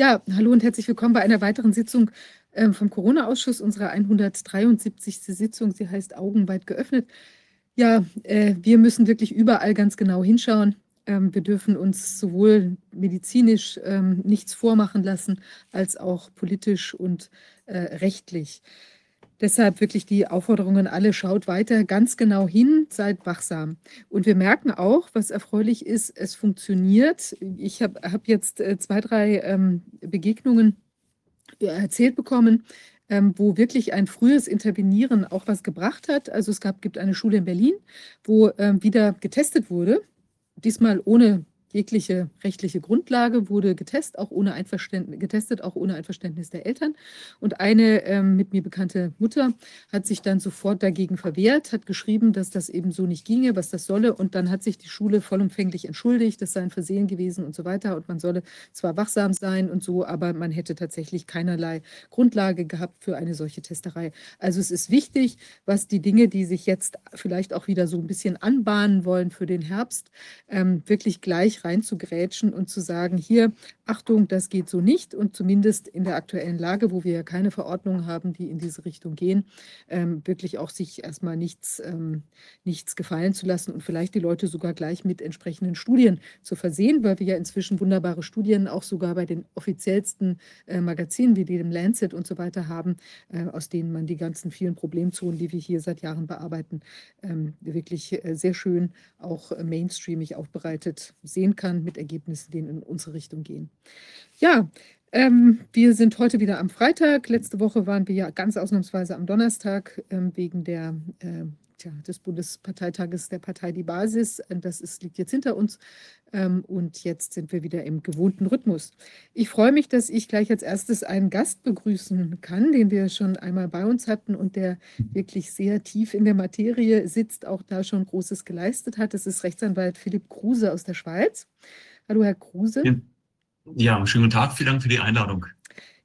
Ja, hallo und herzlich willkommen bei einer weiteren Sitzung ähm, vom Corona-Ausschuss, unserer 173. Sitzung. Sie heißt Augenweit geöffnet. Ja, äh, wir müssen wirklich überall ganz genau hinschauen. Ähm, wir dürfen uns sowohl medizinisch ähm, nichts vormachen lassen, als auch politisch und äh, rechtlich. Deshalb wirklich die Aufforderung an alle, schaut weiter ganz genau hin, seid wachsam. Und wir merken auch, was erfreulich ist, es funktioniert. Ich habe hab jetzt äh, zwei, drei ähm, Begegnungen äh, erzählt bekommen, ähm, wo wirklich ein frühes Intervenieren auch was gebracht hat. Also es gab, gibt eine Schule in Berlin, wo ähm, wieder getestet wurde, diesmal ohne jegliche rechtliche Grundlage wurde getestet, auch ohne Einverständnis, getestet, auch ohne Einverständnis der Eltern. Und eine ähm, mit mir bekannte Mutter hat sich dann sofort dagegen verwehrt, hat geschrieben, dass das eben so nicht ginge, was das solle. Und dann hat sich die Schule vollumfänglich entschuldigt, das sei ein Versehen gewesen und so weiter. Und man solle zwar wachsam sein und so, aber man hätte tatsächlich keinerlei Grundlage gehabt für eine solche Testerei. Also es ist wichtig, was die Dinge, die sich jetzt vielleicht auch wieder so ein bisschen anbahnen wollen für den Herbst, ähm, wirklich gleich reinzugrätschen und zu sagen, hier, Achtung, das geht so nicht. Und zumindest in der aktuellen Lage, wo wir ja keine Verordnungen haben, die in diese Richtung gehen, ähm, wirklich auch sich erstmal nichts, ähm, nichts gefallen zu lassen und vielleicht die Leute sogar gleich mit entsprechenden Studien zu versehen, weil wir ja inzwischen wunderbare Studien auch sogar bei den offiziellsten äh, Magazinen wie dem Lancet und so weiter haben, äh, aus denen man die ganzen vielen Problemzonen, die wir hier seit Jahren bearbeiten, ähm, wirklich äh, sehr schön auch mainstreamig aufbereitet sehen sehen kann mit Ergebnissen, die in unsere Richtung gehen. Ja, ähm, wir sind heute wieder am Freitag. Letzte Woche waren wir ja ganz ausnahmsweise am Donnerstag ähm, wegen der, äh, tja, des Bundesparteitages der Partei Die Basis. Das ist, liegt jetzt hinter uns ähm, und jetzt sind wir wieder im gewohnten Rhythmus. Ich freue mich, dass ich gleich als erstes einen Gast begrüßen kann, den wir schon einmal bei uns hatten und der wirklich sehr tief in der Materie sitzt, auch da schon Großes geleistet hat. Das ist Rechtsanwalt Philipp Kruse aus der Schweiz. Hallo, Herr Kruse. Ja, schönen guten Tag. Vielen Dank für die Einladung.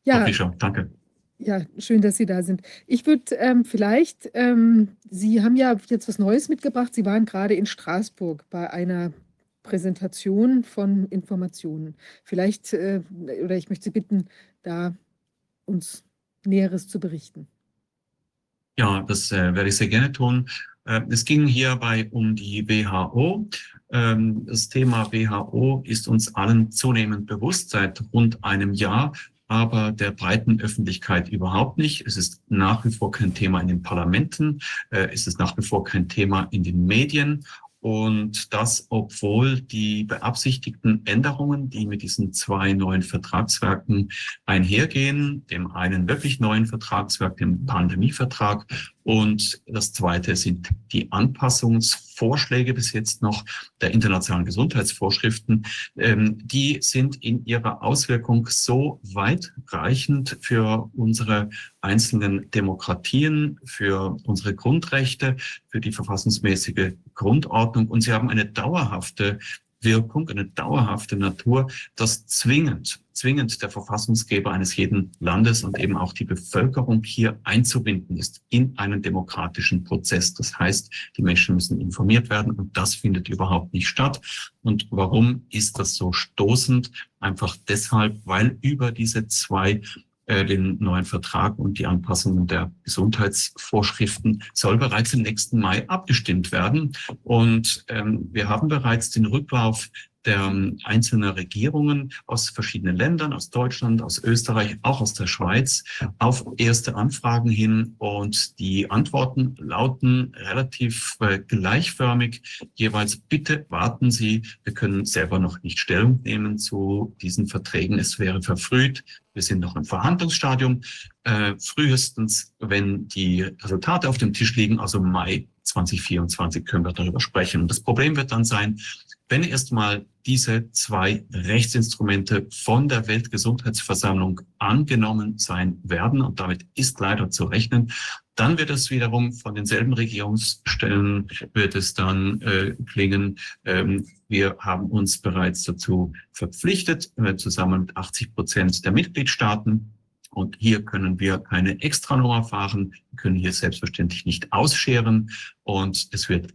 Ja, danke. Ja, schön, dass Sie da sind. Ich würde ähm, vielleicht, ähm, Sie haben ja jetzt was Neues mitgebracht. Sie waren gerade in Straßburg bei einer Präsentation von Informationen. Vielleicht, äh, oder ich möchte Sie bitten, da uns Näheres zu berichten. Ja, das äh, werde ich sehr gerne tun. Äh, es ging hierbei um die WHO. Ähm, das Thema WHO ist uns allen zunehmend bewusst seit rund einem Jahr, aber der breiten Öffentlichkeit überhaupt nicht. Es ist nach wie vor kein Thema in den Parlamenten, äh, es ist nach wie vor kein Thema in den Medien und das, obwohl die beabsichtigten Änderungen, die mit diesen zwei neuen Vertragswerken einhergehen, dem einen wirklich neuen Vertragswerk, dem Pandemievertrag und das zweite sind die Anpassungsvorschläge bis jetzt noch der internationalen Gesundheitsvorschriften. Ähm, die sind in ihrer Auswirkung so weitreichend für unsere einzelnen Demokratien, für unsere Grundrechte, für die verfassungsmäßige Grundordnung und sie haben eine dauerhafte Wirkung, eine dauerhafte Natur, das zwingend, zwingend der Verfassungsgeber eines jeden Landes und eben auch die Bevölkerung hier einzubinden ist in einen demokratischen Prozess. Das heißt, die Menschen müssen informiert werden und das findet überhaupt nicht statt. Und warum ist das so stoßend? Einfach deshalb, weil über diese zwei äh, den neuen Vertrag und die Anpassungen der Gesundheitsvorschriften soll bereits im nächsten Mai abgestimmt werden. Und ähm, wir haben bereits den Rücklauf der ähm, einzelnen Regierungen aus verschiedenen Ländern, aus Deutschland, aus Österreich, auch aus der Schweiz, auf erste Anfragen hin. Und die Antworten lauten relativ äh, gleichförmig. Jeweils, bitte warten Sie, wir können selber noch nicht Stellung nehmen zu diesen Verträgen. Es wäre verfrüht. Wir sind noch im Verhandlungsstadium. Äh, frühestens, wenn die Resultate auf dem Tisch liegen, also Mai 2024, können wir darüber sprechen. Und das Problem wird dann sein, wenn erstmal diese zwei Rechtsinstrumente von der Weltgesundheitsversammlung angenommen sein werden, und damit ist leider zu rechnen, dann wird es wiederum von denselben Regierungsstellen, wird es dann äh, klingen, ähm, wir haben uns bereits dazu verpflichtet, äh, zusammen mit 80 Prozent der Mitgliedstaaten. Und hier können wir keine Extranummer fahren, können hier selbstverständlich nicht ausscheren. Und es wird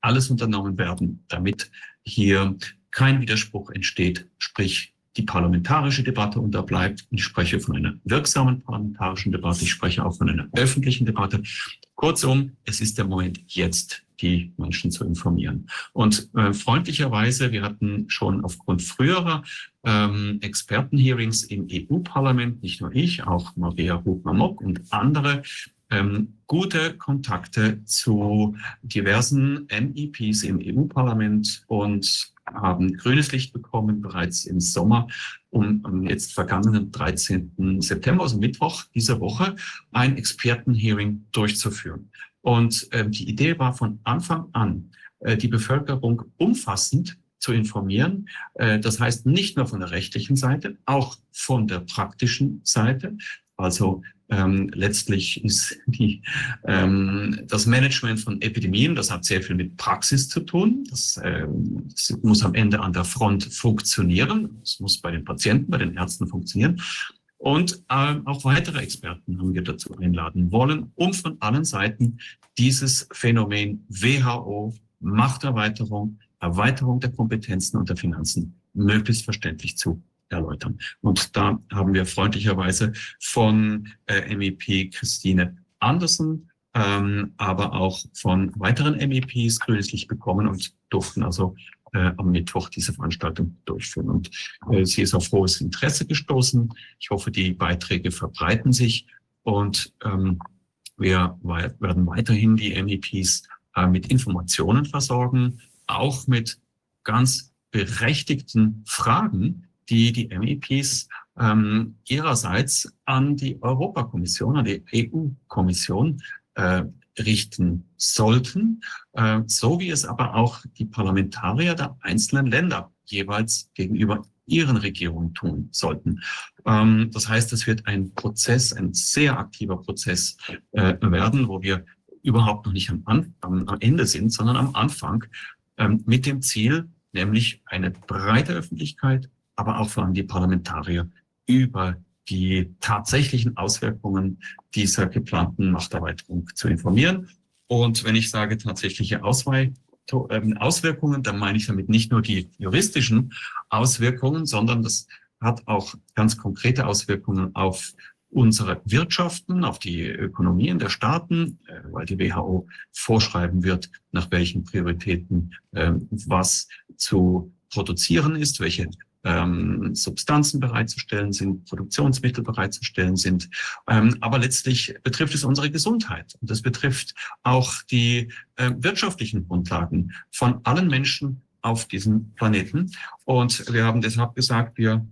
alles unternommen werden, damit hier kein Widerspruch entsteht, sprich die parlamentarische Debatte unterbleibt. Ich spreche von einer wirksamen parlamentarischen Debatte. Ich spreche auch von einer öffentlichen Debatte. Kurzum, es ist der Moment jetzt, die Menschen zu informieren. Und äh, freundlicherweise, wir hatten schon aufgrund früherer ähm, Expertenhearings im EU-Parlament, nicht nur ich, auch Maria Hubner-Mock und andere, ähm, gute Kontakte zu diversen MEPs im EU-Parlament und haben grünes Licht bekommen bereits im Sommer, um am jetzt vergangenen 13. September, also Mittwoch dieser Woche, ein Expertenhearing durchzuführen. Und ähm, die Idee war von Anfang an, äh, die Bevölkerung umfassend zu informieren. Äh, das heißt nicht nur von der rechtlichen Seite, auch von der praktischen Seite. Also ähm, letztlich ist die, ähm, das Management von Epidemien, das hat sehr viel mit Praxis zu tun. Das, ähm, das muss am Ende an der Front funktionieren. Es muss bei den Patienten, bei den Ärzten funktionieren. Und äh, auch weitere Experten haben wir dazu einladen wollen, um von allen Seiten dieses Phänomen WHO, Machterweiterung, Erweiterung der Kompetenzen und der Finanzen möglichst verständlich zu erläutern. Und da haben wir freundlicherweise von äh, MEP Christine Andersen, ähm, aber auch von weiteren MEPs grünes Licht bekommen und durften also äh, am Mittwoch diese Veranstaltung durchführen. Und äh, sie ist auf hohes Interesse gestoßen. Ich hoffe, die Beiträge verbreiten sich und ähm, wir werden weiterhin die MEPs äh, mit Informationen versorgen, auch mit ganz berechtigten Fragen, die die MEPs ähm, ihrerseits an die Europakommission, an die EU-Kommission äh, richten sollten, äh, so wie es aber auch die Parlamentarier der einzelnen Länder jeweils gegenüber ihren Regierungen tun sollten. Ähm, das heißt, es wird ein Prozess, ein sehr aktiver Prozess äh, werden, wo wir überhaupt noch nicht am, am, am Ende sind, sondern am Anfang ähm, mit dem Ziel, nämlich eine breite Öffentlichkeit, aber auch vor allem die Parlamentarier über die tatsächlichen Auswirkungen dieser geplanten Machterweiterung zu informieren. Und wenn ich sage tatsächliche Auswei ähm, Auswirkungen, dann meine ich damit nicht nur die juristischen Auswirkungen, sondern das hat auch ganz konkrete Auswirkungen auf unsere Wirtschaften, auf die Ökonomien der Staaten, äh, weil die WHO vorschreiben wird, nach welchen Prioritäten ähm, was zu produzieren ist, welche ähm, Substanzen bereitzustellen sind, Produktionsmittel bereitzustellen sind. Ähm, aber letztlich betrifft es unsere Gesundheit und es betrifft auch die äh, wirtschaftlichen Grundlagen von allen Menschen auf diesem Planeten. Und wir haben deshalb gesagt, wir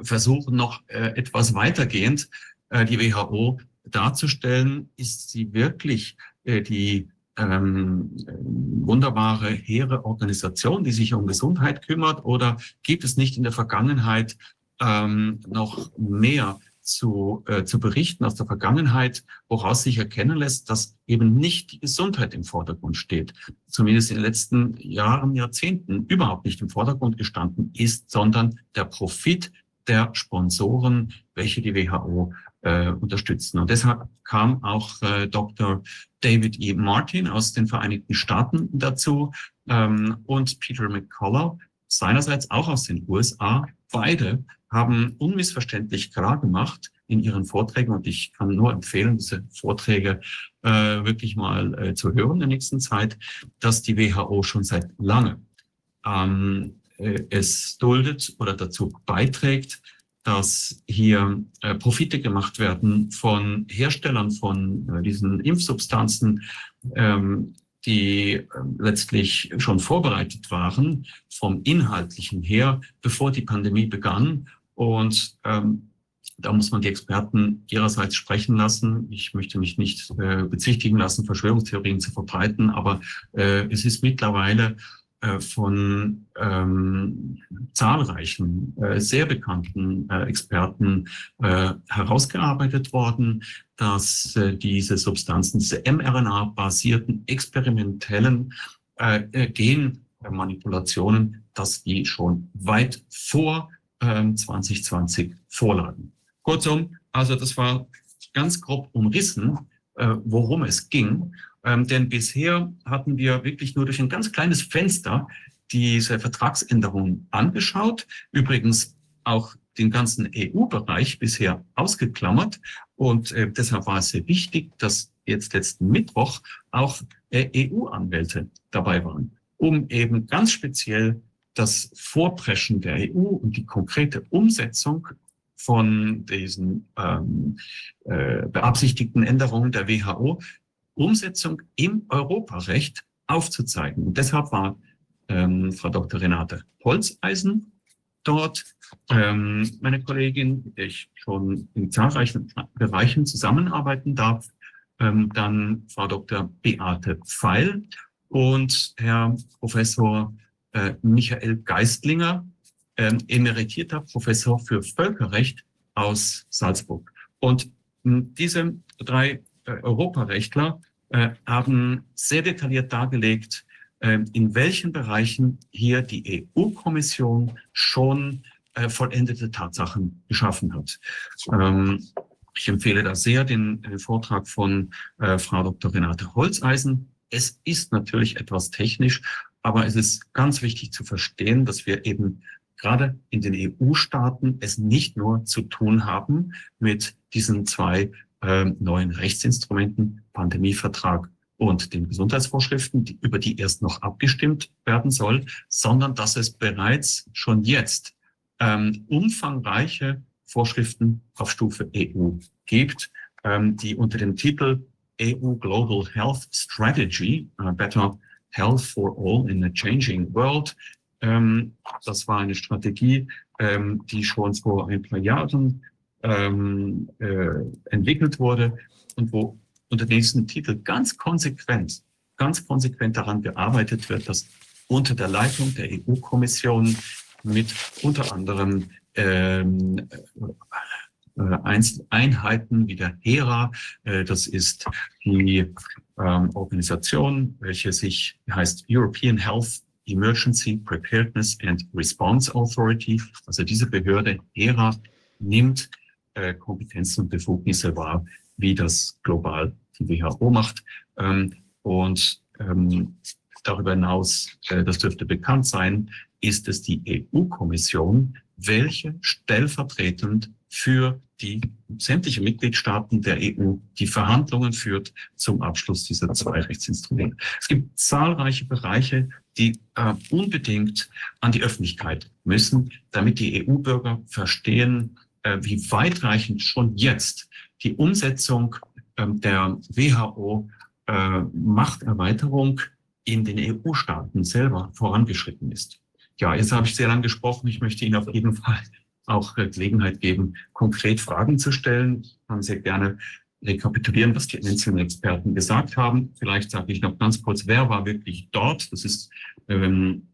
versuchen noch äh, etwas weitergehend äh, die WHO darzustellen, ist sie wirklich äh, die ähm, wunderbare, hehre Organisation, die sich um Gesundheit kümmert? Oder gibt es nicht in der Vergangenheit ähm, noch mehr zu, äh, zu berichten aus der Vergangenheit, woraus sich erkennen lässt, dass eben nicht die Gesundheit im Vordergrund steht, zumindest in den letzten Jahren, Jahrzehnten überhaupt nicht im Vordergrund gestanden ist, sondern der Profit der Sponsoren, welche die WHO äh, unterstützen. Und deshalb kam auch äh, Dr. David E. Martin aus den Vereinigten Staaten dazu ähm, und Peter McCullough seinerseits auch aus den USA. Beide haben unmissverständlich klar gemacht in ihren Vorträgen und ich kann nur empfehlen, diese Vorträge äh, wirklich mal äh, zu hören in der nächsten Zeit, dass die WHO schon seit lange ähm, äh, es duldet oder dazu beiträgt, dass hier äh, Profite gemacht werden von Herstellern von äh, diesen Impfsubstanzen, ähm, die äh, letztlich schon vorbereitet waren vom Inhaltlichen her, bevor die Pandemie begann. Und ähm, da muss man die Experten ihrerseits sprechen lassen. Ich möchte mich nicht äh, bezichtigen lassen, Verschwörungstheorien zu verbreiten, aber äh, es ist mittlerweile von ähm, zahlreichen, äh, sehr bekannten äh, Experten äh, herausgearbeitet worden, dass äh, diese Substanzen, diese mRNA-basierten experimentellen äh, äh Genmanipulationen, dass die schon weit vor äh, 2020 vorlagen. Kurzum, also das war ganz grob umrissen, äh, worum es ging. Ähm, denn bisher hatten wir wirklich nur durch ein ganz kleines Fenster diese Vertragsänderung angeschaut. Übrigens auch den ganzen EU-Bereich bisher ausgeklammert. Und äh, deshalb war es sehr wichtig, dass jetzt letzten Mittwoch auch äh, EU-Anwälte dabei waren, um eben ganz speziell das Vorpreschen der EU und die konkrete Umsetzung von diesen ähm, äh, beabsichtigten Änderungen der WHO, Umsetzung im Europarecht aufzuzeigen. Und deshalb war ähm, Frau Dr. Renate Holzeisen dort, ähm, meine Kollegin, mit der ich schon in zahlreichen Bereichen zusammenarbeiten darf, ähm, dann Frau Dr. Beate Pfeil und Herr Professor äh, Michael Geistlinger, äh, emeritierter Professor für Völkerrecht aus Salzburg. Und hm, diese drei Europarechtler äh, haben sehr detailliert dargelegt, äh, in welchen Bereichen hier die EU-Kommission schon äh, vollendete Tatsachen geschaffen hat. Ähm, ich empfehle da sehr den, Vortrag von äh, Frau Dr. Renate Holzeisen. Es ist natürlich etwas technisch, aber es ist ganz wichtig zu verstehen, dass wir eben gerade in den EU-Staaten es nicht nur zu tun haben mit diesen zwei äh, neuen Rechtsinstrumenten, Pandemievertrag und den Gesundheitsvorschriften, die, über die erst noch abgestimmt werden soll, sondern dass es bereits schon jetzt ähm, umfangreiche Vorschriften auf Stufe EU gibt, ähm, die unter dem Titel EU Global Health Strategy, uh, Better Health for All in a Changing World. Ähm, das war eine Strategie, ähm, die schon vor ein paar Jahren ähm, äh, entwickelt wurde und wo unter diesem Titel ganz konsequent, ganz konsequent daran gearbeitet wird, dass unter der Leitung der EU-Kommission mit unter anderem ähm, äh, Einheiten wie der HERA, äh, das ist die ähm, Organisation, welche sich heißt European Health Emergency Preparedness and Response Authority. Also diese Behörde HERA nimmt äh, Kompetenzen und Befugnisse wahr, wie das global die WHO macht. Ähm, und ähm, darüber hinaus, äh, das dürfte bekannt sein, ist es die EU-Kommission, welche stellvertretend für die sämtliche Mitgliedstaaten der EU die Verhandlungen führt zum Abschluss dieser zwei Rechtsinstrumente. Es gibt zahlreiche Bereiche, die äh, unbedingt an die Öffentlichkeit müssen, damit die EU-Bürger verstehen, wie weitreichend schon jetzt die Umsetzung äh, der WHO äh, Machterweiterung in den EU-Staaten selber vorangeschritten ist. Ja, jetzt habe ich sehr lange gesprochen. Ich möchte Ihnen auf jeden Fall auch äh, Gelegenheit geben, konkret Fragen zu stellen. Ich kann sehr gerne rekapitulieren, was die einzelnen Experten gesagt haben. Vielleicht sage ich noch ganz kurz, wer war wirklich dort? Das ist ähm,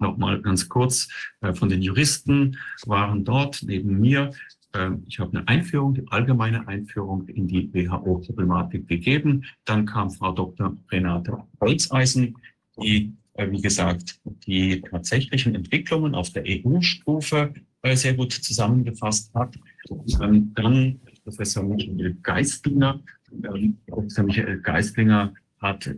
noch mal ganz kurz äh, von den Juristen waren dort neben mir. Äh, ich habe eine Einführung, die allgemeine Einführung in die WHO-Problematik gegeben. Dann kam Frau Dr. Renate Holzeisen, die äh, wie gesagt, die tatsächlichen Entwicklungen auf der EU-Stufe äh, sehr gut zusammengefasst hat. Ähm, dann Professor Michael Geistlinger. Ähm, Professor Michael Geistlinger hat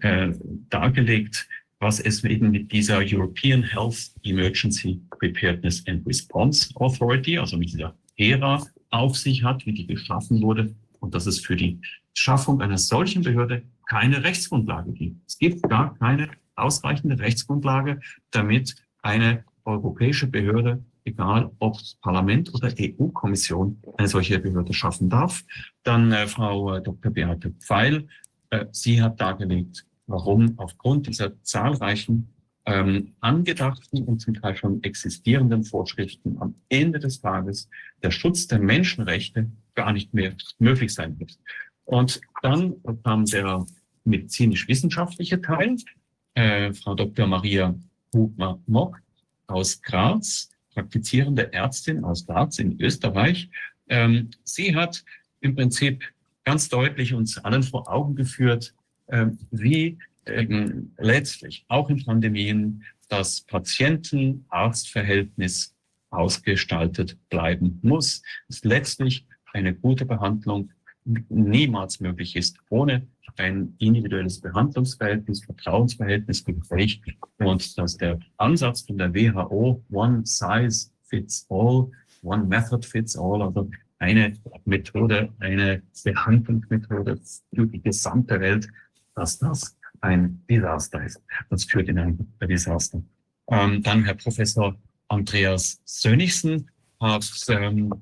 dargelegt, was es eben mit dieser European Health Emergency Preparedness and Response Authority, also mit dieser ERA, auf sich hat, wie die geschaffen wurde und dass es für die Schaffung einer solchen Behörde keine Rechtsgrundlage gibt. Es gibt gar keine ausreichende Rechtsgrundlage, damit eine europäische Behörde, egal ob Parlament oder EU-Kommission, eine solche Behörde schaffen darf. Dann äh, Frau äh, Dr. Beate Pfeil, äh, sie hat dargelegt, warum aufgrund dieser zahlreichen ähm, angedachten und zum Teil schon existierenden Vorschriften am Ende des Tages der Schutz der Menschenrechte gar nicht mehr möglich sein wird. Und dann kam der medizinisch-wissenschaftliche Teil, äh, Frau Dr. Maria Hubner-Mock aus Graz, praktizierende Ärztin aus Graz in Österreich. Ähm, sie hat im Prinzip ganz deutlich uns allen vor Augen geführt, wie ähm, letztlich auch in Pandemien das Patienten-Arzt-Verhältnis ausgestaltet bleiben muss. Es letztlich eine gute Behandlung niemals möglich ist ohne ein individuelles Behandlungsverhältnis, Vertrauensverhältnis, Gespräch und dass der Ansatz von der WHO One Size Fits All one method fits all, also eine Methode, eine Behandlungsmethode für die gesamte Welt, dass das ein Desaster ist. Das führt in ein Desaster. Ähm, dann Herr Professor Andreas Sönigsen hat ähm,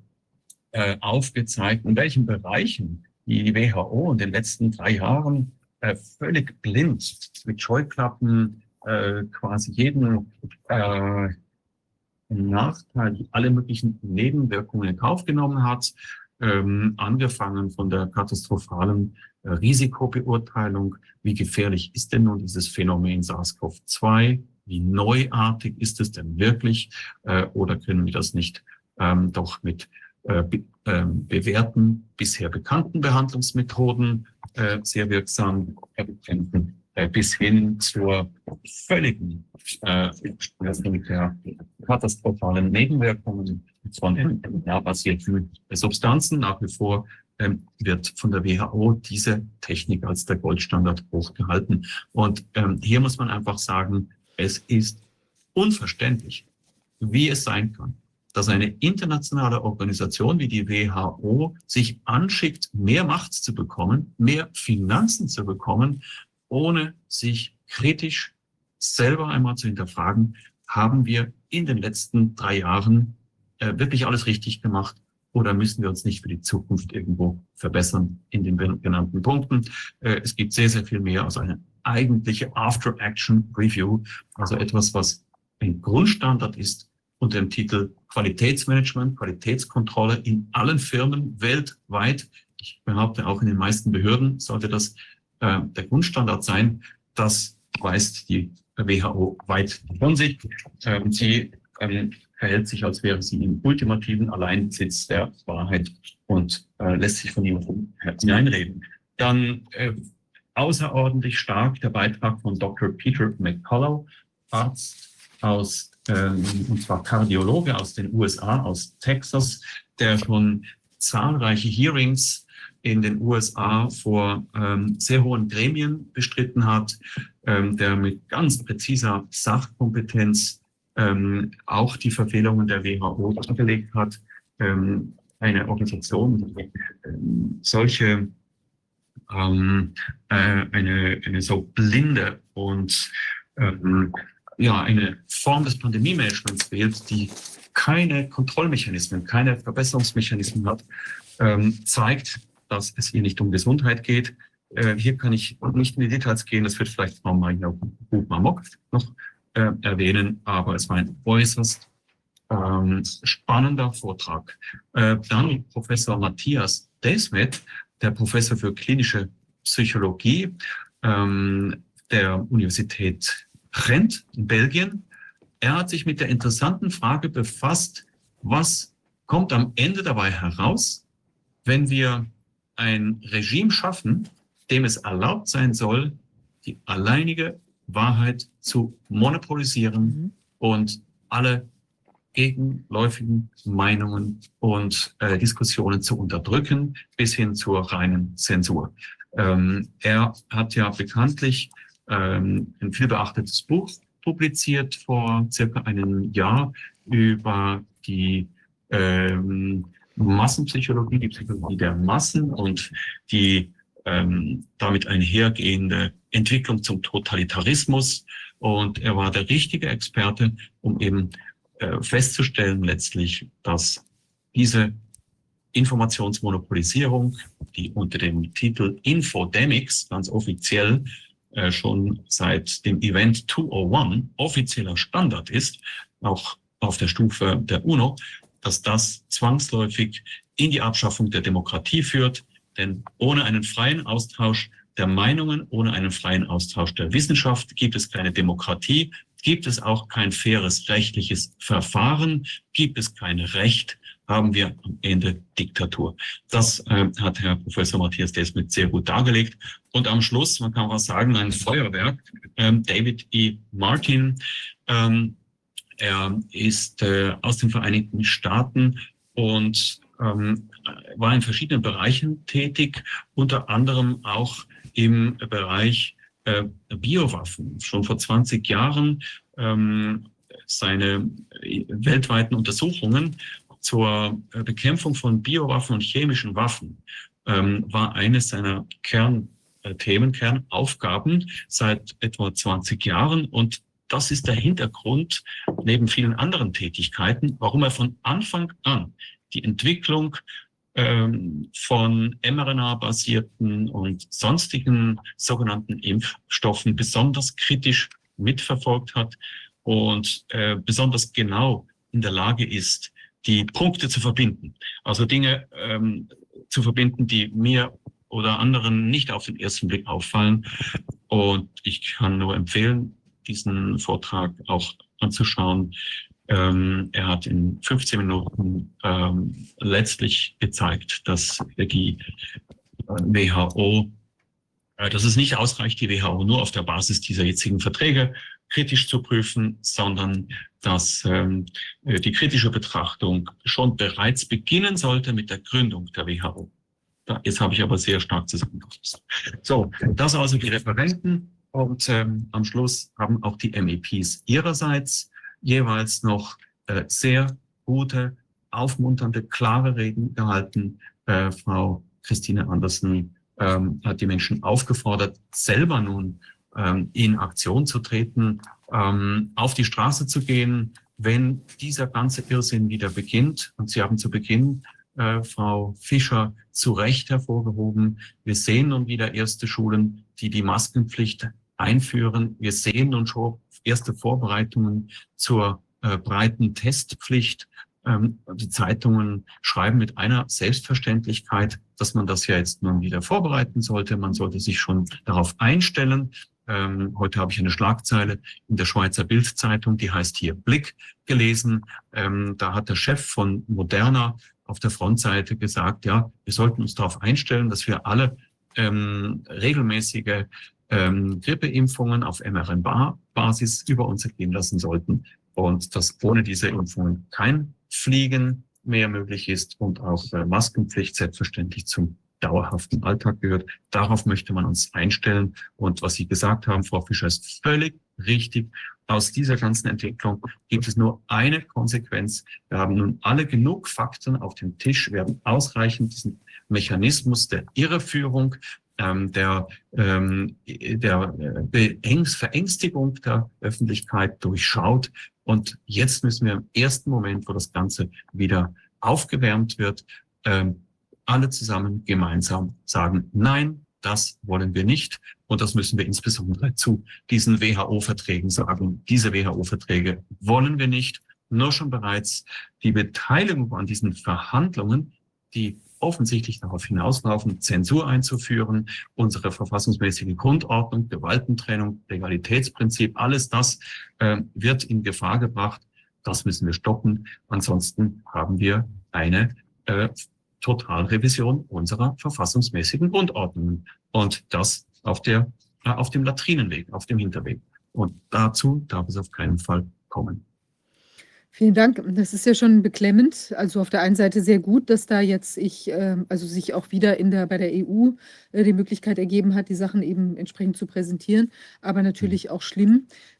äh, aufgezeigt, in welchen Bereichen die WHO in den letzten drei Jahren äh, völlig blind mit Scheuklappen äh, quasi jeden äh, Nachteil, alle möglichen Nebenwirkungen in Kauf genommen hat, ähm, angefangen von der katastrophalen äh, Risikobeurteilung, wie gefährlich ist denn nun dieses Phänomen SARS-CoV-2, wie neuartig ist es denn wirklich? Äh, oder können wir das nicht ähm, doch mit äh, be äh, bewährten, bisher bekannten Behandlungsmethoden äh, sehr wirksam äh, bis hin zur völligen äh, katastrophalen Nebenwirkungen von RNA-basierten Substanzen. Nach wie vor ähm, wird von der WHO diese Technik als der Goldstandard hochgehalten. Und ähm, hier muss man einfach sagen, es ist unverständlich, wie es sein kann, dass eine internationale Organisation wie die WHO sich anschickt, mehr Macht zu bekommen, mehr Finanzen zu bekommen, ohne sich kritisch selber einmal zu hinterfragen, haben wir in den letzten drei Jahren äh, wirklich alles richtig gemacht oder müssen wir uns nicht für die Zukunft irgendwo verbessern in den genannten Punkten. Äh, es gibt sehr, sehr viel mehr als eine eigentliche After-Action-Review, also etwas, was ein Grundstandard ist unter dem Titel Qualitätsmanagement, Qualitätskontrolle in allen Firmen weltweit. Ich behaupte, auch in den meisten Behörden sollte das äh, der Grundstandard sein. Das weist die WHO weit von sich. Ähm, sie ähm, verhält sich, als wäre sie im ultimativen Alleinbesitz der Wahrheit und äh, lässt sich von niemandem hineinreden. Dann äh, außerordentlich stark der Beitrag von Dr. Peter McCullough, Arzt aus, ähm, und zwar Kardiologe aus den USA, aus Texas, der schon zahlreiche Hearings in den USA vor ähm, sehr hohen Gremien bestritten hat, ähm, der mit ganz präziser Sachkompetenz ähm, auch die Verfehlungen der WHO dargelegt hat. Ähm, eine Organisation, die ähm, solche ähm, äh, eine, eine so blinde und ähm, ja, eine Form des Pandemie-Managements wählt, die keine Kontrollmechanismen, keine Verbesserungsmechanismen hat, ähm, zeigt, dass es hier nicht um Gesundheit geht. Äh, hier kann ich nicht in die Details gehen, das wird vielleicht Frau Buchmamok noch äh, erwähnen, aber es war ein äußerst ähm, spannender Vortrag. Äh, dann Professor Matthias Desmet, der Professor für klinische Psychologie ähm, der Universität Gent in Belgien. Er hat sich mit der interessanten Frage befasst, was kommt am Ende dabei heraus, wenn wir ein Regime schaffen, dem es erlaubt sein soll, die alleinige Wahrheit zu monopolisieren mhm. und alle gegenläufigen Meinungen und äh, Diskussionen zu unterdrücken, bis hin zur reinen Zensur. Ähm, er hat ja bekanntlich ähm, ein vielbeachtetes Buch publiziert vor circa einem Jahr über die ähm, Massenpsychologie, die Psychologie der Massen und die ähm, damit einhergehende Entwicklung zum Totalitarismus. Und er war der richtige Experte, um eben äh, festzustellen letztlich, dass diese Informationsmonopolisierung, die unter dem Titel Infodemics ganz offiziell äh, schon seit dem Event 201 offizieller Standard ist, auch auf der Stufe der UNO, dass das zwangsläufig in die Abschaffung der Demokratie führt. Denn ohne einen freien Austausch der Meinungen, ohne einen freien Austausch der Wissenschaft gibt es keine Demokratie, gibt es auch kein faires rechtliches Verfahren, gibt es kein Recht, haben wir am Ende Diktatur. Das äh, hat Herr Professor Matthias Desmet sehr gut dargelegt. Und am Schluss, man kann was sagen, ein Feuerwerk, ähm, David E. Martin, ähm, er ist äh, aus den Vereinigten Staaten und ähm, war in verschiedenen Bereichen tätig, unter anderem auch im Bereich äh, Biowaffen. Schon vor 20 Jahren ähm, seine weltweiten Untersuchungen zur äh, Bekämpfung von Biowaffen und chemischen Waffen ähm, war eines seiner Kernthemen, Kernaufgaben seit etwa 20 Jahren. Und das ist der Hintergrund neben vielen anderen Tätigkeiten, warum er von Anfang an die Entwicklung ähm, von mRNA-basierten und sonstigen sogenannten Impfstoffen besonders kritisch mitverfolgt hat und äh, besonders genau in der Lage ist, die Punkte zu verbinden. Also Dinge ähm, zu verbinden, die mir oder anderen nicht auf den ersten Blick auffallen. Und ich kann nur empfehlen, diesen Vortrag auch anzuschauen. Ähm, er hat in 15 Minuten ähm, letztlich gezeigt, dass die WHO, äh, dass es nicht ausreicht, die WHO nur auf der Basis dieser jetzigen Verträge kritisch zu prüfen, sondern dass ähm, äh, die kritische Betrachtung schon bereits beginnen sollte mit der Gründung der WHO. Da, jetzt habe ich aber sehr stark zusammengefasst. So, das also die Referenten und ähm, am Schluss haben auch die MEPs ihrerseits jeweils noch äh, sehr gute, aufmunternde, klare Reden gehalten. Äh, Frau Christine Andersen ähm, hat die Menschen aufgefordert, selber nun ähm, in Aktion zu treten, ähm, auf die Straße zu gehen, wenn dieser ganze Irrsinn wieder beginnt. Und Sie haben zu Beginn, äh, Frau Fischer, zu Recht hervorgehoben, wir sehen nun wieder erste Schulen, die die Maskenpflicht einführen. Wir sehen nun schon erste Vorbereitungen zur äh, breiten Testpflicht. Ähm, die Zeitungen schreiben mit einer Selbstverständlichkeit, dass man das ja jetzt nun wieder vorbereiten sollte. Man sollte sich schon darauf einstellen. Ähm, heute habe ich eine Schlagzeile in der Schweizer Bildzeitung, die heißt hier Blick gelesen. Ähm, da hat der Chef von Moderna auf der Frontseite gesagt, ja, wir sollten uns darauf einstellen, dass wir alle ähm, regelmäßige ähm, Grippeimpfungen auf mRNA-Basis über uns ergehen lassen sollten und dass ohne diese Impfungen kein Fliegen mehr möglich ist und auch äh, Maskenpflicht selbstverständlich zum dauerhaften Alltag gehört. Darauf möchte man uns einstellen. Und was Sie gesagt haben, Frau Fischer, ist völlig richtig. Aus dieser ganzen Entwicklung gibt es nur eine Konsequenz. Wir haben nun alle genug Fakten auf dem Tisch. Wir haben ausreichend diesen Mechanismus der Irreführung, ähm, der, ähm, der äh, Verängstigung der Öffentlichkeit durchschaut. Und jetzt müssen wir im ersten Moment, wo das Ganze wieder aufgewärmt wird, ähm, alle zusammen gemeinsam sagen, nein, das wollen wir nicht. Und das müssen wir insbesondere zu diesen WHO-Verträgen sagen. Diese WHO-Verträge wollen wir nicht. Nur schon bereits die Beteiligung an diesen Verhandlungen, die offensichtlich darauf hinauslaufen, Zensur einzuführen, unsere verfassungsmäßige Grundordnung, Gewaltentrennung, Legalitätsprinzip, alles das äh, wird in Gefahr gebracht. Das müssen wir stoppen. Ansonsten haben wir eine äh, Totalrevision unserer verfassungsmäßigen Grundordnungen. Und das auf der, äh, auf dem Latrinenweg, auf dem Hinterweg. Und dazu darf es auf keinen Fall kommen. Vielen Dank. Das ist ja schon beklemmend. Also auf der einen Seite sehr gut, dass da jetzt ich, äh, also sich auch wieder in der, bei der EU äh, die Möglichkeit ergeben hat, die Sachen eben entsprechend zu präsentieren. Aber natürlich auch schlimm, ähm,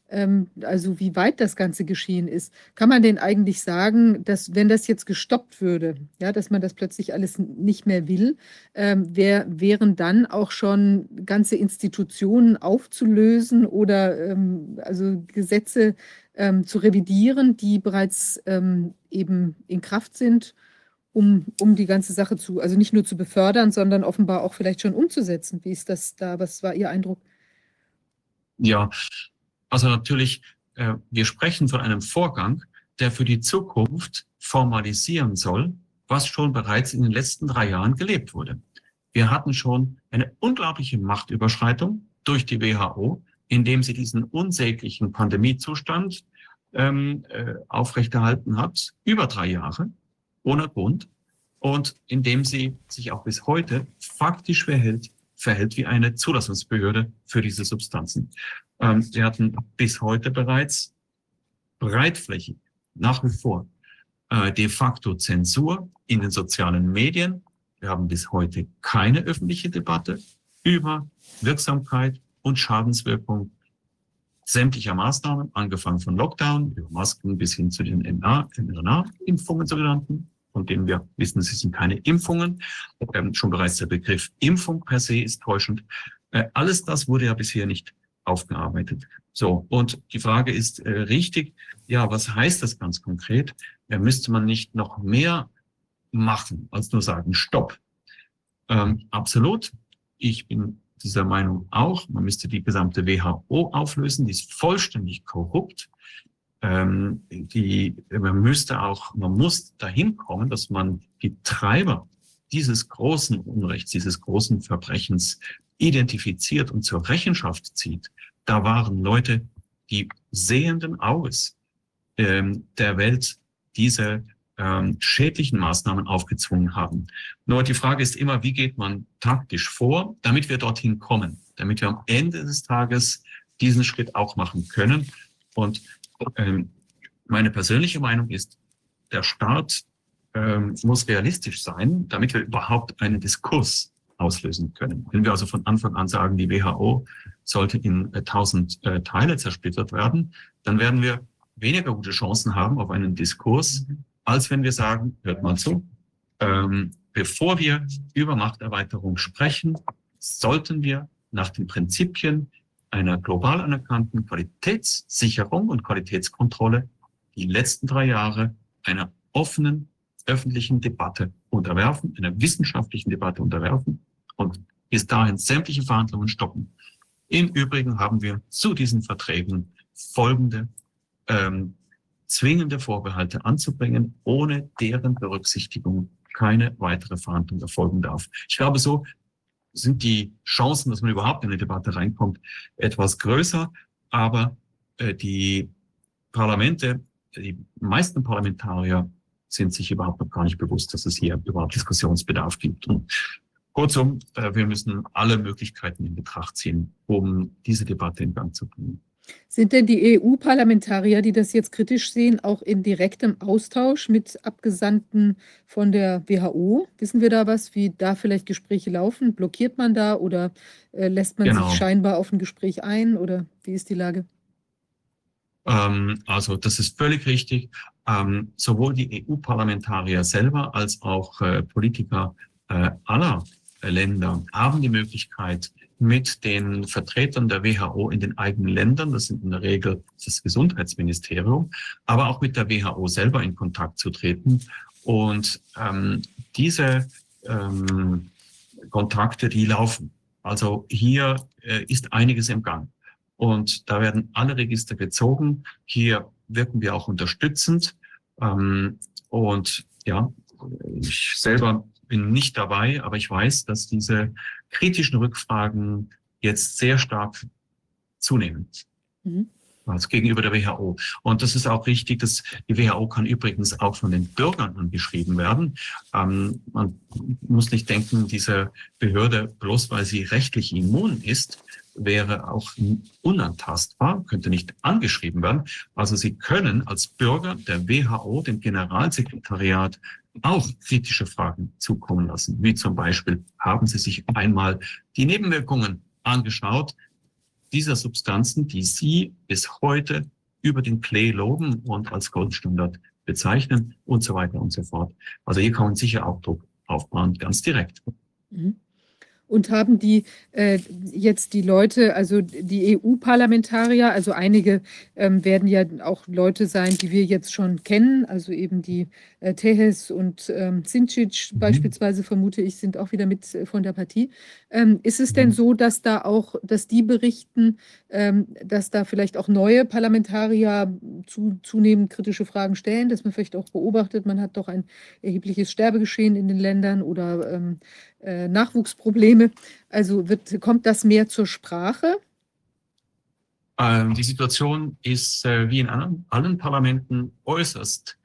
also wie weit das Ganze geschehen ist. Kann man denn eigentlich sagen, dass wenn das jetzt gestoppt würde, ja, dass man das plötzlich alles nicht mehr will, ähm, wär, wären dann auch schon ganze Institutionen aufzulösen oder ähm, also Gesetze ähm, zu revidieren, die bereits ähm, eben in Kraft sind, um, um die ganze Sache zu, also nicht nur zu befördern, sondern offenbar auch vielleicht schon umzusetzen. Wie ist das da? Was war Ihr Eindruck? Ja, also natürlich, äh, wir sprechen von einem Vorgang, der für die Zukunft formalisieren soll, was schon bereits in den letzten drei Jahren gelebt wurde. Wir hatten schon eine unglaubliche Machtüberschreitung durch die WHO, indem sie diesen unsäglichen Pandemiezustand ähm, äh, aufrechterhalten hat, über drei Jahre, ohne Grund, und indem sie sich auch bis heute faktisch verhält, verhält wie eine Zulassungsbehörde für diese Substanzen. Ähm, sie hatten bis heute bereits breitflächig nach wie vor äh, de facto Zensur in den sozialen Medien. Wir haben bis heute keine öffentliche Debatte über Wirksamkeit und Schadenswirkung sämtlicher Maßnahmen, angefangen von Lockdown über Masken bis hin zu den mRNA-Impfungen sogenannten, von denen wir wissen, sie sind keine Impfungen. Ähm, schon bereits der Begriff Impfung per se ist täuschend. Äh, alles das wurde ja bisher nicht aufgearbeitet. So, und die Frage ist äh, richtig, ja, was heißt das ganz konkret? Äh, müsste man nicht noch mehr machen, als nur sagen, stopp? Ähm, absolut. Ich bin dieser Meinung auch. Man müsste die gesamte WHO auflösen. Die ist vollständig korrupt. Ähm, die, man müsste auch, man muss dahin kommen, dass man die Treiber dieses großen Unrechts, dieses großen Verbrechens identifiziert und zur Rechenschaft zieht. Da waren Leute, die sehenden Auges ähm, der Welt diese ähm, schädlichen Maßnahmen aufgezwungen haben. Nur die Frage ist immer, wie geht man taktisch vor, damit wir dorthin kommen, damit wir am Ende des Tages diesen Schritt auch machen können. Und ähm, meine persönliche Meinung ist, der Staat ähm, muss realistisch sein, damit wir überhaupt einen Diskurs auslösen können. Wenn wir also von Anfang an sagen, die WHO sollte in äh, tausend äh, Teile zersplittert werden, dann werden wir weniger gute Chancen haben auf einen Diskurs, mhm als wenn wir sagen, hört mal zu, ähm, bevor wir über Machterweiterung sprechen, sollten wir nach den Prinzipien einer global anerkannten Qualitätssicherung und Qualitätskontrolle die letzten drei Jahre einer offenen öffentlichen Debatte unterwerfen, einer wissenschaftlichen Debatte unterwerfen und bis dahin sämtliche Verhandlungen stoppen. Im Übrigen haben wir zu diesen Verträgen folgende ähm, zwingende Vorbehalte anzubringen, ohne deren Berücksichtigung keine weitere Verhandlung erfolgen darf. Ich glaube, so sind die Chancen, dass man überhaupt in eine Debatte reinkommt, etwas größer. Aber äh, die Parlamente, die meisten Parlamentarier sind sich überhaupt noch gar nicht bewusst, dass es hier überhaupt Diskussionsbedarf gibt. Und kurzum, äh, wir müssen alle Möglichkeiten in Betracht ziehen, um diese Debatte in Gang zu bringen. Sind denn die EU-Parlamentarier, die das jetzt kritisch sehen, auch in direktem Austausch mit Abgesandten von der WHO? Wissen wir da was, wie da vielleicht Gespräche laufen? Blockiert man da oder äh, lässt man genau. sich scheinbar auf ein Gespräch ein oder wie ist die Lage? Ähm, also das ist völlig richtig. Ähm, sowohl die EU-Parlamentarier selber als auch äh, Politiker äh, aller Länder haben die Möglichkeit, mit den Vertretern der WHO in den eigenen Ländern, das sind in der Regel das Gesundheitsministerium, aber auch mit der WHO selber in Kontakt zu treten. Und ähm, diese ähm, Kontakte, die laufen. Also hier äh, ist einiges im Gang. Und da werden alle Register gezogen. Hier wirken wir auch unterstützend. Ähm, und ja, ich selber bin nicht dabei, aber ich weiß, dass diese kritischen Rückfragen jetzt sehr stark zunehmen. Mhm. Also gegenüber der WHO. Und das ist auch richtig, dass die WHO kann übrigens auch von den Bürgern angeschrieben werden. Ähm, man muss nicht denken, diese Behörde, bloß weil sie rechtlich immun ist, wäre auch unantastbar, könnte nicht angeschrieben werden. Also Sie können als Bürger der WHO dem Generalsekretariat auch kritische Fragen zukommen lassen, wie zum Beispiel, haben Sie sich einmal die Nebenwirkungen angeschaut dieser Substanzen, die Sie bis heute über den Play loben und als Goldstandard bezeichnen und so weiter und so fort. Also hier kann man sicher auch Druck aufbauen, ganz direkt. Mhm. Und haben die äh, jetzt die Leute, also die EU-Parlamentarier, also einige ähm, werden ja auch Leute sein, die wir jetzt schon kennen, also eben die äh, Tehes und ähm, Sincic mhm. beispielsweise, vermute ich, sind auch wieder mit äh, von der Partie. Ähm, ist es denn mhm. so, dass da auch, dass die berichten, ähm, dass da vielleicht auch neue Parlamentarier zu, zunehmend kritische Fragen stellen, dass man vielleicht auch beobachtet, man hat doch ein erhebliches Sterbegeschehen in den Ländern oder ähm, äh, Nachwuchsprobleme. Also wird, kommt das mehr zur Sprache? Ähm, die Situation ist äh, wie in allen, allen Parlamenten äußerst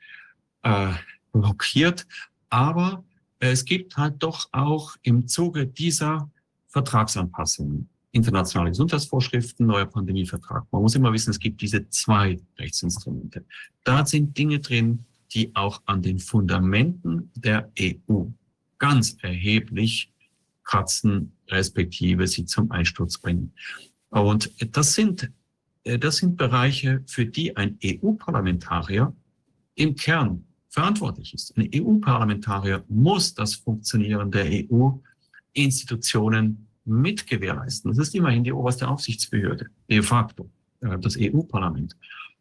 äh, blockiert, aber es gibt halt doch auch im Zuge dieser Vertragsanpassungen internationale Gesundheitsvorschriften, neuer Pandemievertrag. Man muss immer wissen, es gibt diese zwei Rechtsinstrumente. Da sind Dinge drin, die auch an den Fundamenten der EU ganz erheblich kratzen, respektive sie zum Einsturz bringen. Und das sind äh, das sind Bereiche, für die ein EU-Parlamentarier im Kern verantwortlich ist. Ein EU-Parlamentarier muss das Funktionieren der EU-Institutionen mit gewährleisten. Das ist immerhin die oberste Aufsichtsbehörde, de facto, äh, das EU-Parlament.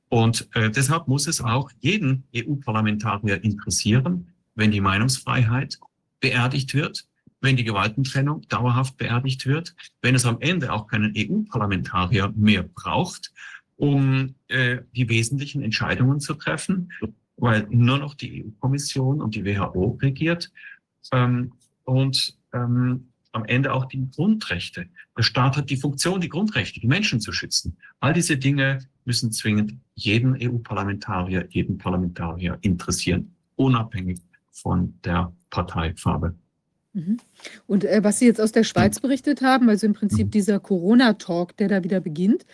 Und äh, deshalb muss es auch jeden EU-Parlamentarier interessieren, wenn die Meinungsfreiheit beerdigt wird, wenn die Gewaltentrennung dauerhaft beerdigt wird, wenn es am Ende auch keinen EU-Parlamentarier mehr braucht, um äh, die wesentlichen Entscheidungen zu treffen, weil nur noch die EU-Kommission und die WHO regiert ähm, und ähm, am Ende auch die Grundrechte. Der Staat hat die Funktion, die Grundrechte, die Menschen zu schützen. All diese Dinge müssen zwingend jeden EU-Parlamentarier, jeden Parlamentarier interessieren, unabhängig von der Parteifarbe. Mhm. Und äh, was Sie jetzt aus der Schweiz berichtet haben, also im Prinzip mhm. dieser Corona-Talk, der da wieder beginnt,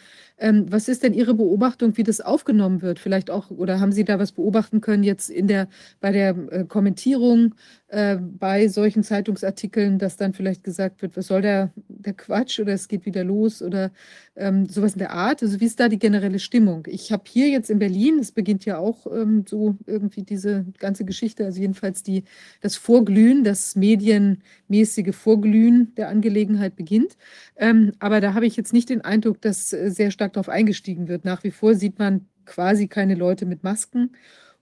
ähm, was ist denn Ihre Beobachtung, wie das aufgenommen wird? Vielleicht auch, oder haben Sie da was beobachten können jetzt in der, bei der äh, Kommentierung äh, bei solchen Zeitungsartikeln, dass dann vielleicht gesagt wird, was soll der, der Quatsch oder es geht wieder los oder ähm, sowas in der Art? Also wie ist da die generelle Stimmung? Ich habe hier jetzt in Berlin, es beginnt ja auch ähm, so irgendwie diese ganze Geschichte, also jedenfalls die, das Vorglühen, das medienmäßige Vorglühen der Angelegenheit beginnt. Ähm, aber da habe ich jetzt nicht den Eindruck, dass äh, sehr stark darauf eingestiegen wird. Nach wie vor sieht man quasi keine Leute mit Masken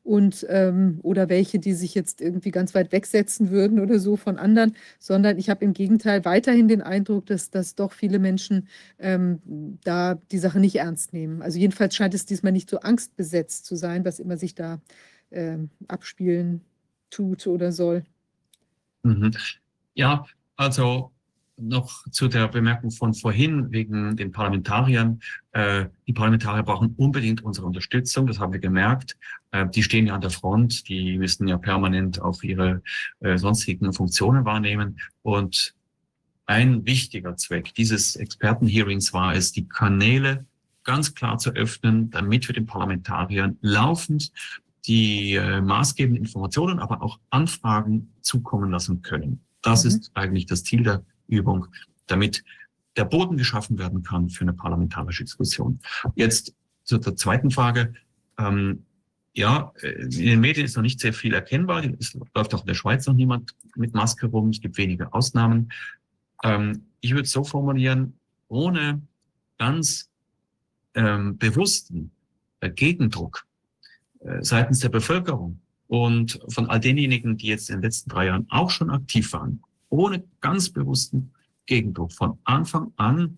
und ähm, oder welche, die sich jetzt irgendwie ganz weit wegsetzen würden oder so von anderen, sondern ich habe im Gegenteil weiterhin den Eindruck, dass, dass doch viele Menschen ähm, da die Sache nicht ernst nehmen. Also jedenfalls scheint es diesmal nicht so angstbesetzt zu sein, was immer sich da ähm, abspielen tut oder soll. Mhm. Ja, also noch zu der Bemerkung von vorhin wegen den Parlamentariern. Äh, die Parlamentarier brauchen unbedingt unsere Unterstützung, das haben wir gemerkt. Äh, die stehen ja an der Front, die müssen ja permanent auch ihre äh, sonstigen Funktionen wahrnehmen. Und ein wichtiger Zweck dieses Expertenhearings war es, die Kanäle ganz klar zu öffnen, damit wir den Parlamentariern laufend die äh, maßgebenden Informationen, aber auch Anfragen zukommen lassen können. Das mhm. ist eigentlich das Ziel der Übung, damit der Boden geschaffen werden kann für eine parlamentarische Diskussion. Jetzt zu der zweiten Frage. Ähm, ja, äh, in den Medien ist noch nicht sehr viel erkennbar. Es läuft auch in der Schweiz noch niemand mit Maske rum. Es gibt wenige Ausnahmen. Ähm, ich würde es so formulieren, ohne ganz ähm, bewussten äh, Gegendruck äh, seitens der Bevölkerung und von all denjenigen, die jetzt in den letzten drei Jahren auch schon aktiv waren, ohne ganz bewussten Gegendruck. Von Anfang an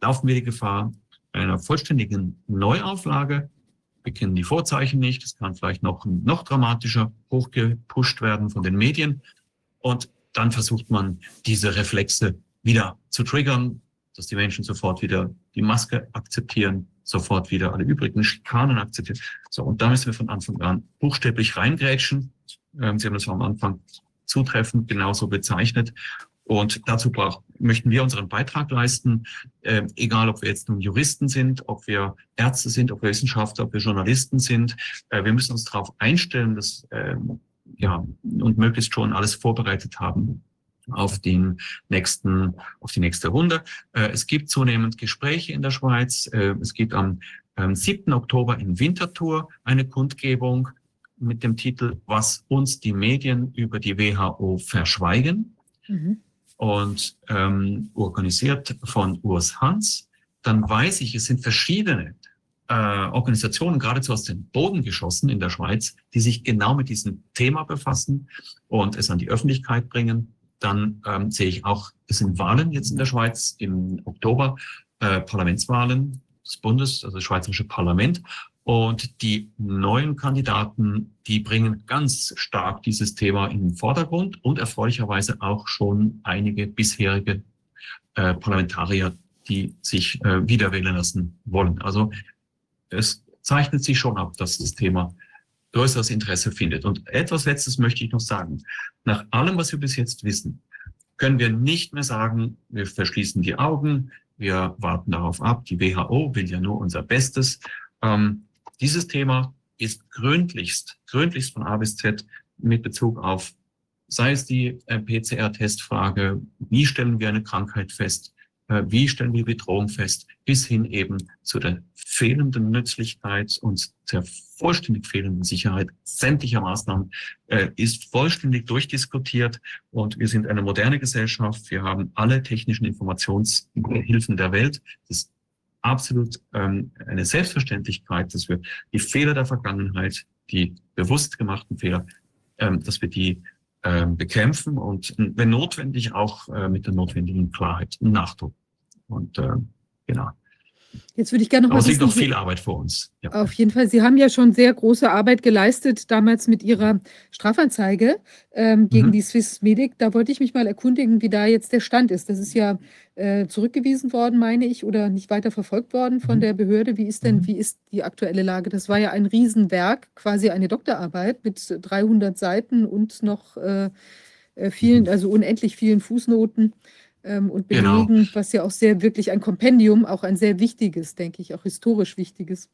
laufen wir die Gefahr einer vollständigen Neuauflage. Wir kennen die Vorzeichen nicht. Es kann vielleicht noch, noch dramatischer hochgepusht werden von den Medien. Und dann versucht man, diese Reflexe wieder zu triggern, dass die Menschen sofort wieder die Maske akzeptieren, sofort wieder alle übrigen Schikanen akzeptieren. So, und da müssen wir von Anfang an buchstäblich reingrätschen. Ähm, Sie haben das am Anfang zutreffend genauso bezeichnet. Und dazu brauch, möchten wir unseren Beitrag leisten, äh, egal ob wir jetzt nun Juristen sind, ob wir Ärzte sind, ob wir Wissenschaftler, ob wir Journalisten sind. Äh, wir müssen uns darauf einstellen, dass äh, ja und möglichst schon alles vorbereitet haben auf den nächsten, auf die nächste Runde. Äh, es gibt zunehmend Gespräche in der Schweiz. Äh, es gibt am 7. Oktober in Winterthur eine Kundgebung mit dem Titel Was uns die Medien über die WHO verschweigen mhm. und ähm, organisiert von Urs Hans. Dann weiß ich, es sind verschiedene äh, Organisationen geradezu aus dem Boden geschossen in der Schweiz, die sich genau mit diesem Thema befassen und es an die Öffentlichkeit bringen. Dann ähm, sehe ich auch, es sind Wahlen jetzt in der Schweiz im Oktober, äh, Parlamentswahlen des Bundes, also das Schweizerische Parlament. Und die neuen Kandidaten, die bringen ganz stark dieses Thema in den Vordergrund und erfreulicherweise auch schon einige bisherige äh, Parlamentarier, die sich äh, wiederwählen lassen wollen. Also es zeichnet sich schon ab, dass das Thema größeres Interesse findet. Und etwas Letztes möchte ich noch sagen. Nach allem, was wir bis jetzt wissen, können wir nicht mehr sagen, wir verschließen die Augen, wir warten darauf ab. Die WHO will ja nur unser Bestes. Ähm, dieses Thema ist gründlichst, gründlichst von A bis Z mit Bezug auf, sei es die äh, PCR-Testfrage, wie stellen wir eine Krankheit fest, Äh, wie stellen wir Bedrohung fest, bis hin eben zu der fehlenden Nützlichkeit und der vollständig fehlenden Sicherheit sämtlicher Maßnahmen äh, ist vollständig durchdiskutiert und wir sind eine moderne Gesellschaft. Wir haben alle technischen Informationshilfen der Welt. Das absolut ähm, eine Selbstverständlichkeit, dass wir die Fehler der Vergangenheit, die bewusst gemachten Fehler, ähm, dass wir die ähm, bekämpfen und wenn notwendig auch äh, mit der notwendigen Klarheit und Nachdruck. Und äh, genau. Jetzt würde ich gerne noch Aber es liegt noch viel Arbeit vor uns. Ja. Auf jeden Fall. Sie haben ja schon sehr große Arbeit geleistet, damals mit Ihrer Strafanzeige ähm, gegen mhm. die Swiss Medic. Da wollte ich mich mal erkundigen, wie da jetzt der Stand ist. Das ist ja äh, zurückgewiesen worden, meine ich, oder nicht weiter verfolgt worden von mhm. der Behörde. Wie ist denn, mhm. wie ist die aktuelle Lage? Das war ja ein Riesenwerk, quasi eine Doktorarbeit mit 300 Seiten und noch äh, äh, vielen, mhm. also unendlich vielen Fußnoten ähm, und Genau. belegen, was ja auch sehr wirklich ein Kompendium, auch ein sehr wichtiges, denke ich, auch historisch wichtiges.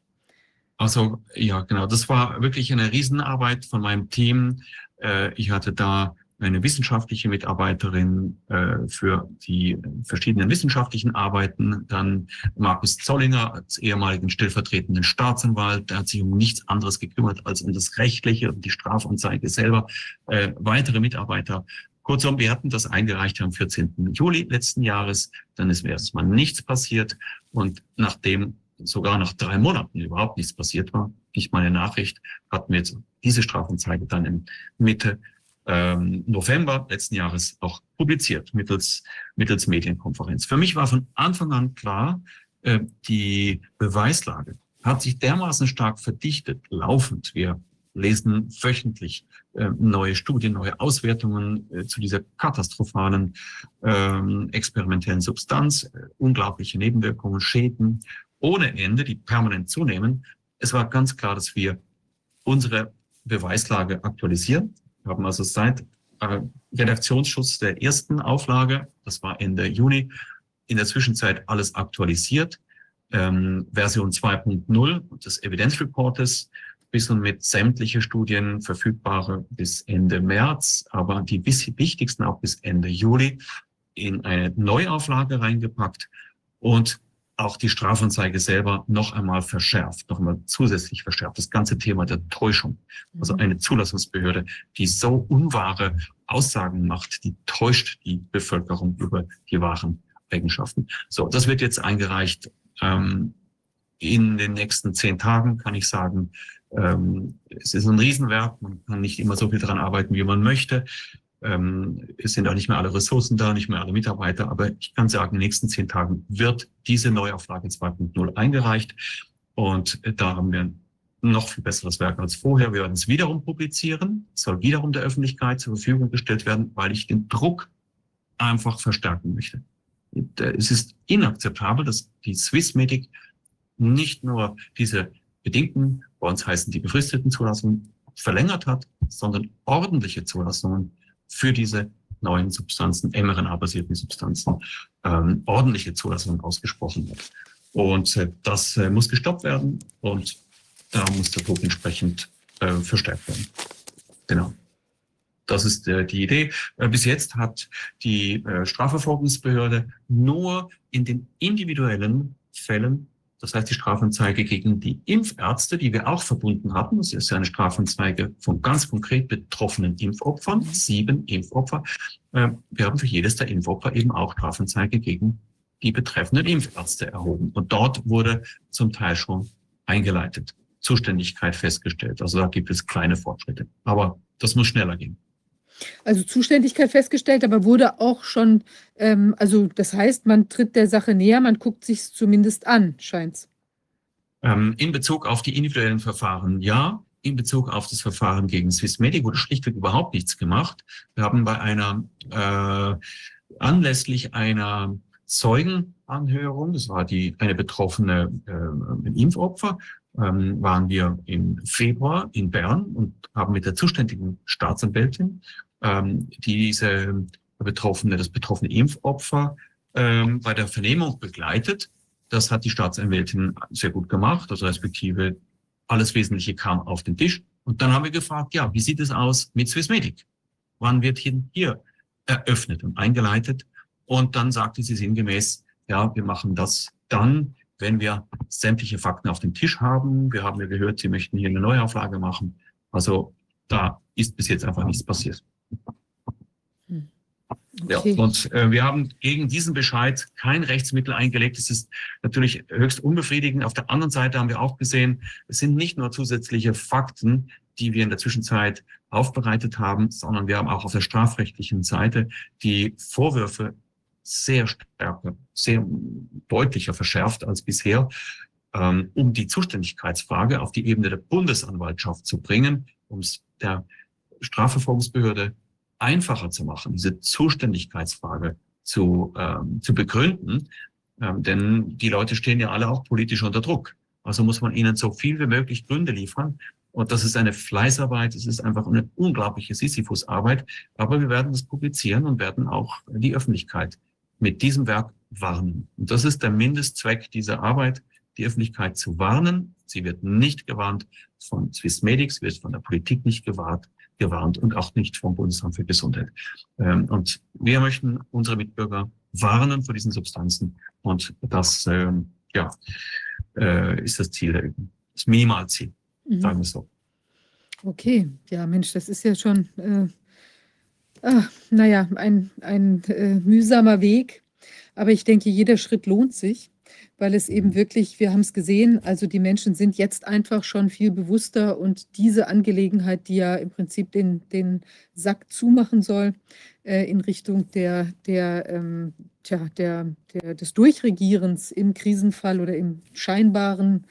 Also ja, genau. Das war wirklich eine Riesenarbeit von meinem Team. Äh, ich hatte da eine wissenschaftliche Mitarbeiterin äh, für die verschiedenen wissenschaftlichen Arbeiten, dann Markus Zollinger als ehemaligen stellvertretenden Staatsanwalt, der hat sich um nichts anderes gekümmert als um das Rechtliche und die Strafanzeige selber, äh, weitere Mitarbeiter Kurzum, wir hatten das eingereicht am 14. Juli letzten Jahres. Dann ist mir erstmal nichts passiert. Und nachdem sogar nach drei Monaten überhaupt nichts passiert war, nicht meine Nachricht, hatten wir jetzt diese Strafanzeige dann in Mitte ähm, November letzten Jahres auch publiziert mittels, mittels Medienkonferenz. Für mich war von Anfang an klar, äh, die Beweislage hat sich dermaßen stark verdichtet, laufend. Wir lesen wöchentlich äh, neue Studien, neue Auswertungen äh, zu dieser katastrophalen ähm, experimentellen Substanz, äh, unglaubliche Nebenwirkungen, Schäden ohne Ende, die permanent zunehmen. Es war ganz klar, dass wir unsere Beweislage aktualisieren. Wir haben also seit äh, Redaktionsschutz der ersten Auflage, das war Ende Juni, in der Zwischenzeit alles aktualisiert. Ähm, Version 2.0 des Evidenzreportes bis und mit sämtliche Studien verfügbare bis Ende März, aber die wichtigsten auch bis Ende Juli in eine Neuauflage reingepackt und auch die Strafanzeige selber noch einmal verschärft, noch einmal zusätzlich verschärft. Das ganze Thema der Täuschung. Also mhm. eine Zulassungsbehörde, die so unwahre Aussagen macht, die täuscht die Bevölkerung über die wahren Eigenschaften. So, das wird jetzt eingereicht. Ähm, in den nächsten zehn Tagen kann ich sagen, ähm, es ist ein Riesenwerk, man kann nicht immer so viel daran arbeiten, wie man möchte. Ähm, es sind auch nicht mehr alle Ressourcen da, nicht mehr alle Mitarbeiter, aber ich kann sagen, in den nächsten zehn Tagen wird diese Neuauflage 2.0 eingereicht und da haben wir noch viel besseres Werk als vorher. Wir werden es wiederum publizieren, soll wiederum der Öffentlichkeit zur Verfügung gestellt werden, weil ich den Druck einfach verstärken möchte. Äh, es ist inakzeptabel, dass die Swissmedic nicht nur diese bedingten, bei uns heißen die befristeten Zulassungen, verlängert hat, sondern ordentliche Zulassungen für diese neuen Substanzen, mRNA-basierten Substanzen, ähm, ordentliche Zulassungen ausgesprochen hat. Und äh, das äh, muss gestoppt werden und da muss der Druck entsprechend äh, verstärkt werden. Genau. Das ist äh, die Idee. Äh, bis jetzt hat die äh, Strafverfolgungsbehörde nur in den individuellen Fällen das heißt, die Strafanzeige gegen die Impfärzte, die wir auch verbunden hatten, das ist ja eine Strafanzeige von ganz konkret betroffenen Impfopfern, mhm. sieben Impfopfer. Ähm, wir haben für jedes der Impfopfer eben auch Strafanzeige gegen die betreffenden Impfärzte erhoben. Und dort wurde zum Teil schon eingeleitet, Zuständigkeit festgestellt. Also da gibt es kleine Fortschritte. Aber das muss schneller gehen. Also Zuständigkeit festgestellt, aber wurde auch schon, ähm, also das heißt, man tritt der Sache näher, man guckt sich zumindest an, scheint's. Ähm, in Bezug auf die individuellen Verfahren, ja. In Bezug auf das Verfahren gegen Swissmedic wurde schlichtweg überhaupt nichts gemacht. Wir haben bei einer, äh, anlässlich einer Zeugenanhörung, das war die, eine betroffene äh, Impfopfer, ähm, waren wir im Februar in Bern und haben mit der zuständigen Staatsanwältin ähm, diese betroffene, das betroffene Impfopfer ähm, bei der Vernehmung begleitet. Das hat die Staatsanwältin sehr gut gemacht, also respektive alles Wesentliche kam auf den Tisch. Und dann haben wir gefragt, ja, wie sieht es aus mit Swissmedic? Wann wird hier, eröffnet und eingeleitet? Und dann sagte sie sinngemäß, ja, wir machen das dann, wenn wir sämtliche Fakten auf dem Tisch haben. Wir haben ja gehört, Sie möchten hier eine Neuauflage machen. Also da ist bis jetzt einfach nichts passiert. Hm. Okay. Ja, und äh, wir haben gegen diesen Bescheid kein Rechtsmittel eingelegt. Es ist natürlich höchst unbefriedigend. Auf der anderen Seite haben wir auch gesehen, es sind nicht nur zusätzliche Fakten, die wir in der Zwischenzeit aufbereitet haben, sondern wir haben auch auf der strafrechtlichen Seite die Vorwürfe sehr stärker, sehr deutlicher verschärft als bisher, ähm, um die Zuständigkeitsfrage auf die Ebene der Bundesanwaltschaft zu bringen, um es der Strafverfolgungsbehörde einfacher zu machen, diese Zuständigkeitsfrage zu, ähm, zu begründen. Ähm, denn die Leute stehen ja alle auch politisch unter Druck. Also muss man ihnen so viel wie möglich Gründe liefern. Und das ist eine Fleißarbeit, es ist einfach eine unglaubliche Sisyphus-Arbeit. Aber wir werden das publizieren und werden auch die Öffentlichkeit mit diesem Werk warnen. Und das ist der Mindestzweck dieser Arbeit, die Öffentlichkeit zu warnen. Sie wird nicht gewarnt von Swissmedics, wird von der Politik nicht gewarnt, gewarnt und auch nicht vom Bundesamt für Gesundheit. Ähm, und wir möchten unsere Mitbürger warnen vor diesen Substanzen. Und das ähm, ja, äh, ist das Ziel, das Minimalziel, mhm. sagen wir so. Okay, ja Mensch, das ist ja schon äh, Ach, naja, ein, ein äh, mühsamer Weg. Aber ich denke, jeder Schritt lohnt sich, weil es eben wirklich, wir haben es gesehen, also die Menschen sind jetzt einfach schon viel bewusster und diese Angelegenheit, die ja im Prinzip den, den Sack zumachen soll äh, in Richtung der, der, ähm, tja, der, der, des Durchregierens im Krisenfall oder im scheinbaren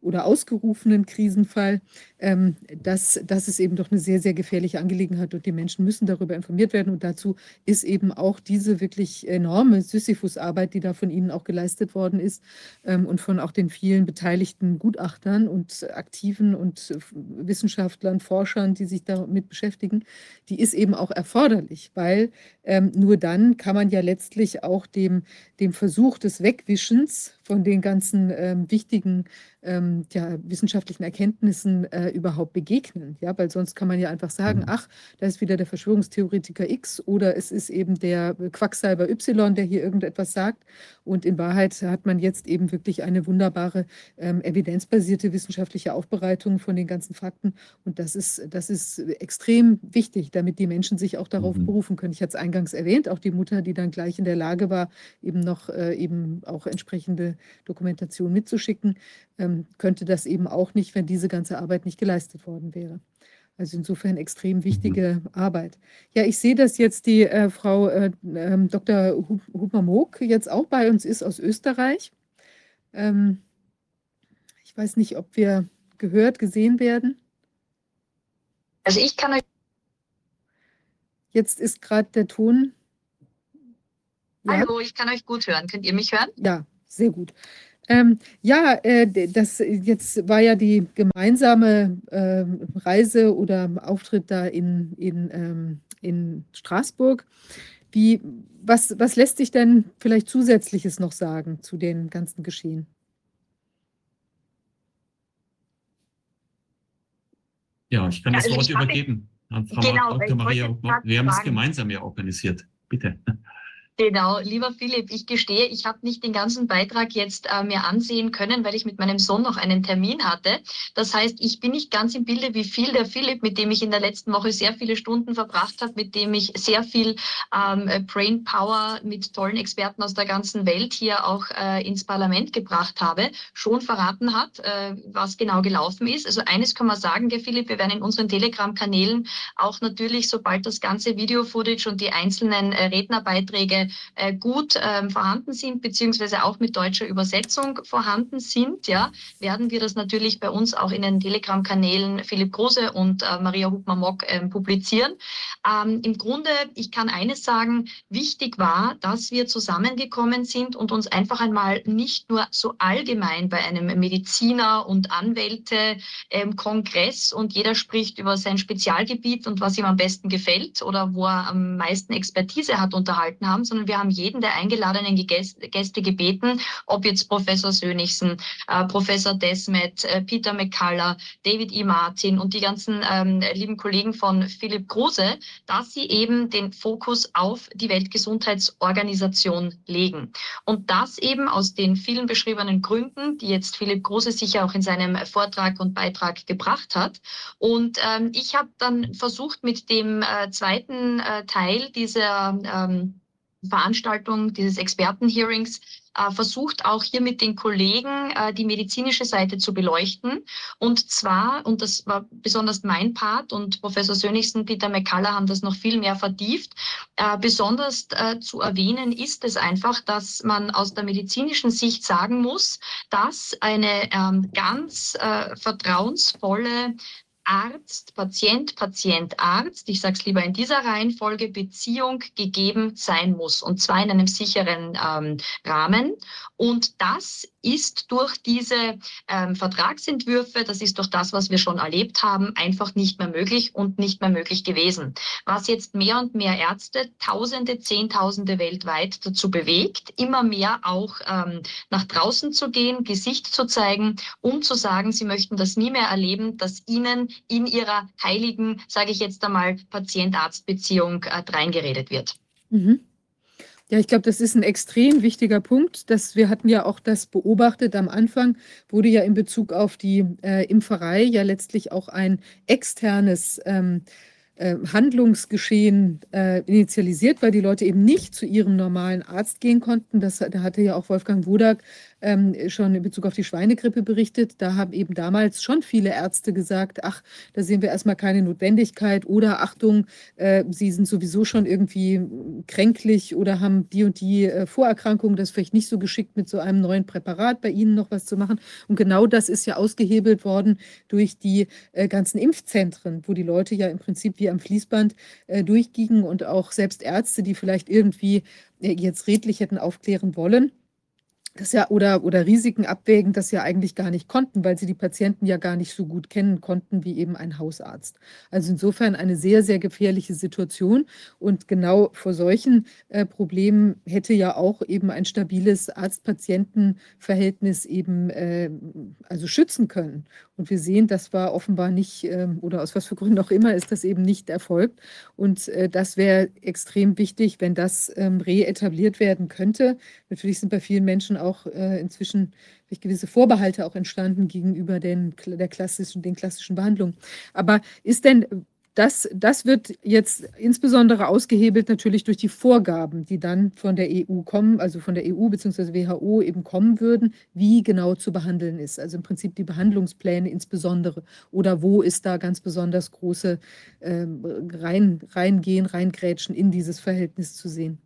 oder ausgerufenen Krisenfall, ähm, dass das ist eben doch eine sehr, sehr gefährliche Angelegenheit und die Menschen müssen darüber informiert werden. Und dazu ist eben auch diese wirklich enorme Sisyphus-Arbeit, die da von Ihnen auch geleistet worden ist ähm, und von auch den vielen beteiligten Gutachtern und Aktiven und Wissenschaftlern, Forschern, die sich damit beschäftigen, die ist eben auch erforderlich, weil ähm, nur dann kann man ja letztlich auch dem, dem Versuch des Wegwischens von den ganzen ähm, wichtigen ähm, ja, wissenschaftlichen Erkenntnissen äh, überhaupt begegnen. Ja, weil sonst kann man ja einfach sagen, mhm. ach, da ist wieder der Verschwörungstheoretiker X oder es ist eben der Quacksalber Y, der hier irgendetwas sagt. Und in Wahrheit hat man jetzt eben wirklich eine wunderbare ähm, evidenzbasierte wissenschaftliche Aufbereitung von den ganzen Fakten. Und das ist, das ist extrem wichtig, damit die Menschen sich auch darauf mhm. berufen können. Ich hatte es eingangs erwähnt, auch die Mutter, die dann gleich in der Lage war, eben noch äh, eben auch entsprechende Dokumentation mitzuschicken, könnte das eben auch nicht, wenn diese ganze Arbeit nicht geleistet worden wäre. Also insofern extrem wichtige mhm. Arbeit. Ja, ich sehe, dass jetzt die äh, Frau äh, äh, Dr. Huber-Moog jetzt auch bei uns ist aus Österreich. Ähm, ich weiß nicht, ob wir gehört, gesehen werden. Also ich kann euch. Jetzt ist gerade der Ton. Ja. Hallo, ich kann euch gut hören. Könnt ihr mich hören? Ja, sehr gut. Ähm, ja, äh, das jetzt war ja die gemeinsame äh, Reise oder Auftritt da in, in, ähm, in Straßburg. Wie, was, was lässt sich denn vielleicht Zusätzliches noch sagen zu den ganzen Geschehen? Ja, ich kann das also Wort übergeben an Frau genau, Dr. Maria. Wir haben es gemeinsam ja organisiert. Bitte. Genau, lieber Philipp, ich gestehe, ich habe nicht den ganzen Beitrag jetzt äh, mir ansehen können, weil ich mit meinem Sohn noch einen Termin hatte. Das heißt, ich bin nicht ganz im Bilde, wie viel der Philipp, mit dem ich in der letzten Woche sehr viele Stunden verbracht habe, mit dem ich sehr viel ähm, Brain Power mit tollen Experten aus der ganzen Welt hier auch äh, ins Parlament gebracht habe, schon verraten hat, äh, was genau gelaufen ist. Also eines kann man sagen, der Philipp, wir werden in unseren Telegram-Kanälen auch natürlich, sobald das ganze Video-Footage und die einzelnen äh, Äh, gut ähm, vorhanden sind, beziehungsweise auch mit deutscher Übersetzung vorhanden sind, ja, werden wir das natürlich bei uns auch in den Telegram-Kanälen Philipp Große und äh, Maria Hubmer-Mock ähm, publizieren. Ähm, Im Grunde, ich kann eines sagen, wichtig war, dass wir zusammengekommen sind und uns einfach einmal nicht nur so allgemein bei einem Mediziner und Anwälte ähm, und jeder spricht über sein Spezialgebiet und was ihm am besten gefällt oder wo er am meisten Expertise hat unterhalten haben, sondern sondern wir haben jeden der eingeladenen Gäste gebeten, ob jetzt Professor Sönigsen, äh, Professor Desmet, äh, Peter McCullough, David E. Martin und die ganzen ähm, lieben Kollegen von Philipp Kruse, dass sie eben den Fokus auf die Weltgesundheitsorganisation legen. Und das eben aus den vielen beschriebenen Gründen, die jetzt Philipp Kruse sicher auch in seinem Vortrag und Beitrag gebracht hat. Und ähm, ich habe dann versucht, mit dem äh, zweiten äh, Teil dieser ähm, Veranstaltung, dieses Expertenhearings, äh, versucht auch hier mit den Kollegen äh, die medizinische Seite zu beleuchten. Und zwar, und das war besonders mein Part und Professor Sönigsen, Peter McCullough haben das noch viel mehr vertieft, äh, besonders zu erwähnen ist es einfach, dass man aus der medizinischen Sicht sagen muss, dass eine ähm, ganz vertrauensvolle Arzt, Patient, Patient, Arzt, ich sage es lieber in dieser Reihenfolge, Beziehung gegeben sein muss und zwar in einem sicheren ähm, Rahmen. Und das ist durch diese ähm, Vertragsentwürfe, das ist durch das, was wir schon erlebt haben, einfach nicht mehr möglich und nicht mehr möglich gewesen. Was jetzt mehr und mehr Ärzte, Tausende, Zehntausende weltweit dazu bewegt, immer mehr auch ähm, nach draußen zu gehen, Gesicht zu zeigen, um zu sagen, sie möchten das nie mehr erleben, dass ihnen in ihrer heiligen, sage ich jetzt einmal, Patient-Arzt-Beziehung äh, reingeredet wird. Mhm. Ja, ich glaube, das ist ein extrem wichtiger Punkt. Dass wir hatten ja auch das beobachtet am Anfang, wurde ja in Bezug auf die äh, Impferei ja letztlich auch ein externes ähm, äh, Handlungsgeschehen äh, initialisiert, weil die Leute eben nicht zu ihrem normalen Arzt gehen konnten. Das, da hatte ja auch Wolfgang Wodak ähm, schon in Bezug auf die Schweinegrippe berichtet. Da haben eben damals schon viele Ärzte gesagt, ach, da sehen wir erstmal keine Notwendigkeit oder Achtung, äh, sie sind sowieso schon irgendwie kränklich oder haben die und die äh, Vorerkrankung, das ist vielleicht nicht so geschickt, mit so einem neuen Präparat bei ihnen noch was zu machen. Und genau das ist ja ausgehebelt worden durch die äh, ganzen Impfzentren, wo die Leute ja im Prinzip wie am Fließband äh, durchgingen und auch selbst Ärzte, die vielleicht irgendwie äh, jetzt redlich hätten aufklären wollen das ja oder, oder Risiken abwägen, das ja eigentlich gar nicht konnten, weil sie die Patienten ja gar nicht so gut kennen konnten wie eben ein Hausarzt. Also insofern eine sehr, sehr gefährliche Situation. Und genau vor solchen äh, Problemen hätte ja auch eben ein stabiles Arzt-Patienten-Verhältnis eben äh, also schützen können. Und wir sehen, das war offenbar nicht, äh, oder aus was für Gründen auch immer, ist das eben nicht erfolgt. Und äh, das wäre extrem wichtig, wenn das ähm, reetabliert werden könnte. Natürlich sind bei vielen Menschen auch äh, inzwischen gewisse Vorbehalte auch entstanden gegenüber den, der klassischen, den klassischen Behandlungen. Aber ist denn das, das wird jetzt insbesondere ausgehebelt natürlich durch die Vorgaben, die dann von der EU kommen, also von der EU bzw. WHO eben kommen würden, wie genau zu behandeln ist. Also im Prinzip die Behandlungspläne insbesondere. Oder wo ist da ganz besonders große äh, rein, reingehen, reingrätschen in dieses Verhältnis zu sehen.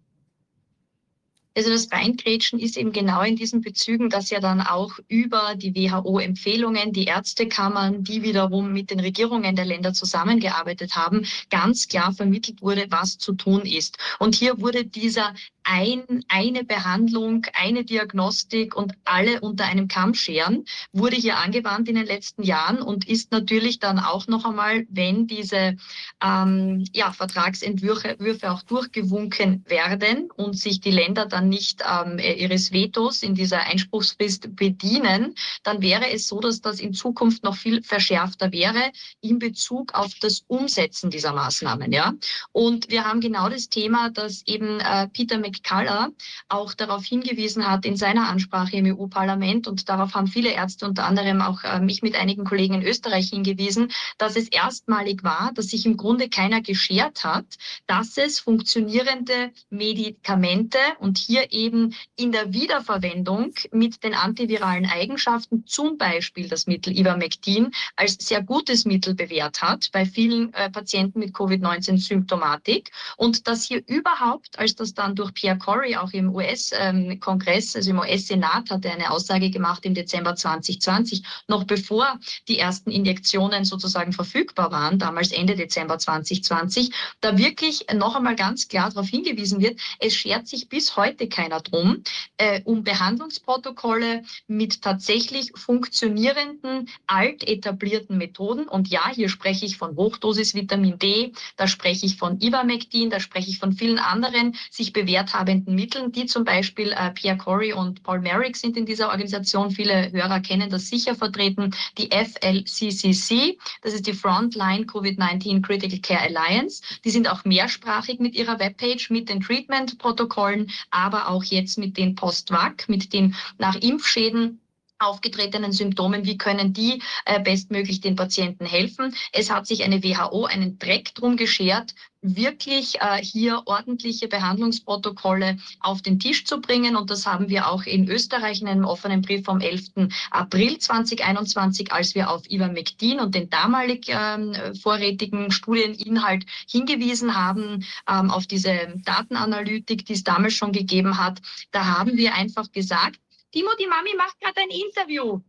Also das Reingrätschen ist eben genau in diesen Bezügen, dass ja dann auch über die WHO-Empfehlungen, die Ärztekammern, die wiederum mit den Regierungen der Länder zusammengearbeitet haben, ganz klar vermittelt wurde, was zu tun ist. Und hier wurde dieser ein, eine Behandlung, eine Diagnostik und alle unter einem Kamm scheren, wurde hier angewandt in den letzten Jahren und ist natürlich dann auch noch einmal, wenn diese ähm, ja, Vertragsentwürfe auch durchgewunken werden und sich die Länder dann nicht ähm, ihres Vetos in dieser Einspruchsfrist bedienen, dann wäre es so, dass das in Zukunft noch viel verschärfter wäre in Bezug auf das Umsetzen dieser Maßnahmen. Ja? Und wir haben genau das Thema, dass eben äh, Peter McCullough auch darauf hingewiesen hat in seiner Ansprache im EU-Parlament und darauf haben viele Ärzte, unter anderem auch äh, mich mit einigen Kollegen in Österreich hingewiesen, dass es erstmalig war, dass sich im Grunde keiner geschert hat, dass es funktionierende Medikamente und hier eben in der Wiederverwendung mit den antiviralen Eigenschaften, zum Beispiel das Mittel Ivermectin, als sehr gutes Mittel bewährt hat bei vielen äh, Patienten mit Covid-19-Symptomatik und dass hier überhaupt, als das dann durch Pierre Corey auch im US-Kongress, also im US-Senat, hat er eine Aussage gemacht im Dezember 2020, noch bevor die ersten Injektionen sozusagen verfügbar waren, damals Ende Dezember 2020, da wirklich noch einmal ganz klar darauf hingewiesen wird, es schert sich bis heute keiner drum, äh, um Behandlungsprotokolle mit tatsächlich funktionierenden, alt etablierten Methoden. Und ja, hier spreche ich von Hochdosis Vitamin D, da spreche ich von Ivermectin, da spreche ich von vielen anderen sich bewährt handhabenden Mitteln, die zum Beispiel äh, Pierre Corey und Paul Merrick sind in dieser Organisation. Viele Hörer kennen das sicher vertreten. Die FLCCC, das ist die Frontline COVID-19 Critical Care Alliance. Die sind auch mehrsprachig mit ihrer Webpage, mit den Treatment-Protokollen, aber auch jetzt mit den Post-Vac, mit den nach Impfschäden aufgetretenen Symptomen, wie können die äh, bestmöglich den Patienten helfen. Es hat sich eine WHO einen Dreck drum geschert, wirklich äh, hier ordentliche Behandlungsprotokolle auf den Tisch zu bringen. Und das haben wir auch in Österreich in einem offenen Brief vom 11. April 2021, als wir auf Ivermectin und den damalig ähm, vorrätigen Studieninhalt hingewiesen haben, ähm, auf diese Datenanalytik, die es damals schon gegeben hat. Da haben wir einfach gesagt, Timo, die Mami macht gerade ein Interview.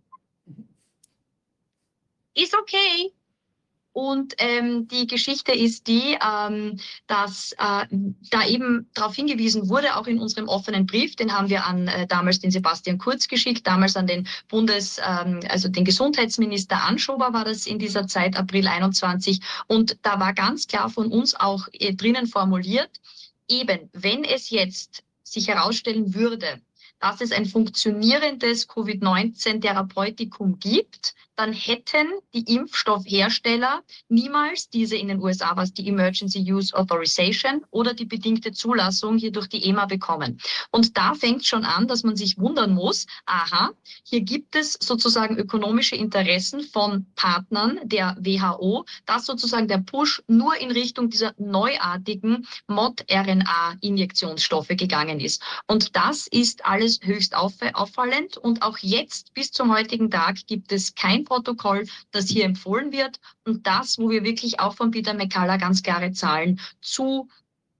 Ist okay. Und ähm, die Geschichte ist die, ähm, dass äh, da eben darauf hingewiesen wurde, auch in unserem offenen Brief, den haben wir an äh, damals den Sebastian Kurz geschickt, damals an den Bundes, ähm, also den Gesundheitsminister Anschober war das in dieser Zeit, April 21. Und da war ganz klar von uns auch äh, drinnen formuliert, eben, wenn es jetzt sich herausstellen würde, dass es ein funktionierendes Covid-19-Therapeutikum gibt, dann hätten die Impfstoffhersteller niemals diese in den USA was die Emergency Use Authorization oder die bedingte Zulassung hier durch die EMA bekommen. Und da fängt schon an, dass man sich wundern muss, aha, hier gibt es sozusagen ökonomische Interessen von Partnern der WHO, dass sozusagen der Push nur in Richtung dieser neuartigen Mod-RNA-Injektionsstoffe gegangen ist. Und das ist alles höchst auffallend. Und auch jetzt bis zum heutigen Tag gibt es kein Protokoll, das hier empfohlen wird und das, wo wir wirklich auch von Peter McCullough ganz klare Zahlen zu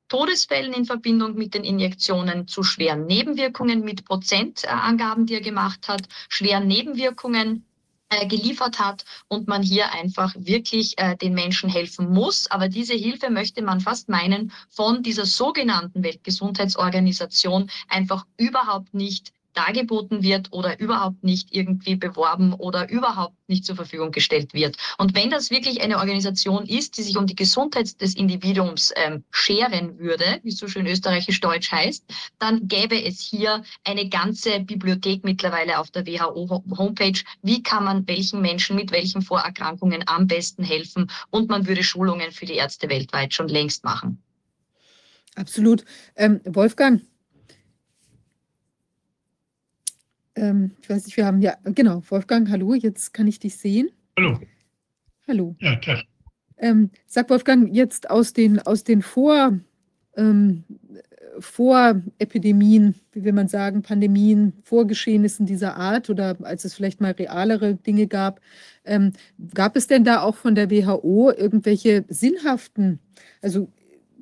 Todesfällen in Verbindung mit den Injektionen, zu schweren Nebenwirkungen mit Prozentangaben, die er gemacht hat, schweren Nebenwirkungen äh, geliefert hat und man hier einfach wirklich äh, den Menschen helfen muss. Aber diese Hilfe möchte man fast meinen von dieser sogenannten Weltgesundheitsorganisation einfach überhaupt nicht dargeboten wird oder überhaupt nicht irgendwie beworben oder überhaupt nicht zur Verfügung gestellt wird. Und wenn das wirklich eine Organisation ist, die sich um die Gesundheit des Individuums ähm, scheren würde, wie es so schön österreichisch-deutsch heißt, dann gäbe es hier eine ganze Bibliothek mittlerweile auf der WHO-Homepage. Wie kann man welchen Menschen mit welchen Vorerkrankungen am besten helfen? Und man würde Schulungen für die Ärzte weltweit schon längst machen. Absolut. Ähm, Wolfgang, Ähm, ich weiß nicht, wir haben ja, genau, Wolfgang, hallo, jetzt kann ich dich sehen. Hallo. Hallo. Ja, klar. Ähm, sag Wolfgang, jetzt aus den, aus den Vor, ähm, Vorepidemien, wie will man sagen, Pandemien, Vorgeschehnissen dieser Art oder als es vielleicht mal realere Dinge gab, ähm, gab es denn da auch von der WHO irgendwelche sinnhaften, also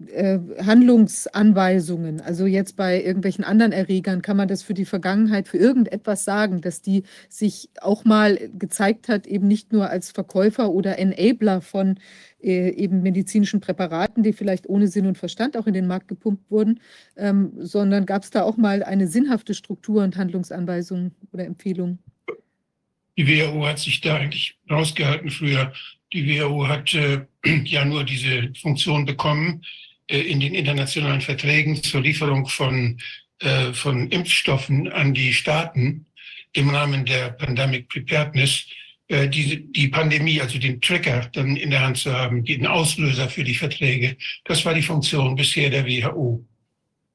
äh, Handlungsanweisungen, also jetzt bei irgendwelchen anderen Erregern, kann man das für die Vergangenheit, für irgendetwas sagen, dass die sich auch mal gezeigt hat, eben nicht nur als Verkäufer oder Enabler von äh, eben medizinischen Präparaten, die vielleicht ohne Sinn und Verstand auch in den Markt gepumpt wurden, ähm, sondern gab es da auch mal eine sinnhafte Struktur und Handlungsanweisungen oder Empfehlungen? Die WHO hat sich da eigentlich rausgehalten früher. Die WHO hat äh, ja nur diese Funktion bekommen, in den internationalen Verträgen zur Lieferung von, äh, von Impfstoffen an die Staaten im Rahmen der Pandemic Preparedness äh, die, die Pandemie, also den Trigger dann in der Hand zu haben, den Auslöser für die Verträge. Das war die Funktion bisher der WHO.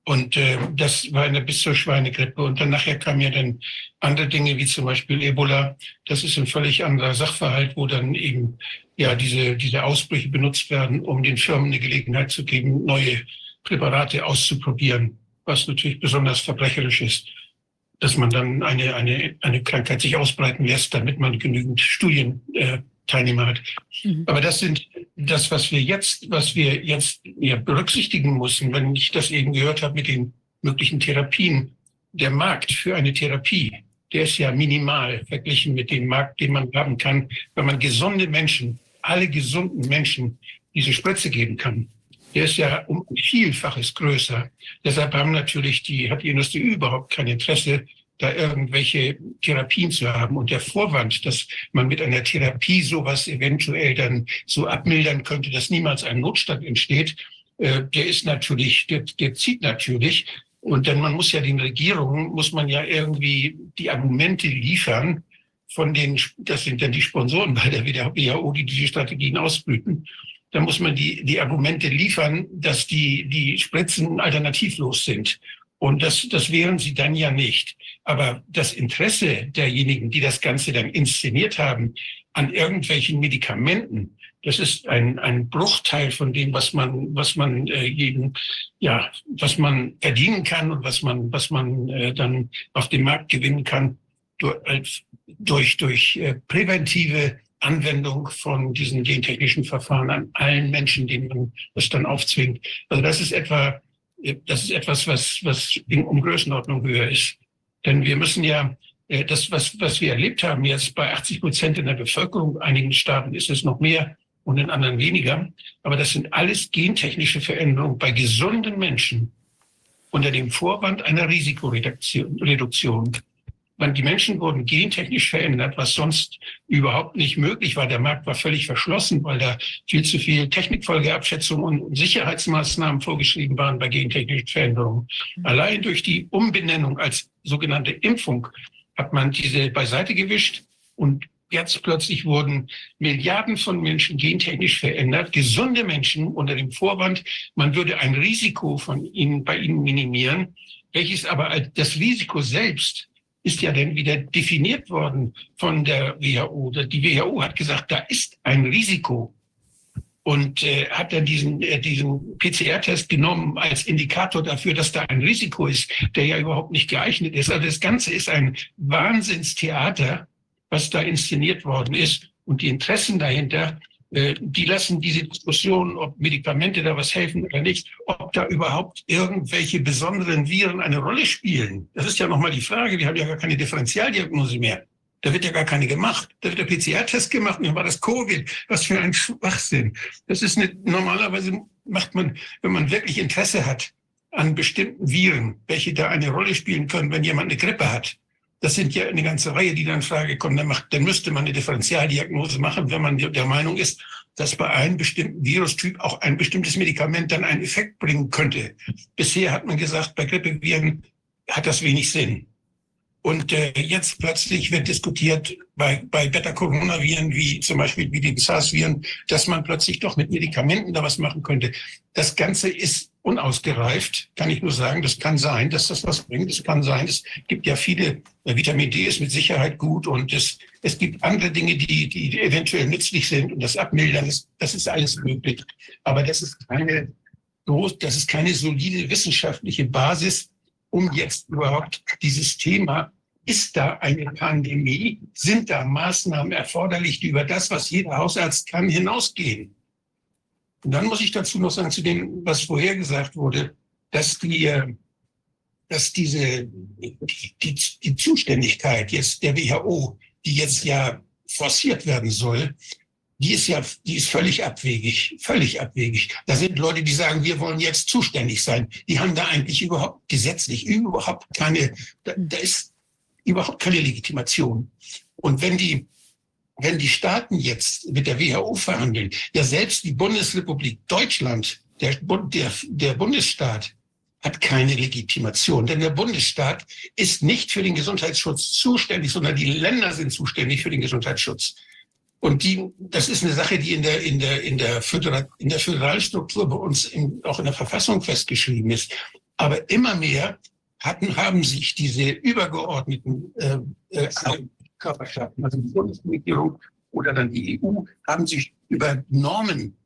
Und äh, das war eine bis zur Schweinegrippe. Und dann nachher kamen ja dann andere Dinge, wie zum Beispiel Ebola. Das ist ein völlig anderer Sachverhalt, wo dann eben ja diese, diese Ausbrüche benutzt werden, um den Firmen eine Gelegenheit zu geben, neue Präparate auszuprobieren, was natürlich besonders verbrecherisch ist, dass man dann eine, eine, eine Krankheit sich ausbreiten lässt, damit man genügend Studien äh, hat. Mhm. Aber das sind das, was wir jetzt, was wir jetzt ja, berücksichtigen müssen, wenn ich das eben gehört habe mit den möglichen Therapien. Der Markt für eine Therapie, der ist ja minimal verglichen mit dem Markt, den man haben kann, wenn man gesunde Menschen, alle gesunden Menschen diese Spritze geben kann. Der ist ja um Vielfaches größer. Deshalb haben natürlich die, hat die Industrie überhaupt kein Interesse, da irgendwelche Therapien zu haben. Und der Vorwand, dass man mit einer Therapie sowas eventuell dann so abmildern könnte, dass niemals ein Notstand entsteht, äh, der ist natürlich, der, der zieht natürlich. Und denn man muss ja den Regierungen, muss man ja irgendwie die Argumente liefern von den, das sind dann die Sponsoren bei der WHO, die diese Strategien ausbrüten. Da muss man die, die Argumente liefern, dass die, die Spritzen alternativlos sind. Und das, das wären sie dann ja nicht. Aber das Interesse derjenigen, die das Ganze dann inszeniert haben, an irgendwelchen Medikamenten, das ist ein, ein Bruchteil von dem, was man, was man äh, jeden, ja, was man verdienen kann und was man, was man äh, dann auf dem Markt gewinnen kann durch, durch, durch äh, präventive Anwendung von diesen gentechnischen Verfahren an allen Menschen, denen man das dann aufzwingt. Also das ist etwa, das ist etwas, was, was in, um Größenordnung höher ist. Denn wir müssen ja äh, das, was, was wir erlebt haben jetzt bei 80 Prozent in der Bevölkerung, einigen Staaten ist es noch mehr, und in anderen weniger. Aber das sind alles gentechnische Veränderungen bei gesunden Menschen unter dem Vorwand einer Risikoreduktion. Die Menschen wurden gentechnisch verändert, was sonst überhaupt nicht möglich war. Der Markt war völlig verschlossen, weil da viel zu viel Technikfolgeabschätzung und Sicherheitsmaßnahmen vorgeschrieben waren bei gentechnischen Veränderungen. Allein durch die Umbenennung als sogenannte Impfung hat man diese beiseite gewischt und Jetzt plötzlich wurden Milliarden von Menschen gentechnisch verändert, gesunde Menschen unter dem Vorwand, man würde ein Risiko von ihnen bei ihnen minimieren, welches aber das Risiko selbst ist ja dann wieder definiert worden von der WHO. Die WHO hat gesagt, da ist ein Risiko und äh, hat dann diesen, äh, diesen PCR-Test genommen als Indikator dafür, dass da ein Risiko ist, der ja überhaupt nicht geeignet ist. Also das Ganze ist ein Wahnsinnstheater was da inszeniert worden ist und die Interessen dahinter, die lassen diese Diskussion, ob Medikamente da was helfen oder nicht, ob da überhaupt irgendwelche besonderen Viren eine Rolle spielen. Das ist ja nochmal die Frage. Wir haben ja gar keine Differentialdiagnose mehr. Da wird ja gar keine gemacht. Da wird der PCR-Test gemacht und dann war das Covid. Was für ein Schwachsinn. Das ist nicht, normalerweise macht man, wenn man wirklich Interesse hat an bestimmten Viren, welche da eine Rolle spielen können, wenn jemand eine Grippe hat, das sind ja eine ganze Reihe, die dann in Frage kommen. Dann, macht, dann müsste man eine Differentialdiagnose machen, wenn man der Meinung ist, dass bei einem bestimmten Virustyp auch ein bestimmtes Medikament dann einen Effekt bringen könnte. Bisher hat man gesagt, bei Grippeviren hat das wenig Sinn. Und äh, jetzt plötzlich wird diskutiert bei, bei Beta-Coronaviren, wie zum Beispiel wie die SARS-Viren, dass man plötzlich doch mit Medikamenten da was machen könnte. Das Ganze ist unausgereift, kann ich nur sagen. Das kann sein, dass das was bringt. Es kann sein, es gibt ja viele, äh, Vitamin D ist mit Sicherheit gut und es, es gibt andere Dinge, die, die eventuell nützlich sind und das Abmildern, ist, das ist alles möglich. Aber das ist keine, das ist keine solide wissenschaftliche Basis, um jetzt überhaupt dieses Thema, ist da eine Pandemie, sind da Maßnahmen erforderlich, die über das, was jeder Hausarzt kann, hinausgehen. Und dann muss ich dazu noch sagen, zu dem, was vorher gesagt wurde, dass die, äh, dass diese, die, die, Zuständigkeit jetzt der WHO, die jetzt ja forciert werden soll, die ist ja, die ist völlig abwegig, völlig abwegig. Da sind Leute, die sagen, wir wollen jetzt zuständig sein. Die haben da eigentlich überhaupt gesetzlich überhaupt keine, da, da ist überhaupt keine Legitimation. Und wenn die wenn die Staaten jetzt mit der WHO verhandeln, ja selbst die Bundesrepublik Deutschland, der, der, der Bundesstaat, hat keine Legitimation. Denn der Bundesstaat ist nicht für den Gesundheitsschutz zuständig, sondern die Länder sind zuständig für den Gesundheitsschutz. Und die, das ist eine Sache, die in der, in der, in der, Föderal, in der Föderalstruktur bei uns in, auch in der Verfassung festgeschrieben ist. Aber immer mehr hatten, haben sich diese übergeordneten äh, äh, Körperschaften, also die Bundesregierung oder dann die EU, haben sich über Normen,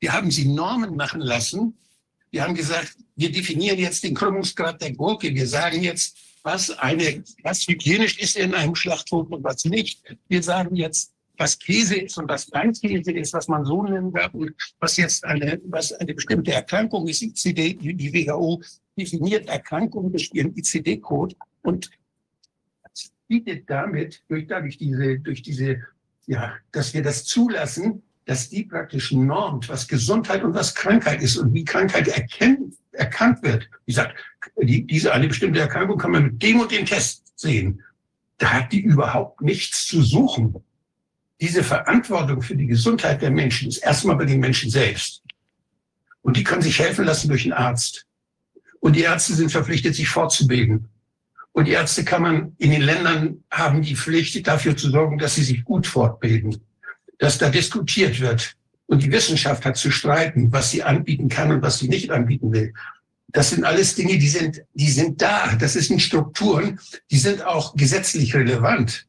wir haben sie Normen machen lassen. Wir haben gesagt, wir definieren jetzt den Krümmungsgrad der Gurke. Wir sagen jetzt, was eine, was hygienisch ist in einem Schlachthof und was nicht. Wir sagen jetzt, was Käse ist und was kein Käse ist, was man so nennen darf und was jetzt eine, was eine bestimmte Erkrankung ist. Die WHO definiert Erkrankungen durch ihren ICD-Code und bietet damit durch, dadurch diese, durch diese, ja, dass wir das zulassen, dass die praktisch normt, was Gesundheit und was Krankheit ist und wie Krankheit erkennt, erkannt wird. Wie gesagt, die, diese eine bestimmte Erkrankung kann man mit dem und dem Test sehen. Da hat die überhaupt nichts zu suchen. Diese Verantwortung für die Gesundheit der Menschen ist erstmal bei den Menschen selbst. Und die können sich helfen lassen durch einen Arzt. Und die Ärzte sind verpflichtet, sich fortzubilden. Und die Ärzte kann man in den Ländern haben die Pflicht, dafür zu sorgen, dass sie sich gut fortbilden, dass da diskutiert wird. Und die Wissenschaft hat zu streiten, was sie anbieten kann und was sie nicht anbieten will. Das sind alles Dinge, die sind, die sind da. Das sind Strukturen, die sind auch gesetzlich relevant.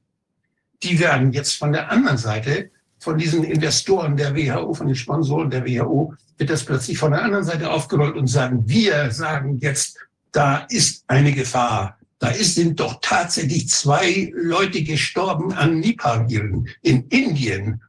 Die werden jetzt von der anderen Seite, von diesen Investoren der WHO, von den Sponsoren der WHO, wird das plötzlich von der anderen Seite aufgerollt und sagen, wir sagen jetzt, da ist eine Gefahr. Da sind doch tatsächlich zwei Leute gestorben an Nipah-Viren in Indien.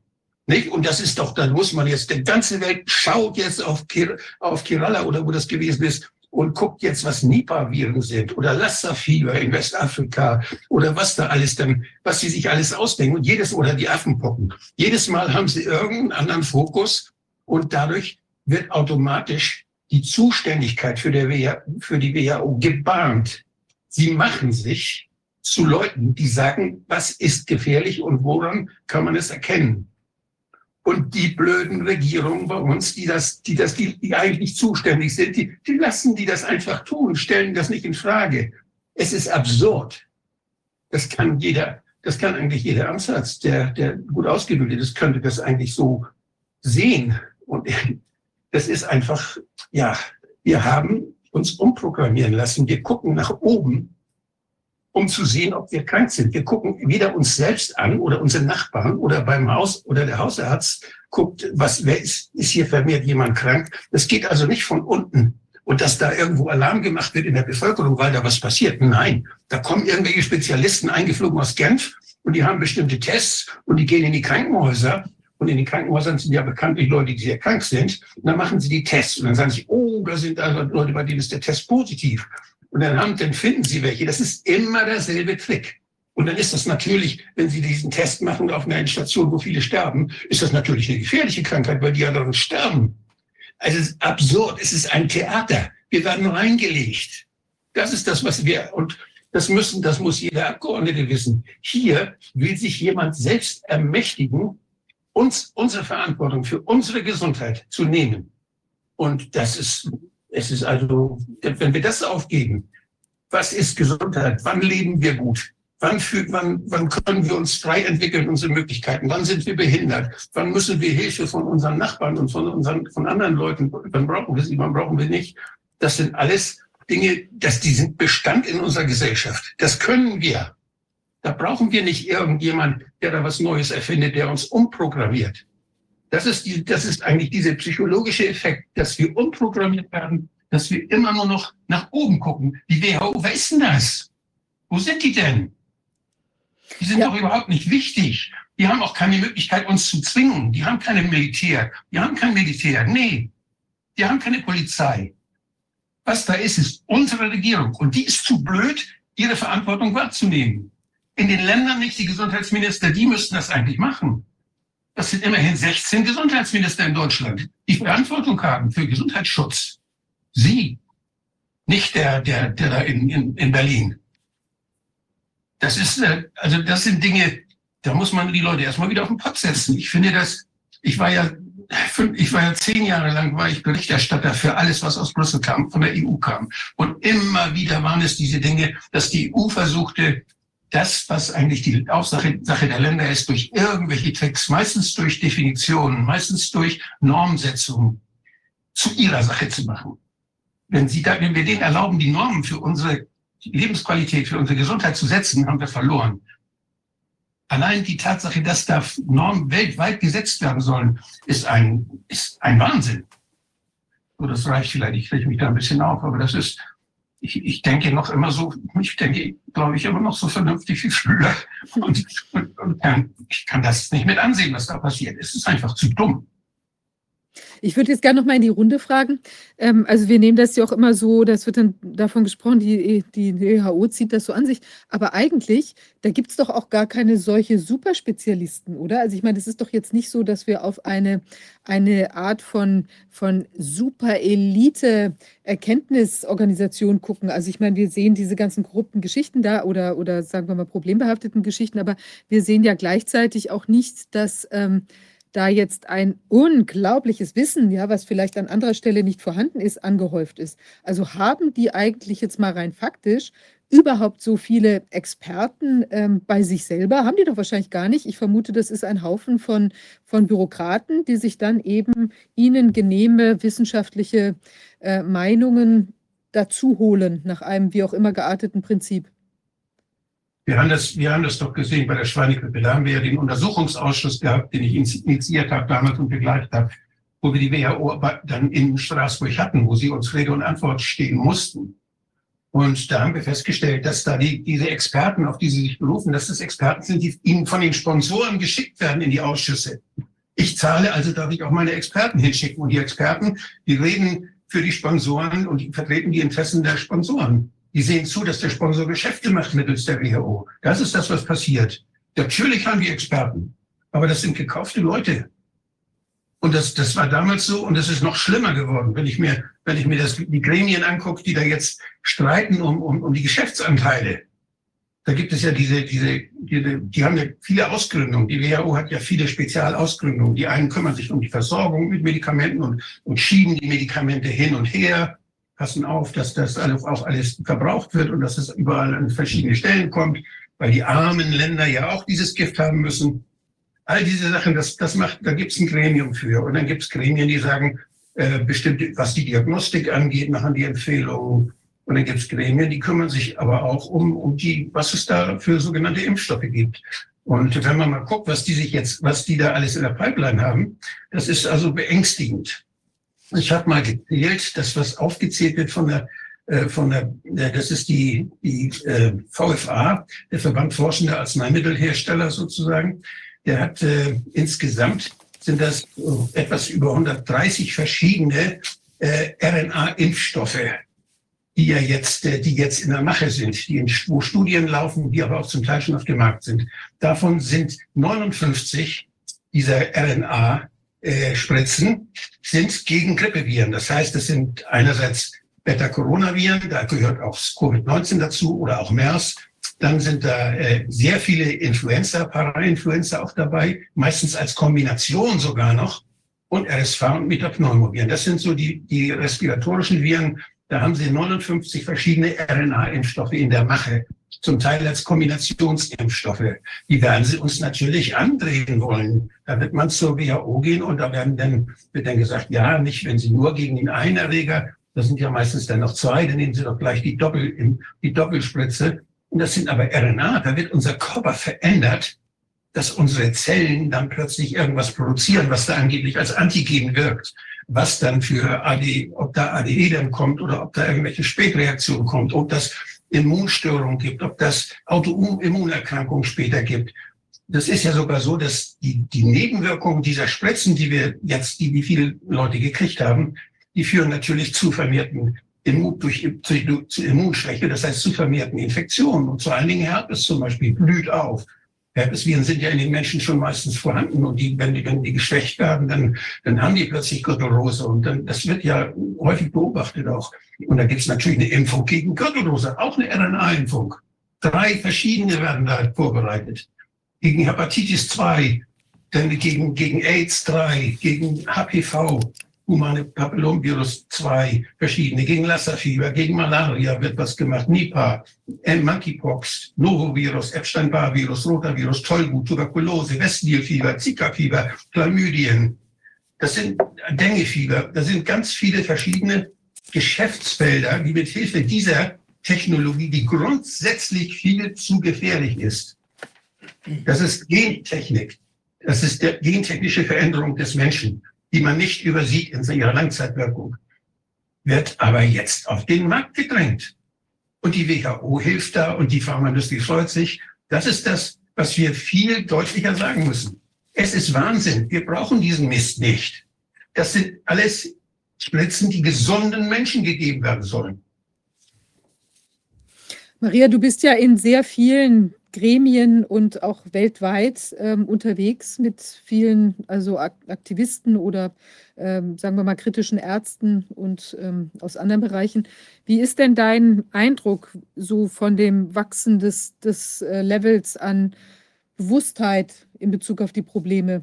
Nicht? Und das ist doch, da muss man jetzt, die ganze Welt schaut jetzt auf, Kir auf Kerala oder wo das gewesen ist und guckt jetzt, was Nipah-Viren sind oder Lassa-Fieber in Westafrika oder was da alles dann, was sie sich alles ausdenken und jedes oder die Affenpocken. Jedes Mal haben sie irgendeinen anderen Fokus und dadurch wird automatisch die Zuständigkeit für, der WH, für die WHO gebahnt. Sie machen sich zu Leuten, die sagen, was ist gefährlich und woran kann man es erkennen. Und die blöden Regierungen bei uns, die das, die das, die, die eigentlich zuständig sind, die, die lassen die das einfach tun, stellen das nicht in Frage. Es ist absurd. Das kann jeder, das kann eigentlich jeder Amtsarzt, der, der gut ausgebildet ist, könnte das eigentlich so sehen. Und das ist einfach, ja, wir haben uns umprogrammieren lassen. Wir gucken nach oben um zu sehen, ob wir krank sind. Wir gucken weder uns selbst an oder unsere Nachbarn oder beim Haus oder der Hausarzt guckt, was, wer ist, ist hier vermehrt jemand krank. Das geht also nicht von unten. Und dass da irgendwo Alarm gemacht wird in der Bevölkerung, weil da was passiert. Nein, da kommen irgendwelche Spezialisten eingeflogen aus Genf und die haben bestimmte Tests und die gehen in die Krankenhäuser und in den Krankenhäusern sind ja bekanntlich Leute, die sehr krank sind. Und dann machen sie die Tests und dann sagen sie, oh, da sind also Leute, bei denen ist der Test positiv. Und dann, haben, dann finden Sie welche. Das ist immer derselbe Trick. Und dann ist das natürlich, wenn Sie diesen Test machen auf einer Station, wo viele sterben, ist das natürlich eine gefährliche Krankheit, weil die anderen sterben. Also es ist absurd. Es ist ein Theater. Wir werden reingelegt. Das ist das, was wir, und das müssen, das muss jeder Abgeordnete wissen. Hier will sich jemand selbst ermächtigen, uns unsere Verantwortung für unsere Gesundheit zu nehmen. Und das ist es ist also, wenn wir das aufgeben, was ist Gesundheit? Wann leben wir gut? Wann, für, wann, wann können wir uns frei entwickeln, unsere Möglichkeiten? Wann sind wir behindert? Wann müssen wir Hilfe von unseren Nachbarn und von, unseren, von anderen Leuten? Wann brauchen wir sie? Wann brauchen wir nicht? Das sind alles Dinge, dass die sind Bestand in unserer Gesellschaft. Das können wir. Da brauchen wir nicht irgendjemand, der da was Neues erfindet, der uns umprogrammiert. Das ist, die, das ist eigentlich dieser psychologische Effekt, dass wir umprogrammiert werden, dass wir immer nur noch nach oben gucken. Die WHO, wer ist denn das? Wo sind die denn? Die sind ja. doch überhaupt nicht wichtig. Die haben auch keine Möglichkeit, uns zu zwingen. Die haben keine Militär. Die haben kein Militär. Nee. Die haben keine Polizei. Was da ist, ist unsere Regierung. Und die ist zu blöd, ihre Verantwortung wahrzunehmen. In den Ländern nicht die Gesundheitsminister, die müssten das eigentlich machen. Das sind immerhin 16 Gesundheitsminister in Deutschland, die Verantwortung haben für Gesundheitsschutz. Sie, nicht der, der, der da in, in, in Berlin. Das ist, äh, also das sind Dinge, da muss man die Leute erstmal wieder auf den Pott setzen. Ich finde das, ich war ja, ich war ja zehn Jahre lang, war ich Berichterstatter für alles, was aus Brüssel kam, von der EU kam. Und immer wieder waren es diese Dinge, dass die EU versuchte, das, was eigentlich die Aufsache Sache der Länder ist, durch irgendwelche Tricks, meistens durch Definitionen, meistens durch Normsetzungen, zu ihrer Sache zu machen. Wenn, sie da, wenn wir denen erlauben, die Normen für unsere Lebensqualität, für unsere Gesundheit zu setzen, haben wir verloren. Allein die Tatsache, dass da Normen weltweit gesetzt werden sollen, ist ein, ist ein Wahnsinn. So, das reicht vielleicht, ich rege mich da ein bisschen auf, aber das ist, ich, ich denke noch immer so, ich denke, glaube ich, immer noch so vernünftig wie früher. Und, und, und ich kann das nicht mit ansehen, was da passiert. Es ist einfach zu dumm. Ich würde jetzt gerne noch mal in die Runde fragen. Ähm, also wir nehmen das ja auch immer so, das wird dann davon gesprochen, die, die WHO zieht das so an sich. Aber eigentlich, da gibt es doch auch gar keine solche Superspezialisten, oder? Also ich meine, es ist doch jetzt nicht so, dass wir auf eine, eine Art von, von Super-Elite-Erkenntnisorganisation gucken. Also ich meine, wir sehen diese ganzen korrupten Geschichten da oder, oder sagen wir mal problembehafteten Geschichten, aber wir sehen ja gleichzeitig auch nicht, dass... Ähm, da jetzt ein unglaubliches Wissen, ja, was vielleicht an anderer Stelle nicht vorhanden ist, angehäuft ist. Also haben die eigentlich jetzt mal rein faktisch überhaupt so viele Experten ähm, bei sich selber? Haben die doch wahrscheinlich gar nicht. Ich vermute, das ist ein Haufen von, von Bürokraten, die sich dann eben ihnen genehme wissenschaftliche äh, Meinungen dazu holen, nach einem wie auch immer gearteten Prinzip. Wir haben, das, wir haben das doch gesehen bei der Schweinegrippe. Da haben wir ja den Untersuchungsausschuss gehabt, den ich initiiert habe damals und begleitet habe, wo wir die WHO dann in Straßburg hatten, wo sie uns Rede und Antwort stehen mussten. Und da haben wir festgestellt, dass da die, diese Experten, auf die sie sich berufen, dass das Experten sind, die ihnen von den Sponsoren geschickt werden in die Ausschüsse. Ich zahle, also darf ich auch meine Experten hinschicken. Und die Experten, die reden für die Sponsoren und die vertreten die Interessen der Sponsoren. Die sehen zu, dass der Sponsor Geschäfte macht mittels der WHO. Das ist das, was passiert. Natürlich haben die Experten, aber das sind gekaufte Leute. Und das, das war damals so und das ist noch schlimmer geworden, wenn ich mir, wenn ich mir das, die Gremien angucke, die da jetzt streiten um, um, um die Geschäftsanteile. Da gibt es ja diese, diese, diese, die haben ja viele Ausgründungen. Die WHO hat ja viele Spezialausgründungen. Die einen kümmern sich um die Versorgung mit Medikamenten und, und schieben die Medikamente hin und her, passen auf, dass das alles, auch alles verbraucht wird und dass es überall an verschiedene Stellen kommt, weil die armen Länder ja auch dieses Gift haben müssen. All diese Sachen, das, das macht, da gibt es ein Gremium für. Und dann gibt es Gremien, die sagen, äh, bestimmt, was die Diagnostik angeht, machen die Empfehlungen. Und dann gibt es Gremien, die kümmern sich aber auch um, um die, was es da für sogenannte Impfstoffe gibt. Und wenn man mal guckt, was die sich jetzt, was die da alles in der Pipeline haben, das ist also beängstigend. Ich habe mal gezählt, das was aufgezählt wird von der äh, von der, äh, das ist die, die äh, VFA, der Verband Forschender Arzneimittelhersteller sozusagen der hat äh, insgesamt sind das etwas über 130 verschiedene äh, RNA-Impfstoffe, die ja jetzt, äh, die jetzt in der Mache sind, die in, wo Studien laufen, die aber auch zum Teil schon auf dem Markt sind. Davon sind 59 dieser RNA-Spritzen äh, sind gegen Grippeviren. Das heißt, es sind einerseits Beta-Coronaviren, da gehört auch Covid-19 dazu oder auch MERS dann sind da äh, sehr viele Influenza, Parainfluenza auch dabei, meistens als Kombination sogar noch. Und RSV und Metapneumoviren. Das sind so die, die respiratorischen Viren. Da haben sie 59 verschiedene RNA-Impfstoffe in der Mache, zum Teil als Kombinationsimpfstoffe. Die werden sie uns natürlich andrehen wollen. Da wird man zur WHO gehen und da werden dann, wird dann gesagt, ja, nicht, wenn sie nur gegen den einen Erreger, das sind ja meistens dann noch zwei, dann nehmen sie doch gleich die Doppel, die Doppelspritze. Und das sind aber RNA, da wird unser Körper verändert, dass unsere Zellen dann plötzlich irgendwas produzieren, was da angeblich als Antigen wirkt. Was dann für AD, ob da ADE dann kommt oder ob da irgendwelche Spätreaktionen kommt, ob das Immunstörungen gibt, ob das Autoimmunerkrankungen später gibt. Das ist ja sogar so, dass die, die Nebenwirkungen dieser Spritzen, die wir jetzt, die, die viele Leute gekriegt haben, die führen natürlich zu vermehrten Immun, durch, durch, zu Immunschwäche, das heißt zu vermehrten Infektionen und vor allen Dingen Herpes zum Beispiel blüht auf. Herpesviren sind ja in den Menschen schon meistens vorhanden und die, wenn die, wenn die geschwächt werden, dann, dann haben die plötzlich Gürtelrose und dann, das wird ja häufig beobachtet auch. Und da gibt es natürlich eine Impfung gegen Gürtelrose, auch eine RNA-Impfung. Drei verschiedene werden da vorbereitet. Gegen Hepatitis 2, dann gegen, gegen AIDS 3, gegen HPV, humane Papillomvirus 2, verschiedene, gegen Lassa-Fieber, gegen Malaria wird was gemacht, Nipah, Monkeypox, Novovirus, Epstein-Barr-Virus, Rotavirus, Tollwut, Tuberkulose, Westnilfieber, Zika-Fieber, Chlamydien. Das sind Dengue-Fieber. Das sind ganz viele verschiedene Geschäftsfelder, die mit Hilfe dieser Technologie, die grundsätzlich viel zu gefährlich ist. Das ist Gentechnik. Das ist die gentechnische Veränderung des Menschen die man nicht übersieht in ihrer Langzeitwirkung, wird aber jetzt auf den Markt gedrängt. Und die WHO hilft da und die Pharmaindustrie freut sich. Das ist das, was wir viel deutlicher sagen müssen. Es ist Wahnsinn. Wir brauchen diesen Mist nicht. Das sind alles Spritzen, die gesunden Menschen gegeben werden sollen. Maria, du bist ja in sehr vielen Gremien und auch weltweit ähm, unterwegs mit vielen, also Aktivisten oder ähm, sagen wir mal kritischen Ärzten und ähm, aus anderen Bereichen. Wie ist denn dein Eindruck so von dem Wachsen des, des äh, Levels an Bewusstheit in Bezug auf die Probleme?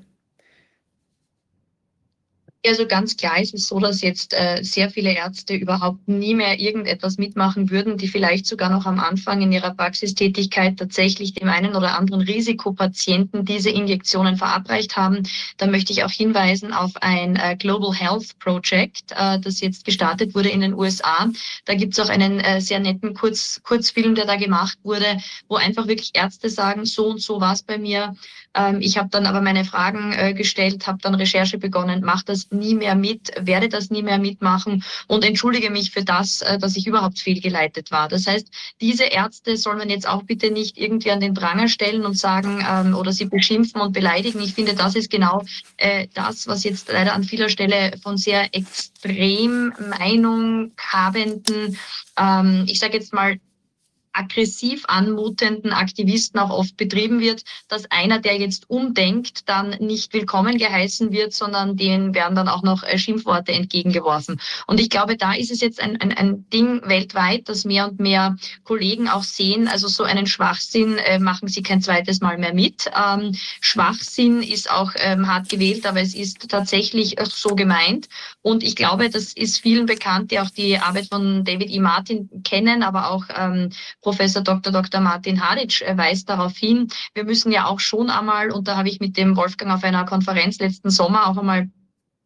Also ganz klar ist es so, dass jetzt äh, sehr viele Ärzte überhaupt nie mehr irgendetwas mitmachen würden, die vielleicht sogar noch am Anfang in ihrer Praxistätigkeit tatsächlich dem einen oder anderen Risikopatienten diese Injektionen verabreicht haben. Da möchte ich auch hinweisen auf ein äh, Global Health Project, äh, das jetzt gestartet wurde in den USA. Da gibt es auch einen äh, sehr netten Kurz, Kurzfilm, der da gemacht wurde, wo einfach wirklich Ärzte sagen, so und so war es bei mir. Ähm, ich habe dann aber meine Fragen äh, gestellt, habe dann Recherche begonnen, mache das nie mehr mit, werde das nie mehr mitmachen und entschuldige mich für das, äh, dass ich überhaupt fehlgeleitet war. Das heißt, diese Ärzte soll man jetzt auch bitte nicht irgendwie an den Pranger stellen und sagen ähm, oder sie beschimpfen und beleidigen. Ich finde, das ist genau äh, das, was jetzt leider an vieler Stelle von sehr extrem Meinung habenden, ähm, ich sage jetzt mal aggressiv anmutenden Aktivisten auch oft betrieben wird, dass einer, der jetzt umdenkt, dann nicht willkommen geheißen wird, sondern denen werden dann auch noch äh, Schimpfworte entgegengeworfen. Und ich glaube, da ist es jetzt ein, ein, ein Ding weltweit, dass mehr und mehr Kollegen auch sehen, also so einen Schwachsinn äh, machen sie kein zweites Mal mehr mit. Ähm, Schwachsinn ist auch ähm, hart gewählt, aber es ist tatsächlich so gemeint. Und ich glaube, das ist vielen bekannt, die auch die Arbeit von David E. Martin kennen, aber auch ähm, Professor Dr. Dr. Martin Hadic äh, weist darauf hin, wir müssen ja auch schon einmal, und da habe ich mit dem Wolfgang auf einer Konferenz letzten Sommer auch einmal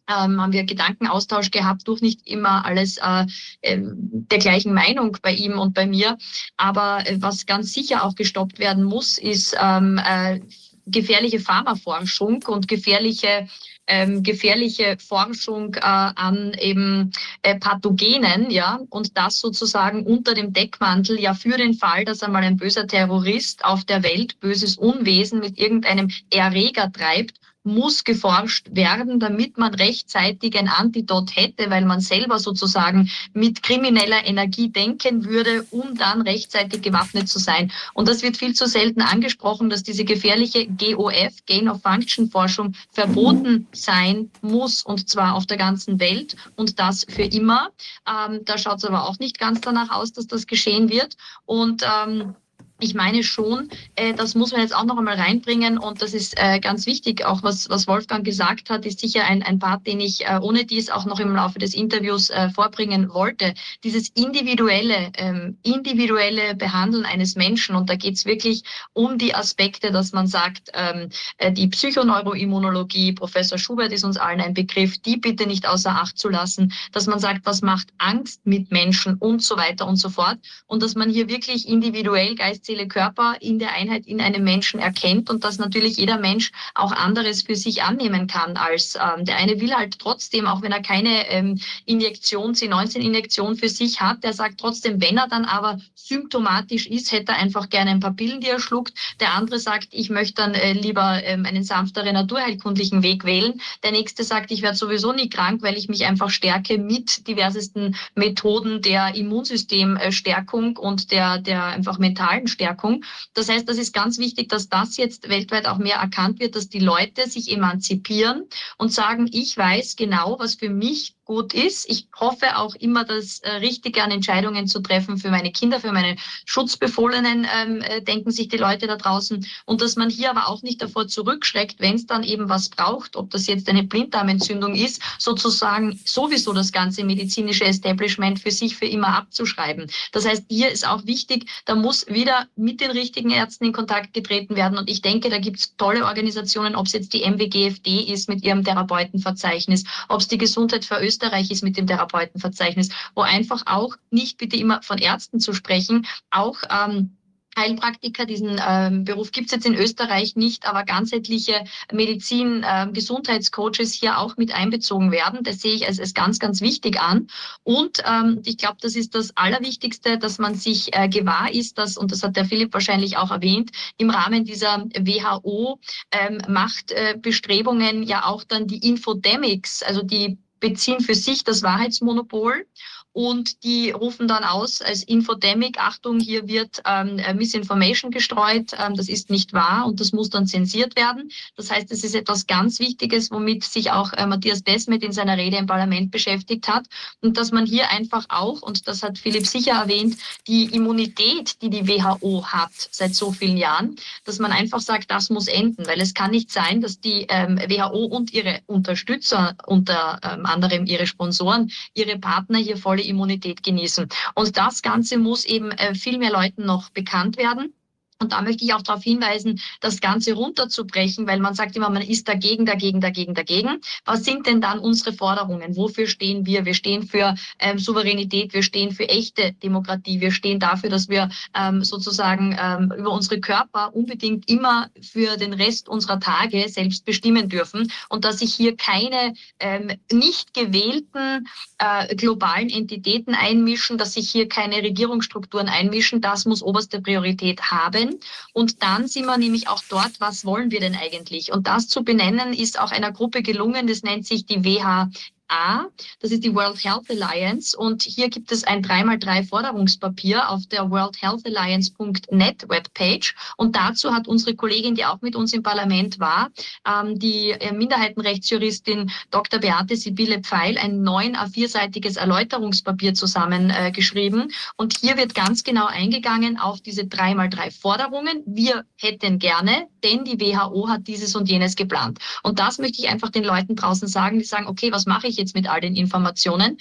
ähm, haben wir Gedankenaustausch gehabt, durch nicht immer alles äh, äh, der gleichen Meinung bei ihm und bei mir. Aber äh, was ganz sicher auch gestoppt werden muss, ist ähm, äh, gefährliche Pharmaforschung und gefährliche ähm, gefährliche Forschung äh, an eben äh, Pathogenen, ja, und das sozusagen unter dem Deckmantel ja für den Fall, dass einmal ein böser Terrorist auf der Welt böses Unwesen mit irgendeinem Erreger treibt muss geforscht werden, damit man rechtzeitig ein Antidot hätte, weil man selber sozusagen mit krimineller Energie denken würde, um dann rechtzeitig gewaffnet zu sein. Und das wird viel zu selten angesprochen, dass diese gefährliche GOF, Gain of Function Forschung, verboten sein muss und zwar auf der ganzen Welt und das für immer. Ähm, da schaut es aber auch nicht ganz danach aus, dass das geschehen wird. Und ähm, ich meine schon, äh, das muss man jetzt auch noch einmal reinbringen und das ist äh, ganz wichtig. Auch was, was Wolfgang gesagt hat, ist sicher ein, ein Part, den ich äh, ohne dies auch noch im Laufe des Interviews äh, vorbringen wollte. Dieses individuelle, ähm, individuelle Behandeln eines Menschen und da geht es wirklich um die Aspekte, dass man sagt, ähm, äh, die Psychoneuroimmunologie, Professor Schubert ist uns allen ein Begriff, die bitte nicht außer Acht zu lassen, dass man sagt, was macht Angst mit Menschen und so weiter und so fort und dass man hier wirklich individuell geistig Seele, Körper in der Einheit in einem Menschen erkennt und dass natürlich jeder Mensch auch anderes für sich annehmen kann als ähm, der eine will halt trotzdem, auch wenn er keine ähm, Injektion, C19-Injektion für sich hat, der sagt trotzdem, wenn er dann aber symptomatisch ist, hätte er einfach gerne ein paar Pillen, die er schluckt. Der andere sagt, ich möchte dann äh, lieber ähm, einen sanfteren naturheilkundlichen Weg wählen. Der nächste sagt, ich werde sowieso nie krank, weil ich mich einfach stärke mit diversesten Methoden der Immunsystemstärkung und der, der einfach mentalen Stärkung Selbstverstärkung. Das heißt, das ist ganz wichtig, dass das jetzt weltweit auch mehr erkannt wird, dass die Leute sich emanzipieren und sagen, ich weiß genau, was für mich gut ist. Ich hoffe auch immer, das äh, Richtige an Entscheidungen zu treffen für meine Kinder, für meine Schutzbefohlenen, ähm, äh, denken sich die Leute da draußen. Und dass man hier aber auch nicht davor zurückschreckt, wenn es dann eben was braucht, ob das jetzt eine Blinddarmentzündung ist, sozusagen sowieso das ganze medizinische Establishment für sich für immer abzuschreiben. Das heißt, hier ist auch wichtig, da muss wieder mit den richtigen Ärzten in Kontakt getreten werden. Und ich denke, da gibt es tolle Organisationen, ob es jetzt die MWGFD ist mit ihrem Therapeutenverzeichnis, ob es die Gesundheit für Österreich Österreich ist mit dem Therapeutenverzeichnis, wo einfach auch nicht bitte immer von Ärzten zu sprechen, auch ähm, Heilpraktiker, diesen ähm, Beruf gibt es jetzt in Österreich nicht, aber ganzheitliche Medizin, äh, Gesundheitscoaches hier auch mit einbezogen werden. Das sehe ich als, als ganz, ganz wichtig an. Und ähm, ich glaube, das ist das Allerwichtigste, dass man sich äh, gewahr ist, dass, und das hat der Philipp wahrscheinlich auch erwähnt, im Rahmen dieser WHO ähm, macht äh, Bestrebungen ja auch dann die Infodemics, also die beziehen für sich das Wahrheitsmonopol und die rufen dann aus als Infodemic, Achtung, hier wird ähm, äh, Misinformation gestreut, ähm, das ist nicht wahr und das muss dann zensiert werden. Das heißt, es ist etwas ganz Wichtiges, womit sich auch äh, Matthias Desmet in seiner Rede im Parlament beschäftigt hat und dass man hier einfach auch, und das hat Philipp sicher erwähnt, die Immunität, die die WHO hat seit so vielen Jahren, dass man einfach sagt, das muss enden, weil es kann nicht sein, dass die ähm, WHO und ihre Unterstützer, unter ähm, anderem ihre Sponsoren, ihre Partner hier volle Immunität genießen. Und das Ganze muss eben äh, viel mehr Leuten noch bekannt werden. Und da möchte ich auch darauf hinweisen, das Ganze runterzubrechen, weil man sagt immer, man ist dagegen, dagegen, dagegen, dagegen. Was sind denn dann unsere Forderungen? Wofür stehen wir? Wir stehen für ähm, Souveränität, wir stehen für echte Demokratie, wir stehen dafür, dass wir ähm, sozusagen ähm, über unsere Körper unbedingt immer für den Rest unserer Tage selbst bestimmen dürfen und dass sich hier keine ähm, nicht gewählten äh, globalen Entitäten einmischen, dass sich hier keine Regierungsstrukturen einmischen. Das muss oberste Priorität haben. Und dann sind wir nämlich auch dort, was wollen wir denn eigentlich? Und das zu benennen ist auch einer Gruppe gelungen, das nennt sich die WH A. Das ist die World Health Alliance und hier gibt es ein 3x3 Forderungspapier auf der worldhealthalliance.net Webpage und dazu hat unsere Kollegin, die auch mit uns im Parlament war, ähm, die äh, Minderheitenrechtsjuristin Dr. Beate Sibylle Pfeil ein neun A4-seitiges Erläuterungspapier zusammengeschrieben äh, und hier wird ganz genau eingegangen auf diese 3x3 Forderungen. Wir hätten gerne, denn die WHO hat dieses und jenes geplant. Und das möchte ich einfach den Leuten draußen sagen, die sagen, okay, was mache ich jetzt mit all den Informationen.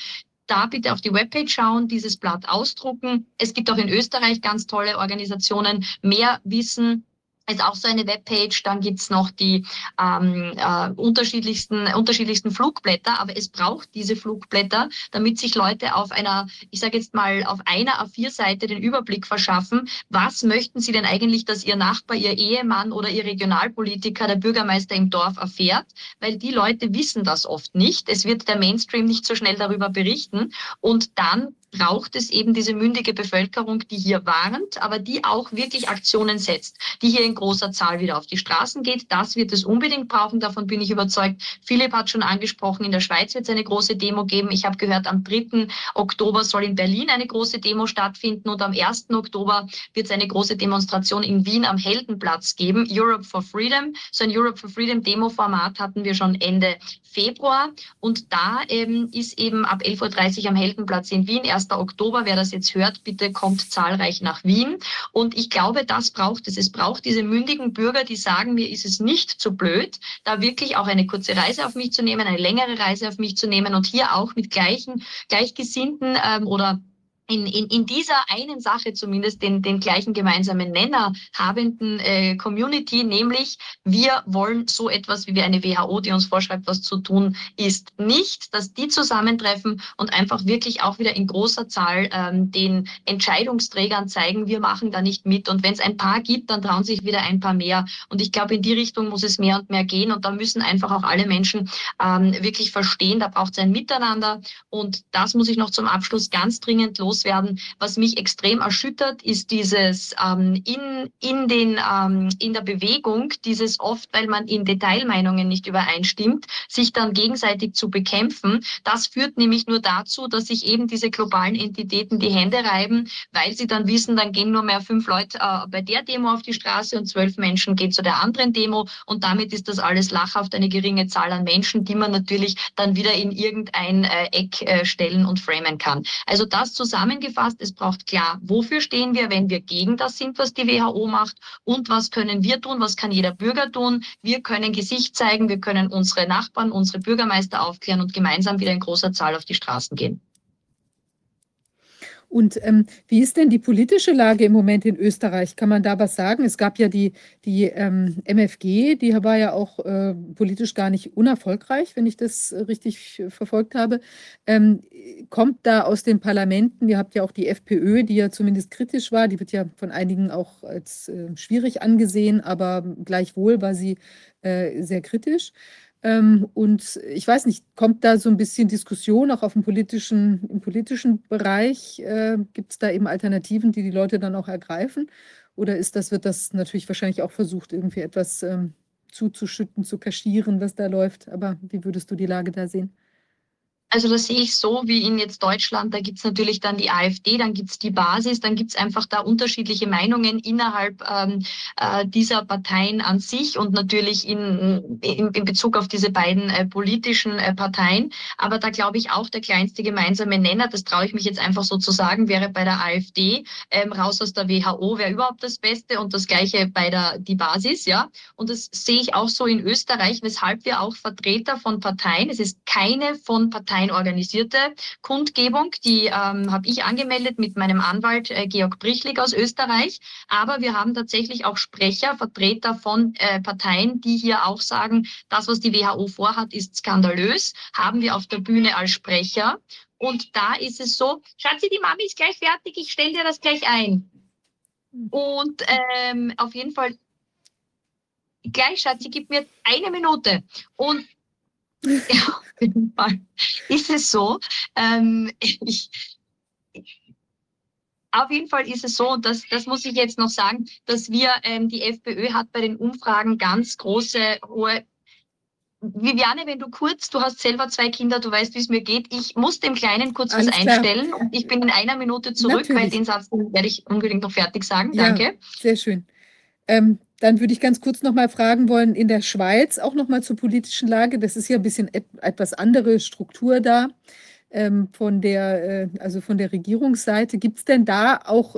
Da bitte auf die Webpage schauen, dieses Blatt ausdrucken. Es gibt auch in Österreich ganz tolle Organisationen. Mehr Wissen ist auch so eine Webpage. Dann gibt's noch die ähm, äh, unterschiedlichsten, unterschiedlichsten Flugblätter, aber es braucht diese Flugblätter, damit sich Leute auf einer, ich sage jetzt mal, auf einer A4-Seite den Überblick verschaffen, was möchten sie denn eigentlich, dass ihr Nachbar, ihr Ehemann oder ihr Regionalpolitiker, der Bürgermeister im Dorf erfährt, weil die Leute wissen das oft nicht. Es wird der Mainstream nicht so schnell darüber berichten und dann braucht es eben diese mündige Bevölkerung, die hier warnt, aber die auch wirklich Aktionen setzt, die hier in großer Zahl wieder auf die Straßen geht. Das wird es unbedingt brauchen, davon bin ich überzeugt. Philipp hat schon angesprochen, in der Schweiz wird es eine große Demo geben. Ich habe gehört, am 3. Oktober soll in Berlin eine große Demo stattfinden und am 1. Oktober wird es eine große Demonstration in Wien am Heldenplatz geben. Europe for Freedom. So ein Europe for Freedom Demo-Format hatten wir schon Ende Februar und da ähm, ist eben ab 11.30 Uhr am Heldenplatz in Wien 1. Oktober. Wer das jetzt hört, bitte kommt zahlreich nach Wien. Und ich glaube, das braucht es. Es braucht diese mündigen Bürger, die sagen, mir ist es nicht zu blöd, da wirklich auch eine kurze Reise auf mich zu nehmen, eine längere Reise auf mich zu nehmen und hier auch mit gleichen, gleichgesinnten ähm, oder in, in, in dieser einen Sache zumindest den, den gleichen gemeinsamen Nenner habenden äh, Community, nämlich wir wollen so etwas wie eine WHO, die uns vorschreibt, was zu tun ist, nicht, dass die zusammentreffen und einfach wirklich auch wieder in großer Zahl ähm, den Entscheidungsträgern zeigen, wir machen da nicht mit. Und wenn es ein paar gibt, dann trauen sich wieder ein paar mehr. Und ich glaube, in die Richtung muss es mehr und mehr gehen. Und da müssen einfach auch alle Menschen ähm, wirklich verstehen, da braucht es ein Miteinander. Und das muss ich noch zum Abschluss ganz dringend los loswerden. Was mich extrem erschüttert, ist dieses ähm, in, in, den, ähm, in der Bewegung, dieses oft, weil man in Detailmeinungen nicht übereinstimmt, sich dann gegenseitig zu bekämpfen. Das führt nämlich nur dazu, dass sich eben diese globalen Entitäten die Hände reiben, weil sie dann wissen, dann gehen nur mehr fünf Leute äh, bei der Demo auf die Straße und zwölf Menschen gehen zu der anderen Demo und damit ist das alles lachhaft eine geringe Zahl an Menschen, die man natürlich dann wieder in irgendein äh, Eck äh, stellen und framen kann. Also das zusammen zusammengefasst, es braucht klar, wofür stehen wir, wenn wir gegen das sind, was die WHO macht und was können wir tun, was kann jeder Bürger tun. Wir können Gesicht zeigen, wir können unsere Nachbarn, unsere Bürgermeister aufklären und gemeinsam wieder in großer Zahl auf die Straßen gehen. Und ähm, wie ist denn die politische Lage im Moment in Österreich? Kann man da was sagen? Es gab ja die, die ähm, MFG, die war ja auch äh, politisch gar nicht unerfolgreich, wenn ich das richtig verfolgt habe. Ähm, kommt da aus den Parlamenten, ihr habt ja auch die FPÖ, die ja zumindest kritisch war, die wird ja von einigen auch als äh, schwierig angesehen, aber gleichwohl war sie äh, sehr kritisch. Ähm, und ich weiß nicht, kommt da so ein bisschen Diskussion auch auf dem politischen, im politischen Bereich? Äh, Gibt es da eben Alternativen, die die Leute dann auch ergreifen? Oder ist das, wird das natürlich wahrscheinlich auch versucht, irgendwie etwas ähm, zuzuschütten, zu kaschieren, was da läuft? Aber wie würdest du die Lage da sehen? Also das sehe ich so wie in jetzt Deutschland, da gibt's natürlich dann die AfD, dann gibt's die Basis, dann gibt's einfach da unterschiedliche Meinungen innerhalb ähm, äh, dieser Parteien an sich und natürlich in, in, in Bezug auf diese beiden äh, politischen äh, Parteien. Aber da glaube ich auch der kleinste gemeinsame Nenner, das traue ich mich jetzt einfach so zu sagen, wäre bei der AfD ähm, raus aus der WHO wäre überhaupt das Beste und das gleiche bei der die Basis, ja. Und das sehe ich auch so in Österreich, weshalb wir auch Vertreter von Parteien, es ist keine von Parteien eine organisierte Kundgebung. Die ähm, habe ich angemeldet mit meinem Anwalt äh, Georg Brichlig aus Österreich. Aber wir haben tatsächlich auch Sprecher, Vertreter von äh, Parteien, die hier auch sagen, das, was die WHO vorhat, ist skandalös. Haben wir auf der Bühne als Sprecher. Und da ist es so, Schatzi, die Mami ist gleich fertig, ich stelle dir das gleich ein. Und ähm, auf jeden Fall, gleich, Schatzi, gib mir eine Minute. Und ja, auf jeden Fall ist es so. Ähm, ich, auf jeden Fall ist es so, und das, muss ich jetzt noch sagen, dass wir, ähm, die FPÖ hat bei den Umfragen ganz große, hohe Viviane, wenn du kurz, du hast selber zwei Kinder, du weißt, wie es mir geht. Ich muss dem Kleinen kurz Alles was klar. einstellen und ich bin in einer Minute zurück, Natürlich. weil den Satz werde ich unbedingt noch fertig sagen. Ja, Danke. Sehr schön. Ähm, dann würde ich ganz kurz noch mal fragen wollen, in der Schweiz auch noch mal zur politischen Lage. Das ist ja ein bisschen et etwas andere Struktur da ähm, von, der, äh, also von der Regierungsseite. Gibt es denn da auch,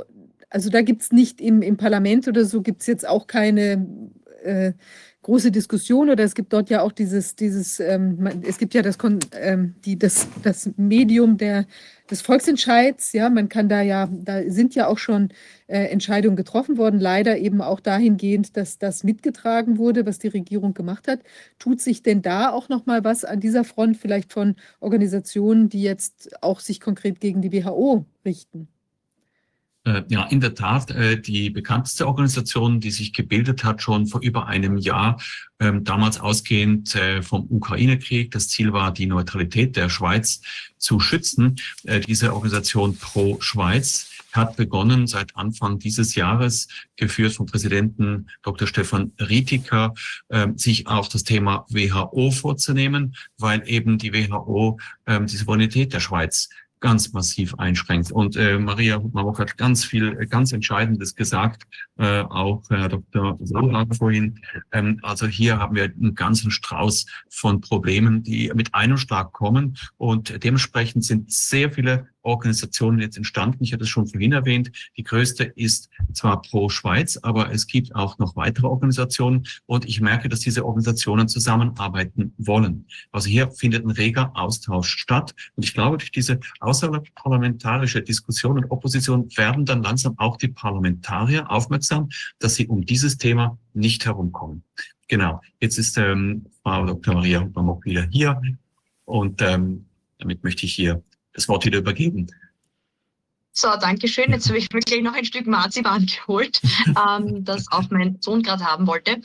also da gibt es nicht im, im Parlament oder so, gibt es jetzt auch keine äh, große Diskussion oder es gibt dort ja auch dieses, dieses ähm, es gibt ja das, ähm, die, das, das Medium der, des Volksentscheids, ja, man kann da ja, da sind ja auch schon äh, Entscheidungen getroffen worden, leider eben auch dahingehend, dass das mitgetragen wurde, was die Regierung gemacht hat. Tut sich denn da auch noch mal was an dieser Front vielleicht von Organisationen, die jetzt auch sich konkret gegen die WHO richten? Äh, ja, in der Tat, äh, die bekannteste Organisation, die sich gebildet hat, schon vor über einem Jahr, ähm, damals ausgehend äh, vom Ukraine-Krieg. Das Ziel war, die Neutralität der Schweiz zu schützen. Diese Organisation Pro Schweiz hat begonnen seit Anfang dieses Jahres, geführt vom Präsidenten Dr. Stefan Rietiker, ähm, sich auf das Thema WHO vorzunehmen, weil eben die WHO ähm, die Souveränität der Schweiz ganz massiv einschränkt. Und äh, Maria Hutmawok hat ganz viel, äh, ganz Entscheidendes gesagt, äh, auch Herr Dr. Sohlag vorhin. Ähm, also hier haben wir einen ganzen Strauß von Problemen, die mit einem Schlag kommen. Und dementsprechend sind sehr viele Organisationen jetzt entstanden. Ich hatte es schon vorhin erwähnt. Die größte ist zwar pro Schweiz, aber es gibt auch noch weitere Organisationen und ich merke, dass diese Organisationen zusammenarbeiten wollen. Also hier findet ein reger Austausch statt und ich glaube, durch diese außerparlamentarische Diskussion und Opposition werden dann langsam auch die Parlamentarier aufmerksam, dass sie um dieses Thema nicht herumkommen. Genau. Jetzt ist ähm, Frau Dr. Maria Hubermock wieder hier und ähm, damit möchte ich hier das Wort wieder übergeben. So, danke schön. Jetzt habe ich wirklich noch ein Stück Marzipan geholt, ähm, das auch mein Sohn gerade haben wollte.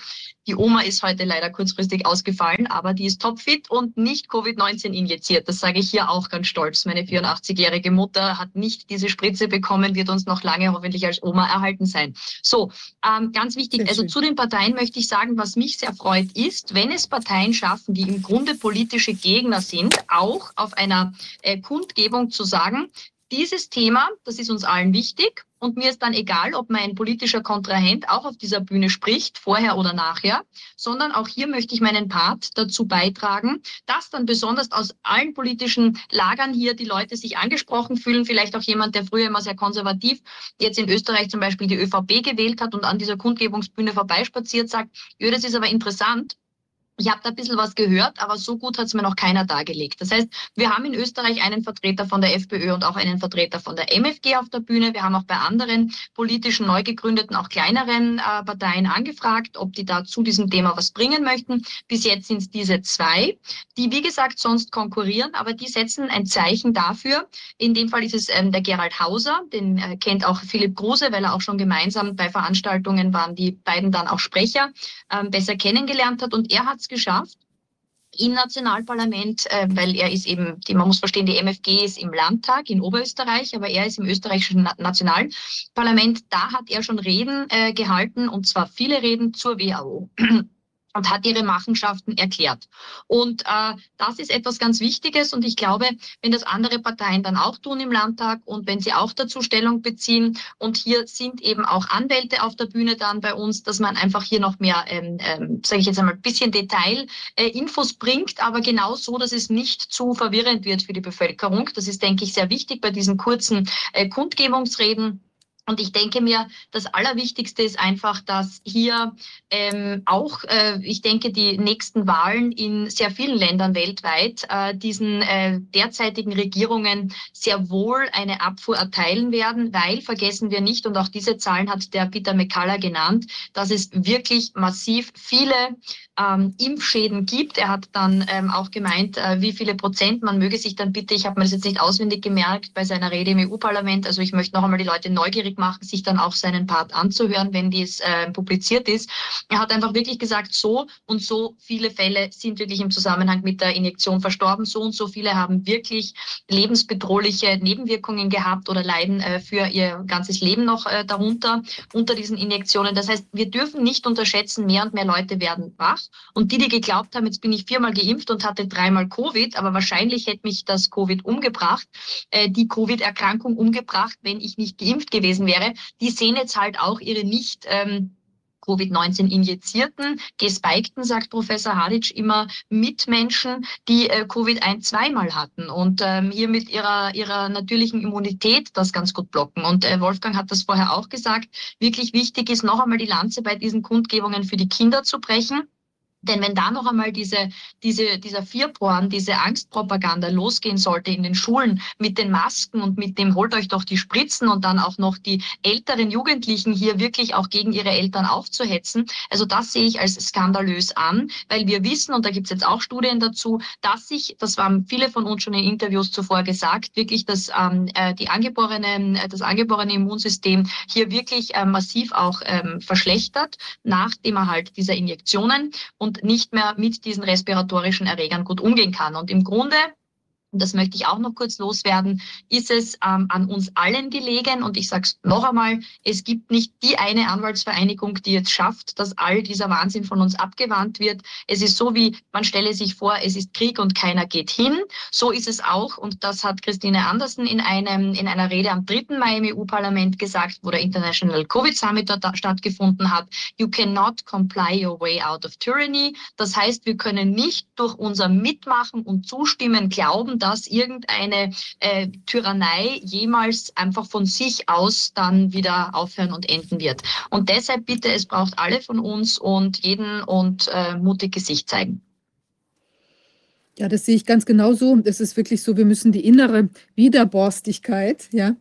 Die Oma ist heute leider kurzfristig ausgefallen, aber die ist topfit und nicht Covid-19 injiziert. Das sage ich hier auch ganz stolz. Meine 84-jährige Mutter hat nicht diese Spritze bekommen, wird uns noch lange hoffentlich als Oma erhalten sein. So, ähm, ganz wichtig, also zu den Parteien möchte ich sagen, was mich sehr freut, ist, wenn es Parteien schaffen, die im Grunde politische Gegner sind, auch auf einer äh, Kundgebung zu sagen, dieses Thema, das ist uns allen wichtig und mir ist dann egal, ob mein politischer Kontrahent auch auf dieser Bühne spricht, vorher oder nachher, sondern auch hier möchte ich meinen Part dazu beitragen, dass dann besonders aus allen politischen Lagern hier die Leute sich angesprochen fühlen, vielleicht auch jemand, der früher immer sehr konservativ, jetzt in Österreich zum Beispiel die ÖVP gewählt hat und an dieser Kundgebungsbühne vorbeispaziert, sagt, ja, das ist aber interessant, ich habe da ein bisschen was gehört, aber so gut hat es mir noch keiner dargelegt. Das heißt, wir haben in Österreich einen Vertreter von der FPÖ und auch einen Vertreter von der MFG auf der Bühne. Wir haben auch bei anderen politischen, neu gegründeten, auch kleineren äh, Parteien angefragt, ob die da zu diesem Thema was bringen möchten. Bis jetzt sind es diese zwei, die, wie gesagt, sonst konkurrieren, aber die setzen ein Zeichen dafür. In dem Fall ist es ähm, der Gerald Hauser, den äh, kennt auch Philipp Kruse, weil er auch schon gemeinsam bei Veranstaltungen waren, die beiden dann auch Sprecher ähm, besser kennengelernt hat. Und er hat geschafft im Nationalparlament, äh, weil er ist eben, die, man muss verstehen, die MFG ist im Landtag in Oberösterreich, aber er ist im österreichischen Na Nationalparlament. Da hat er schon Reden äh, gehalten und zwar viele Reden zur WHO. Und hat ihre Machenschaften erklärt. Und äh, das ist etwas ganz Wichtiges und ich glaube, wenn das andere Parteien dann auch tun im Landtag und wenn sie auch dazu Stellung beziehen und hier sind eben auch Anwälte auf der Bühne dann bei uns, dass man einfach hier noch mehr, ähm, ähm, sage ich jetzt einmal, ein bisschen Detail-Infos äh, bringt, aber genau so, dass es nicht zu verwirrend wird für die Bevölkerung. Das ist, denke ich, sehr wichtig bei diesen kurzen äh, Kundgebungsreden. Und ich denke mir, das Allerwichtigste ist einfach, dass hier ähm, auch, äh, ich denke, die nächsten Wahlen in sehr vielen Ländern weltweit äh, diesen äh, derzeitigen Regierungen sehr wohl eine Abfuhr erteilen werden, weil vergessen wir nicht, und auch diese Zahlen hat der Peter McCullough genannt, dass es wirklich massiv viele ähm, Impfschäden gibt. Er hat dann ähm, auch gemeint, äh, wie viele Prozent man möge sich dann bitte, ich habe mir das jetzt nicht auswendig gemerkt bei seiner Rede im EU-Parlament, also ich möchte noch einmal die Leute neugierig machen, sich dann auch seinen Part anzuhören, wenn dies äh, publiziert ist. Er hat einfach wirklich gesagt, so und so viele Fälle sind wirklich im Zusammenhang mit der Injektion verstorben, so und so viele haben wirklich lebensbedrohliche Nebenwirkungen gehabt oder leiden äh, für ihr ganzes Leben noch äh, darunter unter diesen Injektionen. Das heißt, wir dürfen nicht unterschätzen, mehr und mehr Leute werden wach und die, die geglaubt haben, jetzt bin ich viermal geimpft und hatte dreimal Covid, aber wahrscheinlich hätte mich das Covid umgebracht, äh, die Covid-Erkrankung umgebracht, wenn ich nicht geimpft gewesen wäre, die sehen jetzt halt auch ihre nicht ähm, Covid-19 injizierten, gespikten, sagt Professor Hadic immer, Mitmenschen, die äh, Covid ein, zweimal hatten und ähm, hier mit ihrer, ihrer natürlichen Immunität das ganz gut blocken. Und äh, Wolfgang hat das vorher auch gesagt, wirklich wichtig ist, noch einmal die Lanze bei diesen Kundgebungen für die Kinder zu brechen denn wenn da noch einmal diese, diese, dieser Vierporn, diese Angstpropaganda losgehen sollte in den Schulen mit den Masken und mit dem holt euch doch die Spritzen und dann auch noch die älteren Jugendlichen hier wirklich auch gegen ihre Eltern aufzuhetzen, also das sehe ich als skandalös an, weil wir wissen, und da gibt es jetzt auch Studien dazu, dass sich, das haben viele von uns schon in Interviews zuvor gesagt, wirklich das, ähm, äh, die angeborene, äh, das angeborene Immunsystem hier wirklich äh, massiv auch ähm, verschlechtert nach dem Erhalt dieser Injektionen. Und nicht mehr mit diesen respiratorischen Erregern gut umgehen kann. Und im Grunde und das möchte ich auch noch kurz loswerden, ist es ähm, an uns allen gelegen. Und ich sage es noch einmal, es gibt nicht die eine Anwaltsvereinigung, die jetzt schafft, dass all dieser Wahnsinn von uns abgewandt wird. Es ist so wie, man stelle sich vor, es ist Krieg und keiner geht hin. So ist es auch. Und das hat Christine Andersen in, einem, in einer Rede am 3. Mai im EU-Parlament gesagt, wo der International Covid Summit dort stattgefunden hat. You cannot comply your way out of tyranny. Das heißt, wir können nicht durch unser Mitmachen und Zustimmen glauben, dass irgendeine äh, Tyrannei jemals einfach von sich aus dann wieder aufhören und enden wird. Und deshalb bitte, es braucht alle von uns und jeden und äh, mutig Gesicht zeigen. Ja, das sehe ich ganz genauso. Es ist wirklich so, wir müssen die innere Widerborstigkeit, ja,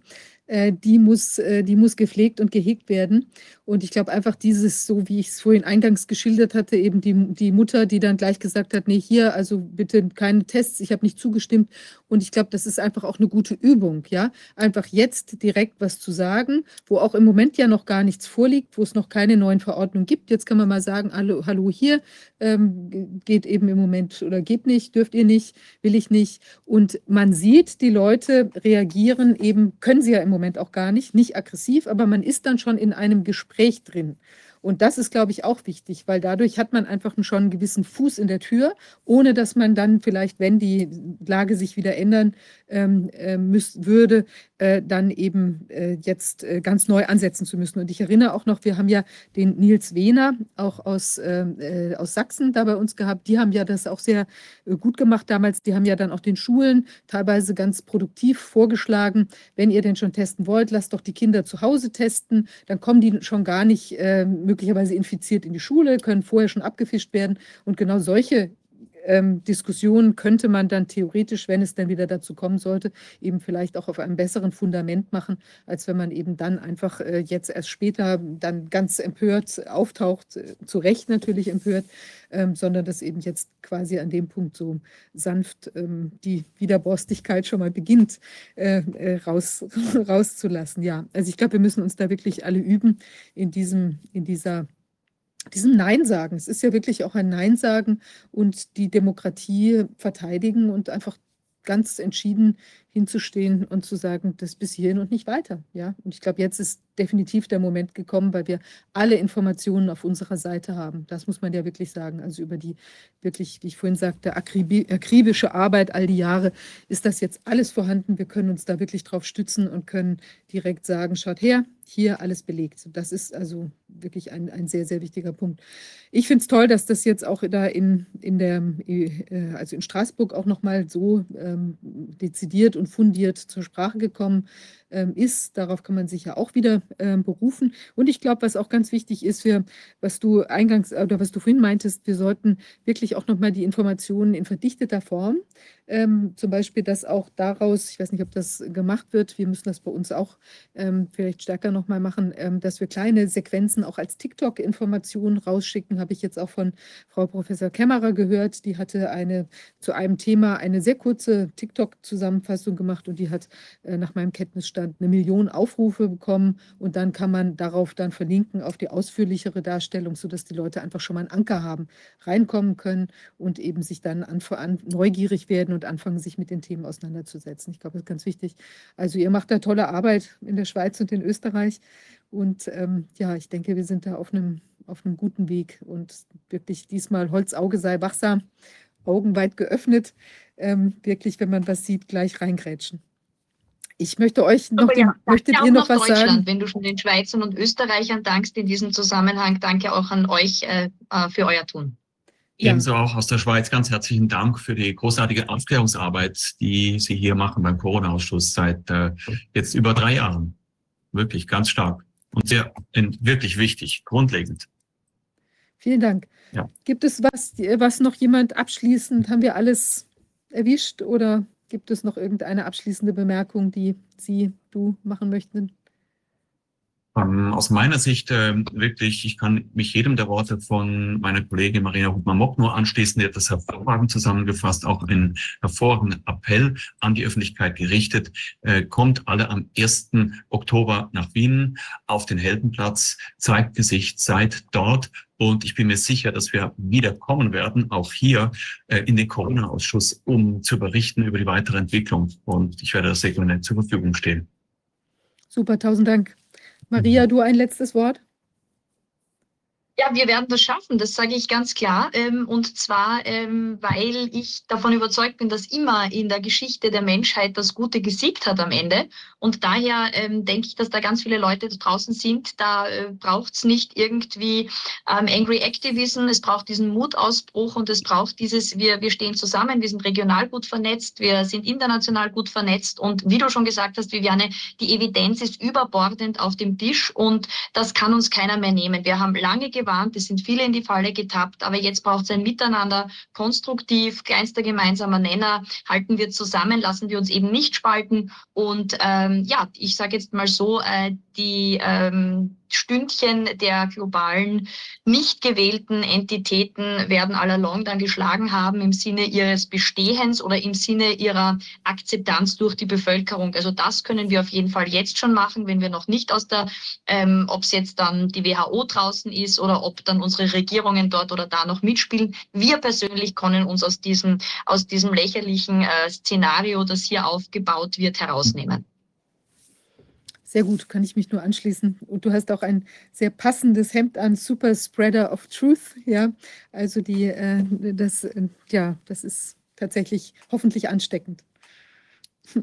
äh, die muss, äh, die muss gepflegt und gehegt werden. Und ich glaube einfach dieses, so wie ich es vorhin eingangs geschildert hatte, eben die, die Mutter, die dann gleich gesagt hat, nee, hier, also bitte keine Tests, ich habe nicht zugestimmt. Und ich glaube, das ist einfach auch eine gute Übung, ja. Einfach jetzt direkt was zu sagen, wo auch im Moment ja noch gar nichts vorliegt, wo es noch keine neuen Verordnungen gibt. Jetzt kann man mal sagen, hallo, hallo hier, ähm, geht eben im Moment oder geht nicht, dürft ihr nicht, will ich nicht. Und man sieht, die Leute reagieren eben, können sie ja im Moment auch gar nicht, nicht aggressiv, aber man ist dann schon in einem Gespräch Gespräch drin. Und das ist, glaube ich, auch wichtig, weil dadurch hat man einfach schon einen gewissen Fuß in der Tür, ohne dass man dann vielleicht, wenn die Lage sich wieder ändern ähm, äh, müß, würde, äh, dann eben äh, jetzt äh, ganz neu ansetzen zu müssen. Und ich erinnere auch noch, wir haben ja den Nils Wehner auch aus, ähm, äh, aus Sachsen da bei uns gehabt. Die haben ja das auch sehr äh, gut gemacht damals. Die haben ja dann auch den Schulen teilweise ganz produktiv vorgeschlagen, wenn ihr denn schon testen wollt, lasst doch die Kinder zu Hause testen. Dann kommen die schon gar nicht möglicherweise möglicherweise infiziert in die Schule, können vorher schon abgefischt werden. Und genau solche ähm, Diskussionen könnte man dann theoretisch, wenn es dann wieder dazu kommen sollte, eben vielleicht auch auf einem besseren Fundament machen, als wenn man eben dann einfach äh, jetzt erst später dann ganz empört auftaucht, äh, zu Recht natürlich empört, ähm, sondern dass eben jetzt quasi an dem Punkt so sanft ähm, die Widerborstigkeit schon mal beginnt äh, äh raus, rauszulassen. Ja, also ich glaube, wir müssen uns da wirklich alle üben in diesem, in dieser diesem Nein sagen. Es ist ja wirklich auch ein Nein sagen und die Demokratie verteidigen und einfach ganz entschieden hinzustehen und zu sagen, das bis hierhin und nicht weiter. Ja? Und ich glaube, jetzt ist definitiv der Moment gekommen, weil wir alle Informationen auf unserer Seite haben. Das muss man ja wirklich sagen. Also über die wirklich, wie ich vorhin sagte, akribische Arbeit all die Jahre ist das jetzt alles vorhanden. Wir können uns da wirklich drauf stützen und können direkt sagen, schaut her, hier alles belegt. Das ist also wirklich ein, ein sehr, sehr wichtiger Punkt. Ich finde es toll, dass das jetzt auch da in, in der, äh, also in Straßburg auch nochmal so ähm, dezidiert und fundiert zur Sprache gekommen ist. Darauf kann man sich ja auch wieder ähm, berufen. Und ich glaube, was auch ganz wichtig ist, für, was du eingangs oder was du vorhin meintest, wir sollten wirklich auch nochmal die Informationen in verdichteter Form, ähm, zum Beispiel, dass auch daraus, ich weiß nicht, ob das gemacht wird, wir müssen das bei uns auch ähm, vielleicht stärker nochmal machen, ähm, dass wir kleine Sequenzen auch als TikTok-Informationen rausschicken, habe ich jetzt auch von Frau Professor Kämmerer gehört. Die hatte eine zu einem Thema eine sehr kurze TikTok-Zusammenfassung gemacht und die hat äh, nach meinem Kenntnisstand Deutschland eine Million Aufrufe bekommen und dann kann man darauf dann verlinken auf die ausführlichere Darstellung, sodass die Leute einfach schon mal einen Anker haben, reinkommen können und eben sich dann an, an, neugierig werden und anfangen, sich mit den Themen auseinanderzusetzen. Ich glaube, das ist ganz wichtig. Also ihr macht da tolle Arbeit in der Schweiz und in Österreich und ähm, ja, ich denke, wir sind da auf einem, auf einem guten Weg und wirklich diesmal Holzauge sei wachsam, Augen weit geöffnet, ähm, wirklich, wenn man was sieht, gleich reingrätschen. Ich möchte euch noch, ja, möchtet ihr noch was sagen? Wenn du schon den Schweizern und Österreichern dankst in diesem Zusammenhang, danke auch an euch äh, äh, für euer Tun. Ebenso auch aus der Schweiz ganz herzlichen Dank für die großartige Aufklärungsarbeit, die Sie hier machen beim Corona-Ausschuss seit äh, jetzt über drei Jahren. Wirklich ganz stark und sehr wirklich wichtig, grundlegend. Vielen Dank. Ja. Gibt es was, was noch jemand abschließend? Haben wir alles erwischt oder? Gibt es noch irgendeine abschließende Bemerkung, die Sie, du machen möchten? Ähm, aus meiner Sicht äh, wirklich, ich kann mich jedem der Worte von meiner Kollegin Marina Hubmann-Mock nur anschließen. Die hat das hervorragend zusammengefasst, auch einen hervorragenden Appell an die Öffentlichkeit gerichtet. Äh, kommt alle am 1. Oktober nach Wien auf den Heldenplatz, zeigt Gesicht, seid dort. Und ich bin mir sicher, dass wir wieder kommen werden, auch hier äh, in den Corona-Ausschuss, um zu berichten über die weitere Entwicklung. Und ich werde das gerne zur Verfügung stehen. Super, tausend Dank. Maria, mhm. du ein letztes Wort? Ja, wir werden das schaffen, das sage ich ganz klar. Ähm, und zwar, ähm, weil ich davon überzeugt bin, dass immer in der Geschichte der Menschheit das Gute gesiegt hat am Ende. Und daher ähm, denke ich, dass da ganz viele Leute da draußen sind. Da äh, braucht es nicht irgendwie Angry Activism, es braucht diesen Mutausbruch und es braucht dieses, wir, wir stehen zusammen, wir sind regional gut vernetzt, wir sind international gut vernetzt. Und wie du schon gesagt hast, Viviane, die Evidenz ist überbordend auf dem Tisch und das kann uns keiner mehr nehmen. Wir haben lange gewarnt, es sind viele in die Falle getappt, aber jetzt braucht es ein Miteinander, konstruktiv, kleinster gemeinsamer Nenner, halten wir zusammen, lassen wir uns eben nicht spalten und ähm, ja, ich sage jetzt mal so, äh, die ähm, Stündchen der globalen nicht gewählten Entitäten werden allalong dann geschlagen haben im Sinne ihres Bestehens oder im Sinne ihrer Akzeptanz durch die Bevölkerung. Also das können wir auf jeden Fall jetzt schon machen, wenn wir noch nicht aus der, ähm, ob es jetzt dann die WHO draußen ist oder ob dann unsere Regierungen dort oder da noch mitspielen. Wir persönlich können uns aus diesem, aus diesem lächerlichen äh, Szenario, das hier aufgebaut wird, herausnehmen. Sehr gut, kann ich mich nur anschließen. Und du hast auch ein sehr passendes Hemd an, Super Spreader of Truth. Ja, also die, äh, das, äh, ja, das ist tatsächlich hoffentlich ansteckend.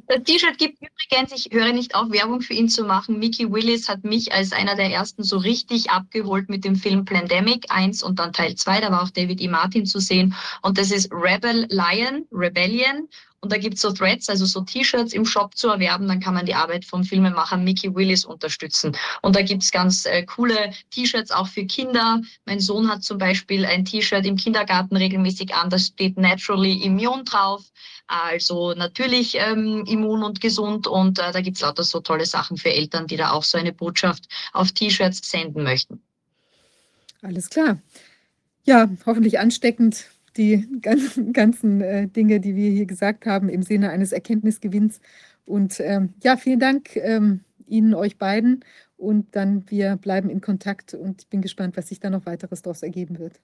Das T-Shirt gibt übrigens, ich höre nicht auf, Werbung für ihn zu machen. Mickey Willis hat mich als einer der ersten so richtig abgeholt mit dem Film Pandemic 1 und dann Teil 2. Da war auch David E. Martin zu sehen. Und das ist Rebel Lion, Rebellion. Und da gibt es so Threads, also so T-Shirts im Shop zu erwerben. Dann kann man die Arbeit vom Filmemacher Mickey Willis unterstützen. Und da gibt es ganz äh, coole T-Shirts auch für Kinder. Mein Sohn hat zum Beispiel ein T-Shirt im Kindergarten regelmäßig an, da steht Naturally Immune drauf. Also natürlich ähm, immun und gesund. Und äh, da gibt es lauter so tolle Sachen für Eltern, die da auch so eine Botschaft auf T-Shirts senden möchten. Alles klar. Ja, hoffentlich ansteckend die ganzen, ganzen äh, Dinge, die wir hier gesagt haben, im Sinne eines Erkenntnisgewinns. Und ähm, ja, vielen Dank ähm, Ihnen, euch beiden. Und dann wir bleiben in Kontakt und ich bin gespannt, was sich da noch weiteres daraus ergeben wird.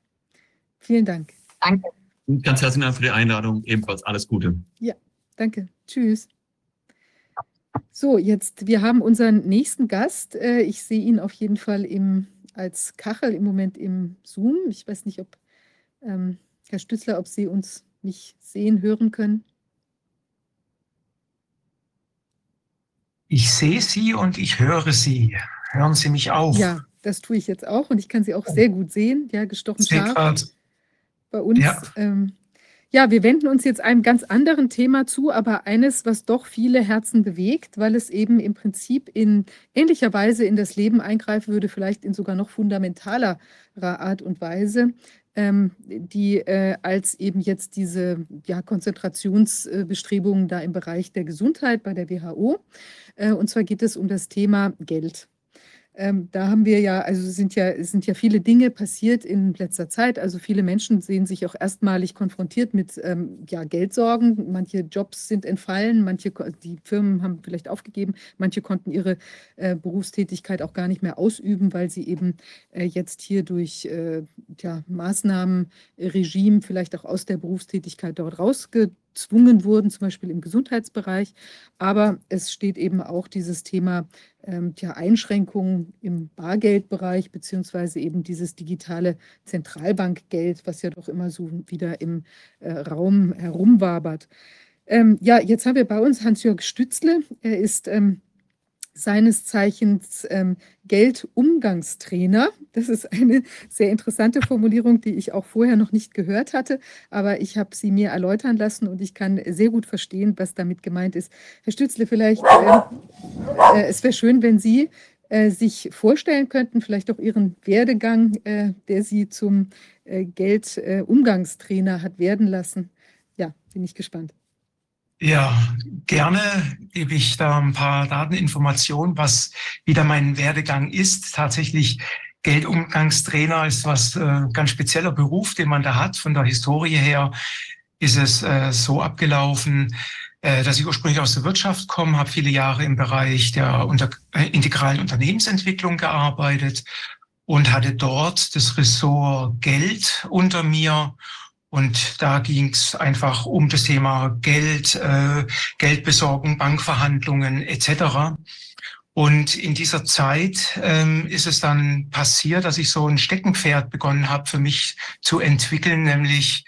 Vielen Dank. Danke. Ganz herzlichen Dank für die Einladung. Ebenfalls alles Gute. Ja, Danke. Tschüss. So, jetzt, wir haben unseren nächsten Gast. Äh, ich sehe ihn auf jeden Fall im, als Kachel im Moment im Zoom. Ich weiß nicht, ob ähm, Herr Stützler, ob Sie uns mich sehen, hören können. Ich sehe Sie und ich höre Sie. Hören Sie mich auch? Ja, das tue ich jetzt auch und ich kann Sie auch sehr gut sehen. Ja, gestochen scharf bei uns. Ja. Ähm, ja, wir wenden uns jetzt einem ganz anderen Thema zu, aber eines, was doch viele Herzen bewegt, weil es eben im Prinzip in ähnlicher Weise in das Leben eingreifen würde, vielleicht in sogar noch fundamentalerer Art und Weise, ähm, die äh, als eben jetzt diese ja, Konzentrationsbestrebungen da im Bereich der Gesundheit bei der WHO. Äh, und zwar geht es um das Thema Geld. Ähm, da haben wir ja, also sind ja, sind ja viele Dinge passiert in letzter Zeit. Also viele Menschen sehen sich auch erstmalig konfrontiert mit ähm, ja, Geldsorgen. Manche Jobs sind entfallen, manche die Firmen haben vielleicht aufgegeben, manche konnten ihre äh, Berufstätigkeit auch gar nicht mehr ausüben, weil sie eben äh, jetzt hier durch äh, ja, Maßnahmenregime vielleicht auch aus der Berufstätigkeit dort rausgezogen gezwungen wurden, zum Beispiel im Gesundheitsbereich. Aber es steht eben auch dieses Thema ähm, der Einschränkungen im Bargeldbereich, beziehungsweise eben dieses digitale Zentralbankgeld, was ja doch immer so wieder im äh, Raum herumwabert. Ähm, ja, jetzt haben wir bei uns Hans-Jörg Stützle. Er ist ähm, seines Zeichens ähm, Geldumgangstrainer. Das ist eine sehr interessante Formulierung, die ich auch vorher noch nicht gehört hatte, aber ich habe sie mir erläutern lassen und ich kann sehr gut verstehen, was damit gemeint ist. Herr Stützle, vielleicht, äh, äh, es wäre schön, wenn Sie äh, sich vorstellen könnten, vielleicht auch Ihren Werdegang, äh, der Sie zum äh, Geldumgangstrainer hat werden lassen. Ja, bin ich gespannt. Ja, gerne gebe ich da ein paar Dateninformationen, was wieder mein Werdegang ist. Tatsächlich Geldumgangstrainer ist was äh, ganz spezieller Beruf, den man da hat. Von der Historie her ist es äh, so abgelaufen, äh, dass ich ursprünglich aus der Wirtschaft komme, habe viele Jahre im Bereich der unter, äh, integralen Unternehmensentwicklung gearbeitet und hatte dort das Ressort Geld unter mir und da ging es einfach um das Thema Geld, äh, Geldbesorgung, Bankverhandlungen etc. Und in dieser Zeit ähm, ist es dann passiert, dass ich so ein Steckenpferd begonnen habe für mich zu entwickeln, nämlich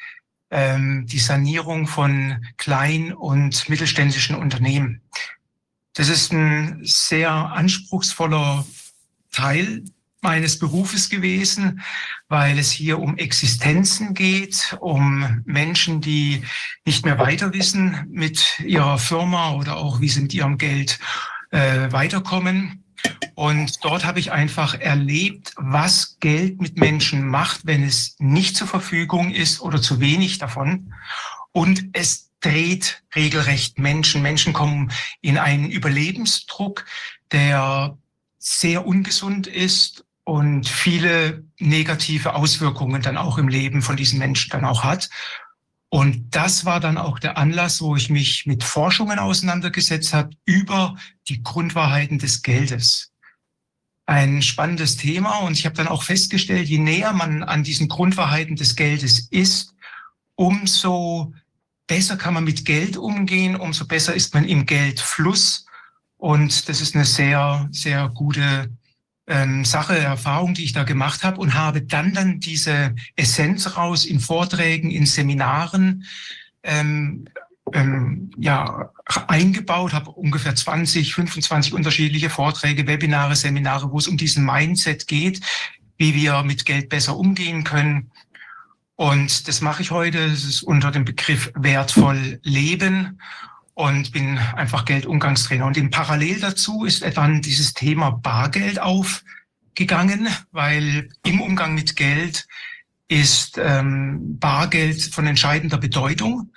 ähm, die Sanierung von klein- und mittelständischen Unternehmen. Das ist ein sehr anspruchsvoller Teil meines Berufes gewesen, weil es hier um Existenzen geht, um Menschen, die nicht mehr weiter wissen mit ihrer Firma oder auch wie sie mit ihrem Geld äh, weiterkommen. Und dort habe ich einfach erlebt, was Geld mit Menschen macht, wenn es nicht zur Verfügung ist oder zu wenig davon. Und es dreht regelrecht Menschen. Menschen kommen in einen Überlebensdruck, der sehr ungesund ist und viele negative Auswirkungen dann auch im Leben von diesen Menschen dann auch hat. Und das war dann auch der Anlass, wo ich mich mit Forschungen auseinandergesetzt habe über die Grundwahrheiten des Geldes. Ein spannendes Thema und ich habe dann auch festgestellt, je näher man an diesen Grundwahrheiten des Geldes ist, umso besser kann man mit Geld umgehen, umso besser ist man im Geldfluss. Und das ist eine sehr, sehr gute ähm, Sache, Erfahrung, die ich da gemacht habe und habe dann dann diese Essenz raus in Vorträgen, in Seminaren ähm, ähm, ja, eingebaut, habe ungefähr 20, 25 unterschiedliche Vorträge, Webinare, Seminare, wo es um diesen Mindset geht, wie wir mit Geld besser umgehen können. Und das mache ich heute. Das ist unter dem Begriff wertvoll leben und bin einfach Geldumgangstrainer. Und im Parallel dazu ist dann dieses Thema Bargeld aufgegangen, weil im Umgang mit Geld ist ähm, Bargeld von entscheidender Bedeutung.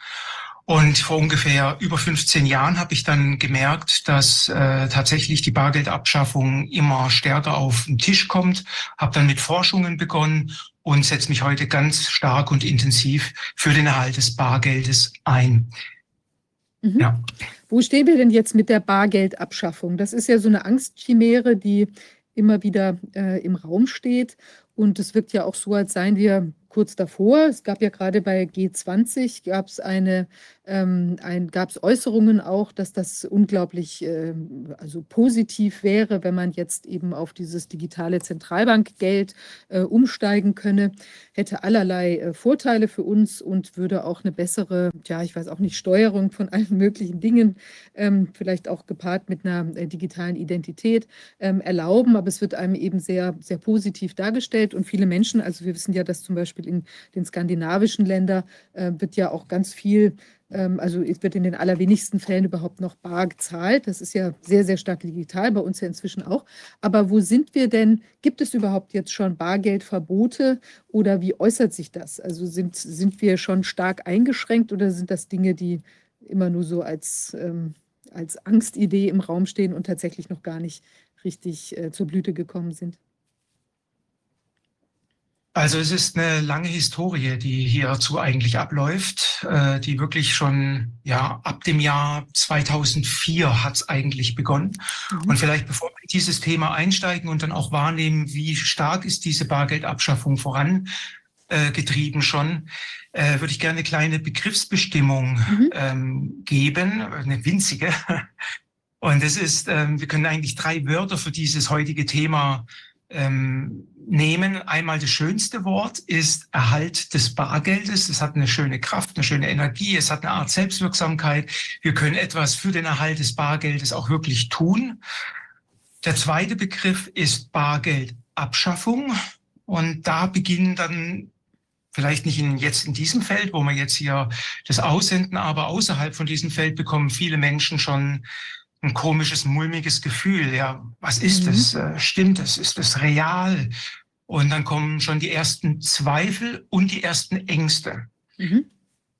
Und vor ungefähr über 15 Jahren habe ich dann gemerkt, dass äh, tatsächlich die Bargeldabschaffung immer stärker auf den Tisch kommt, habe dann mit Forschungen begonnen und setze mich heute ganz stark und intensiv für den Erhalt des Bargeldes ein. Mhm. Ja. Wo stehen wir denn jetzt mit der Bargeldabschaffung? Das ist ja so eine Angstchimäre, die immer wieder äh, im Raum steht. Und es wirkt ja auch so, als seien wir kurz davor. Es gab ja gerade bei G20 gab es eine ähm, gab es Äußerungen auch, dass das unglaublich äh, also positiv wäre, wenn man jetzt eben auf dieses digitale Zentralbankgeld äh, umsteigen könne. Hätte allerlei äh, Vorteile für uns und würde auch eine bessere, ja, ich weiß auch nicht, Steuerung von allen möglichen Dingen, ähm, vielleicht auch gepaart mit einer äh, digitalen Identität ähm, erlauben. Aber es wird einem eben sehr, sehr positiv dargestellt und viele Menschen, also wir wissen ja, dass zum Beispiel in den skandinavischen Ländern äh, wird ja auch ganz viel also es wird in den allerwenigsten Fällen überhaupt noch bar gezahlt. Das ist ja sehr, sehr stark digital, bei uns ja inzwischen auch. Aber wo sind wir denn? Gibt es überhaupt jetzt schon Bargeldverbote oder wie äußert sich das? Also sind, sind wir schon stark eingeschränkt oder sind das Dinge, die immer nur so als, ähm, als Angstidee im Raum stehen und tatsächlich noch gar nicht richtig äh, zur Blüte gekommen sind? Also es ist eine lange Historie, die hierzu eigentlich abläuft, äh, die wirklich schon ja ab dem Jahr 2004 hat es eigentlich begonnen. Mhm. Und vielleicht bevor wir dieses Thema einsteigen und dann auch wahrnehmen, wie stark ist diese Bargeldabschaffung vorangetrieben äh, schon, äh, würde ich gerne eine kleine Begriffsbestimmung mhm. ähm, geben, eine winzige. Und es ist, ähm, wir können eigentlich drei Wörter für dieses heutige Thema ähm, nehmen. Einmal das schönste Wort ist Erhalt des Bargeldes. Es hat eine schöne Kraft, eine schöne Energie, es hat eine Art Selbstwirksamkeit. Wir können etwas für den Erhalt des Bargeldes auch wirklich tun. Der zweite Begriff ist Bargeldabschaffung. Und da beginnen dann vielleicht nicht in, jetzt in diesem Feld, wo wir jetzt hier das aussenden, aber außerhalb von diesem Feld bekommen viele Menschen schon ein komisches, mulmiges Gefühl. Ja, was ist mhm. es? Äh, stimmt es? Ist es real? Und dann kommen schon die ersten Zweifel und die ersten Ängste. Mhm.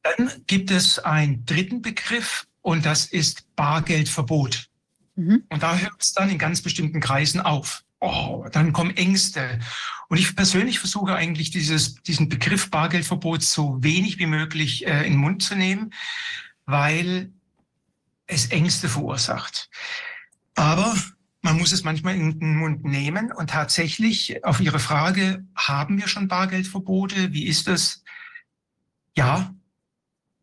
Dann gibt es einen dritten Begriff und das ist Bargeldverbot. Mhm. Und da hört es dann in ganz bestimmten Kreisen auf. Oh, dann kommen Ängste. Und ich persönlich versuche eigentlich dieses, diesen Begriff Bargeldverbot so wenig wie möglich äh, in den Mund zu nehmen, weil es Ängste verursacht. Aber man muss es manchmal in den Mund nehmen und tatsächlich auf Ihre Frage, haben wir schon Bargeldverbote? Wie ist das? Ja,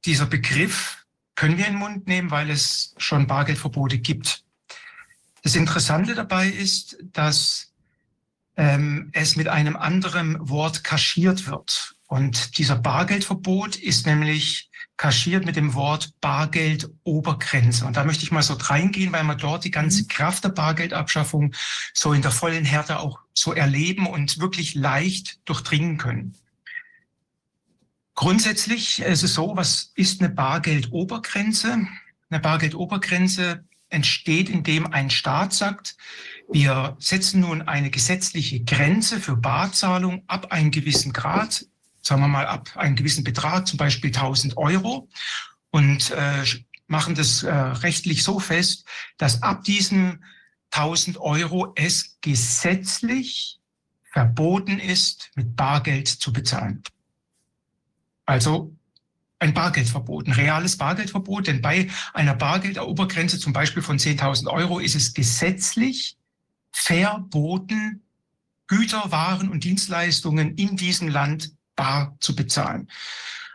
dieser Begriff können wir in den Mund nehmen, weil es schon Bargeldverbote gibt. Das Interessante dabei ist, dass ähm, es mit einem anderen Wort kaschiert wird. Und dieser Bargeldverbot ist nämlich kaschiert mit dem Wort Bargeldobergrenze. Und da möchte ich mal so reingehen, weil wir dort die ganze mhm. Kraft der Bargeldabschaffung so in der vollen Härte auch so erleben und wirklich leicht durchdringen können. Grundsätzlich ist es so, was ist eine Bargeldobergrenze? Eine Bargeldobergrenze entsteht, indem ein Staat sagt, wir setzen nun eine gesetzliche Grenze für Barzahlung ab einem gewissen Grad sagen wir mal, ab einem gewissen Betrag, zum Beispiel 1000 Euro, und äh, machen das äh, rechtlich so fest, dass ab diesem 1000 Euro es gesetzlich verboten ist, mit Bargeld zu bezahlen. Also ein Bargeldverbot, ein reales Bargeldverbot, denn bei einer Bargeldobergrenze zum Beispiel von 10.000 Euro ist es gesetzlich verboten, Güter, Waren und Dienstleistungen in diesem Land bar zu bezahlen.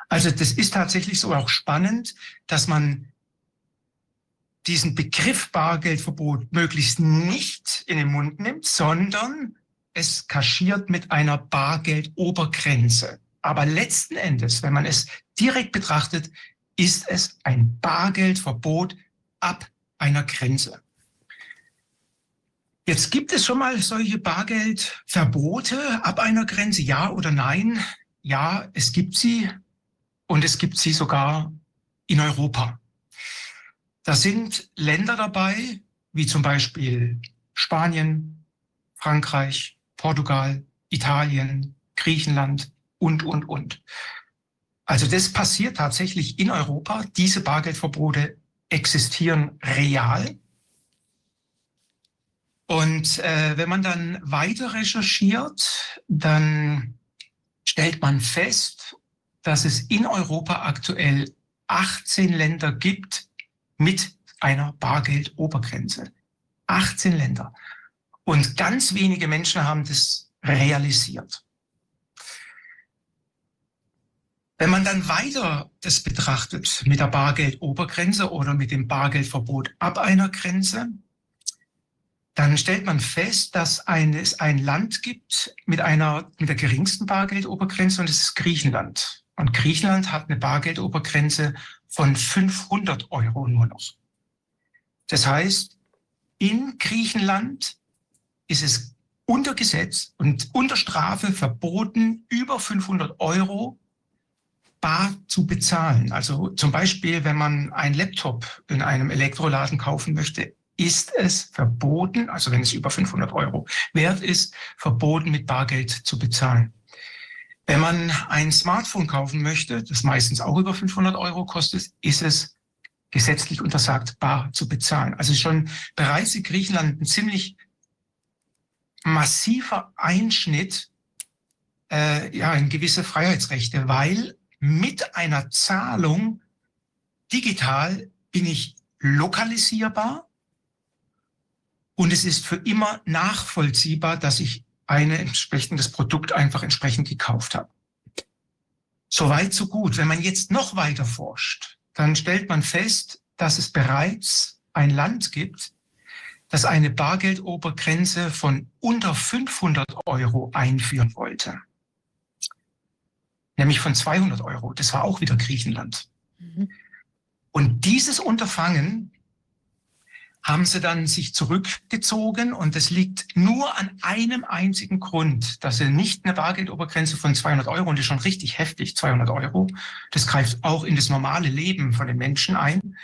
Also das ist tatsächlich so auch spannend, dass man diesen Begriff Bargeldverbot möglichst nicht in den Mund nimmt, sondern es kaschiert mit einer Bargeldobergrenze. Aber letzten Endes, wenn man es direkt betrachtet, ist es ein Bargeldverbot ab einer Grenze. Jetzt gibt es schon mal solche Bargeldverbote ab einer Grenze, ja oder nein? Ja, es gibt sie und es gibt sie sogar in Europa. Da sind Länder dabei, wie zum Beispiel Spanien, Frankreich, Portugal, Italien, Griechenland und, und, und. Also das passiert tatsächlich in Europa. Diese Bargeldverbote existieren real. Und äh, wenn man dann weiter recherchiert, dann stellt man fest, dass es in Europa aktuell 18 Länder gibt mit einer Bargeldobergrenze. 18 Länder. Und ganz wenige Menschen haben das realisiert. Wenn man dann weiter das betrachtet mit der Bargeldobergrenze oder mit dem Bargeldverbot ab einer Grenze, dann stellt man fest, dass es ein Land gibt mit einer, mit der geringsten Bargeldobergrenze und das ist Griechenland. Und Griechenland hat eine Bargeldobergrenze von 500 Euro nur noch. Das heißt, in Griechenland ist es unter Gesetz und unter Strafe verboten, über 500 Euro bar zu bezahlen. Also zum Beispiel, wenn man einen Laptop in einem Elektroladen kaufen möchte, ist es verboten, also wenn es über 500 Euro wert ist, verboten mit Bargeld zu bezahlen. Wenn man ein Smartphone kaufen möchte, das meistens auch über 500 Euro kostet, ist es gesetzlich untersagt, bar zu bezahlen. Also schon bereits in Griechenland ein ziemlich massiver Einschnitt äh, ja, in gewisse Freiheitsrechte, weil mit einer Zahlung digital bin ich lokalisierbar und es ist für immer nachvollziehbar, dass ich ein entsprechendes Produkt einfach entsprechend gekauft habe. So weit, so gut. Wenn man jetzt noch weiter forscht, dann stellt man fest, dass es bereits ein Land gibt, das eine Bargeldobergrenze von unter 500 Euro einführen wollte nämlich von 200 Euro. Das war auch wieder Griechenland. Mhm. Und dieses Unterfangen haben sie dann sich zurückgezogen und das liegt nur an einem einzigen Grund, dass sie nicht eine Bargeldobergrenze von 200 Euro, und das ist schon richtig heftig, 200 Euro, das greift auch in das normale Leben von den Menschen ein.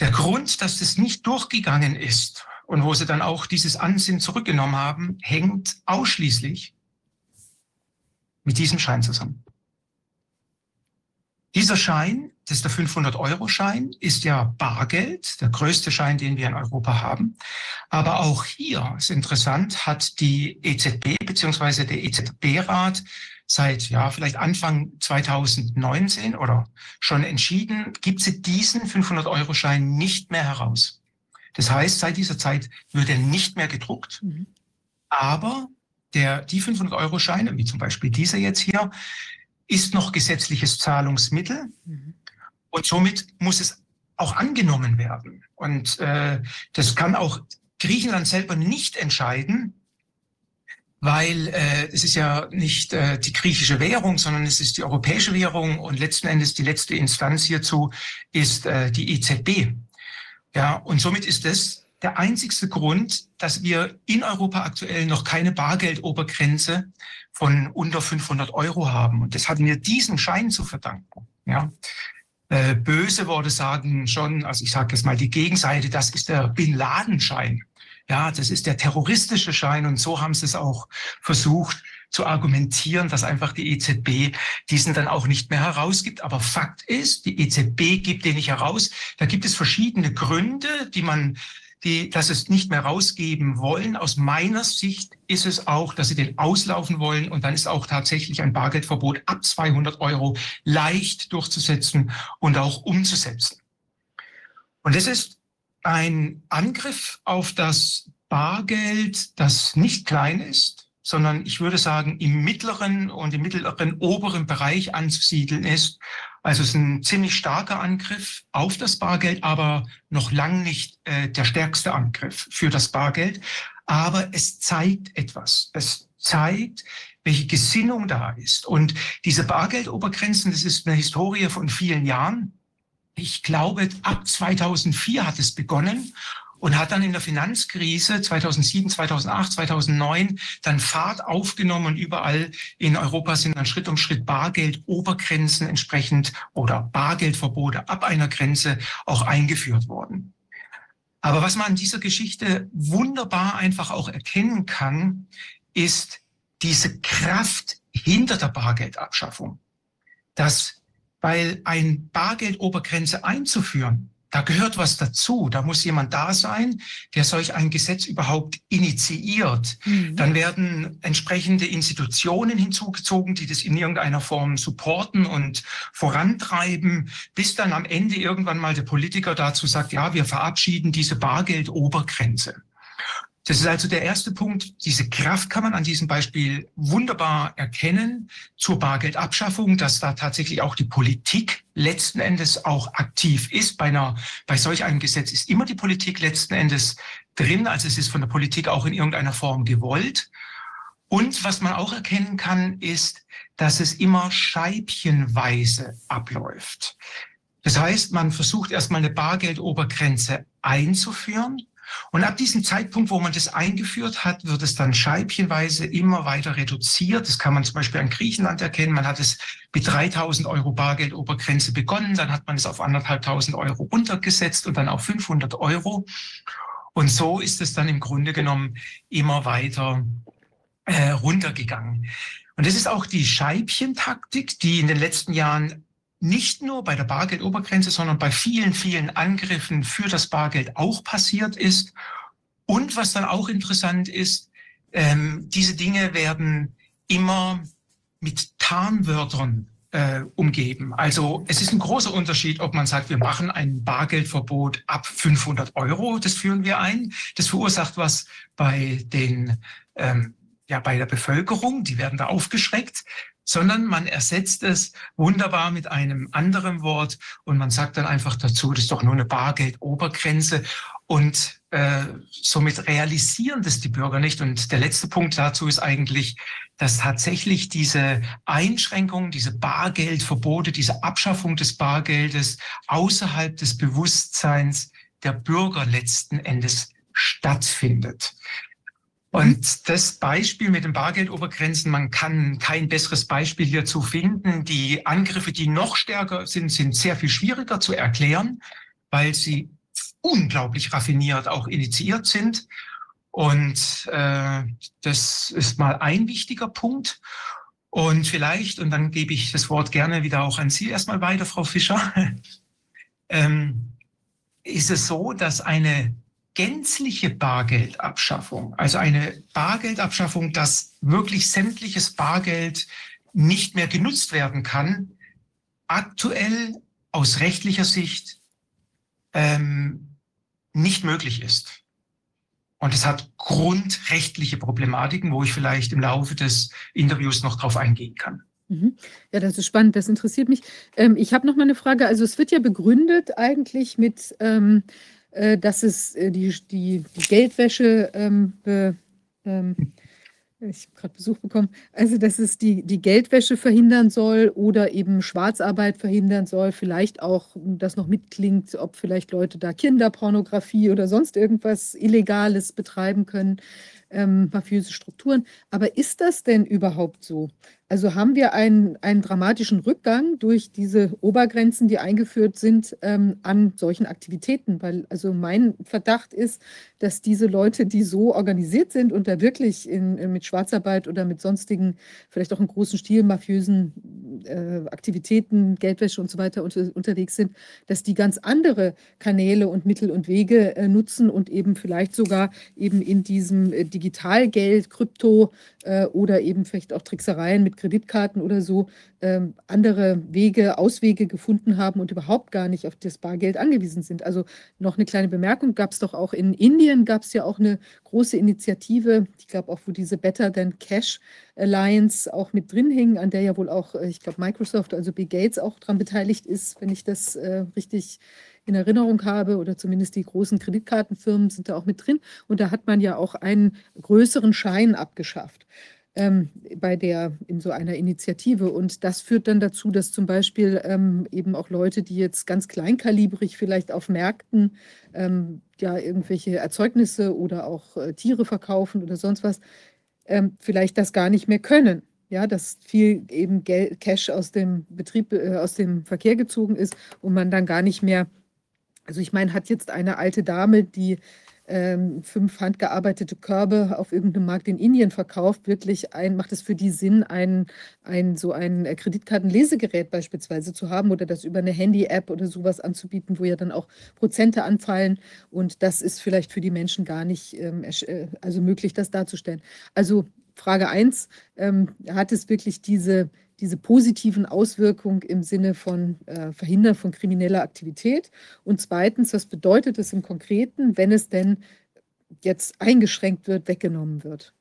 Der Grund, dass das nicht durchgegangen ist und wo sie dann auch dieses Ansinnen zurückgenommen haben, hängt ausschließlich mit diesem Schein zusammen. Dieser Schein, das ist der 500-Euro-Schein, ist ja Bargeld, der größte Schein, den wir in Europa haben. Aber auch hier ist interessant, hat die EZB bzw. der EZB-Rat seit ja vielleicht Anfang 2019 oder schon entschieden, gibt sie diesen 500-Euro-Schein nicht mehr heraus. Das heißt, seit dieser Zeit wird er nicht mehr gedruckt, mhm. aber der, die 500-Euro-Scheine, wie zum Beispiel dieser jetzt hier, ist noch gesetzliches Zahlungsmittel mhm. Und somit muss es auch angenommen werden. Und äh, das kann auch Griechenland selber nicht entscheiden, weil äh, es ist ja nicht äh, die griechische Währung, sondern es ist die europäische Währung und letzten Endes die letzte Instanz hierzu ist äh, die EZB. Ja, und somit ist es der einzigste Grund, dass wir in Europa aktuell noch keine Bargeldobergrenze von unter 500 Euro haben. Und das hatten wir diesen Schein zu verdanken. Ja. Äh, böse Worte sagen schon, also ich sage jetzt mal die Gegenseite, das ist der Bin Laden-Schein. Ja, das ist der terroristische Schein. Und so haben sie es auch versucht zu argumentieren, dass einfach die EZB diesen dann auch nicht mehr herausgibt. Aber Fakt ist, die EZB gibt den nicht heraus. Da gibt es verschiedene Gründe, die man die das es nicht mehr rausgeben wollen. Aus meiner Sicht ist es auch, dass sie den auslaufen wollen und dann ist auch tatsächlich ein Bargeldverbot ab 200 Euro leicht durchzusetzen und auch umzusetzen. Und es ist ein Angriff auf das Bargeld, das nicht klein ist, sondern ich würde sagen, im mittleren und im mittleren oberen Bereich anzusiedeln ist. Also es ist ein ziemlich starker Angriff auf das Bargeld, aber noch lang nicht äh, der stärkste Angriff für das Bargeld. Aber es zeigt etwas. Es zeigt, welche Gesinnung da ist. Und diese Bargeldobergrenzen, das ist eine Historie von vielen Jahren. Ich glaube, ab 2004 hat es begonnen und hat dann in der Finanzkrise 2007, 2008, 2009 dann Fahrt aufgenommen und überall in Europa sind dann Schritt um Schritt Bargeld-Obergrenzen entsprechend oder Bargeldverbote ab einer Grenze auch eingeführt worden. Aber was man an dieser Geschichte wunderbar einfach auch erkennen kann, ist diese Kraft hinter der Bargeldabschaffung. Dass, weil ein Bargeldobergrenze einzuführen, da gehört was dazu. Da muss jemand da sein, der solch ein Gesetz überhaupt initiiert. Mhm. Dann werden entsprechende Institutionen hinzugezogen, die das in irgendeiner Form supporten und vorantreiben, bis dann am Ende irgendwann mal der Politiker dazu sagt, ja, wir verabschieden diese Bargeldobergrenze. Das ist also der erste Punkt. Diese Kraft kann man an diesem Beispiel wunderbar erkennen zur Bargeldabschaffung, dass da tatsächlich auch die Politik letzten Endes auch aktiv ist. Bei, einer, bei solch einem Gesetz ist immer die Politik letzten Endes drin. Also es ist von der Politik auch in irgendeiner Form gewollt. Und was man auch erkennen kann, ist, dass es immer scheibchenweise abläuft. Das heißt, man versucht erstmal eine Bargeldobergrenze einzuführen und ab diesem Zeitpunkt, wo man das eingeführt hat, wird es dann scheibchenweise immer weiter reduziert. Das kann man zum Beispiel an Griechenland erkennen. Man hat es mit 3000 Euro Bargeldobergrenze begonnen, dann hat man es auf anderthalbtausend Euro runtergesetzt und dann auf 500 Euro. Und so ist es dann im Grunde genommen immer weiter äh, runtergegangen. Und das ist auch die Scheibchentaktik, die in den letzten Jahren nicht nur bei der Bargeldobergrenze, sondern bei vielen, vielen Angriffen für das Bargeld auch passiert ist. Und was dann auch interessant ist, ähm, diese Dinge werden immer mit Tarnwörtern äh, umgeben. Also es ist ein großer Unterschied, ob man sagt, wir machen ein Bargeldverbot ab 500 Euro, das führen wir ein. Das verursacht was bei den ähm, ja bei der Bevölkerung, die werden da aufgeschreckt sondern man ersetzt es wunderbar mit einem anderen Wort und man sagt dann einfach dazu, das ist doch nur eine Bargeldobergrenze und äh, somit realisieren das die Bürger nicht. Und der letzte Punkt dazu ist eigentlich, dass tatsächlich diese Einschränkungen, diese Bargeldverbote, diese Abschaffung des Bargeldes außerhalb des Bewusstseins der Bürger letzten Endes stattfindet. Und das Beispiel mit den Bargeldobergrenzen, man kann kein besseres Beispiel hierzu finden. Die Angriffe, die noch stärker sind, sind sehr viel schwieriger zu erklären, weil sie unglaublich raffiniert auch initiiert sind. Und äh, das ist mal ein wichtiger Punkt. Und vielleicht, und dann gebe ich das Wort gerne wieder auch an Sie erstmal weiter, Frau Fischer, ähm, ist es so, dass eine gänzliche Bargeldabschaffung, also eine Bargeldabschaffung, dass wirklich sämtliches Bargeld nicht mehr genutzt werden kann, aktuell aus rechtlicher Sicht ähm, nicht möglich ist. Und es hat grundrechtliche Problematiken, wo ich vielleicht im Laufe des Interviews noch drauf eingehen kann. Mhm. Ja, das ist spannend, das interessiert mich. Ähm, ich habe noch mal eine Frage. Also es wird ja begründet eigentlich mit ähm, äh, dass es äh, die, die, die Geldwäsche, ähm, be, ähm, ich habe gerade Besuch bekommen, also dass es die, die Geldwäsche verhindern soll oder eben Schwarzarbeit verhindern soll, vielleicht auch, das noch mitklingt, ob vielleicht Leute da Kinderpornografie oder sonst irgendwas Illegales betreiben können, ähm, mafiöse Strukturen. Aber ist das denn überhaupt so? Also haben wir einen, einen dramatischen Rückgang durch diese Obergrenzen, die eingeführt sind, ähm, an solchen Aktivitäten? Weil also mein Verdacht ist, dass diese Leute, die so organisiert sind und da wirklich in, in mit Schwarzarbeit oder mit sonstigen, vielleicht auch in großen Stil mafiösen äh, Aktivitäten, Geldwäsche und so weiter unter, unterwegs sind, dass die ganz andere Kanäle und Mittel und Wege äh, nutzen und eben vielleicht sogar eben in diesem äh, Digitalgeld, Krypto äh, oder eben vielleicht auch Tricksereien mit Kreditkarten oder so ähm, andere Wege, Auswege gefunden haben und überhaupt gar nicht auf das Bargeld angewiesen sind. Also noch eine kleine Bemerkung, gab es doch auch in Indien, gab es ja auch eine große Initiative, ich glaube auch, wo diese Better Than Cash Alliance auch mit drin hing, an der ja wohl auch, äh, ich glaube, Microsoft, also Bill Gates auch daran beteiligt ist, wenn ich das äh, richtig in Erinnerung habe, oder zumindest die großen Kreditkartenfirmen sind da auch mit drin. Und da hat man ja auch einen größeren Schein abgeschafft ähm, bei der, in so einer Initiative. Und das führt dann dazu, dass zum Beispiel ähm, eben auch Leute, die jetzt ganz kleinkalibrig vielleicht auf Märkten ähm, ja irgendwelche Erzeugnisse oder auch äh, Tiere verkaufen oder sonst was, ähm, vielleicht das gar nicht mehr können. Ja, dass viel eben Geld, Cash aus dem Betrieb, äh, aus dem Verkehr gezogen ist und man dann gar nicht mehr, also ich meine, hat jetzt eine alte Dame, die ähm, fünf handgearbeitete Körbe auf irgendeinem Markt in Indien verkauft, wirklich ein, macht es für die Sinn, ein, ein so ein äh, Kreditkartenlesegerät beispielsweise zu haben oder das über eine Handy-App oder sowas anzubieten, wo ja dann auch Prozente anfallen. Und das ist vielleicht für die Menschen gar nicht ähm, äh, also möglich, das darzustellen. Also Frage 1, ähm, hat es wirklich diese diese positiven Auswirkungen im Sinne von äh, Verhindern von krimineller Aktivität? Und zweitens, was bedeutet es im Konkreten, wenn es denn jetzt eingeschränkt wird, weggenommen wird.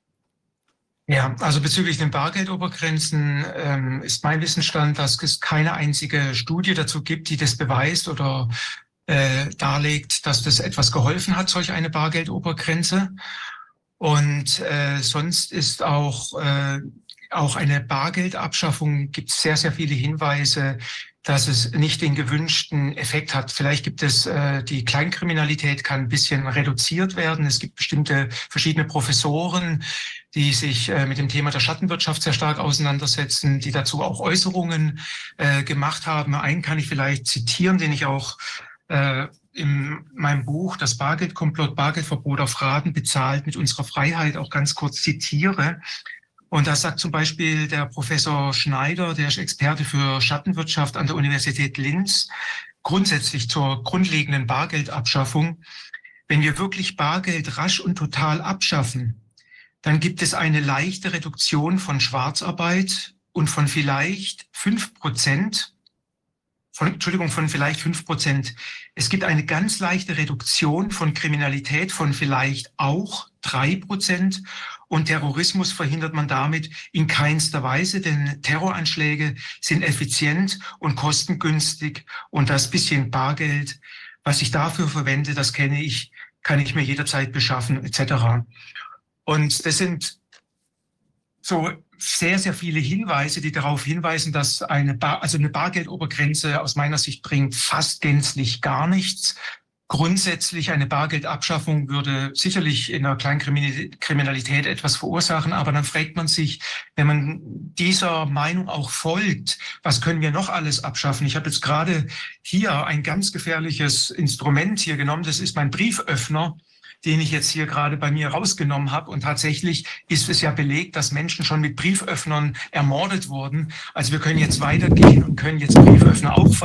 Ja, also bezüglich den Bargeldobergrenzen ähm, ist mein Wissensstand, dass es keine einzige Studie dazu gibt, die das beweist oder äh, darlegt, dass das etwas geholfen hat, solch eine Bargeldobergrenze. Und äh, sonst ist auch, äh, auch eine Bargeldabschaffung, gibt es sehr, sehr viele Hinweise, dass es nicht den gewünschten Effekt hat. Vielleicht gibt es äh, die Kleinkriminalität kann ein bisschen reduziert werden. Es gibt bestimmte verschiedene Professoren, die sich äh, mit dem Thema der Schattenwirtschaft sehr stark auseinandersetzen, die dazu auch Äußerungen äh, gemacht haben. Einen kann ich vielleicht zitieren, den ich auch äh, in meinem Buch Das Bargeldkomplott, Bargeldverbot auf Raten bezahlt mit unserer Freiheit auch ganz kurz zitiere. Und da sagt zum Beispiel der Professor Schneider, der ist Experte für Schattenwirtschaft an der Universität Linz, grundsätzlich zur grundlegenden Bargeldabschaffung. Wenn wir wirklich Bargeld rasch und total abschaffen, dann gibt es eine leichte Reduktion von Schwarzarbeit und von vielleicht fünf Prozent, von, Entschuldigung, von vielleicht fünf Prozent. Es gibt eine ganz leichte Reduktion von Kriminalität von vielleicht auch drei Prozent und Terrorismus verhindert man damit in keinster Weise, denn Terroranschläge sind effizient und kostengünstig und das bisschen Bargeld, was ich dafür verwende, das kenne ich, kann ich mir jederzeit beschaffen etc. Und das sind so sehr, sehr viele Hinweise, die darauf hinweisen, dass eine, Bar, also eine Bargeldobergrenze aus meiner Sicht bringt fast gänzlich gar nichts. Grundsätzlich eine Bargeldabschaffung würde sicherlich in der Kleinkriminalität etwas verursachen, aber dann fragt man sich, wenn man dieser Meinung auch folgt, was können wir noch alles abschaffen? Ich habe jetzt gerade hier ein ganz gefährliches Instrument hier genommen, das ist mein Brieföffner den ich jetzt hier gerade bei mir rausgenommen habe. Und tatsächlich ist es ja belegt, dass Menschen schon mit Brieföffnern ermordet wurden. Also wir können jetzt weitergehen und können jetzt Brieföffner auch,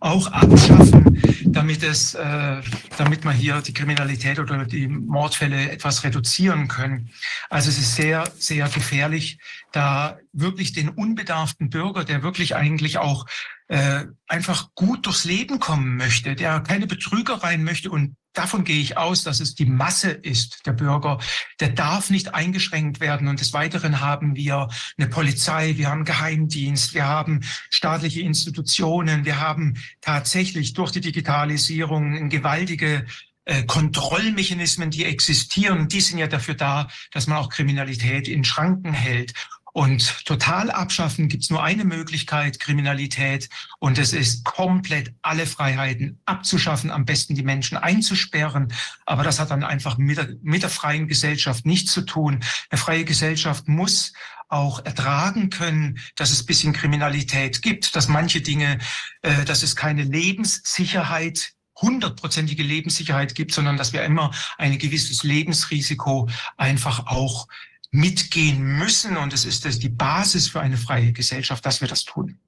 auch abschaffen, damit es, äh, damit man hier die Kriminalität oder die Mordfälle etwas reduzieren können. Also es ist sehr, sehr gefährlich, da wirklich den unbedarften Bürger, der wirklich eigentlich auch äh, einfach gut durchs Leben kommen möchte, der keine Betrügereien möchte und davon gehe ich aus, dass es die Masse ist, der Bürger, der darf nicht eingeschränkt werden. Und des Weiteren haben wir eine Polizei, wir haben Geheimdienst, wir haben staatliche Institutionen, wir haben tatsächlich durch die Digitalisierung gewaltige äh, Kontrollmechanismen, die existieren, die sind ja dafür da, dass man auch Kriminalität in Schranken hält. Und total abschaffen gibt es nur eine Möglichkeit, Kriminalität, und es ist komplett alle Freiheiten abzuschaffen, am besten die Menschen einzusperren. Aber das hat dann einfach mit der, mit der freien Gesellschaft nichts zu tun. Eine freie Gesellschaft muss auch ertragen können, dass es bisschen Kriminalität gibt, dass manche Dinge, äh, dass es keine Lebenssicherheit hundertprozentige Lebenssicherheit gibt, sondern dass wir immer ein gewisses Lebensrisiko einfach auch mitgehen müssen. Und es ist das die Basis für eine freie Gesellschaft, dass wir das tun.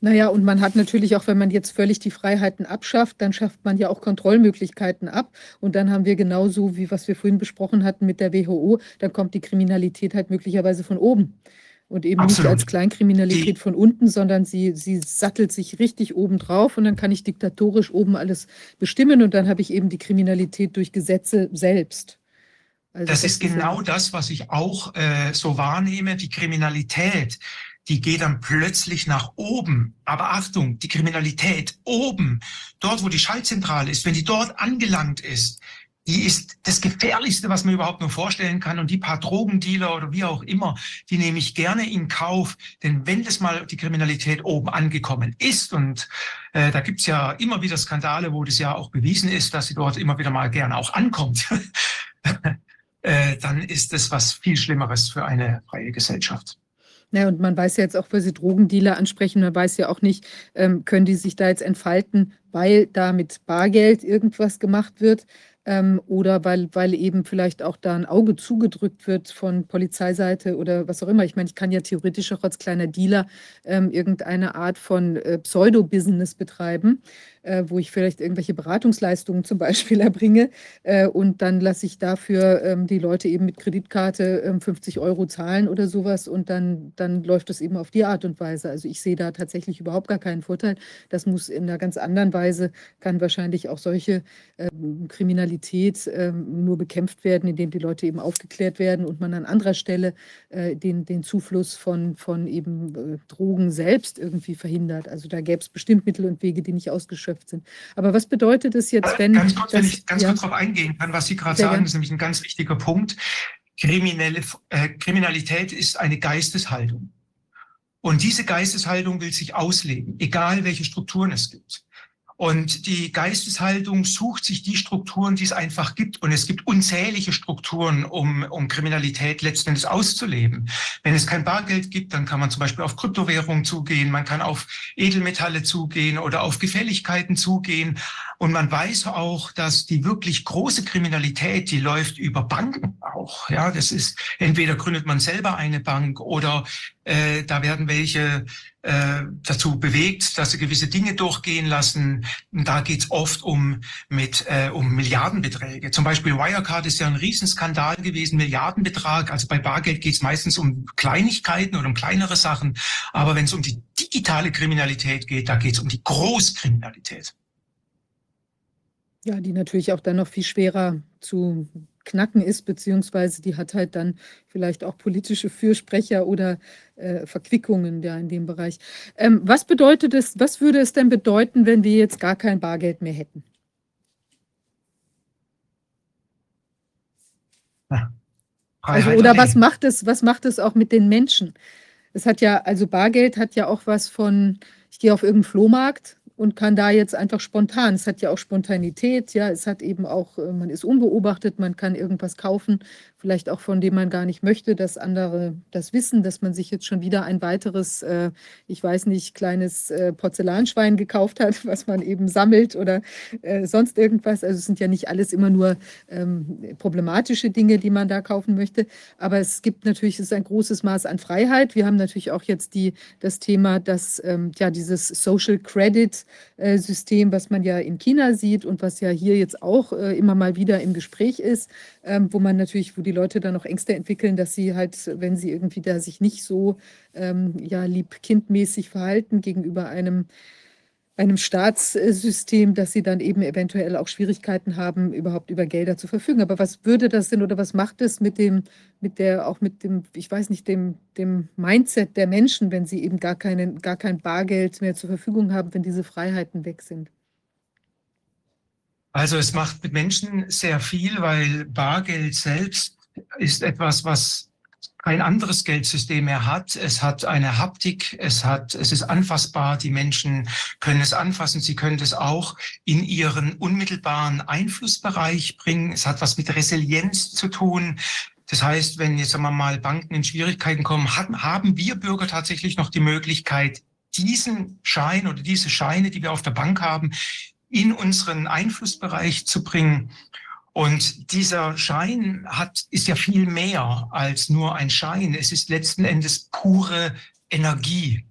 Naja, und man hat natürlich auch, wenn man jetzt völlig die Freiheiten abschafft, dann schafft man ja auch Kontrollmöglichkeiten ab. Und dann haben wir genauso, wie was wir vorhin besprochen hatten mit der WHO, dann kommt die Kriminalität halt möglicherweise von oben. Und eben Absolut. nicht als Kleinkriminalität die, von unten, sondern sie, sie sattelt sich richtig oben drauf und dann kann ich diktatorisch oben alles bestimmen und dann habe ich eben die Kriminalität durch Gesetze selbst. Also das, das, ist genau das, was ich auch äh, so wahrnehme. Die Kriminalität, die geht dann plötzlich nach oben. Aber Achtung, die Kriminalität oben, dort wo die Schaltzentrale ist, wenn die dort angelangt ist, die ist das Gefährlichste, was man überhaupt nur vorstellen kann. Und die paar Drogendealer oder wie auch immer, die nehme ich gerne in Kauf. Denn wenn das mal die Kriminalität oben angekommen ist, und äh, da gibt's ja immer wieder Skandale, wo das ja auch bewiesen ist, dass sie dort immer wieder mal gerne auch ankommt, äh, dann ist es was viel Schlimmeres für eine freie Gesellschaft. Ja, und man weiß ja jetzt auch, weil Sie Drogendealer ansprechen, man weiß ja auch nicht, ähm, können die sich da jetzt entfalten, weil da mit Bargeld irgendwas gemacht wird ähm, oder weil, weil eben vielleicht auch da ein Auge zugedrückt wird von Polizeiseite oder was auch immer. Ich meine, ich kann ja theoretisch auch als kleiner Dealer ähm, irgendeine Art von äh, Pseudo-Business betreiben äh, wo ich vielleicht irgendwelche Beratungsleistungen zum Beispiel erbringe. Äh, und dann lasse ich dafür ähm, die Leute eben mit Kreditkarte ähm, 50 Euro zahlen oder sowas. Und dann, dann läuft das eben auf die Art und Weise. Also ich sehe da tatsächlich überhaupt gar keinen Vorteil. Das muss in einer ganz anderen Weise, kann wahrscheinlich auch solche äh, Kriminalität Kriminalität ähm, nur bekämpft werden, indem die Leute eben aufgeklärt werden und man an anderer Stelle äh, den, den Zufluss von, von eben äh, Drogen selbst irgendwie verhindert. Also da gäbe es bestimmt Mittel und Wege, die nicht ausgeschöpft sind. Aber was bedeutet es jetzt, wenn. Ganz kurz, das, wenn ich ganz ja, kurz darauf eingehen kann, was Sie gerade sagen, gern. ist nämlich ein ganz wichtiger Punkt. Kriminelle, äh, Kriminalität ist eine Geisteshaltung. Und diese Geisteshaltung will sich ausleben, egal welche Strukturen es gibt. Und die Geisteshaltung sucht sich die Strukturen, die es einfach gibt. Und es gibt unzählige Strukturen, um, um Kriminalität letztendlich auszuleben. Wenn es kein Bargeld gibt, dann kann man zum Beispiel auf Kryptowährungen zugehen, man kann auf Edelmetalle zugehen oder auf Gefälligkeiten zugehen. Und man weiß auch, dass die wirklich große Kriminalität, die läuft über Banken auch. Ja, das ist entweder gründet man selber eine Bank oder äh, da werden welche äh, dazu bewegt, dass sie gewisse Dinge durchgehen lassen. Und da geht's oft um mit äh, um Milliardenbeträge. Zum Beispiel Wirecard ist ja ein Riesenskandal gewesen, Milliardenbetrag. Also bei Bargeld geht's meistens um Kleinigkeiten oder um kleinere Sachen. Aber wenn es um die digitale Kriminalität geht, da geht's um die Großkriminalität. Ja, die natürlich auch dann noch viel schwerer zu knacken ist, beziehungsweise die hat halt dann vielleicht auch politische Fürsprecher oder äh, Verquickungen da in dem Bereich. Ähm, was bedeutet es, was würde es denn bedeuten, wenn wir jetzt gar kein Bargeld mehr hätten? Also, Freiheit oder was macht es, was macht es auch mit den Menschen? Es hat ja, also Bargeld hat ja auch was von, ich gehe auf irgendeinen Flohmarkt und kann da jetzt einfach spontan. Es hat ja auch Spontanität, ja, es hat eben auch, äh, man ist unbeobachtet, man kann irgendwas kaufen, vielleicht auch von dem man gar nicht möchte, dass andere das wissen, dass man sich jetzt schon wieder ein weiteres, äh, ich weiß nicht, kleines äh, Porzellanschwein gekauft hat, was man eben sammelt oder äh, sonst irgendwas. Also es sind ja nicht alles immer nur ähm, problematische Dinge, die man da kaufen möchte. Aber es gibt natürlich, es ist ein großes Maß an Freiheit. Wir haben natürlich auch jetzt die, das Thema, dass ähm, ja dieses Social Credit äh, System, was man ja in China sieht und was ja hier jetzt auch äh, immer mal wieder im Gespräch ist, ähm, wo man natürlich, wo die Leute dann auch Ängste entwickeln, dass sie halt, wenn sie irgendwie da sich nicht so ähm, ja lieb-kindmäßig verhalten gegenüber einem einem Staatssystem, dass sie dann eben eventuell auch Schwierigkeiten haben, überhaupt über Gelder zu verfügen. Aber was würde das denn oder was macht es mit dem, mit der, auch mit dem, ich weiß nicht, dem, dem Mindset der Menschen, wenn sie eben gar keinen, gar kein Bargeld mehr zur Verfügung haben, wenn diese Freiheiten weg sind? Also es macht mit Menschen sehr viel, weil Bargeld selbst ist etwas, was kein anderes Geldsystem mehr hat. Es hat eine Haptik, es hat, es ist anfassbar. Die Menschen können es anfassen. Sie können es auch in ihren unmittelbaren Einflussbereich bringen. Es hat was mit Resilienz zu tun. Das heißt, wenn jetzt sagen wir mal Banken in Schwierigkeiten kommen, haben wir Bürger tatsächlich noch die Möglichkeit, diesen Schein oder diese Scheine, die wir auf der Bank haben, in unseren Einflussbereich zu bringen. Und dieser Schein hat, ist ja viel mehr als nur ein Schein. Es ist letzten Endes pure Energie.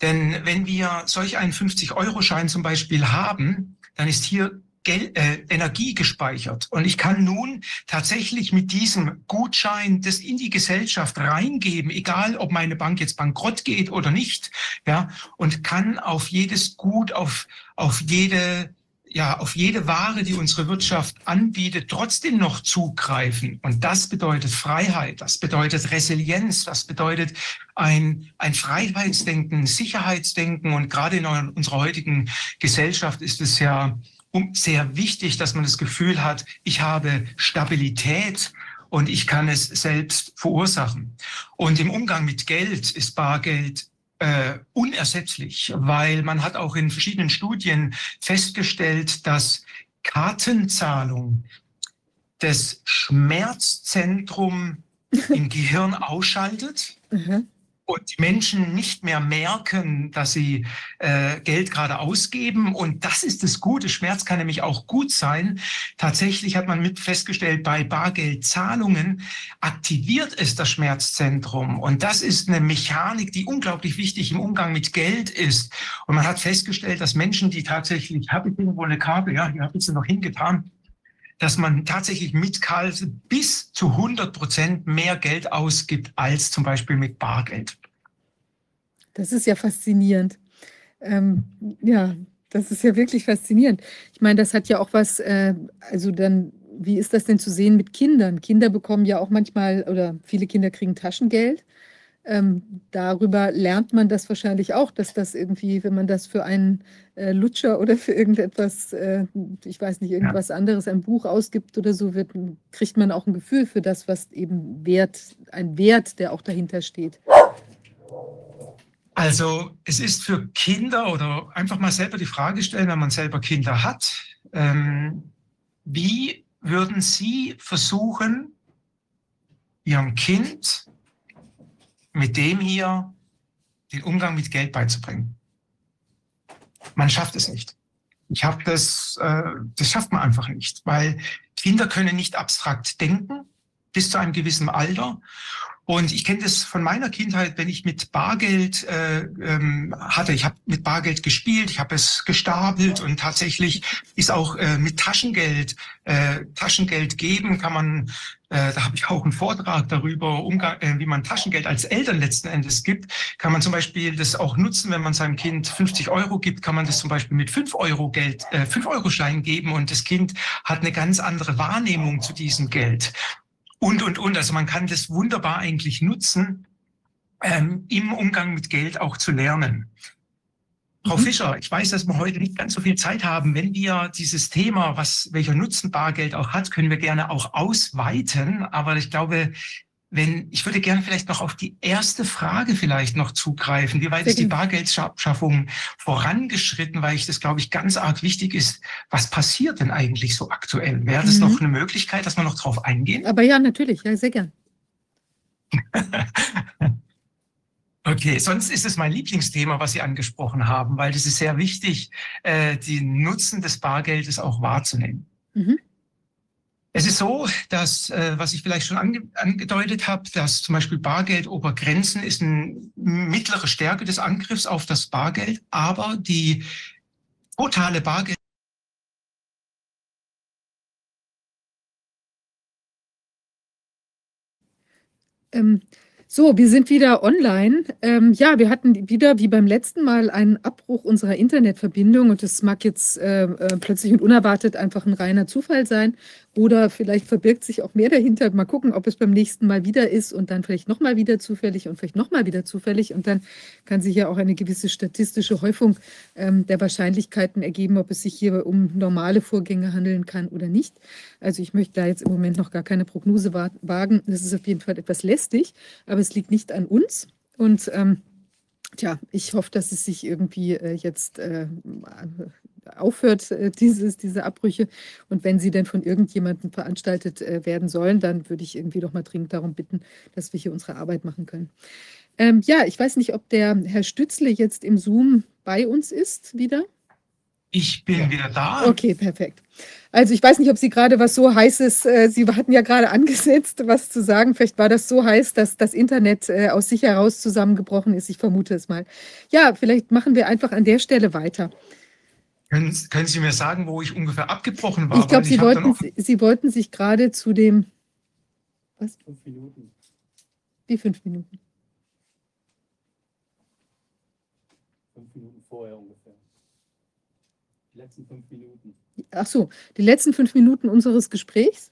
Denn wenn wir solch einen 50-Euro-Schein zum Beispiel haben, dann ist hier Geld, äh, Energie gespeichert. Und ich kann nun tatsächlich mit diesem Gutschein das in die Gesellschaft reingeben, egal ob meine Bank jetzt bankrott geht oder nicht, ja, und kann auf jedes Gut, auf, auf jede ja, auf jede Ware, die unsere Wirtschaft anbietet, trotzdem noch zugreifen. Und das bedeutet Freiheit, das bedeutet Resilienz, das bedeutet ein, ein Freiheitsdenken, Sicherheitsdenken. Und gerade in unserer heutigen Gesellschaft ist es ja sehr wichtig, dass man das Gefühl hat, ich habe Stabilität und ich kann es selbst verursachen. Und im Umgang mit Geld ist Bargeld äh, unersetzlich, weil man hat auch in verschiedenen Studien festgestellt, dass Kartenzahlung das Schmerzzentrum im Gehirn ausschaltet Mhm. Und die Menschen nicht mehr merken, dass sie äh, Geld gerade ausgeben. Und das ist das Gute. Schmerz kann nämlich auch gut sein. Tatsächlich hat man mit festgestellt, bei Bargeldzahlungen aktiviert es das Schmerzzentrum. Und das ist eine Mechanik, die unglaublich wichtig im Umgang mit Geld ist. Und man hat festgestellt, dass Menschen, die tatsächlich, habe ich irgendwo eine Karte, ja, hier habe ich sie noch hingetan, dass man tatsächlich mit Karte bis zu 100 Prozent mehr Geld ausgibt als zum Beispiel mit Bargeld. Das ist ja faszinierend. Ähm, ja, Das ist ja wirklich faszinierend. Ich meine, das hat ja auch was, äh, also dann, wie ist das denn zu sehen mit Kindern? Kinder bekommen ja auch manchmal oder viele Kinder kriegen Taschengeld. Ähm, darüber lernt man das wahrscheinlich auch, dass das irgendwie, wenn man das für einen äh, Lutscher oder für irgendetwas, äh, ich weiß nicht, irgendwas ja. anderes, ein Buch ausgibt oder so, wird, kriegt man auch ein Gefühl für das, was eben Wert, ein Wert, der auch dahinter steht. Also es ist für Kinder oder einfach mal selber die Frage stellen, wenn man selber Kinder hat, ähm, wie würden Sie versuchen, Ihrem Kind mit dem hier den Umgang mit Geld beizubringen. Man schafft es nicht. Ich habe das, äh, das schafft man einfach nicht, weil Kinder können nicht abstrakt denken bis zu einem gewissen Alter. Und ich kenne das von meiner Kindheit, wenn ich mit Bargeld äh, ähm, hatte. Ich habe mit Bargeld gespielt, ich habe es gestapelt und tatsächlich ist auch äh, mit Taschengeld, äh, Taschengeld geben kann man, äh, da habe ich auch einen Vortrag darüber, Umgang, äh, wie man Taschengeld als Eltern letzten Endes gibt. Kann man zum Beispiel das auch nutzen, wenn man seinem Kind 50 Euro gibt, kann man das zum Beispiel mit 5 Euro Geld, äh, 5 Euro Schein geben und das Kind hat eine ganz andere Wahrnehmung zu diesem Geld und, und, und. Also man kann das wunderbar eigentlich nutzen, ähm, im Umgang mit Geld auch zu lernen. Frau mhm. Fischer, ich weiß, dass wir heute nicht ganz so viel Zeit haben. Wenn wir dieses Thema, was, welcher Nutzen Bargeld auch hat, können wir gerne auch ausweiten. Aber ich glaube, wenn, ich würde gerne vielleicht noch auf die erste Frage vielleicht noch zugreifen. Wie weit ist die Bargeldschaffung vorangeschritten? Weil ich das, glaube ich, ganz arg wichtig ist. Was passiert denn eigentlich so aktuell? Wäre das mhm. noch eine Möglichkeit, dass wir noch drauf eingehen? Aber ja, natürlich. Ja, sehr gern. Okay, sonst ist es mein Lieblingsthema, was Sie angesprochen haben, weil das ist sehr wichtig, äh, den Nutzen des Bargeldes auch wahrzunehmen. Mhm. Es ist so, dass, äh, was ich vielleicht schon ange angedeutet habe, dass zum Beispiel Bargeld Obergrenzen ist eine mittlere Stärke des Angriffs auf das Bargeld, aber die totale Bargeld ähm, so, wir sind wieder online. Ähm, ja, wir hatten wieder wie beim letzten Mal einen Abbruch unserer Internetverbindung und das mag jetzt äh, äh, plötzlich und unerwartet einfach ein reiner Zufall sein. Oder vielleicht verbirgt sich auch mehr dahinter. Mal gucken, ob es beim nächsten Mal wieder ist und dann vielleicht nochmal wieder zufällig und vielleicht nochmal wieder zufällig. Und dann kann sich ja auch eine gewisse statistische Häufung ähm, der Wahrscheinlichkeiten ergeben, ob es sich hier um normale Vorgänge handeln kann oder nicht. Also ich möchte da jetzt im Moment noch gar keine Prognose wagen. Das ist auf jeden Fall etwas lästig, aber es liegt nicht an uns. Und ähm, Tja, ich hoffe, dass es sich irgendwie äh, jetzt äh, aufhört, äh, dieses, diese Abbrüche. Und wenn sie denn von irgendjemandem veranstaltet äh, werden sollen, dann würde ich irgendwie doch mal dringend darum bitten, dass wir hier unsere Arbeit machen können. Ähm, ja, ich weiß nicht, ob der Herr Stützle jetzt im Zoom bei uns ist wieder. Ich bin wieder da. Okay, perfekt. Also ich weiß nicht, ob Sie gerade was so heißes, äh, Sie hatten ja gerade angesetzt, was zu sagen. Vielleicht war das so heiß, dass das Internet äh, aus sich heraus zusammengebrochen ist. Ich vermute es mal. Ja, vielleicht machen wir einfach an der Stelle weiter. Können, können Sie mir sagen, wo ich ungefähr abgebrochen war? Ich glaube, Sie, wollten, Sie wollten sich gerade zu dem. Was? Fünf Minuten. Wie fünf Minuten? Fünf Minuten vorher ungefähr. Letzten fünf Minuten. Ach so, die letzten fünf Minuten unseres Gesprächs?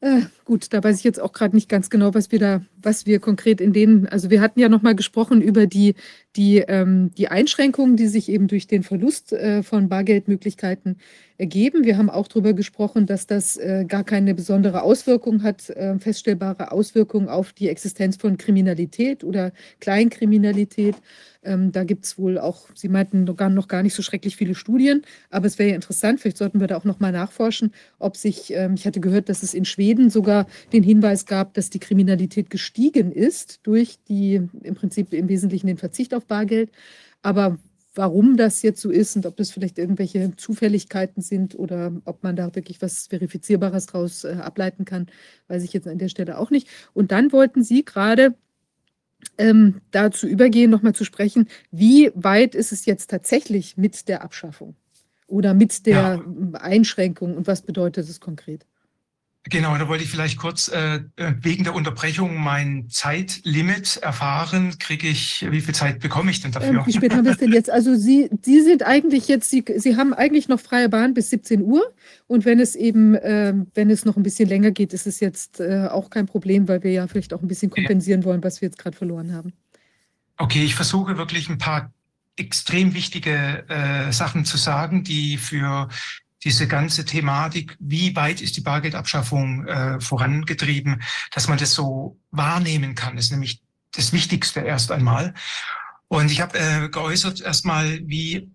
Äh, gut, da weiß ich jetzt auch gerade nicht ganz genau, was wir da, was wir konkret in denen, also wir hatten ja nochmal gesprochen über die, die, ähm, die Einschränkungen, die sich eben durch den Verlust äh, von Bargeldmöglichkeiten ergeben. Wir haben auch darüber gesprochen, dass das äh, gar keine besondere Auswirkung hat, äh, feststellbare Auswirkungen auf die Existenz von Kriminalität oder Kleinkriminalität. Ähm, da gibt es wohl auch, Sie meinten noch gar, noch gar nicht so schrecklich viele Studien, aber es wäre ja interessant, vielleicht sollten wir da auch noch mal nachforschen, ob sich, ähm, ich hatte gehört, dass es in Schweden sogar den Hinweis gab, dass die Kriminalität gestiegen ist durch die im Prinzip im Wesentlichen den Verzicht auf Bargeld. Aber warum das jetzt so ist und ob das vielleicht irgendwelche Zufälligkeiten sind oder ob man da wirklich was Verifizierbares daraus äh, ableiten kann, weiß ich jetzt an der Stelle auch nicht. Und dann wollten Sie gerade ähm, dazu übergehen, nochmal zu sprechen, wie weit ist es jetzt tatsächlich mit der Abschaffung oder mit der ja. Einschränkung und was bedeutet es konkret? Genau, da wollte ich vielleicht kurz äh, wegen der Unterbrechung mein Zeitlimit erfahren. Kriege ich, wie viel Zeit bekomme ich denn dafür? Ähm, wie spät haben wir es denn jetzt? Also Sie, Sie sind eigentlich jetzt, Sie, Sie haben eigentlich noch freie Bahn bis 17 Uhr. Und wenn es eben, äh, wenn es noch ein bisschen länger geht, ist es jetzt äh, auch kein Problem, weil wir ja vielleicht auch ein bisschen kompensieren wollen, was wir jetzt gerade verloren haben. Okay, ich versuche wirklich ein paar extrem wichtige äh, Sachen zu sagen, die für diese ganze Thematik, wie weit ist die Bargeldabschaffung äh, vorangetrieben, dass man das so wahrnehmen kann, das ist nämlich das Wichtigste erst einmal. Und ich habe äh, geäußert erstmal, wie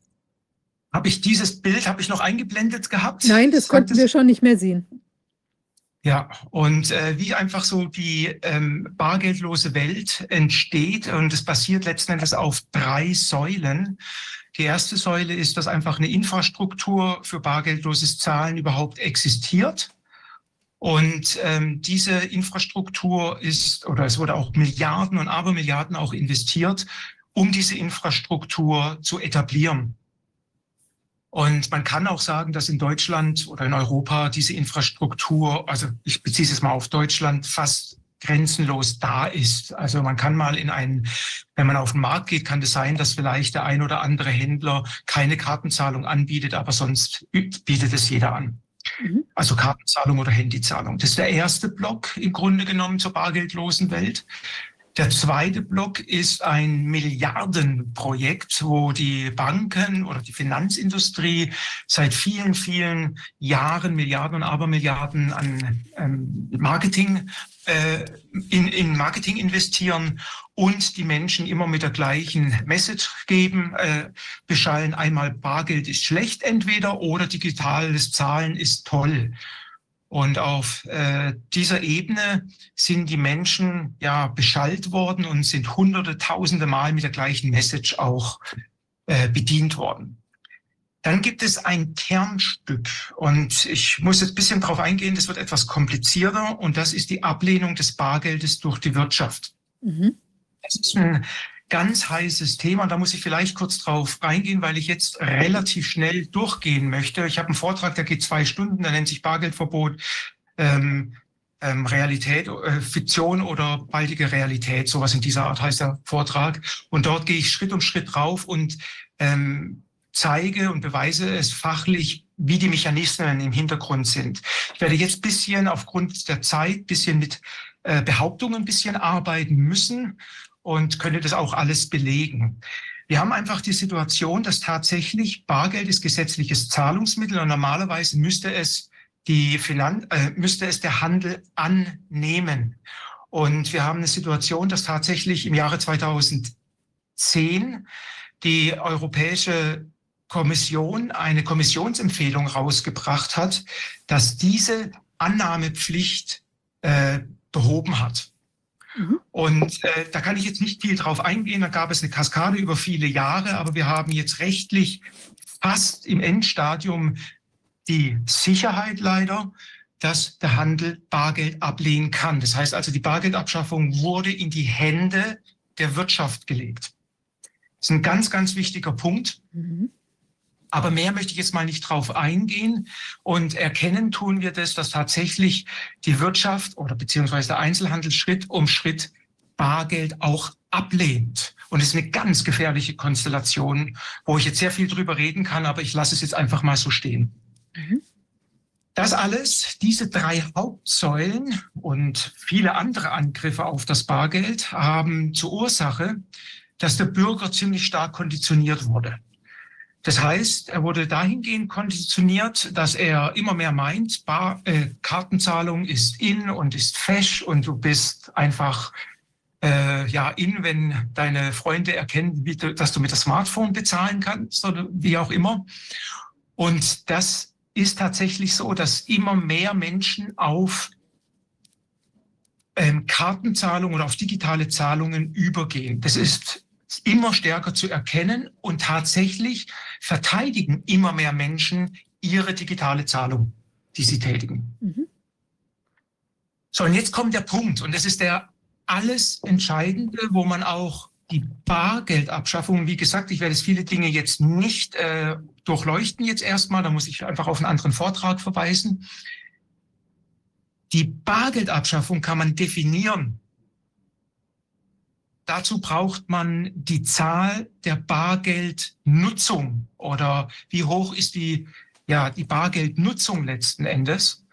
habe ich dieses Bild, habe ich noch eingeblendet gehabt? Nein, das konnten wir schon nicht mehr sehen. Ja, und äh, wie einfach so die ähm, bargeldlose Welt entsteht und es basiert letzten Endes auf drei Säulen. Die erste Säule ist, dass einfach eine Infrastruktur für bargeldloses Zahlen überhaupt existiert. Und ähm, diese Infrastruktur ist, oder es wurde auch Milliarden und Abermilliarden auch investiert, um diese Infrastruktur zu etablieren. Und man kann auch sagen, dass in Deutschland oder in Europa diese Infrastruktur, also ich beziehe es mal auf Deutschland, fast grenzenlos da ist. Also man kann mal in einen, wenn man auf den Markt geht, kann es das sein, dass vielleicht der ein oder andere Händler keine Kartenzahlung anbietet, aber sonst bietet es jeder an. Mhm. Also Kartenzahlung oder Handyzahlung. Das ist der erste Block im Grunde genommen zur bargeldlosen Welt. Der zweite Block ist ein Milliardenprojekt, wo die Banken oder die Finanzindustrie seit vielen, vielen Jahren Milliarden und Abermilliarden an ähm, Marketing in, in Marketing investieren und die Menschen immer mit der gleichen Message geben, äh, beschallen einmal Bargeld ist schlecht entweder oder digitales Zahlen ist toll. Und auf äh, dieser Ebene sind die Menschen ja beschallt worden und sind hunderte, tausende Mal mit der gleichen Message auch äh, bedient worden. Dann gibt es ein Kernstück und ich muss jetzt ein bisschen darauf eingehen, das wird etwas komplizierter und das ist die Ablehnung des Bargeldes durch die Wirtschaft. Mhm. Das ist ein ganz heißes Thema. Da muss ich vielleicht kurz drauf reingehen, weil ich jetzt relativ schnell durchgehen möchte. Ich habe einen Vortrag, der geht zwei Stunden, der nennt sich Bargeldverbot. Ähm, ähm, Realität, äh, Fiktion oder baldige Realität, sowas in dieser Art heißt der Vortrag. Und dort gehe ich Schritt um Schritt drauf und ähm, zeige und beweise es fachlich, wie die Mechanismen im Hintergrund sind. Ich werde jetzt bisschen aufgrund der Zeit bisschen mit äh, Behauptungen ein bisschen arbeiten müssen und könnte das auch alles belegen. Wir haben einfach die Situation, dass tatsächlich Bargeld ist gesetzliches Zahlungsmittel und normalerweise müsste es die Finan äh, müsste es der Handel annehmen. Und wir haben eine Situation, dass tatsächlich im Jahre 2010 die Europäische Kommission eine Kommissionsempfehlung rausgebracht hat, dass diese Annahmepflicht äh, behoben hat. Mhm. Und äh, da kann ich jetzt nicht viel drauf eingehen. Da gab es eine Kaskade über viele Jahre, aber wir haben jetzt rechtlich fast im Endstadium die Sicherheit leider, dass der Handel Bargeld ablehnen kann. Das heißt also, die Bargeldabschaffung wurde in die Hände der Wirtschaft gelegt. Das ist ein ganz, ganz wichtiger Punkt. Mhm. Aber mehr möchte ich jetzt mal nicht drauf eingehen. Und erkennen tun wir das, dass tatsächlich die Wirtschaft oder beziehungsweise der Einzelhandel Schritt um Schritt Bargeld auch ablehnt. Und es ist eine ganz gefährliche Konstellation, wo ich jetzt sehr viel drüber reden kann, aber ich lasse es jetzt einfach mal so stehen. Mhm. Das alles, diese drei Hauptsäulen und viele andere Angriffe auf das Bargeld haben zur Ursache, dass der Bürger ziemlich stark konditioniert wurde. Das heißt, er wurde dahingehend konditioniert, dass er immer mehr meint, Bar, äh, Kartenzahlung ist in und ist fesch und du bist einfach äh, ja in, wenn deine Freunde erkennen, wie du, dass du mit dem Smartphone bezahlen kannst oder wie auch immer. Und das ist tatsächlich so, dass immer mehr Menschen auf ähm, Kartenzahlung oder auf digitale Zahlungen übergehen. Das ist immer stärker zu erkennen und tatsächlich verteidigen immer mehr Menschen ihre digitale Zahlung, die sie tätigen. Mhm. So, und jetzt kommt der Punkt, und das ist der alles Entscheidende, wo man auch die Bargeldabschaffung, wie gesagt, ich werde es viele Dinge jetzt nicht äh, durchleuchten jetzt erstmal, da muss ich einfach auf einen anderen Vortrag verweisen. Die Bargeldabschaffung kann man definieren. Dazu braucht man die Zahl der Bargeldnutzung oder wie hoch ist die, ja, die Bargeldnutzung letzten Endes.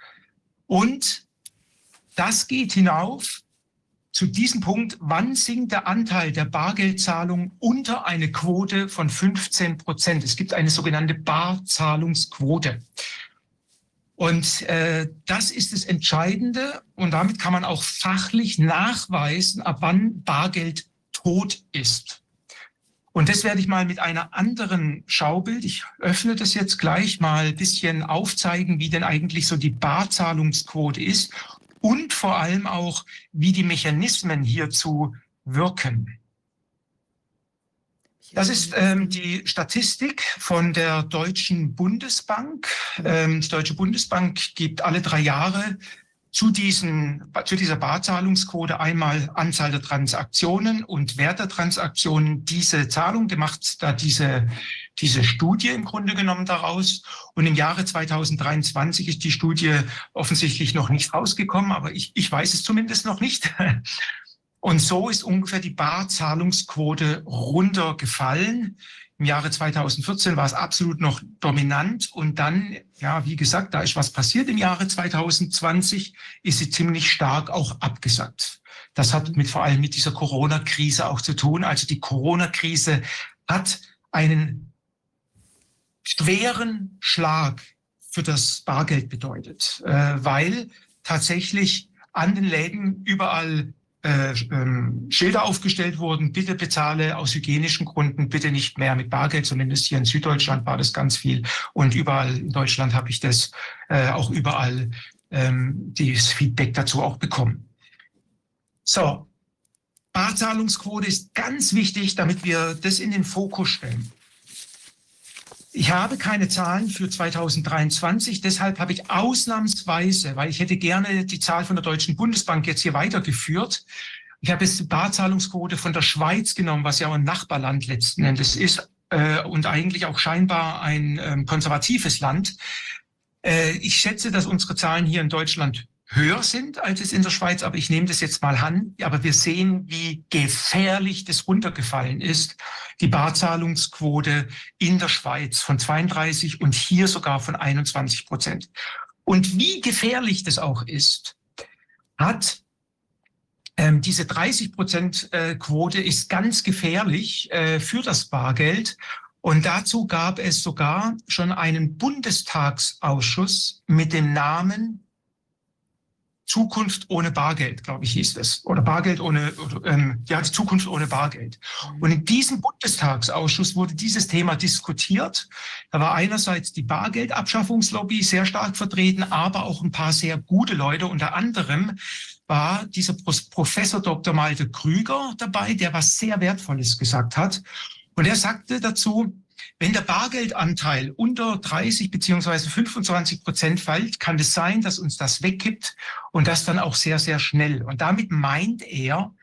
Und das geht hinauf zu diesem Punkt, wann sinkt der Anteil der Bargeldzahlung unter eine Quote von 15 Prozent. Es gibt eine sogenannte Barzahlungsquote. Und äh, das ist das Entscheidende. Und damit kann man auch fachlich nachweisen, ab wann Bargeld tot ist. Und das werde ich mal mit einer anderen Schaubild, ich öffne das jetzt gleich mal ein bisschen aufzeigen, wie denn eigentlich so die Barzahlungsquote ist und vor allem auch, wie die Mechanismen hierzu wirken. Das ist ähm, die Statistik von der Deutschen Bundesbank. Ähm, die Deutsche Bundesbank gibt alle drei Jahre zu, diesen, zu dieser Barzahlungsquote einmal Anzahl der Transaktionen und Wert der Transaktionen diese Zahlung gemacht, da diese, diese Studie im Grunde genommen daraus. Und im Jahre 2023 ist die Studie offensichtlich noch nicht rausgekommen, aber ich, ich weiß es zumindest noch nicht. Und so ist ungefähr die Barzahlungsquote runtergefallen. Im Jahre 2014 war es absolut noch dominant und dann, ja, wie gesagt, da ist was passiert. Im Jahre 2020 ist sie ziemlich stark auch abgesackt. Das hat mit vor allem mit dieser Corona-Krise auch zu tun. Also die Corona-Krise hat einen schweren Schlag für das Bargeld bedeutet, äh, weil tatsächlich an den Läden überall äh, ähm, Schilder aufgestellt wurden, bitte bezahle aus hygienischen Gründen bitte nicht mehr mit Bargeld, zumindest hier in Süddeutschland war das ganz viel und überall in Deutschland habe ich das äh, auch überall ähm, dieses Feedback dazu auch bekommen. So, Barzahlungsquote ist ganz wichtig, damit wir das in den Fokus stellen. Ich habe keine Zahlen für 2023, deshalb habe ich ausnahmsweise, weil ich hätte gerne die Zahl von der Deutschen Bundesbank jetzt hier weitergeführt. Ich habe jetzt die Barzahlungsquote von der Schweiz genommen, was ja auch ein Nachbarland letzten Endes ist äh, und eigentlich auch scheinbar ein ähm, konservatives Land. Äh, ich schätze, dass unsere Zahlen hier in Deutschland höher sind als es in der Schweiz, aber ich nehme das jetzt mal an. Aber wir sehen, wie gefährlich das runtergefallen ist. Die Barzahlungsquote in der Schweiz von 32 und hier sogar von 21 Prozent. Und wie gefährlich das auch ist, hat ähm, diese 30 Prozent äh, Quote ist ganz gefährlich äh, für das Bargeld. Und dazu gab es sogar schon einen Bundestagsausschuss mit dem Namen Zukunft ohne Bargeld, glaube ich, hieß es. Oder Bargeld ohne, ähm, ja, die Zukunft ohne Bargeld. Mhm. Und in diesem Bundestagsausschuss wurde dieses Thema diskutiert. Da war einerseits die Bargeldabschaffungslobby sehr stark vertreten, aber auch ein paar sehr gute Leute. Unter anderem war dieser Professor Dr. Malte Krüger dabei, der was sehr Wertvolles gesagt hat. Und er sagte dazu, wenn der Bargeldanteil unter 30 beziehungsweise 25 Prozent fällt, kann es sein, dass uns das wegkippt und das dann auch sehr, sehr schnell. Und damit meint er,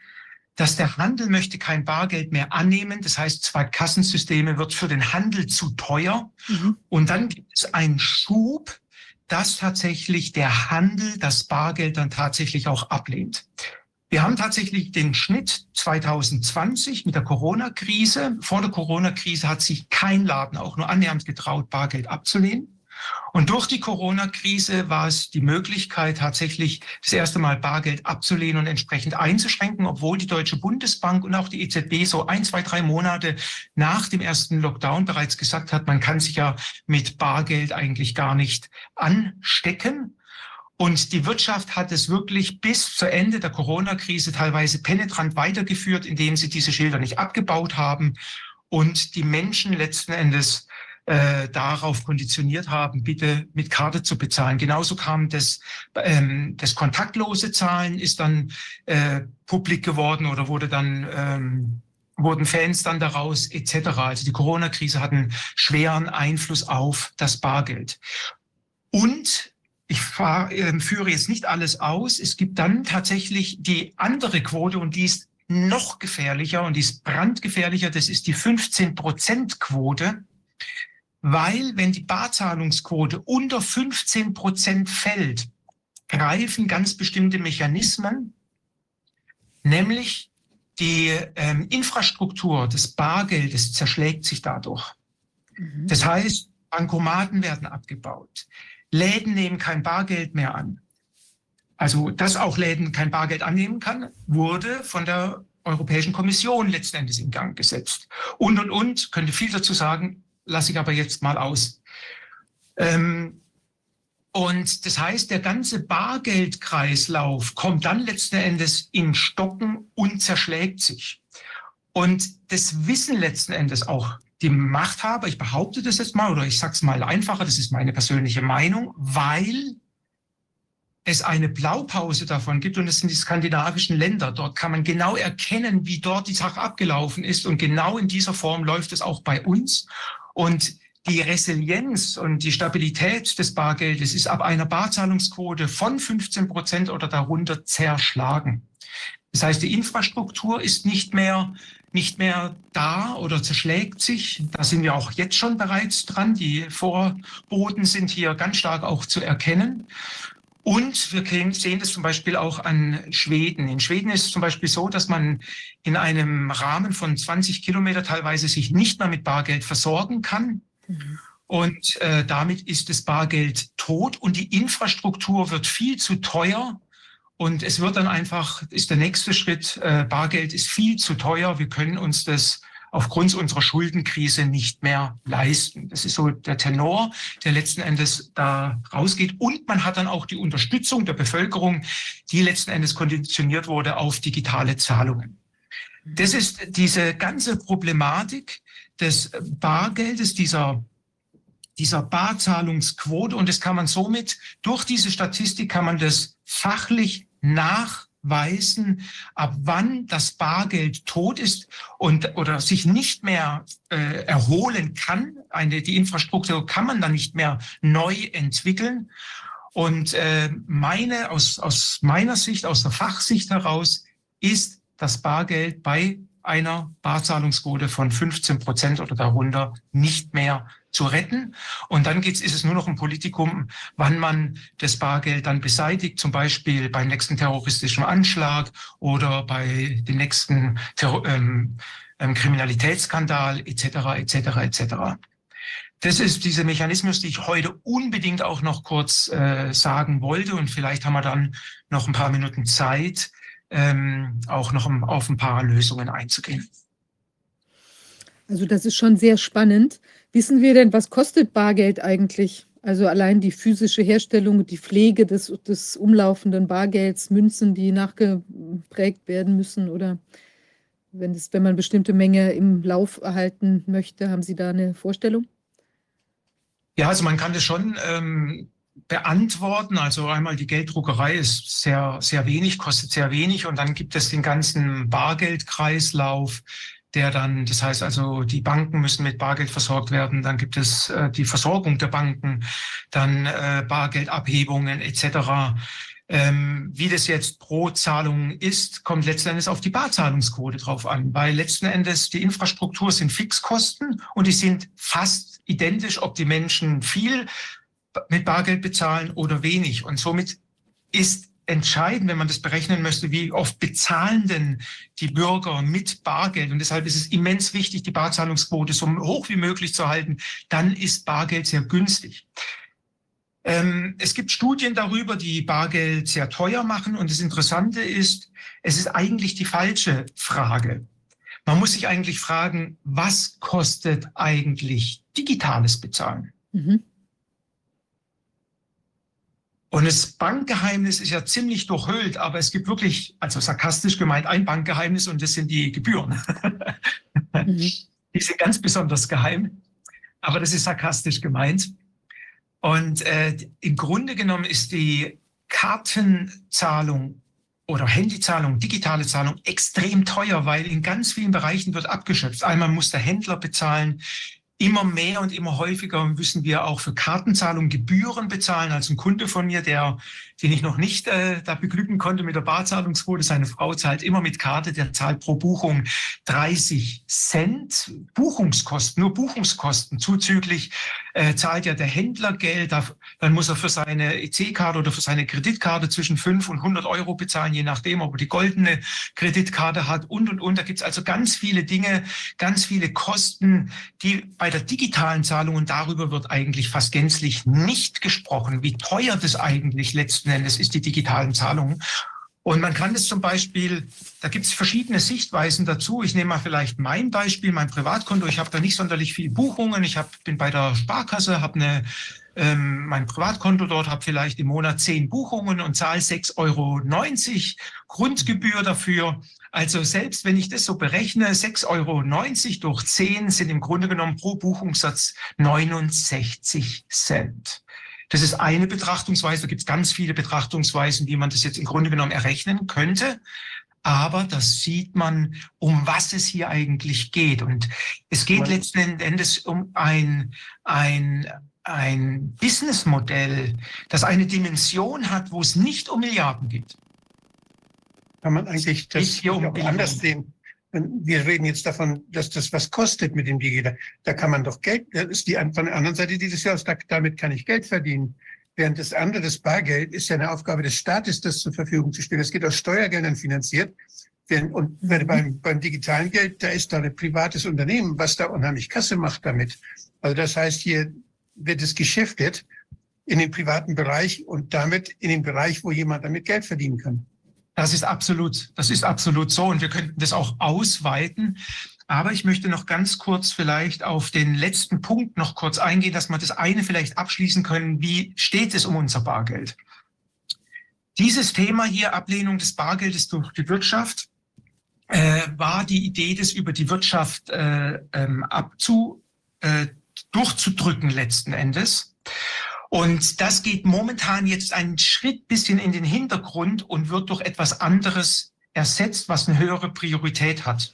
dass der Handel möchte kein Bargeld mehr annehmen. Das heißt, zwei Kassensysteme wird für den Handel zu teuer. Mhm. Und dann gibt es einen Schub, dass tatsächlich der Handel das Bargeld dann tatsächlich auch ablehnt. Wir haben tatsächlich den Schnitt 2020 mit der Corona-Krise. Vor der Corona-Krise hat sich kein Laden auch nur annähernd getraut, Bargeld abzulehnen. Und durch die Corona-Krise war es die Möglichkeit, tatsächlich das erste Mal Bargeld abzulehnen und entsprechend einzuschränken, obwohl die Deutsche Bundesbank und auch die EZB so ein, zwei, drei Monate nach dem ersten Lockdown bereits gesagt hat, man kann sich ja mit Bargeld eigentlich gar nicht anstecken. Und die Wirtschaft hat es wirklich bis zu Ende der Corona-Krise teilweise penetrant weitergeführt, indem sie diese Schilder nicht abgebaut haben und die Menschen letzten Endes äh, darauf konditioniert haben, bitte mit Karte zu bezahlen. Genauso kam das, ähm, das kontaktlose Zahlen ist dann äh, publik geworden oder wurde dann ähm, wurden Fans dann daraus etc. Also die Corona-Krise hat einen schweren Einfluss auf das Bargeld. Und ich fahr, äh, führe jetzt nicht alles aus. Es gibt dann tatsächlich die andere Quote und die ist noch gefährlicher und die ist brandgefährlicher. Das ist die 15-Prozent-Quote, weil wenn die Barzahlungsquote unter 15 Prozent fällt, greifen ganz bestimmte Mechanismen, nämlich die ähm, Infrastruktur des Bargeldes zerschlägt sich dadurch. Mhm. Das heißt, Bankomaten werden abgebaut. Läden nehmen kein Bargeld mehr an. Also, dass auch Läden kein Bargeld annehmen kann, wurde von der Europäischen Kommission letzten Endes in Gang gesetzt. Und, und, und, könnte viel dazu sagen, lasse ich aber jetzt mal aus. Ähm, und das heißt, der ganze Bargeldkreislauf kommt dann letzten Endes in Stocken und zerschlägt sich. Und das wissen letzten Endes auch die Machthaber, ich behaupte das jetzt mal oder ich sage es mal einfacher, das ist meine persönliche Meinung, weil es eine Blaupause davon gibt und es sind die skandinavischen Länder. Dort kann man genau erkennen, wie dort die Sache abgelaufen ist und genau in dieser Form läuft es auch bei uns. Und die Resilienz und die Stabilität des Bargeldes ist ab einer Barzahlungsquote von 15 Prozent oder darunter zerschlagen. Das heißt, die Infrastruktur ist nicht mehr, nicht mehr da oder zerschlägt sich. Da sind wir auch jetzt schon bereits dran. Die Vorboten sind hier ganz stark auch zu erkennen. Und wir sehen das zum Beispiel auch an Schweden. In Schweden ist es zum Beispiel so, dass man in einem Rahmen von 20 Kilometer teilweise sich nicht mehr mit Bargeld versorgen kann. Mhm. Und äh, damit ist das Bargeld tot und die Infrastruktur wird viel zu teuer. Und es wird dann einfach, ist der nächste Schritt, äh, Bargeld ist viel zu teuer. Wir können uns das aufgrund unserer Schuldenkrise nicht mehr leisten. Das ist so der Tenor, der letzten Endes da rausgeht. Und man hat dann auch die Unterstützung der Bevölkerung, die letzten Endes konditioniert wurde auf digitale Zahlungen. Das ist diese ganze Problematik des Bargeldes, dieser dieser Barzahlungsquote und das kann man somit durch diese Statistik kann man das fachlich nachweisen, ab wann das Bargeld tot ist und oder sich nicht mehr äh, erholen kann. Eine, die Infrastruktur kann man dann nicht mehr neu entwickeln. Und äh, meine aus aus meiner Sicht, aus der Fachsicht heraus, ist das Bargeld bei einer Barzahlungsquote von 15 Prozent oder darunter nicht mehr zu retten. Und dann geht's, ist es nur noch ein Politikum, wann man das Bargeld dann beseitigt, zum Beispiel beim nächsten terroristischen Anschlag oder bei dem nächsten Terror, ähm, ähm, Kriminalitätsskandal etc. etc. etc. Das ist dieser Mechanismus, die ich heute unbedingt auch noch kurz äh, sagen wollte. Und vielleicht haben wir dann noch ein paar Minuten Zeit, ähm, auch noch auf ein paar Lösungen einzugehen. Also das ist schon sehr spannend. Wissen wir denn, was kostet Bargeld eigentlich? Also allein die physische Herstellung die Pflege des, des umlaufenden Bargelds, Münzen, die nachgeprägt werden müssen oder wenn, das, wenn man bestimmte Menge im Lauf erhalten möchte, haben Sie da eine Vorstellung? Ja, also man kann das schon ähm, beantworten. Also einmal die Gelddruckerei ist sehr, sehr wenig, kostet sehr wenig und dann gibt es den ganzen Bargeldkreislauf, der dann, das heißt also, die Banken müssen mit Bargeld versorgt werden, dann gibt es äh, die Versorgung der Banken, dann äh, Bargeldabhebungen etc. Ähm, wie das jetzt pro Zahlung ist, kommt letzten Endes auf die Barzahlungsquote drauf an, weil letzten Endes die Infrastruktur sind Fixkosten und die sind fast identisch, ob die Menschen viel mit Bargeld bezahlen oder wenig. Und somit ist entscheidend, wenn man das berechnen möchte, wie oft bezahlen denn die Bürger mit Bargeld. Und deshalb ist es immens wichtig, die Barzahlungsquote so hoch wie möglich zu halten. Dann ist Bargeld sehr günstig. Ähm, es gibt Studien darüber, die Bargeld sehr teuer machen. Und das Interessante ist, es ist eigentlich die falsche Frage. Man muss sich eigentlich fragen, was kostet eigentlich digitales Bezahlen? Mhm. Und das Bankgeheimnis ist ja ziemlich durchhüllt, aber es gibt wirklich, also sarkastisch gemeint, ein Bankgeheimnis und das sind die Gebühren. Mhm. Die sind ganz besonders geheim, aber das ist sarkastisch gemeint. Und äh, im Grunde genommen ist die Kartenzahlung oder Handyzahlung, digitale Zahlung extrem teuer, weil in ganz vielen Bereichen wird abgeschöpft. Einmal muss der Händler bezahlen, Immer mehr und immer häufiger müssen wir auch für Kartenzahlung Gebühren bezahlen. Als ein Kunde von mir, der, den ich noch nicht äh, da beglücken konnte mit der Barzahlungsquote, seine Frau zahlt immer mit Karte, der zahlt pro Buchung 30 Cent Buchungskosten, nur Buchungskosten. Zuzüglich äh, zahlt ja der Händler Geld, da, dann muss er für seine EC-Karte oder für seine Kreditkarte zwischen 5 und 100 Euro bezahlen, je nachdem, ob er die goldene Kreditkarte hat und, und, und. Da gibt's also ganz viele Dinge, ganz viele Kosten, die bei der digitalen Zahlung, und darüber wird eigentlich fast gänzlich nicht gesprochen, wie teuer das eigentlich letzten Endes ist, die digitalen Zahlungen. Und man kann es zum Beispiel, da gibt es verschiedene Sichtweisen dazu. Ich nehme mal vielleicht mein Beispiel, mein Privatkonto. Ich habe da nicht sonderlich viele Buchungen. Ich hab, bin bei der Sparkasse, habe eine ähm, mein Privatkonto dort, habe vielleicht im Monat zehn Buchungen und zahle 6,90 Euro Grundgebühr dafür. Also selbst wenn ich das so berechne, 6,90 Euro durch 10 sind im Grunde genommen pro Buchungssatz 69 Cent. Das ist eine Betrachtungsweise. Da gibt es ganz viele Betrachtungsweisen, wie man das jetzt im Grunde genommen errechnen könnte. Aber das sieht man, um was es hier eigentlich geht. Und es geht letzten Endes um ein, ein, ein Businessmodell, das eine Dimension hat, wo es nicht um Milliarden geht. Kann man eigentlich das hier um anders sehen? Wir reden jetzt davon, dass das was kostet mit dem Digital. Da kann man doch Geld, das ist die von der anderen Seite dieses Jahres, damit kann ich Geld verdienen. Während das andere, das Bargeld, ist ja eine Aufgabe des Staates, das zur Verfügung zu stellen. Das geht aus Steuergeldern finanziert. Und beim, beim digitalen Geld, da ist da ein privates Unternehmen, was da unheimlich Kasse macht damit. Also das heißt, hier wird es geschäftet in den privaten Bereich und damit in den Bereich, wo jemand damit Geld verdienen kann. Das ist absolut, das ist absolut so. Und wir könnten das auch ausweiten. Aber ich möchte noch ganz kurz vielleicht auf den letzten Punkt noch kurz eingehen, dass wir das eine vielleicht abschließen können. Wie steht es um unser Bargeld? Dieses Thema hier, Ablehnung des Bargeldes durch die Wirtschaft, äh, war die Idee, das über die Wirtschaft äh, ähm, abzu, äh, durchzudrücken letzten Endes. Und das geht momentan jetzt einen Schritt bisschen in den Hintergrund und wird durch etwas anderes ersetzt, was eine höhere Priorität hat.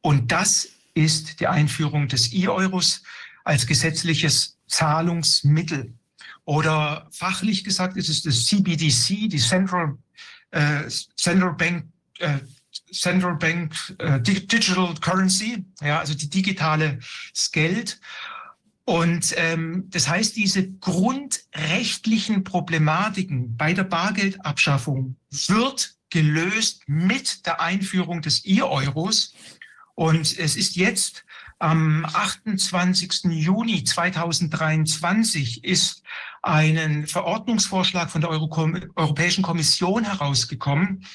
Und das ist die Einführung des E-Euros als gesetzliches Zahlungsmittel. Oder fachlich gesagt ist es das CBDC, die Central, äh, Central Bank, äh, Central Bank äh, Digital Currency, ja, also die digitale Geld. Und ähm, das heißt, diese grundrechtlichen Problematiken bei der Bargeldabschaffung wird gelöst mit der Einführung des E-Euros. Und es ist jetzt am 28. Juni 2023 ist ein Verordnungsvorschlag von der Euro Europäischen Kommission herausgekommen,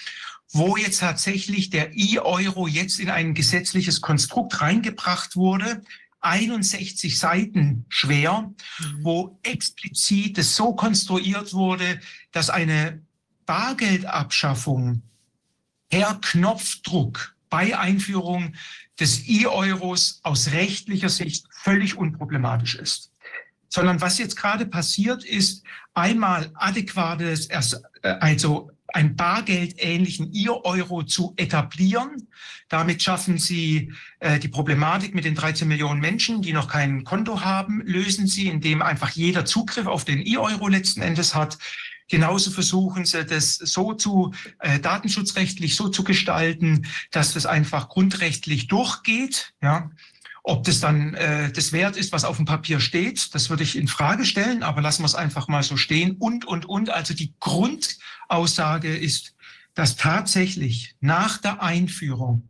wo jetzt tatsächlich der E-Euro jetzt in ein gesetzliches Konstrukt reingebracht wurde, 61 Seiten schwer, mhm. wo explizit es so konstruiert wurde, dass eine Bargeldabschaffung per Knopfdruck bei Einführung des E-Euros aus rechtlicher Sicht völlig unproblematisch ist. Sondern was jetzt gerade passiert ist, einmal adäquates, äh, also ein bargeldähnlichen Ihr-Euro zu etablieren. Damit schaffen Sie äh, die Problematik mit den 13 Millionen Menschen, die noch kein Konto haben, lösen Sie, indem einfach jeder Zugriff auf den E-Euro letzten Endes hat. Genauso versuchen sie, das so zu äh, datenschutzrechtlich so zu gestalten, dass das einfach grundrechtlich durchgeht. Ja, ob das dann äh, das wert ist, was auf dem Papier steht, das würde ich in Frage stellen, aber lassen wir es einfach mal so stehen. Und, und, und. Also die Grundaussage ist, dass tatsächlich nach der Einführung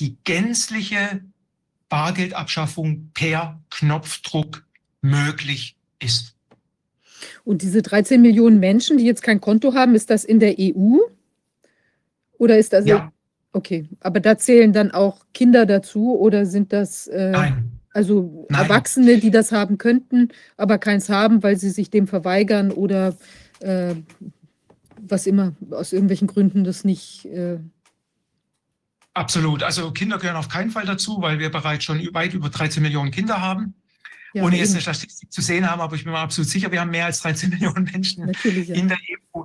die gänzliche Bargeldabschaffung per Knopfdruck möglich ist. Und diese 13 Millionen Menschen, die jetzt kein Konto haben, ist das in der EU? Oder ist das ja. Okay, aber da zählen dann auch Kinder dazu oder sind das äh, also Nein. Erwachsene, die das haben könnten, aber keins haben, weil sie sich dem verweigern oder äh, was immer, aus irgendwelchen Gründen das nicht. Äh Absolut. Also Kinder gehören auf keinen Fall dazu, weil wir bereits schon weit über 13 Millionen Kinder haben. Ja, ohne jetzt eine Statistik zu sehen haben, aber ich bin mir absolut sicher, wir haben mehr als 13 Millionen Menschen ja. in der EU.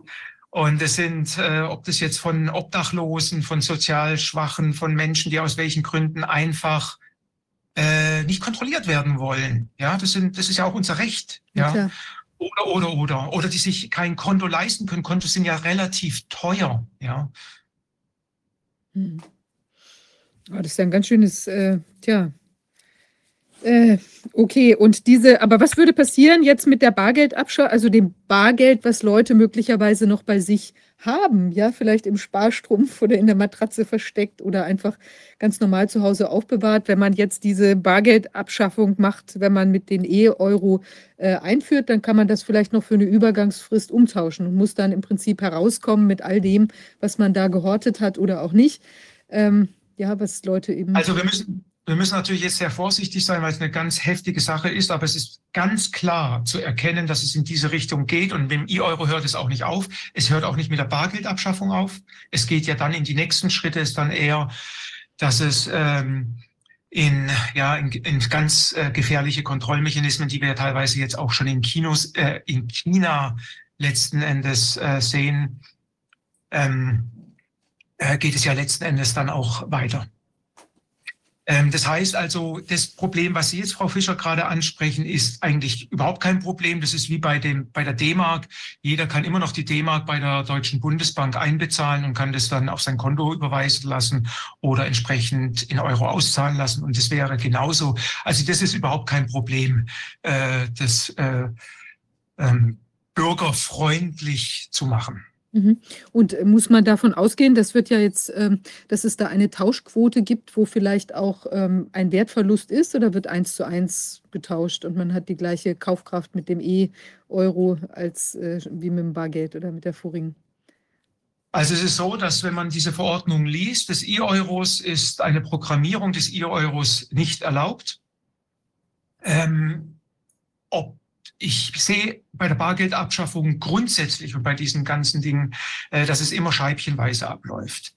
Und es sind, äh, ob das jetzt von Obdachlosen, von sozial Schwachen, von Menschen, die aus welchen Gründen einfach äh, nicht kontrolliert werden wollen. Ja, das sind, das ist ja auch unser Recht. Ja, klar. oder, oder, oder, oder die sich kein Konto leisten können. Kontos sind ja relativ teuer. Ja, Mhm. Ah, das ist ja ein ganz schönes, äh, tja. Äh, okay, und diese, aber was würde passieren jetzt mit der Bargeldabschau, also dem Bargeld, was Leute möglicherweise noch bei sich haben, ja, vielleicht im Sparstrumpf oder in der Matratze versteckt oder einfach ganz normal zu Hause aufbewahrt, wenn man jetzt diese Bargeldabschaffung macht, wenn man mit den E-Euro äh, einführt, dann kann man das vielleicht noch für eine Übergangsfrist umtauschen und muss dann im Prinzip herauskommen mit all dem, was man da gehortet hat oder auch nicht. Ähm, ja, was Leute eben. also wir müssen, wir müssen natürlich jetzt sehr vorsichtig sein, weil es eine ganz heftige Sache ist, aber es ist ganz klar zu erkennen, dass es in diese Richtung geht und mit dem E-Euro hört es auch nicht auf. Es hört auch nicht mit der Bargeldabschaffung auf. Es geht ja dann in die nächsten Schritte, ist dann eher, dass es ähm, in, ja, in, in ganz äh, gefährliche Kontrollmechanismen, die wir ja teilweise jetzt auch schon in Kinos, äh, in China letzten Endes äh, sehen, ähm, äh, geht es ja letzten Endes dann auch weiter. Ähm, das heißt also, das Problem, was Sie jetzt, Frau Fischer, gerade ansprechen, ist eigentlich überhaupt kein Problem. Das ist wie bei, dem, bei der D-Mark. Jeder kann immer noch die D-Mark bei der Deutschen Bundesbank einbezahlen und kann das dann auf sein Konto überweisen lassen oder entsprechend in Euro auszahlen lassen. Und das wäre genauso. Also das ist überhaupt kein Problem, äh, das äh, ähm, bürgerfreundlich zu machen. Mhm. Und äh, muss man davon ausgehen, das wird ja jetzt, ähm, dass es da eine Tauschquote gibt, wo vielleicht auch ähm, ein Wertverlust ist oder wird eins zu eins getauscht und man hat die gleiche Kaufkraft mit dem E-Euro als äh, wie mit dem Bargeld oder mit der vorigen? Also es ist so, dass wenn man diese Verordnung liest, des E-Euros ist eine Programmierung des E-Euros nicht erlaubt. Ähm, ob ich sehe bei der Bargeldabschaffung grundsätzlich und bei diesen ganzen Dingen, äh, dass es immer scheibchenweise abläuft.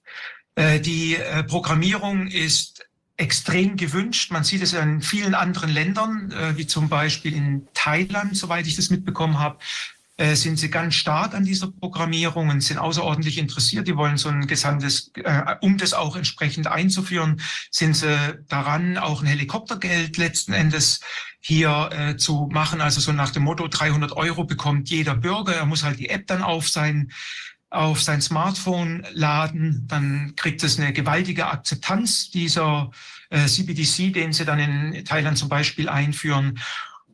Äh, die äh, Programmierung ist extrem gewünscht. Man sieht es in vielen anderen Ländern, wie zum Beispiel in Thailand, soweit ich das mitbekommen habe, äh, sind sie ganz stark an dieser Programmierung und sind außerordentlich interessiert. Die wollen so ein gesamtes, äh, um das auch entsprechend einzuführen, sind sie daran, auch ein Helikoptergeld letzten Endes hier äh, zu machen. Also so nach dem Motto, 300 Euro bekommt jeder Bürger. Er muss halt die App dann auf sein auf sein Smartphone laden, dann kriegt es eine gewaltige Akzeptanz dieser äh, CBDC, den sie dann in Thailand zum Beispiel einführen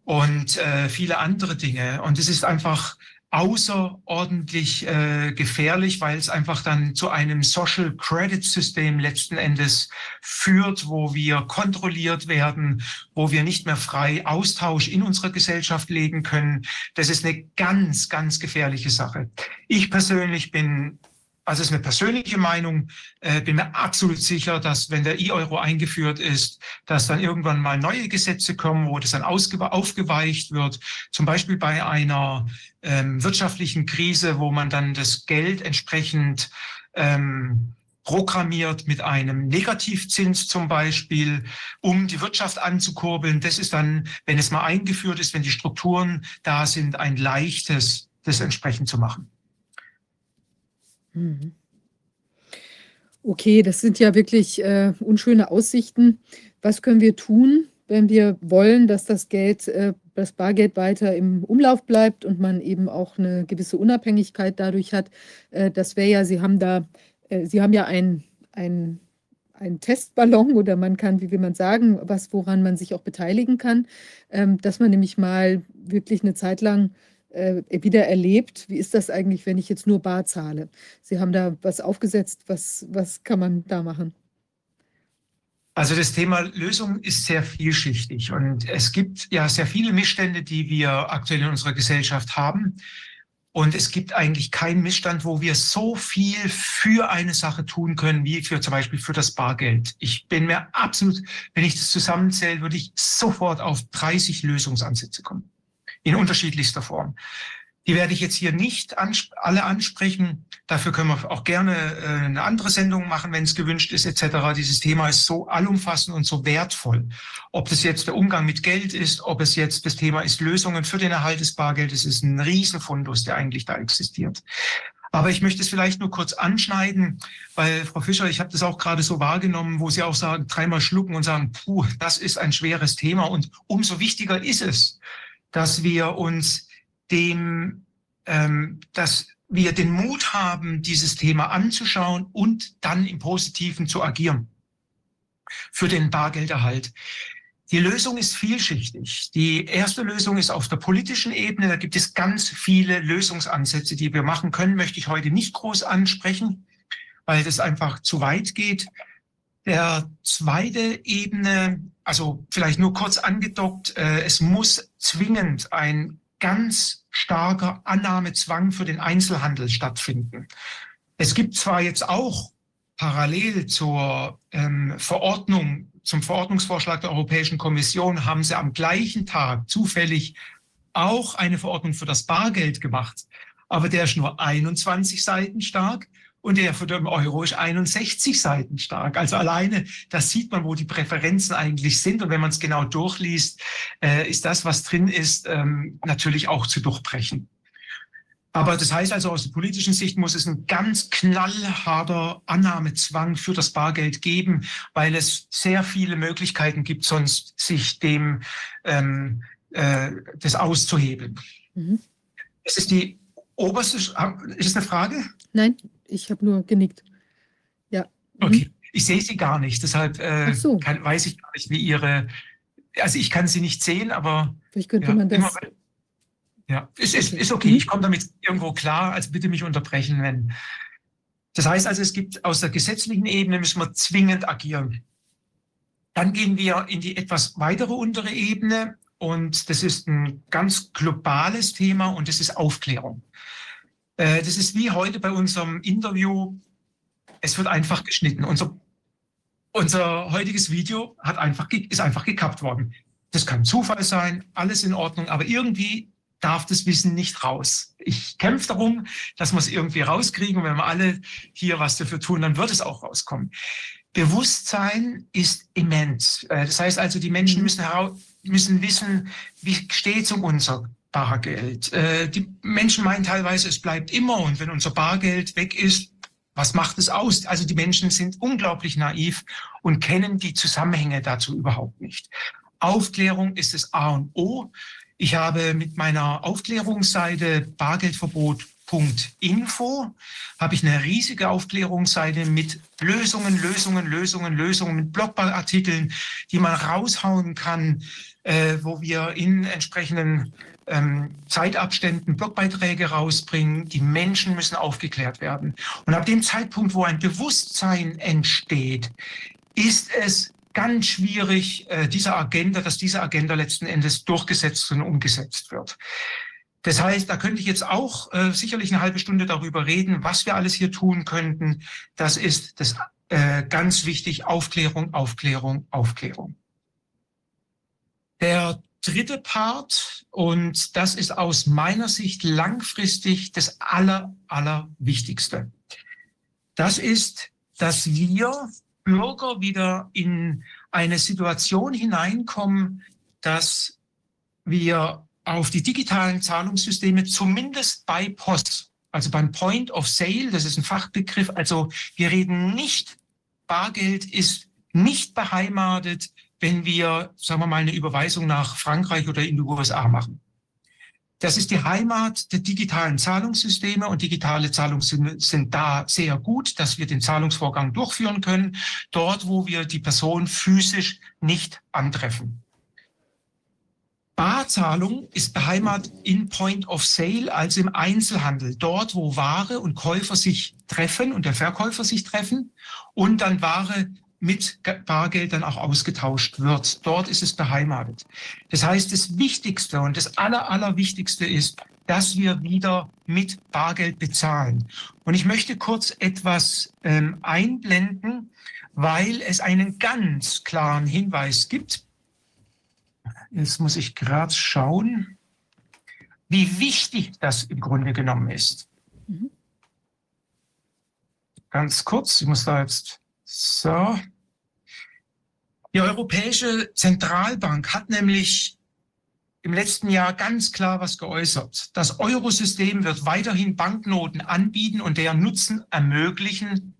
und äh, viele andere Dinge. Und es ist einfach außerordentlich äh, gefährlich, weil es einfach dann zu einem Social Credit System letzten Endes führt, wo wir kontrolliert werden, wo wir nicht mehr frei Austausch in unserer Gesellschaft legen können. Das ist eine ganz, ganz gefährliche Sache. Ich persönlich bin also ist eine persönliche Meinung, äh, bin mir absolut sicher, dass wenn der E-Euro eingeführt ist, dass dann irgendwann mal neue Gesetze kommen, wo das dann aufgeweicht wird. Zum Beispiel bei einer ähm, wirtschaftlichen Krise, wo man dann das Geld entsprechend ähm, programmiert mit einem Negativzins zum Beispiel, um die Wirtschaft anzukurbeln. Das ist dann, wenn es mal eingeführt ist, wenn die Strukturen da sind, ein leichtes, das entsprechend zu machen. Mhm. Okay, das sind ja wirklich äh, unschöne Aussichten. Was können wir tun, wenn wir wollen, dass das Geld, äh, das Bargeld weiter im Umlauf bleibt und man eben auch eine gewisse Unabhängigkeit dadurch hat? Äh, das wäre ja, Sie haben da, äh, Sie haben ja ein, ein, ein Testballon oder man kann, wie will man sagen, was, woran man sich auch beteiligen kann, ähm, dass man nämlich mal wirklich eine Zeit lang äh, wieder erlebt, wie ist das eigentlich, wenn ich jetzt nur bar zahle? Sie haben da was aufgesetzt, was, was kann man da machen? Also das Thema Lösung ist sehr vielschichtig und es gibt ja sehr viele Missstände, die wir aktuell in unserer Gesellschaft haben. Und es gibt eigentlich keinen Missstand, wo wir so viel für eine Sache tun können, wie für zum Beispiel für das Bargeld. Ich bin mir absolut, wenn ich das zusammenzähle, würde ich sofort auf 30 Lösungsansätze kommen. In unterschiedlichster Form. Die werde ich jetzt hier nicht ansp alle ansprechen. Dafür können wir auch gerne äh, eine andere Sendung machen, wenn es gewünscht ist, etc. Dieses Thema ist so allumfassend und so wertvoll. Ob das jetzt der Umgang mit Geld ist, ob es jetzt das Thema ist Lösungen für den Erhalt des Bargeldes, ist ein Riesenfundus, der eigentlich da existiert. Aber ich möchte es vielleicht nur kurz anschneiden, weil Frau Fischer, ich habe das auch gerade so wahrgenommen, wo Sie auch sagen, dreimal schlucken und sagen, puh, das ist ein schweres Thema. Und umso wichtiger ist es, dass wir uns dem, ähm, dass wir den Mut haben, dieses Thema anzuschauen und dann im Positiven zu agieren für den Bargelderhalt. Die Lösung ist vielschichtig. Die erste Lösung ist auf der politischen Ebene. Da gibt es ganz viele Lösungsansätze, die wir machen können. Möchte ich heute nicht groß ansprechen, weil das einfach zu weit geht. Der zweite Ebene, also vielleicht nur kurz angedockt, äh, es muss zwingend ein ganz starker Annahmezwang für den Einzelhandel stattfinden. Es gibt zwar jetzt auch parallel zur ähm, Verordnung zum Verordnungsvorschlag der Europäischen Kommission haben sie am gleichen Tag zufällig auch eine Verordnung für das Bargeld gemacht. Aber der ist nur 21 Seiten stark und der für den Euro ist 61 Seiten stark. Also alleine, das sieht man, wo die Präferenzen eigentlich sind. Und wenn man es genau durchliest, äh, ist das, was drin ist, ähm, natürlich auch zu durchbrechen. Aber das heißt also, aus der politischen Sicht muss es ein ganz knallharter Annahmezwang für das Bargeld geben, weil es sehr viele Möglichkeiten gibt, sonst sich dem ähm, äh, das auszuhebeln. Mhm. Es ist die oberste. Ist es eine Frage? Nein, ich habe nur genickt. Ja. Mhm. Okay, ich sehe sie gar nicht, deshalb äh, so. kann, weiß ich gar nicht, wie Ihre. Also ich kann sie nicht sehen, aber. Vielleicht könnte ja, man das. Immer, ja, ist, ist, ist okay. Ich komme damit irgendwo klar. Also bitte mich unterbrechen, wenn. Das heißt also, es gibt aus der gesetzlichen Ebene müssen wir zwingend agieren. Dann gehen wir in die etwas weitere untere Ebene und das ist ein ganz globales Thema und das ist Aufklärung. Äh, das ist wie heute bei unserem Interview. Es wird einfach geschnitten. Unser, unser heutiges Video hat einfach, ist einfach gekappt worden. Das kann Zufall sein, alles in Ordnung, aber irgendwie darf das Wissen nicht raus. Ich kämpfe darum, dass wir es irgendwie rauskriegen. Und wenn wir alle hier was dafür tun, dann wird es auch rauskommen. Bewusstsein ist immens. Äh, das heißt also, die Menschen mhm. müssen, müssen wissen, wie steht es um unser Bargeld. Äh, die Menschen meinen teilweise, es bleibt immer und wenn unser Bargeld weg ist, was macht es aus? Also die Menschen sind unglaublich naiv und kennen die Zusammenhänge dazu überhaupt nicht. Aufklärung ist das A und O. Ich habe mit meiner Aufklärungsseite bargeldverbot.info habe ich eine riesige Aufklärungsseite mit Lösungen, Lösungen, Lösungen, Lösungen, mit Blogartikeln, die man raushauen kann, äh, wo wir in entsprechenden ähm, Zeitabständen Blogbeiträge rausbringen. Die Menschen müssen aufgeklärt werden. Und ab dem Zeitpunkt, wo ein Bewusstsein entsteht, ist es ganz schwierig, äh, diese Agenda, dass diese Agenda letzten Endes durchgesetzt und umgesetzt wird. Das heißt, da könnte ich jetzt auch äh, sicherlich eine halbe Stunde darüber reden, was wir alles hier tun könnten. Das ist das äh, ganz wichtig, Aufklärung, Aufklärung, Aufklärung. Der dritte Part, und das ist aus meiner Sicht langfristig das Aller, Allerwichtigste. Das ist, dass wir Bürger wieder in eine Situation hineinkommen, dass wir auf die digitalen Zahlungssysteme zumindest bei POS, also beim Point of Sale, das ist ein Fachbegriff, also wir reden nicht, Bargeld ist nicht beheimatet, wenn wir, sagen wir mal, eine Überweisung nach Frankreich oder in die USA machen. Das ist die Heimat der digitalen Zahlungssysteme und digitale Zahlungssysteme sind da sehr gut, dass wir den Zahlungsvorgang durchführen können, dort, wo wir die Person physisch nicht antreffen. Barzahlung ist beheimatet in Point of Sale, also im Einzelhandel, dort, wo Ware und Käufer sich treffen und der Verkäufer sich treffen und dann Ware mit Bargeld dann auch ausgetauscht wird. Dort ist es beheimatet. Das heißt, das Wichtigste und das Aller, Allerwichtigste ist, dass wir wieder mit Bargeld bezahlen. Und ich möchte kurz etwas ähm, einblenden, weil es einen ganz klaren Hinweis gibt. Jetzt muss ich gerade schauen, wie wichtig das im Grunde genommen ist. Mhm. Ganz kurz, ich muss da jetzt so. Die Europäische Zentralbank hat nämlich im letzten Jahr ganz klar was geäußert. Das Eurosystem wird weiterhin Banknoten anbieten und deren Nutzen ermöglichen,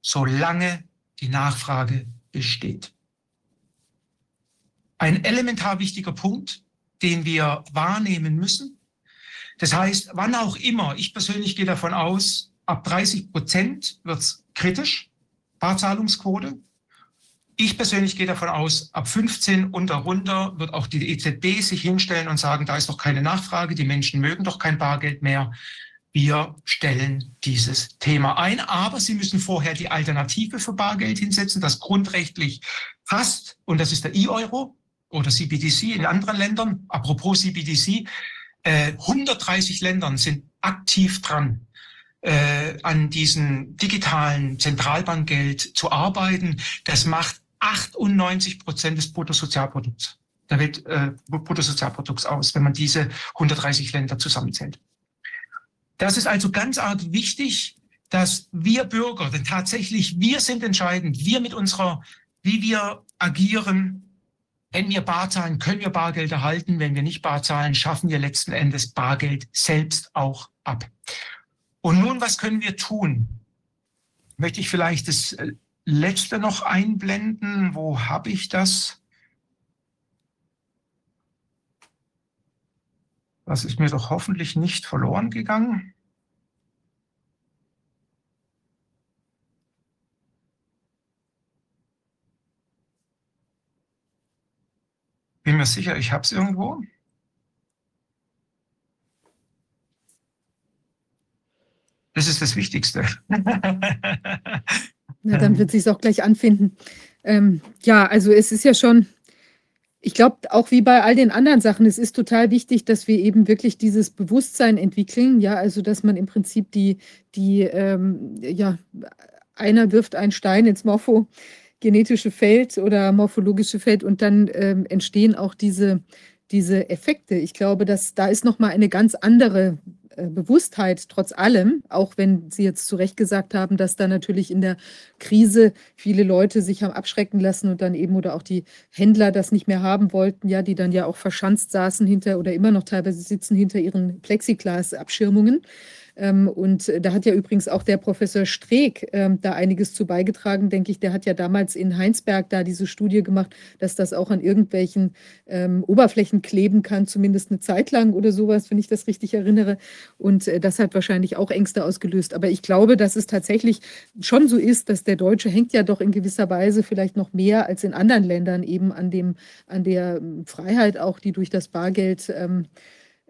solange die Nachfrage besteht. Ein elementar wichtiger Punkt, den wir wahrnehmen müssen. Das heißt, wann auch immer, ich persönlich gehe davon aus, ab 30 Prozent wird es kritisch, Barzahlungsquote. Ich persönlich gehe davon aus, ab 15 und darunter wird auch die EZB sich hinstellen und sagen, da ist doch keine Nachfrage, die Menschen mögen doch kein Bargeld mehr. Wir stellen dieses Thema ein, aber Sie müssen vorher die Alternative für Bargeld hinsetzen, das grundrechtlich passt. Und das ist der E-Euro oder CBDC in anderen Ländern. Apropos CBDC, äh, 130 Ländern sind aktiv dran, äh, an diesem digitalen Zentralbankgeld zu arbeiten. Das macht 98 Prozent des Bruttosozialprodukts der Welt, äh, Bruttosozialprodukts aus, wenn man diese 130 Länder zusammenzählt. Das ist also ganz arg wichtig, dass wir Bürger, denn tatsächlich wir sind entscheidend, wir mit unserer, wie wir agieren, wenn wir Bar zahlen, können wir Bargeld erhalten. Wenn wir nicht Bar zahlen, schaffen wir letzten Endes Bargeld selbst auch ab. Und nun, was können wir tun? Möchte ich vielleicht das äh, letzte noch einblenden. Wo habe ich das? Das ist mir doch hoffentlich nicht verloren gegangen. Bin mir sicher, ich habe es irgendwo. Das ist das Wichtigste. Na, dann wird sich auch gleich anfinden. Ähm, ja, also es ist ja schon, ich glaube, auch wie bei all den anderen Sachen, es ist total wichtig, dass wir eben wirklich dieses Bewusstsein entwickeln. Ja, also dass man im Prinzip die, die ähm, ja, einer wirft einen Stein ins morphogenetische Feld oder morphologische Feld und dann ähm, entstehen auch diese, diese Effekte. Ich glaube, dass da ist nochmal eine ganz andere Bewusstheit trotz allem, auch wenn Sie jetzt zu Recht gesagt haben, dass da natürlich in der Krise viele Leute sich haben abschrecken lassen und dann eben oder auch die Händler das nicht mehr haben wollten, ja, die dann ja auch verschanzt saßen hinter oder immer noch teilweise sitzen hinter ihren Plexiglas-Abschirmungen. Ähm, und äh, da hat ja übrigens auch der Professor Streeck ähm, da einiges zu beigetragen, denke ich. Der hat ja damals in Heinsberg da diese Studie gemacht, dass das auch an irgendwelchen ähm, Oberflächen kleben kann, zumindest eine Zeit lang oder sowas, wenn ich das richtig erinnere. Und äh, das hat wahrscheinlich auch Ängste ausgelöst. Aber ich glaube, dass es tatsächlich schon so ist, dass der Deutsche hängt ja doch in gewisser Weise vielleicht noch mehr als in anderen Ländern eben an dem, an der Freiheit auch, die durch das Bargeld ähm,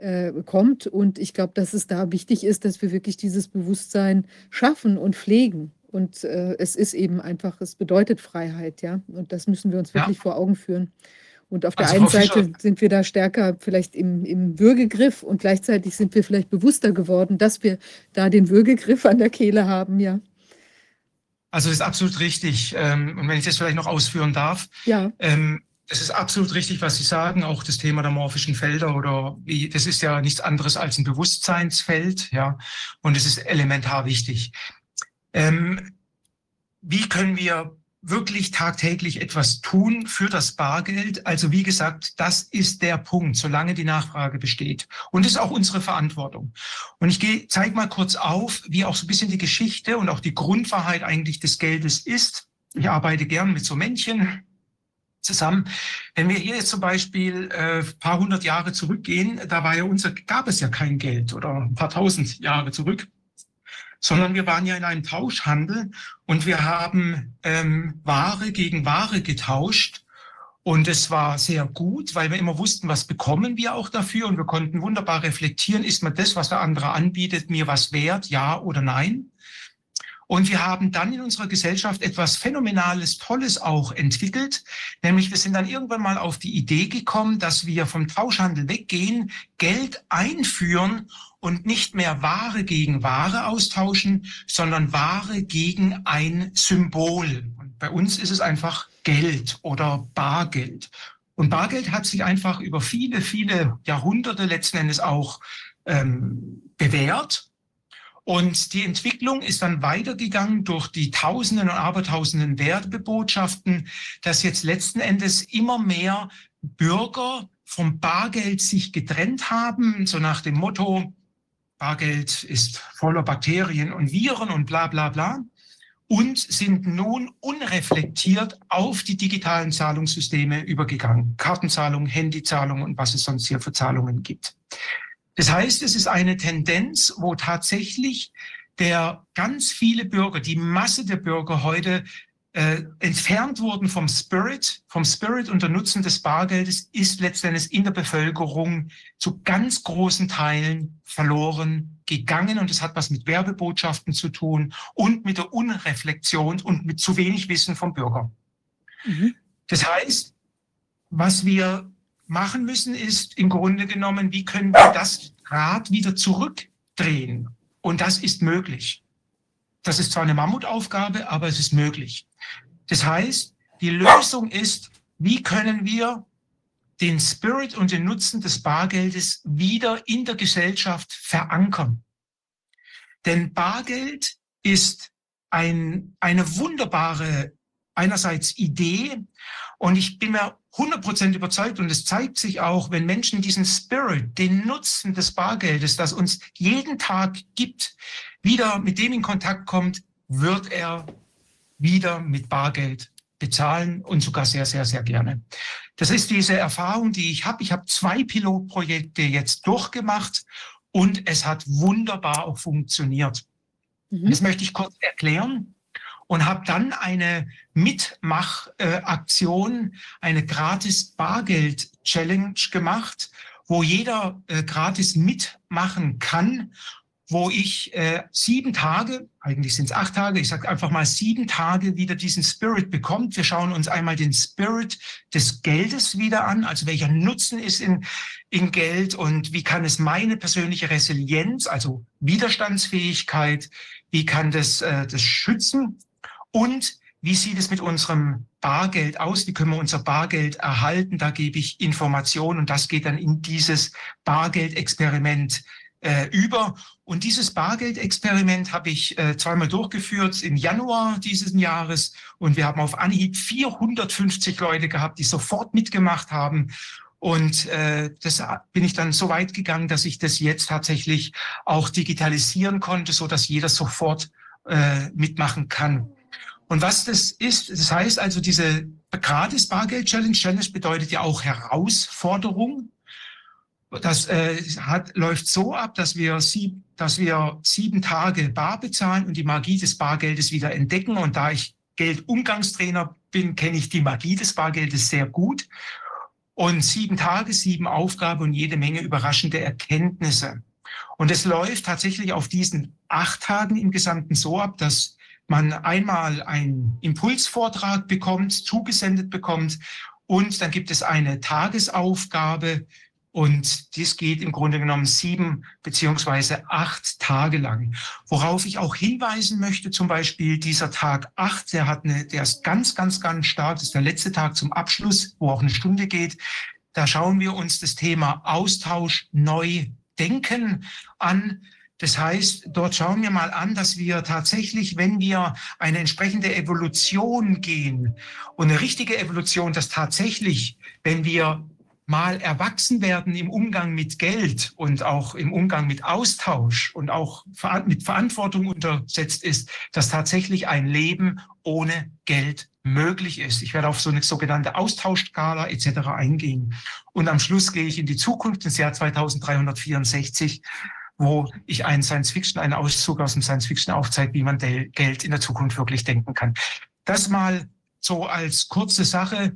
äh, kommt. Und ich glaube, dass es da wichtig ist, dass wir wirklich dieses Bewusstsein schaffen und pflegen. Und äh, es ist eben einfach, es bedeutet Freiheit, ja. Und das müssen wir uns wirklich ja. vor Augen führen. Und auf der also einen Seite sind wir da stärker vielleicht im, im Würgegriff und gleichzeitig sind wir vielleicht bewusster geworden, dass wir da den Würgegriff an der Kehle haben, ja. Also das ist absolut richtig. Ähm, und wenn ich das vielleicht noch ausführen darf, ja. Ähm, es ist absolut richtig, was Sie sagen, auch das Thema der morphischen Felder oder wie, das ist ja nichts anderes als ein Bewusstseinsfeld, ja, und es ist elementar wichtig. Ähm, wie können wir wirklich tagtäglich etwas tun für das Bargeld? Also wie gesagt, das ist der Punkt, solange die Nachfrage besteht. Und das ist auch unsere Verantwortung. Und ich zeige mal kurz auf, wie auch so ein bisschen die Geschichte und auch die Grundwahrheit eigentlich des Geldes ist. Ich arbeite gern mit so Männchen, zusammen. Wenn wir hier jetzt zum Beispiel äh, paar hundert Jahre zurückgehen, da war ja unser, gab es ja kein Geld oder ein paar tausend Jahre zurück, sondern wir waren ja in einem Tauschhandel und wir haben ähm, Ware gegen Ware getauscht. Und es war sehr gut, weil wir immer wussten, was bekommen wir auch dafür und wir konnten wunderbar reflektieren, ist mir das, was der andere anbietet, mir was wert, ja oder nein. Und wir haben dann in unserer Gesellschaft etwas Phänomenales, Tolles auch entwickelt. Nämlich wir sind dann irgendwann mal auf die Idee gekommen, dass wir vom Tauschhandel weggehen, Geld einführen und nicht mehr Ware gegen Ware austauschen, sondern Ware gegen ein Symbol. Und bei uns ist es einfach Geld oder Bargeld. Und Bargeld hat sich einfach über viele, viele Jahrhunderte letzten Endes auch ähm, bewährt und die Entwicklung ist dann weitergegangen durch die Tausenden und Abertausenden Werbebotschaften, dass jetzt letzten Endes immer mehr Bürger vom Bargeld sich getrennt haben, so nach dem Motto, Bargeld ist voller Bakterien und Viren und bla bla bla, und sind nun unreflektiert auf die digitalen Zahlungssysteme übergegangen. Kartenzahlung, Handyzahlung und was es sonst hier für Zahlungen gibt. Das heißt, es ist eine Tendenz, wo tatsächlich der ganz viele Bürger, die Masse der Bürger heute äh, entfernt wurden vom Spirit, vom Spirit und der Nutzen des Bargeldes ist letztendlich in der Bevölkerung zu ganz großen Teilen verloren gegangen und es hat was mit Werbebotschaften zu tun und mit der Unreflexion und mit zu wenig Wissen vom Bürger. Mhm. Das heißt, was wir machen müssen, ist im Grunde genommen, wie können wir das Rad wieder zurückdrehen? Und das ist möglich. Das ist zwar eine Mammutaufgabe, aber es ist möglich. Das heißt, die Lösung ist, wie können wir den Spirit und den Nutzen des Bargeldes wieder in der Gesellschaft verankern. Denn Bargeld ist ein, eine wunderbare einerseits Idee und ich bin mir 100% überzeugt und es zeigt sich auch, wenn Menschen diesen Spirit, den Nutzen des Bargeldes, das uns jeden Tag gibt, wieder mit dem in Kontakt kommt, wird er wieder mit Bargeld bezahlen und sogar sehr, sehr, sehr gerne. Das ist diese Erfahrung, die ich habe. Ich habe zwei Pilotprojekte jetzt durchgemacht und es hat wunderbar auch funktioniert. Mhm. Das möchte ich kurz erklären und habe dann eine Mitmachaktion, eine gratis Bargeld-Challenge gemacht, wo jeder äh, gratis mitmachen kann wo ich äh, sieben Tage, eigentlich sind es acht Tage, ich sage einfach mal sieben Tage wieder diesen Spirit bekommt. Wir schauen uns einmal den Spirit des Geldes wieder an, also welcher Nutzen ist in, in Geld und wie kann es meine persönliche Resilienz, also Widerstandsfähigkeit, wie kann das, äh, das schützen und wie sieht es mit unserem Bargeld aus? Wie können wir unser Bargeld erhalten? Da gebe ich Informationen und das geht dann in dieses Bargeldexperiment äh, über. Und dieses Bargeldexperiment habe ich äh, zweimal durchgeführt im Januar dieses Jahres. Und wir haben auf Anhieb 450 Leute gehabt, die sofort mitgemacht haben. Und äh, das bin ich dann so weit gegangen, dass ich das jetzt tatsächlich auch digitalisieren konnte, so dass jeder sofort äh, mitmachen kann. Und was das ist, das heißt also diese gratis Bargeld Challenge, Challenge bedeutet ja auch Herausforderung. Das äh, hat, läuft so ab, dass wir, sieb, dass wir sieben Tage bar bezahlen und die Magie des Bargeldes wieder entdecken. Und da ich Geldumgangstrainer bin, kenne ich die Magie des Bargeldes sehr gut. Und sieben Tage, sieben Aufgaben und jede Menge überraschende Erkenntnisse. Und es läuft tatsächlich auf diesen acht Tagen im Gesamten so ab, dass man einmal einen Impulsvortrag bekommt, zugesendet bekommt und dann gibt es eine Tagesaufgabe, und dies geht im Grunde genommen sieben beziehungsweise acht Tage lang. Worauf ich auch hinweisen möchte, zum Beispiel dieser Tag acht, der hat eine, der ist ganz, ganz, ganz stark. Das ist der letzte Tag zum Abschluss, wo auch eine Stunde geht. Da schauen wir uns das Thema Austausch neu denken an. Das heißt, dort schauen wir mal an, dass wir tatsächlich, wenn wir eine entsprechende Evolution gehen und eine richtige Evolution, dass tatsächlich, wenn wir mal erwachsen werden im Umgang mit Geld und auch im Umgang mit Austausch und auch mit Verantwortung untersetzt ist, dass tatsächlich ein Leben ohne Geld möglich ist. Ich werde auf so eine sogenannte Austauschskala etc. eingehen. Und am Schluss gehe ich in die Zukunft, ins Jahr 2364, wo ich einen Science-Fiction, einen Auszug aus dem Science-Fiction aufzeige, wie man Geld in der Zukunft wirklich denken kann. Das mal so als kurze Sache.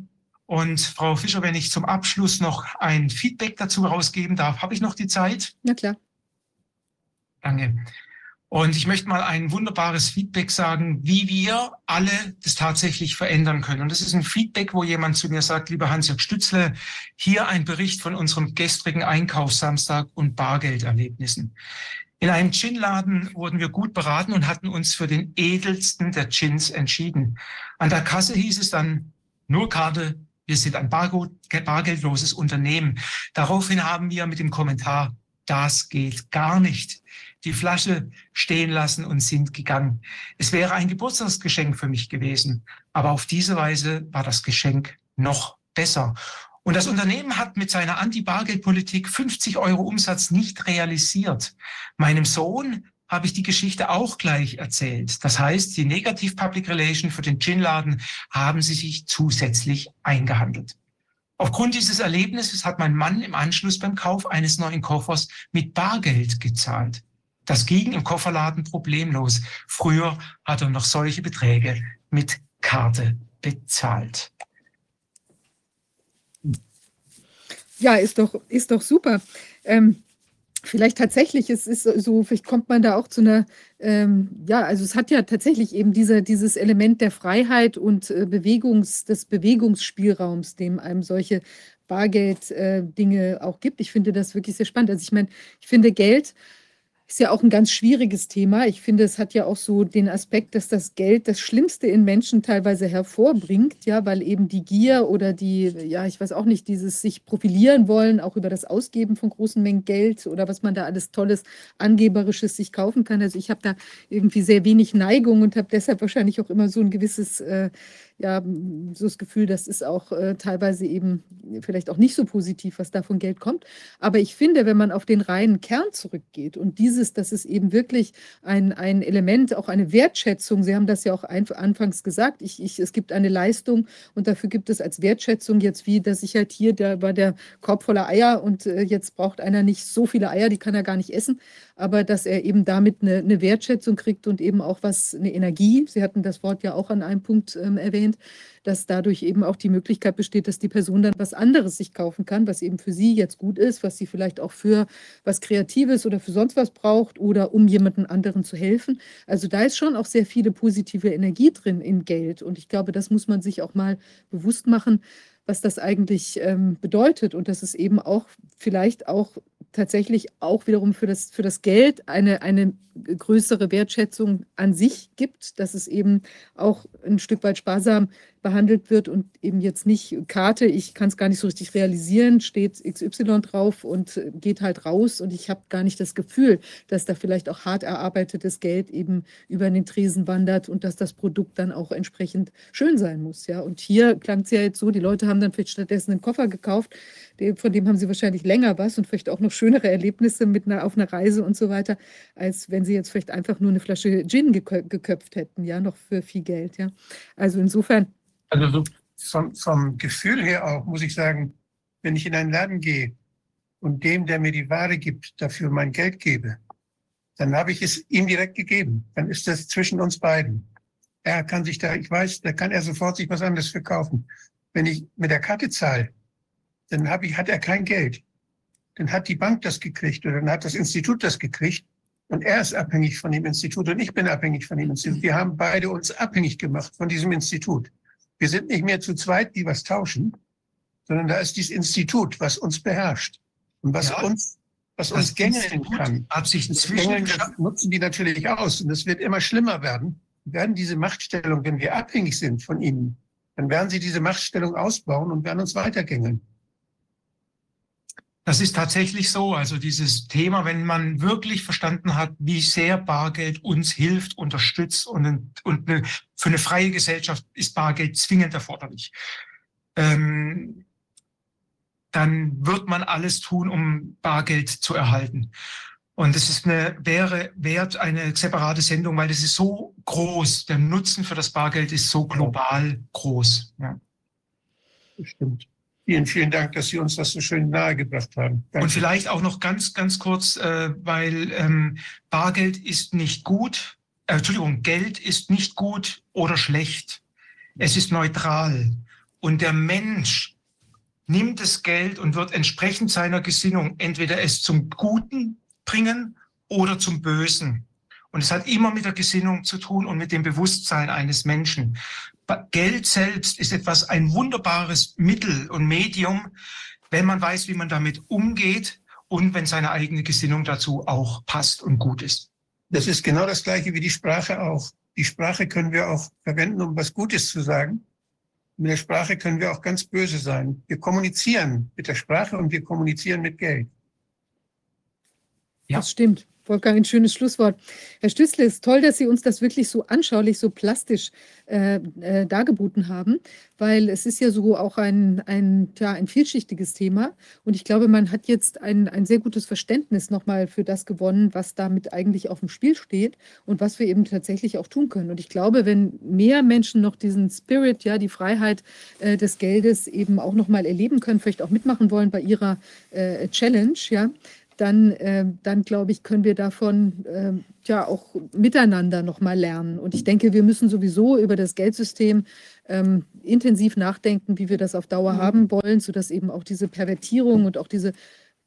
Und Frau Fischer, wenn ich zum Abschluss noch ein Feedback dazu rausgeben darf, habe ich noch die Zeit? Ja, klar. Danke. Und ich möchte mal ein wunderbares Feedback sagen, wie wir alle das tatsächlich verändern können. Und das ist ein Feedback, wo jemand zu mir sagt, lieber Hans-Jörg Stützle, hier ein Bericht von unserem gestrigen Einkaufssamstag und Bargelderlebnissen. In einem Gin-Laden wurden wir gut beraten und hatten uns für den edelsten der Gins entschieden. An der Kasse hieß es dann, nur Karte, wir sind ein bargeldloses Unternehmen. Daraufhin haben wir mit dem Kommentar, das geht gar nicht, die Flasche stehen lassen und sind gegangen. Es wäre ein Geburtstagsgeschenk für mich gewesen, aber auf diese Weise war das Geschenk noch besser. Und das Unternehmen hat mit seiner Anti-Bargeld-Politik 50 Euro Umsatz nicht realisiert. Meinem Sohn habe ich die Geschichte auch gleich erzählt. Das heißt, die Negativ Public Relation für den Gin-Laden haben sie sich zusätzlich eingehandelt. Aufgrund dieses Erlebnisses hat mein Mann im Anschluss beim Kauf eines neuen Koffers mit Bargeld gezahlt. Das ging im Kofferladen problemlos. Früher hat er noch solche Beträge mit Karte bezahlt. Ja, ist doch, ist doch super. Ähm, vielleicht tatsächlich, es ist so, vielleicht kommt man da auch zu einer, ähm, ja, also es hat ja tatsächlich eben dieser, dieses Element der Freiheit und äh, Bewegungs, des Bewegungsspielraums, dem einem solche Bargeld-Dinge äh, auch gibt. Ich finde das wirklich sehr spannend. Also ich meine, ich finde Geld ist ja auch ein ganz schwieriges Thema. Ich finde, es hat ja auch so den Aspekt, dass das Geld das Schlimmste in Menschen teilweise hervorbringt, ja, weil eben die Gier oder die, ja, ich weiß auch nicht, dieses sich profilieren wollen, auch über das Ausgeben von großen Mengen Geld oder was man da alles Tolles, Angeberisches sich kaufen kann. Also ich habe da irgendwie sehr wenig Neigung und habe deshalb wahrscheinlich auch immer so ein gewisses äh, ja, so das Gefühl, das ist auch äh, teilweise eben vielleicht auch nicht so positiv, was da von Geld kommt. Aber ich finde, wenn man auf den reinen Kern zurückgeht und dieses, das ist eben wirklich ein, ein Element, auch eine Wertschätzung, Sie haben das ja auch ein, anfangs gesagt, ich, ich, es gibt eine Leistung und dafür gibt es als Wertschätzung jetzt wie, dass ich halt hier, da war der Korb voller Eier und äh, jetzt braucht einer nicht so viele Eier, die kann er gar nicht essen, aber dass er eben damit eine, eine Wertschätzung kriegt und eben auch was, eine Energie. Sie hatten das Wort ja auch an einem Punkt ähm, erwähnt, dass dadurch eben auch die Möglichkeit besteht, dass die Person dann was anderes sich kaufen kann, was eben für sie jetzt gut ist, was sie vielleicht auch für was Kreatives oder für sonst was braucht oder um jemanden anderen zu helfen. Also da ist schon auch sehr viele positive Energie drin in Geld. Und ich glaube, das muss man sich auch mal bewusst machen, was das eigentlich ähm, bedeutet und dass es eben auch vielleicht auch tatsächlich auch wiederum für das, für das Geld eine, eine größere Wertschätzung an sich gibt, dass es eben auch ein Stück weit sparsam behandelt wird und eben jetzt nicht Karte, ich kann es gar nicht so richtig realisieren, steht XY drauf und geht halt raus und ich habe gar nicht das Gefühl, dass da vielleicht auch hart erarbeitetes Geld eben über den Tresen wandert und dass das Produkt dann auch entsprechend schön sein muss. Ja? Und hier klang es ja jetzt so, die Leute haben dann vielleicht stattdessen einen Koffer gekauft, von dem haben sie wahrscheinlich länger was und vielleicht auch noch schönere Erlebnisse mit einer, auf einer Reise und so weiter, als wenn sie jetzt vielleicht einfach nur eine Flasche Gin geköpft hätten, ja, noch für viel Geld. Ja? Also insofern also so vom, vom Gefühl her auch, muss ich sagen, wenn ich in einen Laden gehe und dem, der mir die Ware gibt, dafür mein Geld gebe, dann habe ich es ihm direkt gegeben. Dann ist das zwischen uns beiden. Er kann sich da, ich weiß, da kann er sofort sich was anderes verkaufen. Wenn ich mit der Karte zahle, dann habe ich, hat er kein Geld. Dann hat die Bank das gekriegt oder dann hat das Institut das gekriegt. Und er ist abhängig von dem Institut und ich bin abhängig von dem Institut. Wir haben beide uns abhängig gemacht von diesem Institut. Wir sind nicht mehr zu zweit, die was tauschen, sondern da ist dieses Institut, was uns beherrscht und was ja, uns, was uns gängeln kann. Absichten zwischen nutzen die natürlich aus und es wird immer schlimmer werden. Werden diese Machtstellung, wenn wir abhängig sind von ihnen, dann werden sie diese Machtstellung ausbauen und werden uns weitergängeln. Das ist tatsächlich so. Also dieses Thema, wenn man wirklich verstanden hat, wie sehr Bargeld uns hilft, unterstützt und, und eine, für eine freie Gesellschaft ist Bargeld zwingend erforderlich, ähm, dann wird man alles tun, um Bargeld zu erhalten. Und es ist eine, wäre wert eine separate Sendung, weil es ist so groß. Der Nutzen für das Bargeld ist so global groß. Ja. Bestimmt. Vielen, vielen Dank, dass Sie uns das so schön nahegebracht haben. Danke. Und vielleicht auch noch ganz, ganz kurz, äh, weil ähm, Bargeld ist nicht gut, äh, Entschuldigung, Geld ist nicht gut oder schlecht. Es ist neutral. Und der Mensch nimmt das Geld und wird entsprechend seiner Gesinnung entweder es zum Guten bringen oder zum Bösen. Und es hat immer mit der Gesinnung zu tun und mit dem Bewusstsein eines Menschen. Geld selbst ist etwas, ein wunderbares Mittel und Medium, wenn man weiß, wie man damit umgeht und wenn seine eigene Gesinnung dazu auch passt und gut ist. Das ist genau das Gleiche wie die Sprache auch. Die Sprache können wir auch verwenden, um was Gutes zu sagen. Mit der Sprache können wir auch ganz böse sein. Wir kommunizieren mit der Sprache und wir kommunizieren mit Geld. Ja. Das stimmt. Wolfgang, ein schönes Schlusswort. Herr Stützle, es ist toll, dass Sie uns das wirklich so anschaulich, so plastisch äh, äh, dargeboten haben, weil es ist ja so auch ein, ein, ja, ein vielschichtiges Thema. Und ich glaube, man hat jetzt ein, ein sehr gutes Verständnis nochmal für das gewonnen, was damit eigentlich auf dem Spiel steht und was wir eben tatsächlich auch tun können. Und ich glaube, wenn mehr Menschen noch diesen Spirit, ja, die Freiheit äh, des Geldes eben auch nochmal erleben können, vielleicht auch mitmachen wollen bei ihrer äh, Challenge, ja, dann, äh, dann glaube ich, können wir davon äh, ja auch miteinander nochmal lernen. Und ich denke, wir müssen sowieso über das Geldsystem ähm, intensiv nachdenken, wie wir das auf Dauer mhm. haben wollen, sodass eben auch diese Pervertierung und auch diese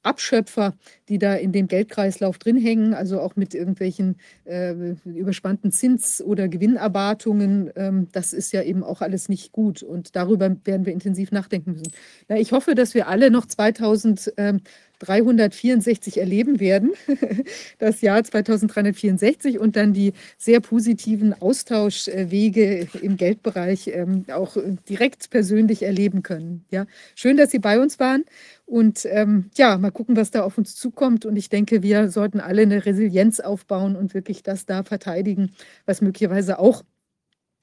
Abschöpfer, die da in dem Geldkreislauf drin hängen, also auch mit irgendwelchen äh, überspannten Zins- oder Gewinnerwartungen, ähm, das ist ja eben auch alles nicht gut. Und darüber werden wir intensiv nachdenken müssen. Na, ich hoffe, dass wir alle noch 2000. Ähm, 364 erleben werden, das Jahr 2364 und dann die sehr positiven Austauschwege im Geldbereich ähm, auch direkt persönlich erleben können. Ja, schön, dass Sie bei uns waren und ähm, ja, mal gucken, was da auf uns zukommt. Und ich denke, wir sollten alle eine Resilienz aufbauen und wirklich das da verteidigen, was möglicherweise auch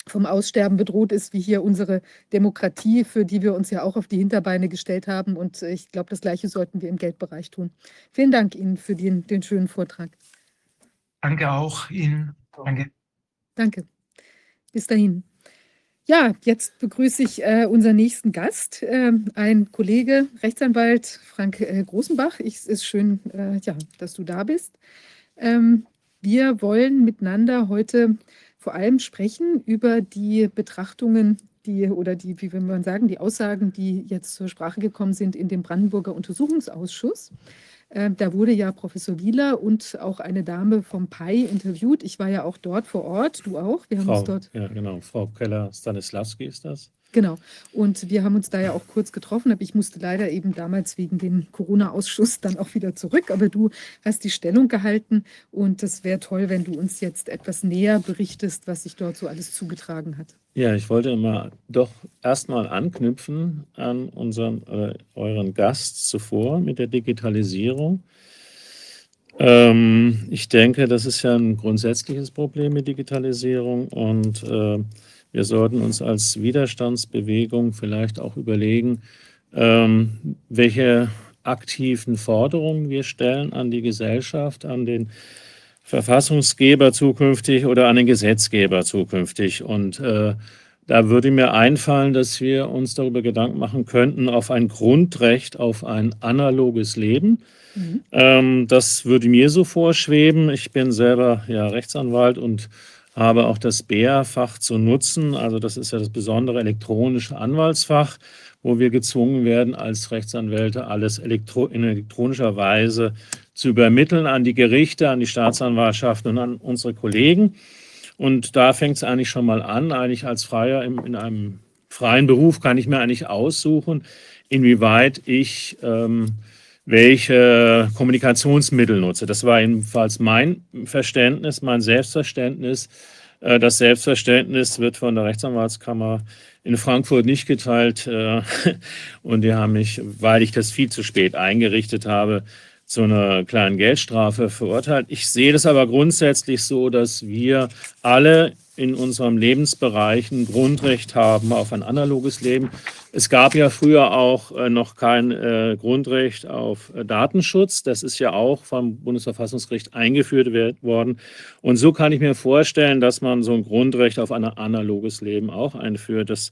vom Aussterben bedroht ist, wie hier unsere Demokratie, für die wir uns ja auch auf die Hinterbeine gestellt haben. Und äh, ich glaube, das Gleiche sollten wir im Geldbereich tun. Vielen Dank Ihnen für den, den schönen Vortrag. Danke auch Ihnen. Danke. Danke. Bis dahin. Ja, jetzt begrüße ich äh, unseren nächsten Gast, äh, ein Kollege, Rechtsanwalt Frank äh, Großenbach. Es ist schön, äh, ja, dass du da bist. Ähm, wir wollen miteinander heute vor allem sprechen über die Betrachtungen, die oder die, wie will man sagen, die Aussagen, die jetzt zur Sprache gekommen sind in dem Brandenburger Untersuchungsausschuss. Äh, da wurde ja Professor Wieler und auch eine Dame vom PAI interviewt. Ich war ja auch dort vor Ort, du auch. Wir haben Frau, uns dort. Ja, genau. Frau Keller-Stanislawski ist das. Genau. Und wir haben uns da ja auch kurz getroffen, aber ich musste leider eben damals wegen dem Corona-Ausschuss dann auch wieder zurück. Aber du hast die Stellung gehalten und das wäre toll, wenn du uns jetzt etwas näher berichtest, was sich dort so alles zugetragen hat. Ja, ich wollte immer doch erstmal anknüpfen an unseren, äh, euren Gast zuvor mit der Digitalisierung. Ähm, ich denke, das ist ja ein grundsätzliches Problem mit Digitalisierung und äh, wir sollten uns als Widerstandsbewegung vielleicht auch überlegen, ähm, welche aktiven Forderungen wir stellen an die Gesellschaft, an den Verfassungsgeber zukünftig oder an den Gesetzgeber zukünftig. Und äh, da würde mir einfallen, dass wir uns darüber Gedanken machen könnten, auf ein Grundrecht auf ein analoges Leben. Mhm. Ähm, das würde mir so vorschweben. Ich bin selber ja Rechtsanwalt und habe auch das BEA-Fach zu nutzen. Also das ist ja das besondere elektronische Anwaltsfach, wo wir gezwungen werden, als Rechtsanwälte alles elektro in elektronischer Weise zu übermitteln an die Gerichte, an die Staatsanwaltschaften und an unsere Kollegen. Und da fängt es eigentlich schon mal an. Eigentlich als Freier in, in einem freien Beruf kann ich mir eigentlich aussuchen, inwieweit ich ähm, welche Kommunikationsmittel nutze. Das war jedenfalls mein Verständnis, mein Selbstverständnis. Äh, das Selbstverständnis wird von der Rechtsanwaltskammer in Frankfurt nicht geteilt. Äh, und die haben mich, weil ich das viel zu spät eingerichtet habe, zu einer kleinen Geldstrafe verurteilt. Ich sehe das aber grundsätzlich so, dass wir alle in unserem Lebensbereich ein Grundrecht haben auf ein analoges Leben. Es gab ja früher auch äh, noch kein äh, Grundrecht auf äh, Datenschutz. Das ist ja auch vom Bundesverfassungsgericht eingeführt worden. Und so kann ich mir vorstellen, dass man so ein Grundrecht auf ein analoges Leben auch einführt. Das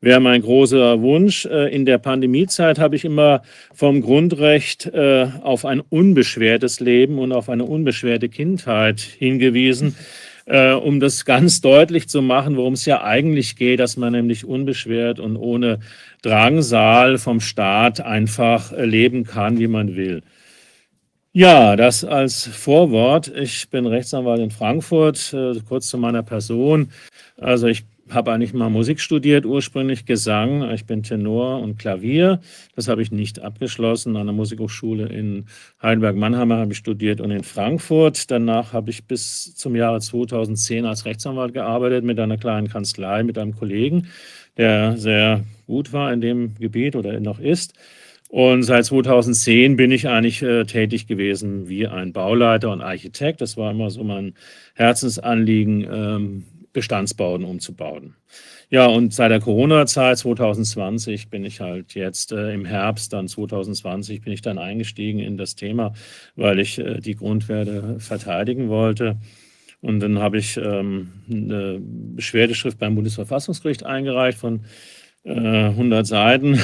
wäre mein großer Wunsch. In der Pandemiezeit habe ich immer vom Grundrecht auf ein unbeschwertes Leben und auf eine unbeschwerte Kindheit hingewiesen äh, um das ganz deutlich zu machen, worum es ja eigentlich geht, dass man nämlich unbeschwert und ohne Drangsal vom Staat einfach äh, leben kann, wie man will. Ja, das als Vorwort. Ich bin Rechtsanwalt in Frankfurt, äh, kurz zu meiner Person. Also ich habe eigentlich mal Musik studiert, ursprünglich Gesang. Ich bin Tenor und Klavier. Das habe ich nicht abgeschlossen. An der Musikhochschule in Heidelberg-Mannheimer habe ich studiert und in Frankfurt. Danach habe ich bis zum Jahre 2010 als Rechtsanwalt gearbeitet mit einer kleinen Kanzlei, mit einem Kollegen, der sehr gut war in dem Gebiet oder noch ist. Und seit 2010 bin ich eigentlich äh, tätig gewesen wie ein Bauleiter und Architekt. Das war immer so mein Herzensanliegen, ähm, Bestandsbauten umzubauen. Ja, und seit der Corona-Zeit 2020 bin ich halt jetzt äh, im Herbst, dann 2020 bin ich dann eingestiegen in das Thema, weil ich äh, die Grundwerte verteidigen wollte. Und dann habe ich ähm, eine Beschwerdeschrift beim Bundesverfassungsgericht eingereicht von äh, 100 Seiten.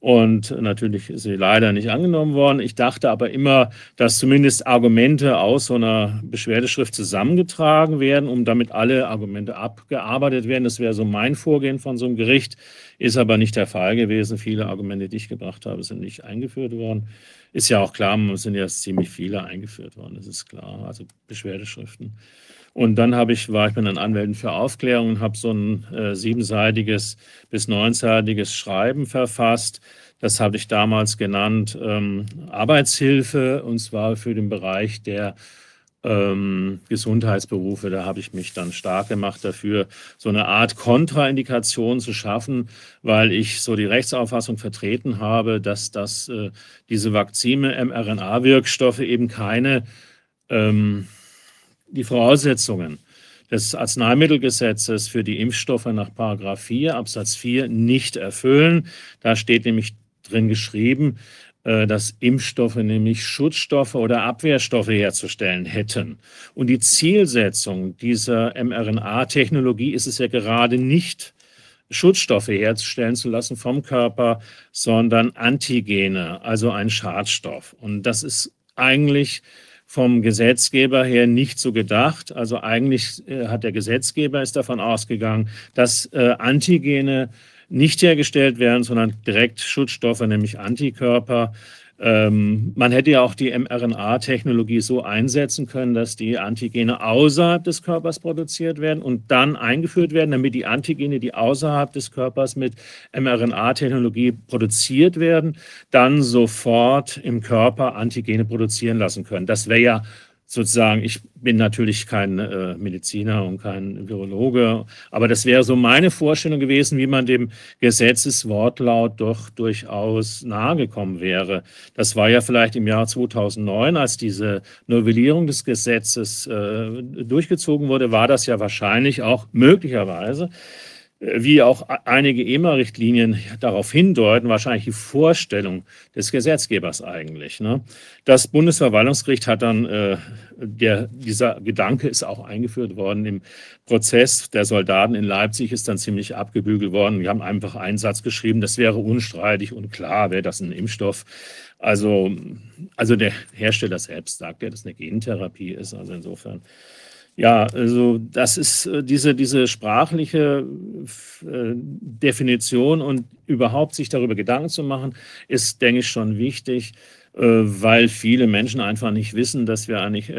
Und natürlich ist sie leider nicht angenommen worden. Ich dachte aber immer, dass zumindest Argumente aus so einer Beschwerdeschrift zusammengetragen werden, um damit alle Argumente abgearbeitet werden. Das wäre so mein Vorgehen von so einem Gericht, ist aber nicht der Fall gewesen. Viele Argumente, die ich gebracht habe, sind nicht eingeführt worden. Ist ja auch klar, es sind ja ziemlich viele eingeführt worden, das ist klar, also Beschwerdeschriften. Und dann habe ich, war ich mit den Anwälten für Aufklärung und habe so ein äh, siebenseitiges bis neunseitiges Schreiben verfasst. Das habe ich damals genannt ähm, Arbeitshilfe und zwar für den Bereich der ähm, Gesundheitsberufe. Da habe ich mich dann stark gemacht dafür, so eine Art Kontraindikation zu schaffen, weil ich so die Rechtsauffassung vertreten habe, dass das, äh, diese Vakzine, mRNA-Wirkstoffe eben keine ähm, die Voraussetzungen des Arzneimittelgesetzes für die Impfstoffe nach Paragraph 4 Absatz 4 nicht erfüllen. Da steht nämlich drin geschrieben, äh, dass Impfstoffe nämlich Schutzstoffe oder Abwehrstoffe herzustellen hätten. Und die Zielsetzung dieser mRNA-Technologie ist es ja gerade nicht, Schutzstoffe herzustellen zu lassen vom Körper, sondern Antigene, also ein Schadstoff. Und das ist eigentlich vom Gesetzgeber her nicht so gedacht. Also eigentlich äh, hat der Gesetzgeber ist davon ausgegangen, dass äh, Antigene nicht hergestellt werden, sondern direkt Schutzstoffe, nämlich Antikörper, ähm, man hätte ja auch die mRNA-Technologie so einsetzen können, dass die Antigene außerhalb des Körpers produziert werden und dann eingeführt werden, damit die Antigene, die außerhalb des Körpers mit mRNA-Technologie produziert werden, dann sofort im Körper Antigene produzieren lassen können. Das wäre ja sozusagen, ich bin natürlich kein äh, Mediziner und kein Virologe, aber das wäre so meine Vorstellung gewesen, wie man dem Gesetzeswortlaut doch durchaus nahegekommen wäre. Das war ja vielleicht im Jahr 2009, als diese Novellierung des Gesetzes äh, durchgezogen wurde, war das ja wahrscheinlich auch möglicherweise wie auch einige EMA-Richtlinien darauf hindeuten, wahrscheinlich die Vorstellung des Gesetzgebers eigentlich. Ne? Das Bundesverwaltungsgericht hat dann, äh, der, dieser Gedanke ist auch eingeführt worden im Prozess der Soldaten in Leipzig, ist dann ziemlich abgebügelt worden. Wir haben einfach einen Satz geschrieben, das wäre unstreitig und klar, wäre das ein Impfstoff. Also, also der Hersteller selbst sagt ja, dass eine Gentherapie ist. Also insofern ja, also das ist äh, diese, diese sprachliche äh, Definition und überhaupt sich darüber Gedanken zu machen, ist, denke ich, schon wichtig, äh, weil viele Menschen einfach nicht wissen, dass wir eigentlich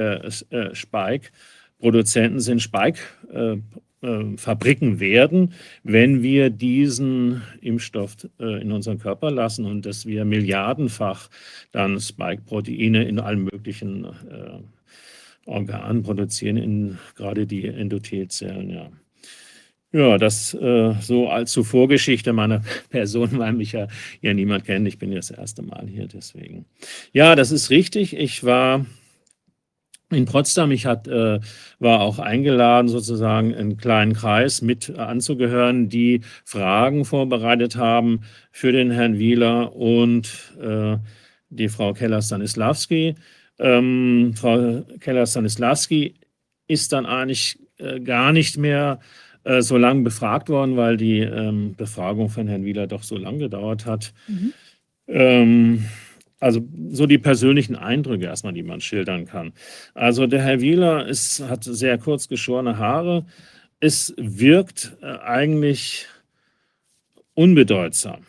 Spike-Produzenten sind, Spike-Fabriken werden, wenn wir diesen Impfstoff in unseren Körper lassen und dass wir milliardenfach dann Spike-Proteine in allen möglichen Organ produzieren in gerade die Endothelzellen, ja. Ja, das äh, so als zur Vorgeschichte meiner Person, weil mich ja, ja niemand kennt. Ich bin ja das erste Mal hier, deswegen. Ja, das ist richtig. Ich war in Potsdam. Ich hat, äh, war auch eingeladen, sozusagen einen kleinen Kreis mit anzugehören, die Fragen vorbereitet haben für den Herrn Wieler und äh, die Frau Keller-Stanislawski. Ähm, Frau Keller-Stanislawski ist dann eigentlich äh, gar nicht mehr äh, so lange befragt worden, weil die ähm, Befragung von Herrn Wieler doch so lange gedauert hat. Mhm. Ähm, also so die persönlichen Eindrücke erstmal, die man schildern kann. Also der Herr Wieler ist, hat sehr kurz geschorene Haare. Es wirkt äh, eigentlich unbedeutsam.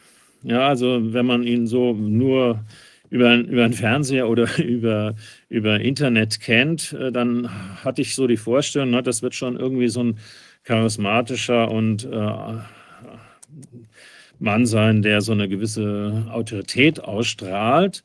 Ja, also wenn man ihn so nur über, über einen Fernseher oder über, über Internet kennt, äh, dann hatte ich so die Vorstellung, ne, das wird schon irgendwie so ein charismatischer und äh, Mann sein, der so eine gewisse Autorität ausstrahlt.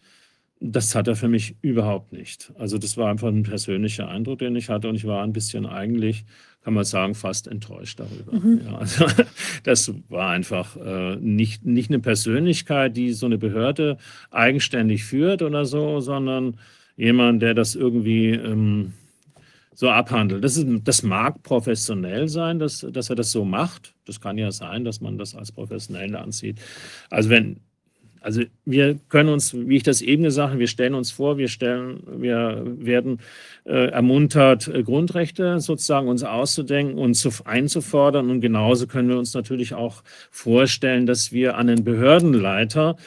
das hat er für mich überhaupt nicht. Also das war einfach ein persönlicher Eindruck, den ich hatte und ich war ein bisschen eigentlich, kann man sagen, fast enttäuscht darüber. Mhm. Ja, also das war einfach äh, nicht, nicht eine Persönlichkeit, die so eine Behörde eigenständig führt oder so, sondern jemand, der das irgendwie ähm, so abhandelt. Das, ist, das mag professionell sein, dass, dass er das so macht. Das kann ja sein, dass man das als professionell ansieht. Also wenn also wir können uns, wie ich das eben gesagt habe, wir stellen uns vor, wir stellen, wir werden äh, ermuntert, äh, Grundrechte sozusagen uns auszudenken und zu, einzufordern. Und genauso können wir uns natürlich auch vorstellen, dass wir an den Behördenleiter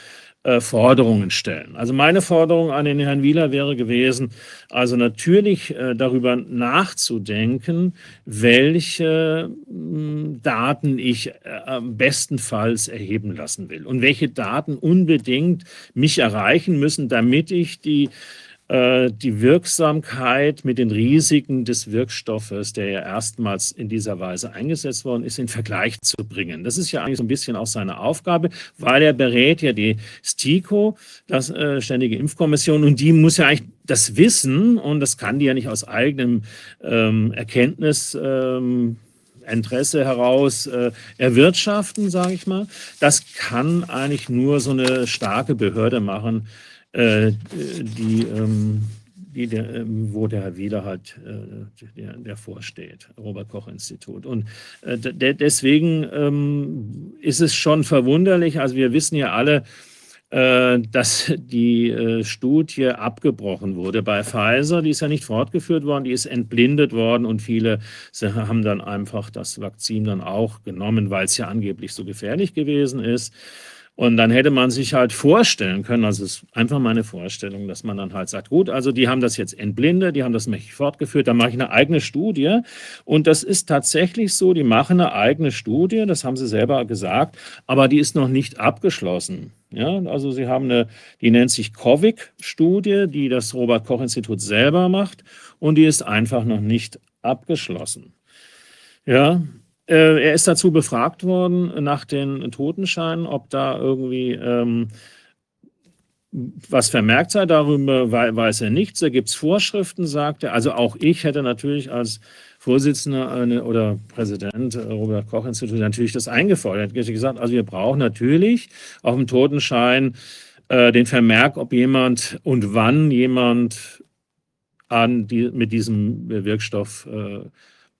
äh, Forderungen stellen. Also meine Forderung an den Herrn Wieler wäre gewesen, also natürlich äh, darüber nachzudenken, welche mh, Daten ich äh, bestenfalls erheben lassen will und welche Daten unbedingt mich erreichen müssen, damit ich die die Wirksamkeit mit den Risiken des Wirkstoffes, der ja erstmals in dieser Weise eingesetzt worden ist, in Vergleich zu bringen. Das ist ja eigentlich so ein bisschen auch seine Aufgabe, weil er berät ja die STIKO, das äh, Ständige Impfkommission, und die muss ja eigentlich das wissen und das kann die ja nicht aus eigenem ähm, Erkenntnis ähm, Interesse heraus äh, erwirtschaften, sage ich mal. Das kann eigentlich nur so eine starke Behörde machen, äh, die, ähm, die der, ähm, wo der Herr Wieler halt äh, der, der vorsteht, Robert-Koch-Institut. Und äh, deswegen ähm, ist es schon verwunderlich, also wir wissen ja alle, äh, dass die äh, Studie abgebrochen wurde bei Pfizer. Die ist ja nicht fortgeführt worden, die ist entblindet worden und viele haben dann einfach das Vakzin dann auch genommen, weil es ja angeblich so gefährlich gewesen ist. Und dann hätte man sich halt vorstellen können, also es ist einfach meine Vorstellung, dass man dann halt sagt, gut, also die haben das jetzt entblindet, die haben das mächtig fortgeführt, dann mache ich eine eigene Studie. Und das ist tatsächlich so, die machen eine eigene Studie, das haben sie selber gesagt, aber die ist noch nicht abgeschlossen. Ja, also sie haben eine, die nennt sich COVIC-Studie, die das Robert-Koch-Institut selber macht und die ist einfach noch nicht abgeschlossen. Ja, äh, er ist dazu befragt worden nach den Totenscheinen, ob da irgendwie ähm, was vermerkt sei. Darüber weiß er nichts. Da gibt es Vorschriften, sagt er. Also auch ich hätte natürlich als Vorsitzender eine, oder Präsident äh, Robert Koch Institut natürlich das eingefordert. Er hätte gesagt, also wir brauchen natürlich auf dem Totenschein äh, den Vermerk, ob jemand und wann jemand an die, mit diesem Wirkstoff äh,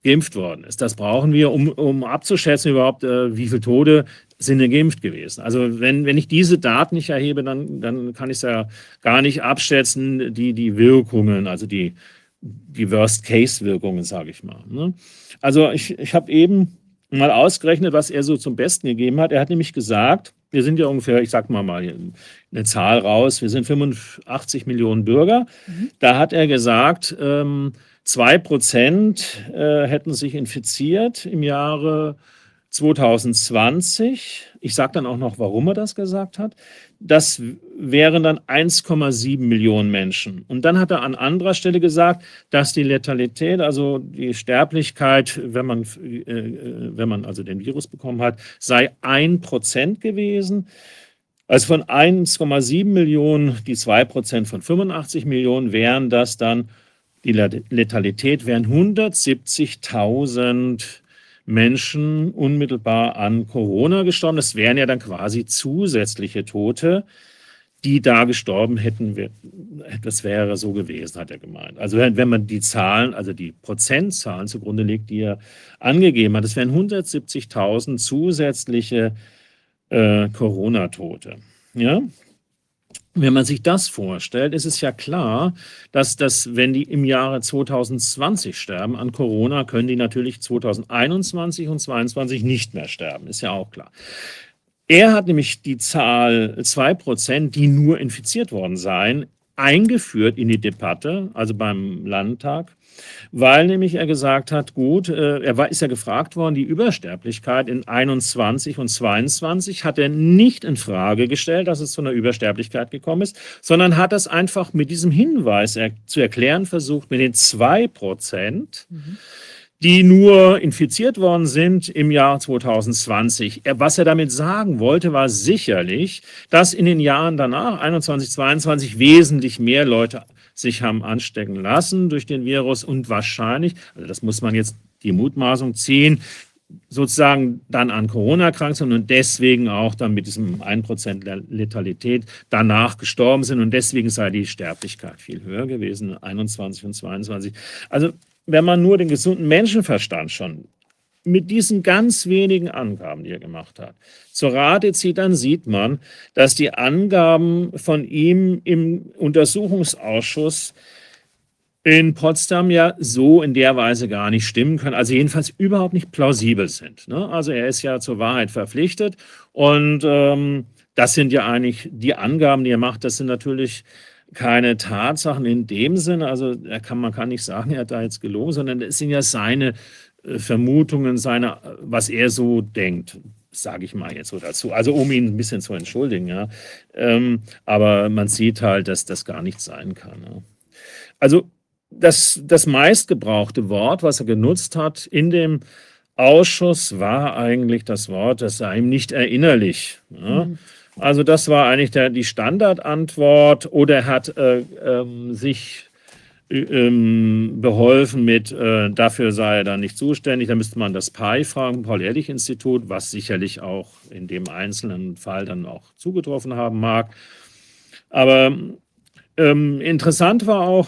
geimpft worden ist. Das brauchen wir, um, um abzuschätzen überhaupt, äh, wie viele Tode sind denn geimpft gewesen. Also wenn, wenn ich diese Daten nicht erhebe, dann, dann kann ich es ja gar nicht abschätzen, die, die Wirkungen, also die, die Worst-Case-Wirkungen, sage ich mal. Ne? Also ich, ich habe eben mal ausgerechnet, was er so zum Besten gegeben hat. Er hat nämlich gesagt, wir sind ja ungefähr, ich sag mal mal eine Zahl raus, wir sind 85 Millionen Bürger. Mhm. Da hat er gesagt, ähm, Zwei Prozent äh, hätten sich infiziert im Jahre 2020. Ich sage dann auch noch, warum er das gesagt hat. Das wären dann 1,7 Millionen Menschen. Und dann hat er an anderer Stelle gesagt, dass die Letalität, also die Sterblichkeit, wenn man, äh, wenn man also den Virus bekommen hat, sei ein Prozent gewesen. Also von 1,7 Millionen, die 2 Prozent von 85 Millionen wären das dann die Letalität wären 170.000 Menschen unmittelbar an Corona gestorben. Das wären ja dann quasi zusätzliche Tote, die da gestorben hätten. Das wäre so gewesen, hat er gemeint. Also wenn man die Zahlen, also die Prozentzahlen zugrunde legt, die er angegeben hat, das wären 170.000 zusätzliche äh, Corona-Tote. Ja, wenn man sich das vorstellt, ist es ja klar, dass das, wenn die im Jahre 2020 sterben an Corona, können die natürlich 2021 und 2022 nicht mehr sterben. Ist ja auch klar. Er hat nämlich die Zahl 2%, die nur infiziert worden seien, eingeführt in die Debatte, also beim Landtag weil nämlich er gesagt hat, gut, äh, er war, ist ja gefragt worden, die Übersterblichkeit in 21 und 22 hat er nicht in Frage gestellt, dass es zu einer Übersterblichkeit gekommen ist, sondern hat das einfach mit diesem Hinweis er, zu erklären versucht, mit den zwei Prozent, mhm. die nur infiziert worden sind im Jahr 2020. Er, was er damit sagen wollte, war sicherlich, dass in den Jahren danach, 21, 22, wesentlich mehr Leute sich haben anstecken lassen durch den Virus und wahrscheinlich, also das muss man jetzt die Mutmaßung ziehen, sozusagen dann an Corona erkrankt sind und deswegen auch dann mit diesem 1% Letalität danach gestorben sind und deswegen sei die Sterblichkeit viel höher gewesen, 21 und 22. Also wenn man nur den gesunden Menschenverstand schon mit diesen ganz wenigen Angaben, die er gemacht hat, zur Rate zieht, dann sieht man, dass die Angaben von ihm im Untersuchungsausschuss in Potsdam ja so in der Weise gar nicht stimmen können, also jedenfalls überhaupt nicht plausibel sind. Ne? Also er ist ja zur Wahrheit verpflichtet und ähm, das sind ja eigentlich die Angaben, die er macht, das sind natürlich keine Tatsachen in dem Sinne, also kann, man kann nicht sagen, er hat da jetzt gelogen, sondern es sind ja seine Vermutungen, seine, was er so denkt sage ich mal jetzt so dazu. Also um ihn ein bisschen zu entschuldigen, ja. Ähm, aber man sieht halt, dass das gar nicht sein kann. Ja. Also das, das meistgebrauchte Wort, was er genutzt hat in dem Ausschuss, war eigentlich das Wort, das sei ihm nicht erinnerlich. Ja? Mhm. Also das war eigentlich der, die Standardantwort oder er hat äh, ähm, sich ähm, beholfen mit, äh, dafür sei er dann nicht zuständig. Da müsste man das PAI fragen, Paul-Ehrlich-Institut, was sicherlich auch in dem einzelnen Fall dann auch zugetroffen haben mag. Aber ähm, interessant war auch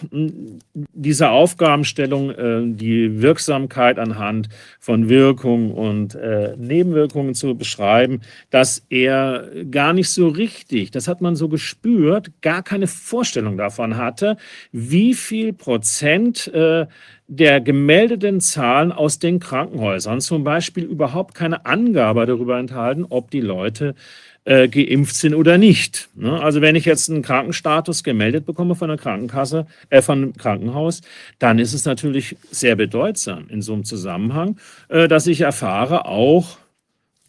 diese Aufgabenstellung, äh, die Wirksamkeit anhand von Wirkung und äh, Nebenwirkungen zu beschreiben, dass er gar nicht so richtig, das hat man so gespürt, gar keine Vorstellung davon hatte, wie viel Prozent äh, der gemeldeten Zahlen aus den Krankenhäusern zum Beispiel überhaupt keine Angabe darüber enthalten, ob die Leute äh, geimpft sind oder nicht. Ne? Also wenn ich jetzt einen Krankenstatus gemeldet bekomme von der Krankenkasse, äh, von einem Krankenhaus, dann ist es natürlich sehr bedeutsam in so einem Zusammenhang, äh, dass ich erfahre auch,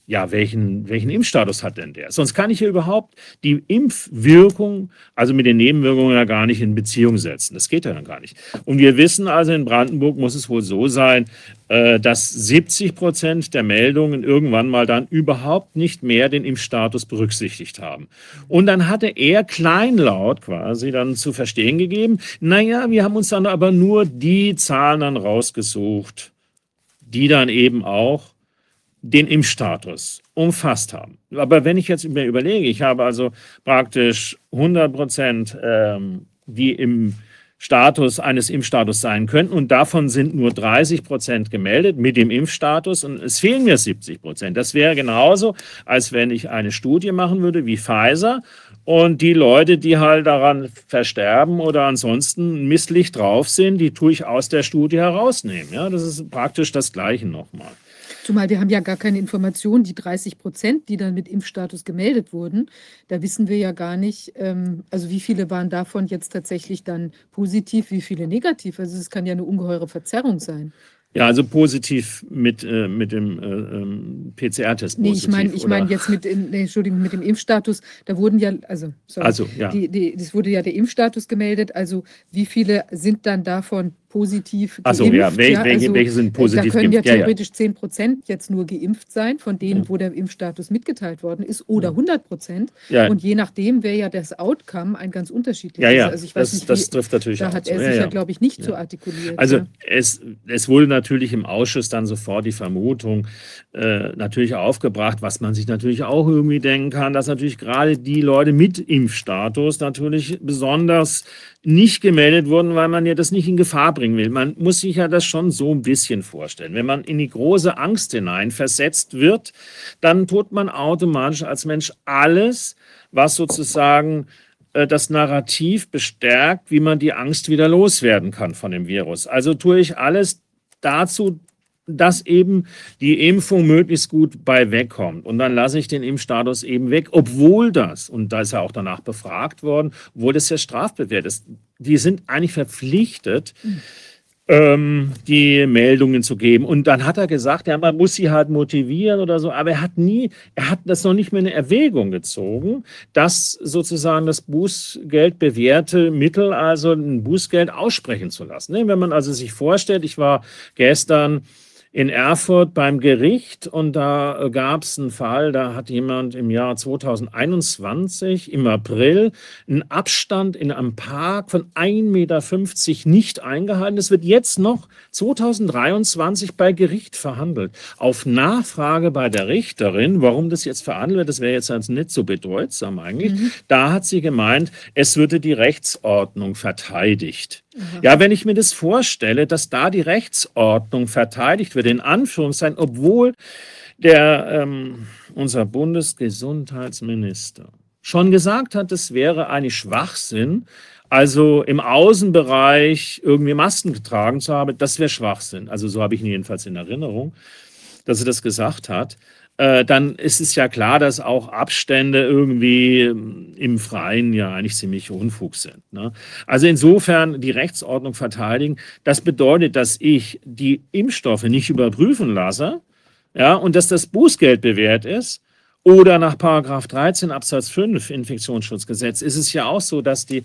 ja, welchen, welchen Impfstatus hat denn der? Sonst kann ich ja überhaupt die Impfwirkung, also mit den Nebenwirkungen ja gar nicht in Beziehung setzen. Das geht ja dann gar nicht. Und wir wissen also, in Brandenburg muss es wohl so sein, äh, dass 70 Prozent der Meldungen irgendwann mal dann überhaupt nicht mehr den Impfstatus berücksichtigt haben. Und dann hatte er kleinlaut quasi dann zu verstehen gegeben, naja, wir haben uns dann aber nur die Zahlen dann rausgesucht, die dann eben auch den Impfstatus umfasst haben. Aber wenn ich jetzt mir überlege, ich habe also praktisch 100 Prozent, ähm, die im Status eines Impfstatus sein könnten und davon sind nur 30 Prozent gemeldet mit dem Impfstatus und es fehlen mir 70 Prozent. Das wäre genauso, als wenn ich eine Studie machen würde wie Pfizer und die Leute, die halt daran versterben oder ansonsten misslich drauf sind, die tue ich aus der Studie herausnehmen. Ja, das ist praktisch das Gleiche nochmal. Zumal wir haben ja gar keine Informationen, die 30 Prozent, die dann mit Impfstatus gemeldet wurden, da wissen wir ja gar nicht, ähm, also wie viele waren davon jetzt tatsächlich dann positiv, wie viele negativ. Also es kann ja eine ungeheure Verzerrung sein. Ja, also positiv mit, äh, mit dem äh, ähm, PCR-Test. Nee, ich meine ich mein jetzt mit, nee, Entschuldigung, mit dem Impfstatus, da wurden ja, also, sorry, also ja. Die, die, das wurde ja der Impfstatus gemeldet, also wie viele sind dann davon positiv geimpft. Achso, ja, welche, ja, also, welche sind positiv Da können ja theoretisch ja, 10 Prozent jetzt nur geimpft sein, von denen, wo der Impfstatus mitgeteilt worden ist, oder 100 Prozent. Und je nachdem wäre ja das Outcome ein ganz unterschiedliches. Ja, ja, also ich weiß das, nicht, wie, das trifft natürlich Da hat er sich ja, glaube ich, nicht so artikuliert. Also es, es wurde natürlich im Ausschuss dann sofort die Vermutung äh, natürlich aufgebracht, was man sich natürlich auch irgendwie denken kann, dass natürlich gerade die Leute mit Impfstatus natürlich besonders nicht gemeldet wurden, weil man ja das nicht in Gefahr bringen will. Man muss sich ja das schon so ein bisschen vorstellen. Wenn man in die große Angst hinein versetzt wird, dann tut man automatisch als Mensch alles, was sozusagen äh, das Narrativ bestärkt, wie man die Angst wieder loswerden kann von dem Virus. Also tue ich alles dazu, dass eben die Impfung möglichst gut bei wegkommt. Und dann lasse ich den Impfstatus eben weg, obwohl das, und da ist ja auch danach befragt worden, obwohl das ja strafbewehrt ist. Die sind eigentlich verpflichtet, ähm, die Meldungen zu geben. Und dann hat er gesagt, ja, man muss sie halt motivieren oder so, aber er hat nie, er hat das noch nicht mehr in Erwägung gezogen, dass sozusagen das Bußgeld bewährte Mittel, also ein Bußgeld aussprechen zu lassen. Wenn man also sich vorstellt, ich war gestern in Erfurt beim Gericht und da gab es einen Fall, da hat jemand im Jahr 2021 im April einen Abstand in einem Park von 1,50 Meter nicht eingehalten. Es wird jetzt noch 2023 bei Gericht verhandelt. Auf Nachfrage bei der Richterin, warum das jetzt verhandelt wird, das wäre jetzt also nicht so bedeutsam eigentlich, mhm. da hat sie gemeint, es würde die Rechtsordnung verteidigt. Ja, wenn ich mir das vorstelle, dass da die Rechtsordnung verteidigt wird, in Anführungszeichen, obwohl der, ähm, unser Bundesgesundheitsminister schon gesagt hat, es wäre eigentlich Schwachsinn, also im Außenbereich irgendwie Masken getragen zu haben, das wäre Schwachsinn. Also so habe ich ihn jedenfalls in Erinnerung, dass er das gesagt hat. Äh, dann ist es ja klar, dass auch Abstände irgendwie ähm, im Freien ja eigentlich ziemlich Unfug sind. Ne? Also insofern die Rechtsordnung verteidigen, das bedeutet, dass ich die Impfstoffe nicht überprüfen lasse ja, und dass das Bußgeld bewährt ist. Oder nach Paragraph 13 Absatz 5 Infektionsschutzgesetz ist es ja auch so, dass die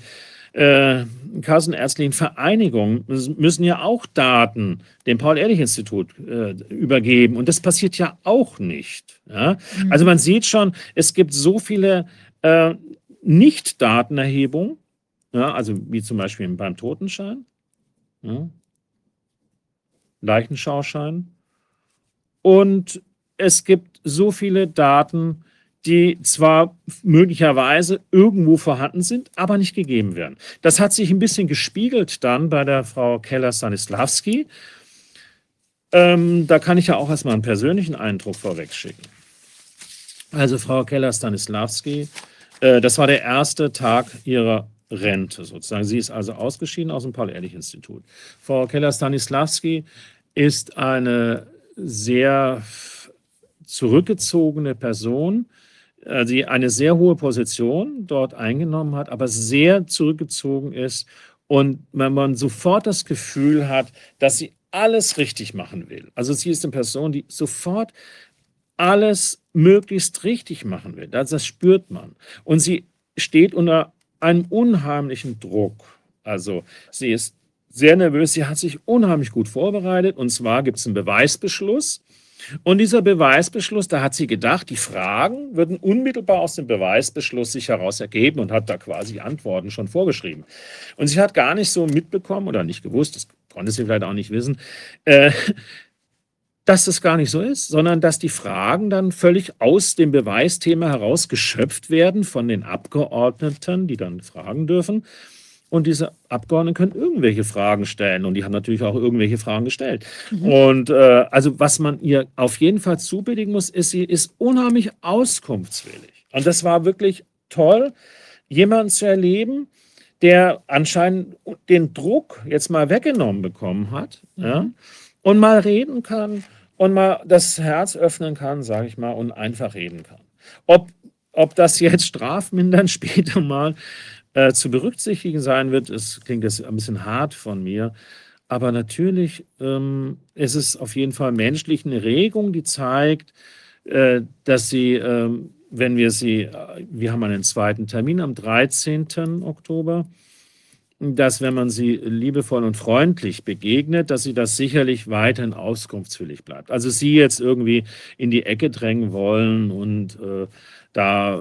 äh, kassenärztlichen Vereinigungen müssen ja auch Daten dem Paul-Ehrlich-Institut äh, übergeben. Und das passiert ja auch nicht. Ja? Mhm. Also man sieht schon, es gibt so viele äh, Nicht-Datenerhebungen, ja, also wie zum Beispiel beim Totenschein, ja, Leichenschauschein. Und es gibt so viele Daten, die zwar möglicherweise irgendwo vorhanden sind, aber nicht gegeben werden. Das hat sich ein bisschen gespiegelt dann bei der Frau Keller-Stanislawski. Ähm, da kann ich ja auch erstmal einen persönlichen Eindruck vorwegschicken. Also Frau Keller-Stanislawski, äh, das war der erste Tag ihrer Rente sozusagen. Sie ist also ausgeschieden aus dem Paul-Ehrlich-Institut. Frau Keller-Stanislawski ist eine sehr zurückgezogene Person, die eine sehr hohe Position dort eingenommen hat, aber sehr zurückgezogen ist und wenn man sofort das Gefühl hat, dass sie alles richtig machen will. Also sie ist eine Person, die sofort alles möglichst richtig machen will. Das, das spürt man. Und sie steht unter einem unheimlichen Druck. Also sie ist sehr nervös, sie hat sich unheimlich gut vorbereitet. Und zwar gibt es einen Beweisbeschluss. Und dieser Beweisbeschluss, da hat sie gedacht, die Fragen würden unmittelbar aus dem Beweisbeschluss sich heraus ergeben und hat da quasi Antworten schon vorgeschrieben. Und sie hat gar nicht so mitbekommen oder nicht gewusst, das konnte sie vielleicht auch nicht wissen, äh, dass das gar nicht so ist, sondern dass die Fragen dann völlig aus dem Beweisthema heraus geschöpft werden von den Abgeordneten, die dann fragen dürfen. Und diese Abgeordneten können irgendwelche Fragen stellen. Und die haben natürlich auch irgendwelche Fragen gestellt. Mhm. Und äh, also, was man ihr auf jeden Fall zubilligen muss, ist, sie ist unheimlich auskunftswillig. Und das war wirklich toll, jemanden zu erleben, der anscheinend den Druck jetzt mal weggenommen bekommen hat mhm. ja, und mal reden kann und mal das Herz öffnen kann, sage ich mal, und einfach reden kann. Ob, ob das jetzt strafmindernd später mal äh, zu berücksichtigen sein wird. Es klingt jetzt ein bisschen hart von mir, aber natürlich ähm, ist es auf jeden Fall menschlich eine Regung, die zeigt, äh, dass sie, äh, wenn wir sie, äh, wir haben einen zweiten Termin am 13. Oktober, dass wenn man sie liebevoll und freundlich begegnet, dass sie das sicherlich weiterhin auskunftswillig bleibt. Also sie jetzt irgendwie in die Ecke drängen wollen und äh, da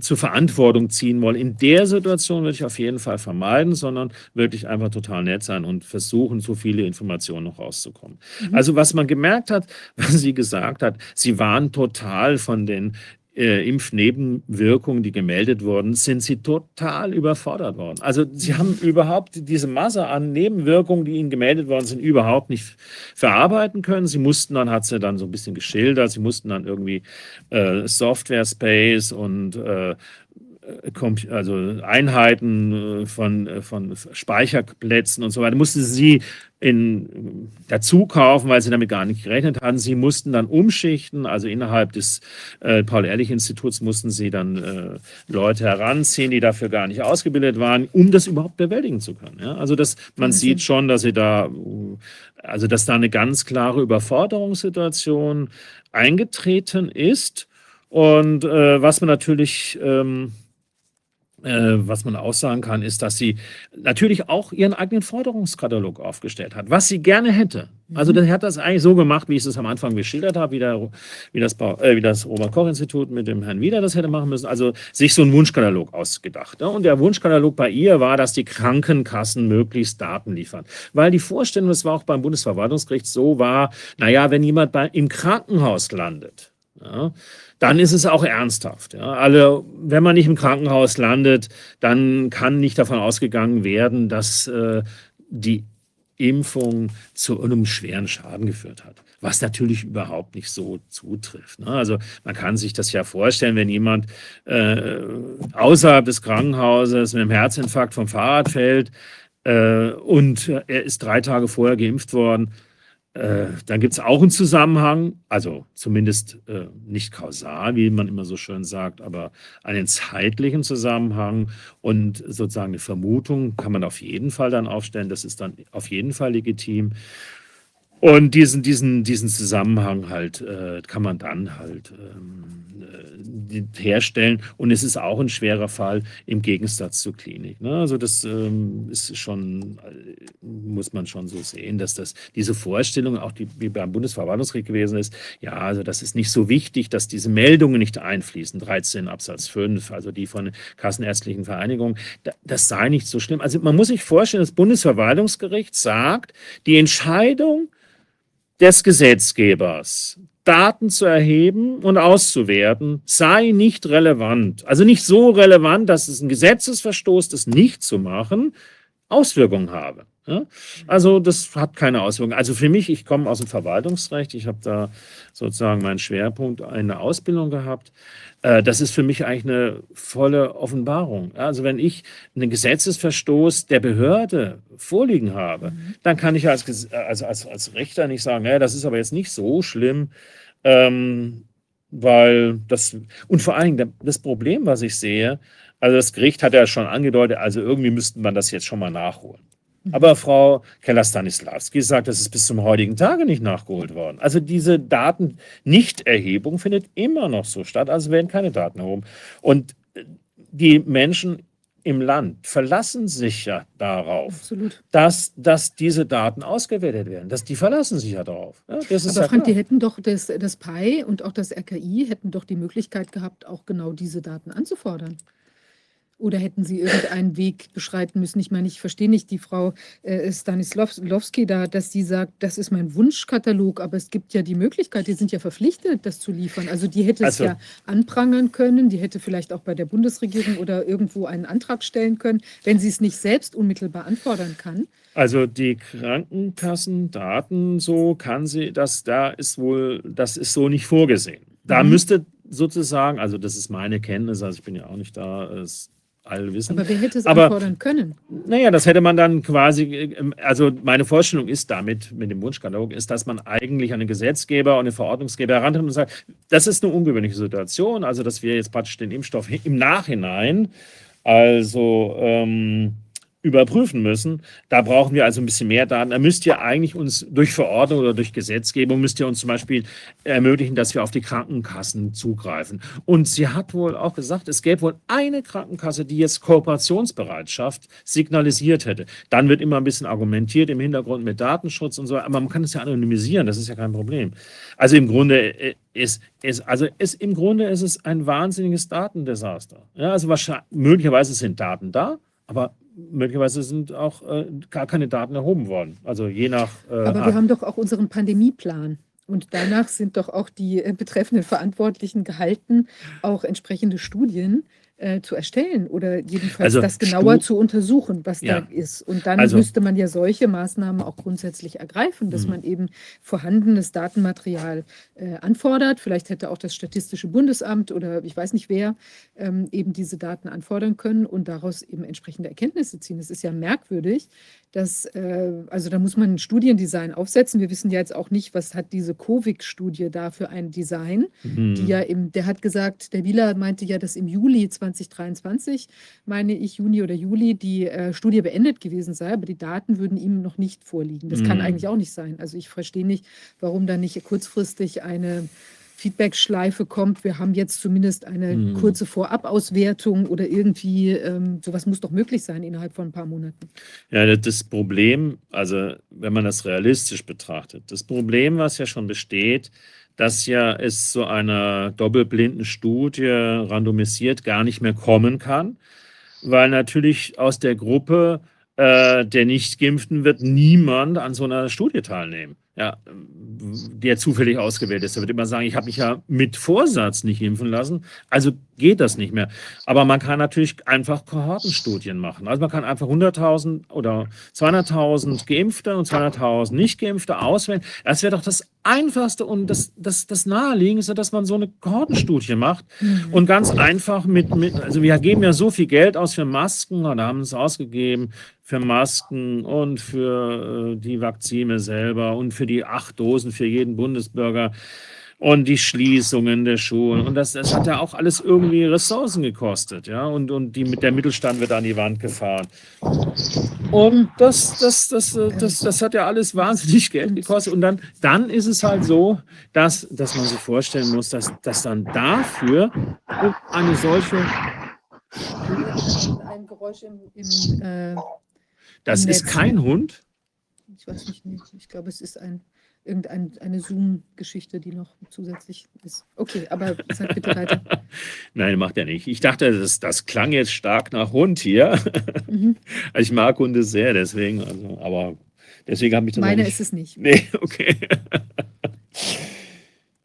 zur Verantwortung ziehen wollen. In der Situation würde ich auf jeden Fall vermeiden, sondern wirklich einfach total nett sein und versuchen, so viele Informationen noch rauszukommen. Mhm. Also was man gemerkt hat, was sie gesagt hat, sie waren total von den äh, Impfnebenwirkungen, die gemeldet wurden, sind sie total überfordert worden. Also sie haben überhaupt diese Masse an Nebenwirkungen, die ihnen gemeldet worden sind, überhaupt nicht verarbeiten können. Sie mussten dann, hat sie dann so ein bisschen geschildert, sie mussten dann irgendwie äh, Software Space und äh, äh, also Einheiten äh, von, äh, von Speicherplätzen und so weiter, musste sie in, dazu kaufen, weil sie damit gar nicht gerechnet hatten. Sie mussten dann umschichten, also innerhalb des äh, Paul-Ehrlich-Instituts mussten sie dann äh, Leute heranziehen, die dafür gar nicht ausgebildet waren, um das überhaupt bewältigen zu können. Ja? Also das, man Wahnsinn. sieht schon, dass sie da, also dass da eine ganz klare Überforderungssituation eingetreten ist. Und äh, was man natürlich ähm, äh, was man auch sagen kann, ist, dass sie natürlich auch ihren eigenen Forderungskatalog aufgestellt hat, was sie gerne hätte. Also der hat das eigentlich so gemacht, wie ich es am Anfang geschildert habe, wie, der, wie das, äh, wie das Robert-Koch-Institut mit dem Herrn Wieder das hätte machen müssen. Also sich so einen Wunschkatalog ausgedacht. Ne? Und der Wunschkatalog bei ihr war, dass die Krankenkassen möglichst Daten liefern. Weil die Vorstellung, das war auch beim Bundesverwaltungsgericht so, war, naja, wenn jemand bei, im Krankenhaus landet, ja, dann ist es auch ernsthaft. Ja. Alle, wenn man nicht im Krankenhaus landet, dann kann nicht davon ausgegangen werden, dass äh, die Impfung zu einem schweren Schaden geführt hat. Was natürlich überhaupt nicht so zutrifft. Ne? Also man kann sich das ja vorstellen, wenn jemand äh, außerhalb des Krankenhauses mit einem Herzinfarkt vom Fahrrad fällt äh, und er ist drei Tage vorher geimpft worden, äh, dann gibt es auch einen Zusammenhang, also zumindest äh, nicht kausal, wie man immer so schön sagt, aber einen zeitlichen Zusammenhang und sozusagen eine Vermutung kann man auf jeden Fall dann aufstellen. Das ist dann auf jeden Fall legitim. Und diesen, diesen, diesen Zusammenhang halt äh, kann man dann halt ähm, äh, herstellen. Und es ist auch ein schwerer Fall im Gegensatz zur Klinik. Ne? Also das ähm, ist schon, äh, muss man schon so sehen, dass das diese Vorstellung, auch die wie beim Bundesverwaltungsgericht gewesen ist, ja, also das ist nicht so wichtig, dass diese Meldungen nicht einfließen, 13 Absatz 5, also die von Kassenärztlichen Vereinigung, da, das sei nicht so schlimm. Also man muss sich vorstellen, das Bundesverwaltungsgericht sagt, die Entscheidung, des Gesetzgebers, Daten zu erheben und auszuwerten, sei nicht relevant. Also nicht so relevant, dass es ein Gesetzesverstoß, das nicht zu machen, Auswirkungen habe. Ja? Also das hat keine Auswirkungen. Also für mich, ich komme aus dem Verwaltungsrecht, ich habe da sozusagen meinen Schwerpunkt eine Ausbildung gehabt. Äh, Das ist für mich eigentlich eine volle Offenbarung. Also wenn ich einen Gesetzesverstoß der Behörde vorliegen habe, dann kann ich als, Ges- also als, als Richter nicht sagen, ja, das ist aber jetzt nicht so schlimm, ähm, weil das, und vor allen Dingen das Problem, was ich sehe, also das Gericht hat ja schon angedeutet, also irgendwie müsste man das jetzt schon mal nachholen. Aber Frau Keller-Stanislawski sagt, das ist bis zum heutigen Tage nicht nachgeholt worden. Also diese Datennichterhebung findet immer noch so statt, also werden keine Daten erhoben. Und äh, die Menschen im Land verlassen sich ja darauf, Absolut. dass, dass diese Daten ausgewertet werden. Dass die verlassen sich ja darauf. Ja, das ist Aber ja Frank, die hätten doch das, das PI und auch das RKI hätten doch die Möglichkeit gehabt, auch genau diese Daten anzufordern. Oder hätten sie irgendeinen Weg beschreiten müssen? Ich meine, ich verstehe nicht die Frau äh, Stanislawski da, dass sie sagt, das ist mein Wunschkatalog, aber es gibt ja die Möglichkeit, die sind ja verpflichtet, das zu liefern. Also die hätte es Also- ja anprangern können, die hätte vielleicht auch bei der Bundesregierung oder irgendwo einen Antrag stellen können, wenn sie es nicht selbst unmittelbar anfordern kann. Also die Krankenkassendaten, so kann sie, das da ist wohl, das ist so nicht vorgesehen. Da Mhm. müsste sozusagen, also das ist meine Kenntnis, also ich bin ja auch nicht da, es alle wissen. Aber wer hätte es Aber- anfordern können? Naja, das hätte man dann quasi, äh, also meine Vorstellung ist damit, mit dem Wunschkatalog, ist, dass man eigentlich an den Gesetzgeber und den Verordnungsgeber herantritt und sagt, das ist eine ungewöhnliche Situation, also dass wir jetzt praktisch den Impfstoff im Nachhinein also ähm, überprüfen müssen. Da brauchen wir also ein bisschen mehr Daten. Da müsst ihr eigentlich uns durch Verordnung oder durch Gesetzgebung, müsst ihr uns zum Beispiel ermöglichen, dass wir auf die Krankenkassen zugreifen. Und sie hat wohl auch gesagt, es gäbe wohl eine Krankenkasse, die jetzt Kooperationsbereitschaft signalisiert hätte. Dann wird immer ein bisschen argumentiert im Hintergrund mit Datenschutz und so, aber man kann es ja anonymisieren, das ist ja kein Problem. Also im Grunde äh, ist, ist, also ist, im Grunde ist es ein wahnsinniges Datendesaster. Ja, also wahrscheinlich, möglicherweise sind Daten da, aber möglicherweise sind auch äh, gar keine Daten erhoben worden. Also je nach. Äh, Aber Art. wir haben doch auch unseren Pandemieplan. Und danach sind doch auch die äh, betreffenden Verantwortlichen gehalten, auch entsprechende Studien äh, zu erstellen oder jedenfalls Also das genauer Stu- zu untersuchen, was Ja. da ist. Und dann Also- müsste man ja solche Maßnahmen auch grundsätzlich ergreifen, dass Mhm. man eben vorhandenes Datenmaterial äh, anfordert. Vielleicht hätte auch das Statistische Bundesamt oder ich weiß nicht wer ähm, eben diese Daten anfordern können und daraus eben entsprechende Erkenntnisse ziehen. Es ist ja merkwürdig, dass, äh, also da muss man ein Studiendesign aufsetzen. Wir wissen ja jetzt auch nicht, was hat diese Covid-Studie da für ein Design Mhm. die ja im, der hat gesagt, der Wieler meinte ja, dass im Juli 2023, meine ich, Juni oder Juli, die äh, Studie beendet gewesen sei, aber die Daten würden ihm noch nicht vorliegen. Das kann Mhm. eigentlich auch nicht sein. Also ich verstehe nicht, warum da nicht kurzfristig eine Feedback-Schleife kommt. Wir haben jetzt zumindest eine Mhm. kurze Vorabauswertung oder irgendwie, ähm, sowas muss doch möglich sein innerhalb von ein paar Monaten. Ja, das Problem, also wenn man das realistisch betrachtet, das Problem, was ja schon besteht, dass ja es zu einer doppelblinden Studie randomisiert gar nicht mehr kommen kann, weil natürlich aus der Gruppe äh, der Nicht-Geimpften wird niemand an so einer Studie teilnehmen, ja, der zufällig ausgewählt ist. Er wird immer sagen, ich habe mich ja mit Vorsatz nicht impfen lassen, also geht das nicht mehr. Aber man kann natürlich einfach Kohortenstudien machen. Also man kann einfach 100.000 oder 200.000 Geimpfte und 200.000 Nicht-Geimpfte auswählen. Das wäre doch das Einfachste und das, das, das Naheliegendste, dass man so eine Kohortenstudie macht und ganz einfach mit, mit, also wir geben ja so viel Geld aus für Masken oder haben es ausgegeben für Masken und für äh, die Vakzine selber und für die acht Dosen für jeden Bundesbürger und die Schließungen der Schulen. Und das, das hat ja auch alles irgendwie Ressourcen gekostet, ja. Und, und die, der Mittelstand wird an die Wand gefahren. Und das, das, das, äh, das, das hat ja alles wahnsinnig Geld gekostet. Und dann, dann ist es halt so, dass, dass man sich vorstellen muss, dass, dass dann dafür eine solche, Ein Geräusch im, im äh, das Im ist kein Hund, ich weiß nicht, ich glaube, es ist ein, irgendeine Zoom-Geschichte, die noch zusätzlich ist. Okay, aber sag bitte weiter. Nein, macht er nicht. Ich dachte, das, das klang jetzt stark nach Hund hier. Mhm. Ich mag Hunde sehr, deswegen, also, aber deswegen habe ich das Meine nicht. ist es nicht. Nee, okay.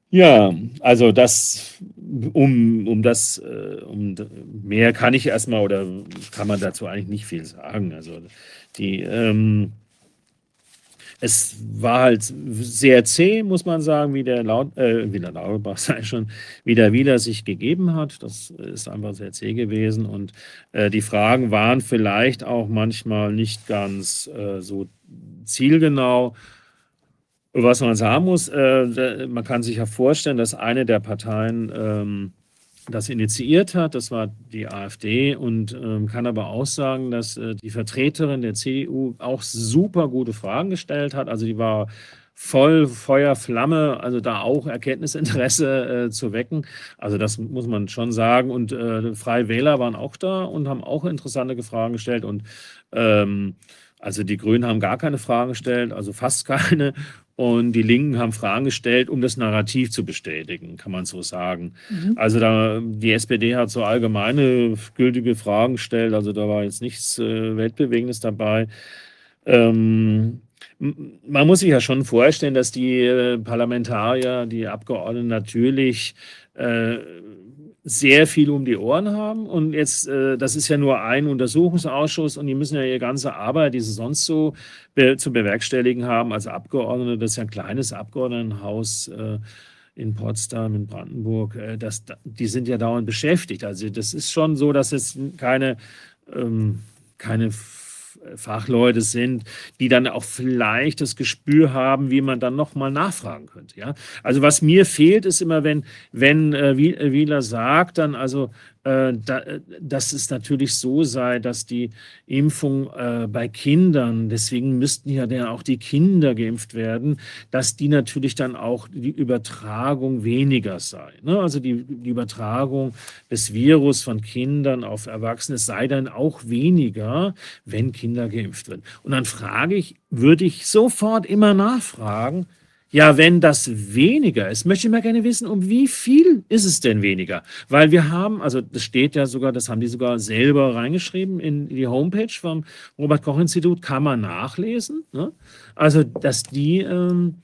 ja, also das, um, um das, äh, um mehr kann ich erstmal oder kann man dazu eigentlich nicht viel sagen. Also die, ähm, es war halt sehr zäh, muss man sagen, wie der Laut, äh, wie der Lauterbach sei schon, wie der sich gegeben hat. Das ist einfach sehr zäh gewesen und äh, die Fragen waren vielleicht auch manchmal nicht ganz äh, so zielgenau. Was man sagen muss, äh, man kann sich ja vorstellen, dass eine der Parteien ähm, das initiiert hat, das war die AfD und ähm, kann aber auch sagen, dass äh, die Vertreterin der CDU auch super gute Fragen gestellt hat. Also die war voll Feuer, Flamme, also da auch Erkenntnisinteresse äh, zu wecken. Also das muss man schon sagen. Und äh, Freie Wähler waren auch da und haben auch interessante Fragen gestellt. Und ähm, also die Grünen haben gar keine Fragen gestellt, also fast keine. Und die Linken haben Fragen gestellt, um das Narrativ zu bestätigen, kann man so sagen. Mhm. Also da, die SPD hat so allgemeine gültige Fragen gestellt, also da war jetzt nichts äh, Weltbewegendes dabei. Ähm, man muss sich ja schon vorstellen, dass die äh, Parlamentarier, die Abgeordneten natürlich äh, sehr viel um die Ohren haben. Und jetzt, äh, das ist ja nur ein Untersuchungsausschuss und die müssen ja ihre ganze Arbeit, die sie sonst so be zu bewerkstelligen haben, als Abgeordnete, das ist ja ein kleines Abgeordnetenhaus. Äh, in Potsdam, in Brandenburg, äh, das, die sind ja dauernd beschäftigt. Also das ist schon so, dass es keine, ähm, keine Fachleute sind, die dann auch vielleicht das Gespür haben, wie man dann nochmal nachfragen könnte. Ja? Also was mir fehlt, ist immer, wenn, wenn äh, äh, Wieler sagt, dann also, dass es natürlich so sei, dass die Impfung äh, bei Kindern, deswegen müssten ja dann auch die Kinder geimpft werden, dass die natürlich dann auch die Übertragung weniger sei. Ne? Also die, die Übertragung des Virus von Kindern auf Erwachsene sei dann auch weniger, wenn Kinder geimpft werden. Und dann frage ich, würde ich sofort immer nachfragen, ja, wenn das weniger ist, möchte ich mal gerne wissen, um wie viel ist es denn weniger? Weil wir haben, also das steht ja sogar, das haben die sogar selber reingeschrieben in die Homepage vom Robert-Koch-Institut, kann man nachlesen. Ne? Also, dass die, ähm,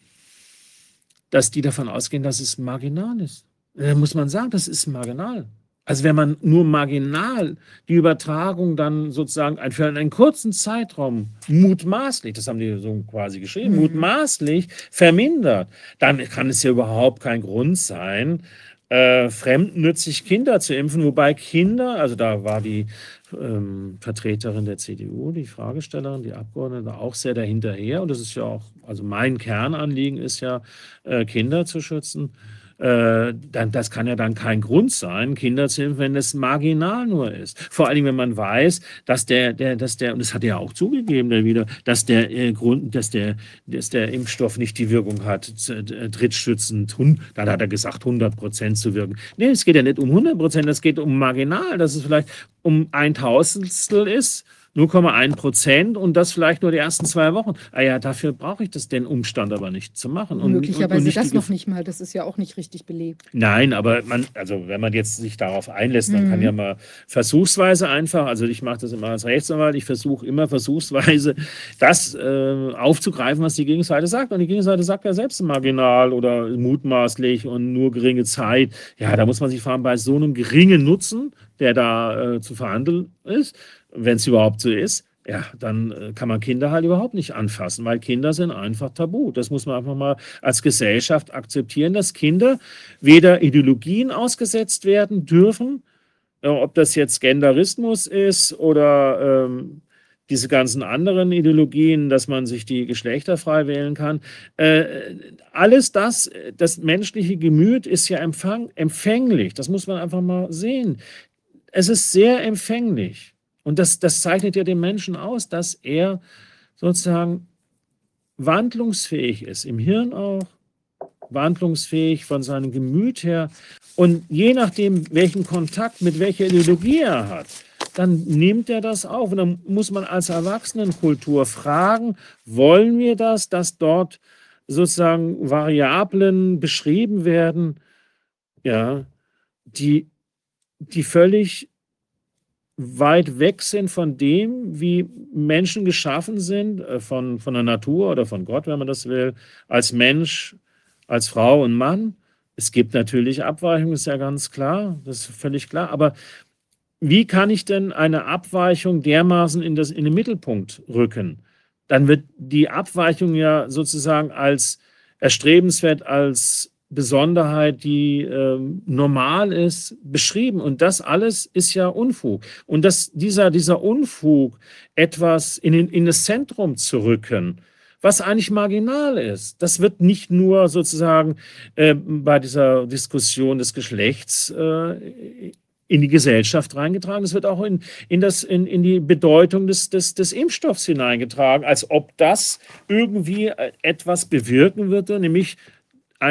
dass die davon ausgehen, dass es marginal ist. Da muss man sagen, das ist marginal. Also wenn man nur marginal die Übertragung dann sozusagen für einen kurzen Zeitraum mutmaßlich, das haben die so quasi geschrieben, Mhm. mutmaßlich vermindert, dann kann es ja überhaupt kein Grund sein, äh, fremdnützig Kinder zu impfen. Wobei Kinder, also da war die ähm, Vertreterin der CDU, die Fragestellerin, die Abgeordnete auch sehr dahinterher. Und das ist ja auch, also mein Kernanliegen ist ja, äh, Kinder zu schützen. Äh, dann, das kann ja dann kein Grund sein, Kinder zu impfen, wenn es marginal nur ist. Vor allem, wenn man weiß, dass der, der, dass der, und das hat er ja auch zugegeben, der wieder, dass der äh, Grund, dass der, dass der Impfstoff nicht die Wirkung hat, äh, drittstützend, hun- dann hat er gesagt, 100 Prozent zu wirken. Nee, es geht ja nicht um 100 Prozent, es geht um marginal, dass es vielleicht um ein Tausendstel ist. 0,1 Prozent und das vielleicht nur die ersten zwei Wochen. Ah ja, dafür brauche ich das den Umstand aber nicht zu machen. Und, Möglicherweise und, das noch nicht mal. Das ist ja auch nicht richtig belegt. Nein, aber man, also wenn man jetzt sich darauf einlässt, dann kann Mhm. ja mal versuchsweise einfach, also ich mache das immer als Rechtsanwalt, ich versuche immer versuchsweise das äh, aufzugreifen, was die Gegenseite sagt. Und die Gegenseite sagt ja selbst marginal oder mutmaßlich und nur geringe Zeit. Ja, da muss man sich fragen, bei so einem geringen Nutzen, der da äh, zu verhandeln ist, wenn es überhaupt so ist, ja, dann äh, kann man Kinder halt überhaupt nicht anfassen, weil Kinder sind einfach tabu. Das muss man einfach mal als Gesellschaft akzeptieren, dass Kinder weder Ideologien ausgesetzt werden dürfen, äh, ob das jetzt Genderismus ist oder ähm, diese ganzen anderen Ideologien, dass man sich die Geschlechter frei wählen kann. Äh, alles das, das menschliche Gemüt ist ja empfang, empfänglich. Das muss man einfach mal sehen. Es ist sehr empfänglich. Und das, das zeichnet ja den Menschen aus, dass er sozusagen wandlungsfähig ist, im Hirn auch, wandlungsfähig von seinem Gemüt her. Und je nachdem, welchen Kontakt mit welcher Ideologie er hat, dann nimmt er das auf. Und dann muss man als Erwachsenenkultur fragen, wollen wir das, dass dort sozusagen Variablen beschrieben werden, ja, die, die völlig weit weg sind von dem, wie Menschen geschaffen sind, äh, von, von der Natur oder von Gott, wenn man das will, als Mensch, als Frau und Mann. Es gibt natürlich Abweichungen, ist ja ganz klar, das ist völlig klar. Aber wie kann ich denn eine Abweichung dermaßen in, das, in den Mittelpunkt rücken? Dann wird die Abweichung ja sozusagen als erstrebenswert, als Besonderheit, die ähm, normal ist, beschrieben. Und das alles ist ja Unfug. Und dass dieser, dieser Unfug etwas in, den, in das Zentrum zu rücken, was eigentlich marginal ist. Das wird nicht nur sozusagen äh, bei dieser Diskussion des Geschlechts äh, in die Gesellschaft reingetragen, es wird auch in, in, das, in, in die Bedeutung des, des, des Impfstoffs hineingetragen, als ob das irgendwie äh, etwas bewirken würde, nämlich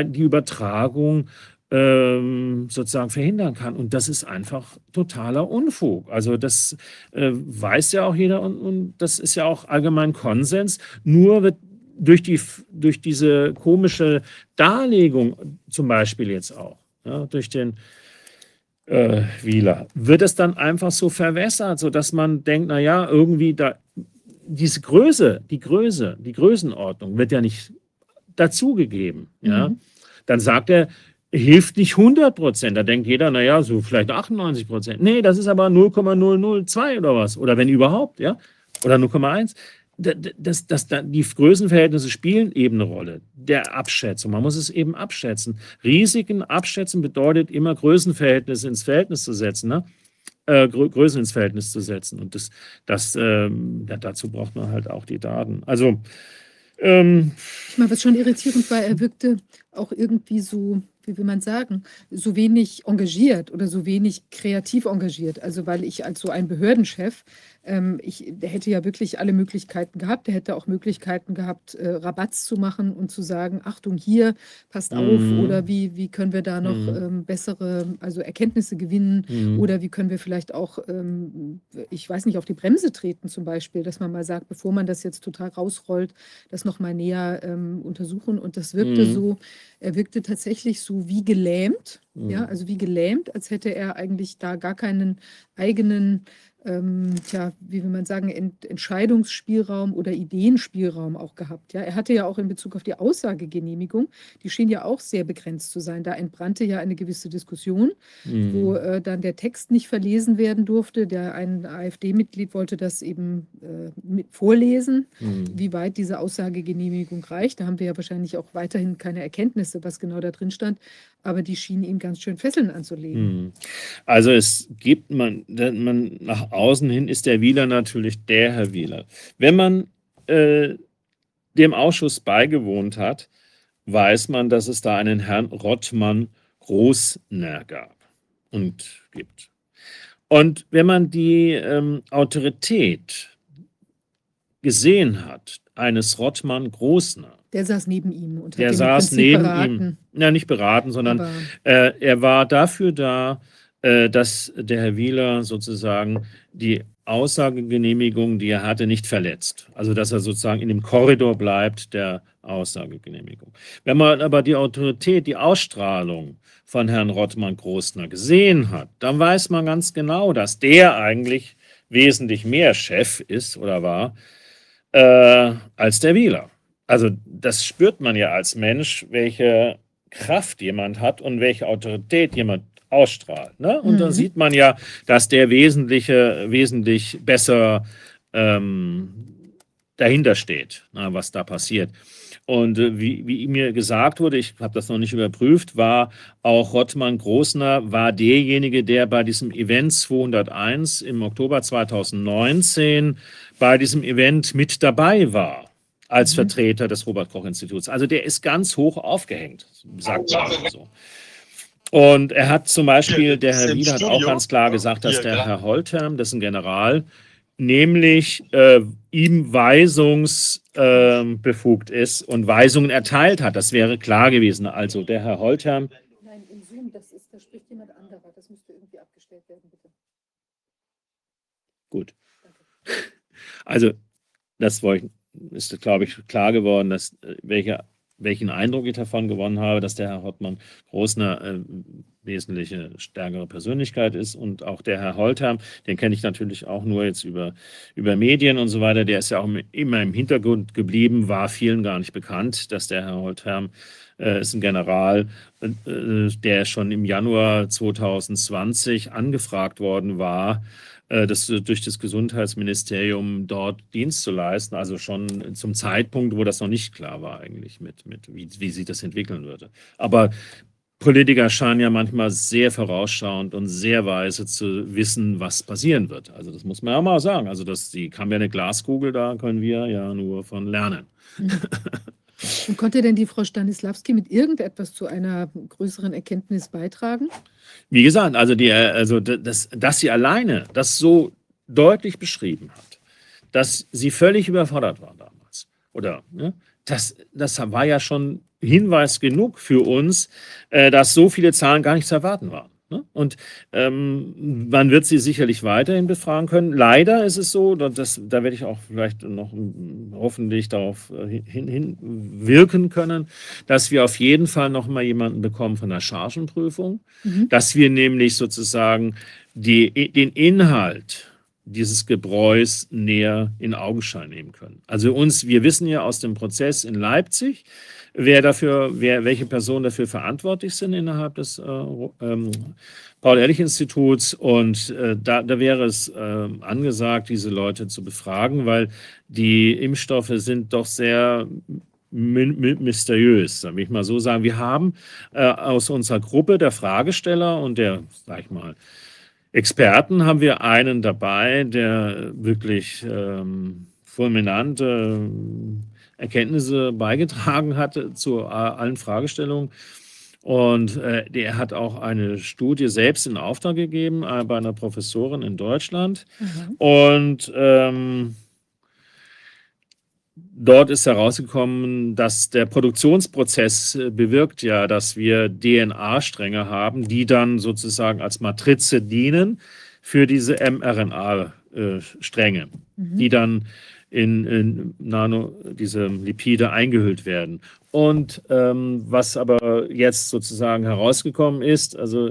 die Übertragung ähm, sozusagen verhindern kann. Und das ist einfach totaler Unfug. Also das äh, weiß ja auch jeder und, und das ist ja auch allgemein Konsens. Nur wird durch, die, durch diese komische Darlegung zum Beispiel jetzt auch, ja, durch den äh, Wieler, wird es dann einfach so verwässert, sodass man denkt, naja, irgendwie da diese Größe, die Größe, die Größenordnung wird ja nicht dazugegeben. Ja? Mhm. Dann sagt er, hilft nicht 100 Prozent. Da denkt jeder, naja, so vielleicht 98 Prozent. Nee, das ist aber 0,002 oder was. Oder wenn überhaupt, ja. Oder 0,1. Da- da- Das, das, da- die Größenverhältnisse spielen eben eine Rolle der Abschätzung. Man muss es eben abschätzen. Risiken abschätzen bedeutet immer Größenverhältnisse ins Verhältnis zu setzen. Ne? Äh, Grö Größen ins Verhältnis zu setzen. Und das, das, ähm, ja, dazu braucht man halt auch die Daten. Also ähm, Ich meine, was schon irritierend war, er wirkte auch irgendwie so, wie will man sagen, so wenig engagiert oder so wenig kreativ engagiert. Also weil ich als so ein Behördenchef, ähm, ich, der hätte ja wirklich alle Möglichkeiten gehabt. Der hätte auch Möglichkeiten gehabt, äh, Rabatz zu machen und zu sagen, Achtung, hier, passt auf, Mhm. oder wie, wie können wir da noch Mhm. ähm, bessere, also Erkenntnisse gewinnen. mhm. Oder wie können wir vielleicht auch, ähm, ich weiß nicht, auf die Bremse treten zum Beispiel, dass man mal sagt, bevor man das jetzt total rausrollt, das nochmal näher ähm, untersuchen. Und das wirkte Mhm. so, er wirkte tatsächlich so wie gelähmt, ja, Mhm. also wie gelähmt, als hätte er eigentlich da gar keinen eigenen ähm, tja, wie will man sagen, Ent Entscheidungsspielraum oder Ideenspielraum auch gehabt. Ja, er hatte ja auch in Bezug auf die Aussagegenehmigung, die schien ja auch sehr begrenzt zu sein. Da entbrannte ja eine gewisse Diskussion, wo Mhm. äh, dann der Text nicht verlesen werden durfte. Der ein AfD-Mitglied wollte das eben äh, vorlesen, Mhm. wie weit diese Aussagegenehmigung reicht. Da haben wir ja wahrscheinlich auch weiterhin keine Erkenntnisse, was genau da drin stand, aber die schienen ihm ganz schön Fesseln anzulegen. Mhm. Also es gibt man, man nach außen hin ist der Wieler natürlich der Herr Wieler. Wenn man äh, dem Ausschuss beigewohnt hat, weiß man, dass es da einen Herrn Rottmann Großner gab und gibt. Und wenn man die ähm, Autorität gesehen hat, eines Rottmann Großner, Der saß neben ihm und der saß Prinzip neben beraten. ihm, ja nicht beraten, sondern äh, er war dafür da, äh, dass der Herr Wieler sozusagen die Aussagegenehmigung, die er hatte, nicht verletzt. Also dass er sozusagen in dem Korridor bleibt der Aussagegenehmigung. Wenn man aber die Autorität, die Ausstrahlung von Herrn Rottmann-Großner gesehen hat, dann weiß man ganz genau, dass der eigentlich wesentlich mehr Chef ist oder war äh, als der Wieler. Also das spürt man ja als Mensch, welche Kraft jemand hat und welche Autorität jemand ausstrahlt. Ne? Und dann Mhm. sieht man ja, dass der wesentliche, wesentlich besser ähm, dahinter steht, na, was da passiert. Und äh, wie, wie mir gesagt wurde, ich habe das noch nicht überprüft, war auch Rottmann Großner war derjenige, der bei diesem Event 201 im Oktober 2019 bei diesem Event mit dabei war als Mhm. Vertreter des Robert Koch Instituts. Also der ist ganz hoch aufgehängt, sagt man mal so. Und er hat zum Beispiel, der Herr Wieler hat auch ganz klar gesagt, dass der. Herr Holterm, das ist ein General, nämlich äh, ihm weisungsbefugt ähm, befugt ist und Weisungen erteilt hat. Das wäre klar gewesen. Also der Herr Holterm, Nein, im Zoom, das ist, da spricht jemand anderer. Das müsste irgendwie abgestellt werden, bitte. gut. Also das wollte ich, ist, glaube ich, klar geworden, dass äh, welcher, welchen Eindruck ich davon gewonnen habe, dass der Herr Hottmann Großner äh, wesentliche stärkere Persönlichkeit ist und auch der Herr Holterm, den kenne ich natürlich auch nur jetzt über, über Medien und so weiter, der ist ja auch immer im Hintergrund geblieben, war vielen gar nicht bekannt, dass der Herr Holterm äh, ist ein General, äh, der schon im Januar 2020 angefragt worden war, äh, das, durch das Gesundheitsministerium dort Dienst zu leisten, also schon zum Zeitpunkt, wo das noch nicht klar war eigentlich mit, mit wie, wie sich das entwickeln würde. Aber Politiker scheinen ja manchmal sehr vorausschauend und sehr weise zu wissen, was passieren wird. Also das muss man ja mal sagen. Also das, die haben ja eine Glaskugel, da können wir ja nur von lernen. Und konnte denn die Frau Stanislawski mit irgendetwas zu einer größeren Erkenntnis beitragen? Wie gesagt, also, die, also das, dass sie alleine das so deutlich beschrieben hat, dass sie völlig überfordert war damals. Oder ne, das, das war ja schon Hinweis genug für uns, äh, dass so viele Zahlen gar nicht zu erwarten waren. Ne? Und ähm, man wird sie sicherlich weiterhin befragen können. Leider ist es so, und das, da werde ich auch vielleicht noch mm, hoffentlich darauf äh, hin, können, dass wir auf jeden Fall noch mal jemanden bekommen von der Chargenprüfung, Mhm. dass wir nämlich sozusagen die, den Inhalt dieses Gebräus näher in Augenschein nehmen können. Also uns, wir wissen ja aus dem Prozess in Leipzig, wer dafür, wer, welche Personen dafür verantwortlich sind innerhalb des äh, ähm, Paul-Ehrlich-Instituts. Und äh, da, da wäre es äh, angesagt, diese Leute zu befragen, weil die Impfstoffe sind doch sehr my my mysteriös, will ich mal so sagen. Wir haben äh, aus unserer Gruppe der Fragesteller und der, sag ich mal, Experten haben wir einen dabei, der wirklich ähm, fulminante Erkenntnisse beigetragen hat zu äh, allen Fragestellungen. Und äh, der hat auch eine Studie selbst in Auftrag gegeben äh, bei einer Professorin in Deutschland. Aha. Und ähm, dort ist herausgekommen, dass der Produktionsprozess äh, bewirkt ja, dass wir DNA-Stränge haben, die dann sozusagen als Matrize dienen für diese mRNA-Stränge, Mhm. die dann in, in Nano, diese Lipide eingehüllt werden. Und ähm, was aber jetzt sozusagen herausgekommen ist, also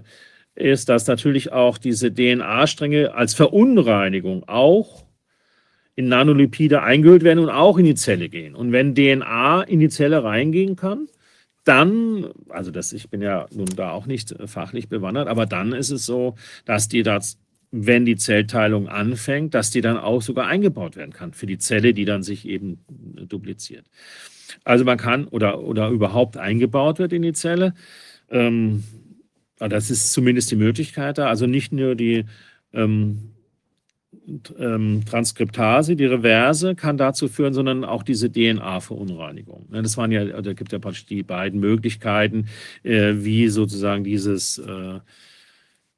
ist, dass natürlich auch diese DNA-Stränge als Verunreinigung auch in Nanolipide eingehüllt werden und auch in die Zelle gehen. Und wenn DNA in die Zelle reingehen kann, dann, also das, ich bin ja nun da auch nicht fachlich bewandert, aber dann ist es so, dass die das, wenn die Zellteilung anfängt, dass die dann auch sogar eingebaut werden kann für die Zelle, die dann sich eben äh, dupliziert. Also man kann oder, oder überhaupt eingebaut wird in die Zelle. Ähm, das ist zumindest die Möglichkeit da. Also nicht nur die ähm, ähm, Transkriptase, die Reverse, kann dazu führen, sondern auch diese DNA-Verunreinigung. Ne, das waren ja, da gibt ja praktisch die beiden Möglichkeiten, äh, wie sozusagen dieses äh,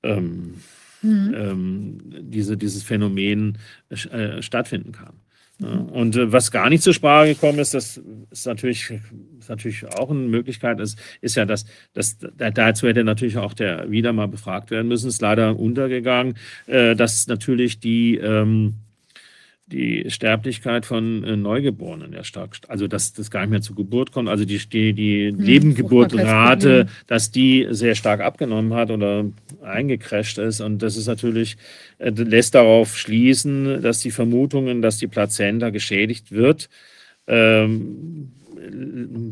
ähm, mhm. ähm, diese, dieses Phänomen äh, stattfinden kann. Und äh, was gar nicht zur Sprache gekommen ist, das ist natürlich, ist natürlich auch eine Möglichkeit, ist, ist ja, dass, dass dazu hätte natürlich auch der wieder mal befragt werden müssen, ist leider untergegangen, äh, dass natürlich die ähm, die Sterblichkeit von äh, Neugeborenen ja stark, also dass das gar nicht mehr zur Geburt kommt, also die, die, die hm, Nebengeburtrate, dass die sehr stark abgenommen hat oder eingecrasht ist. Und das ist natürlich, äh, lässt darauf schließen, dass die Vermutungen, dass die Plazenta geschädigt wird, ähm,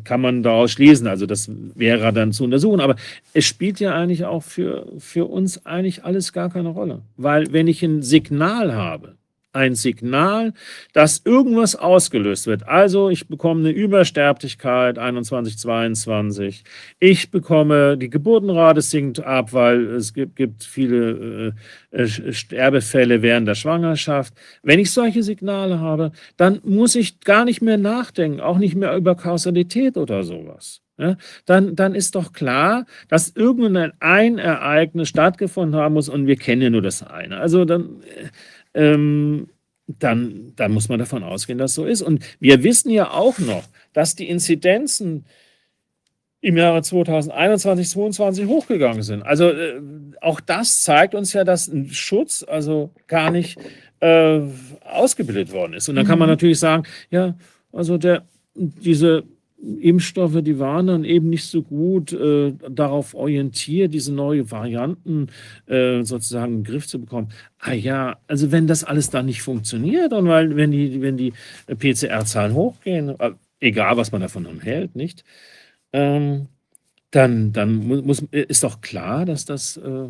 kann man daraus schließen. Also das wäre dann zu untersuchen. Aber es spielt ja eigentlich auch für, für uns eigentlich alles gar keine Rolle. Weil wenn ich ein Signal habe, ein Signal, dass irgendwas ausgelöst wird. Also ich bekomme eine Übersterblichkeit 21, 22. Ich bekomme, die Geburtenrate sinkt ab, weil es gibt, gibt viele äh, äh, Sterbefälle während der Schwangerschaft. Wenn ich solche Signale habe, dann muss ich gar nicht mehr nachdenken, auch nicht mehr über Kausalität oder sowas. Ja, dann, dann ist doch klar, dass irgendein ein Ereignis stattgefunden haben muss und wir kennen ja nur das eine. Also dann, äh, ähm, dann, dann muss man davon ausgehen, dass so ist. Und wir wissen ja auch noch, dass die Inzidenzen im Jahre 2021, 2022 hochgegangen sind. Also äh, auch das zeigt uns ja, dass ein Schutz also gar nicht äh, ausgebildet worden ist. Und dann kann man mhm. natürlich sagen, ja, also der, diese Impfstoffe, die waren dann eben nicht so gut äh, darauf orientiert, diese neuen Varianten äh, sozusagen in den Griff zu bekommen. Ah ja, also wenn das alles dann nicht funktioniert und weil, wenn die, wenn die PCR-Zahlen hochgehen, äh, egal was man davon hält, nicht, ähm, dann, dann muss, ist doch klar, dass das, äh,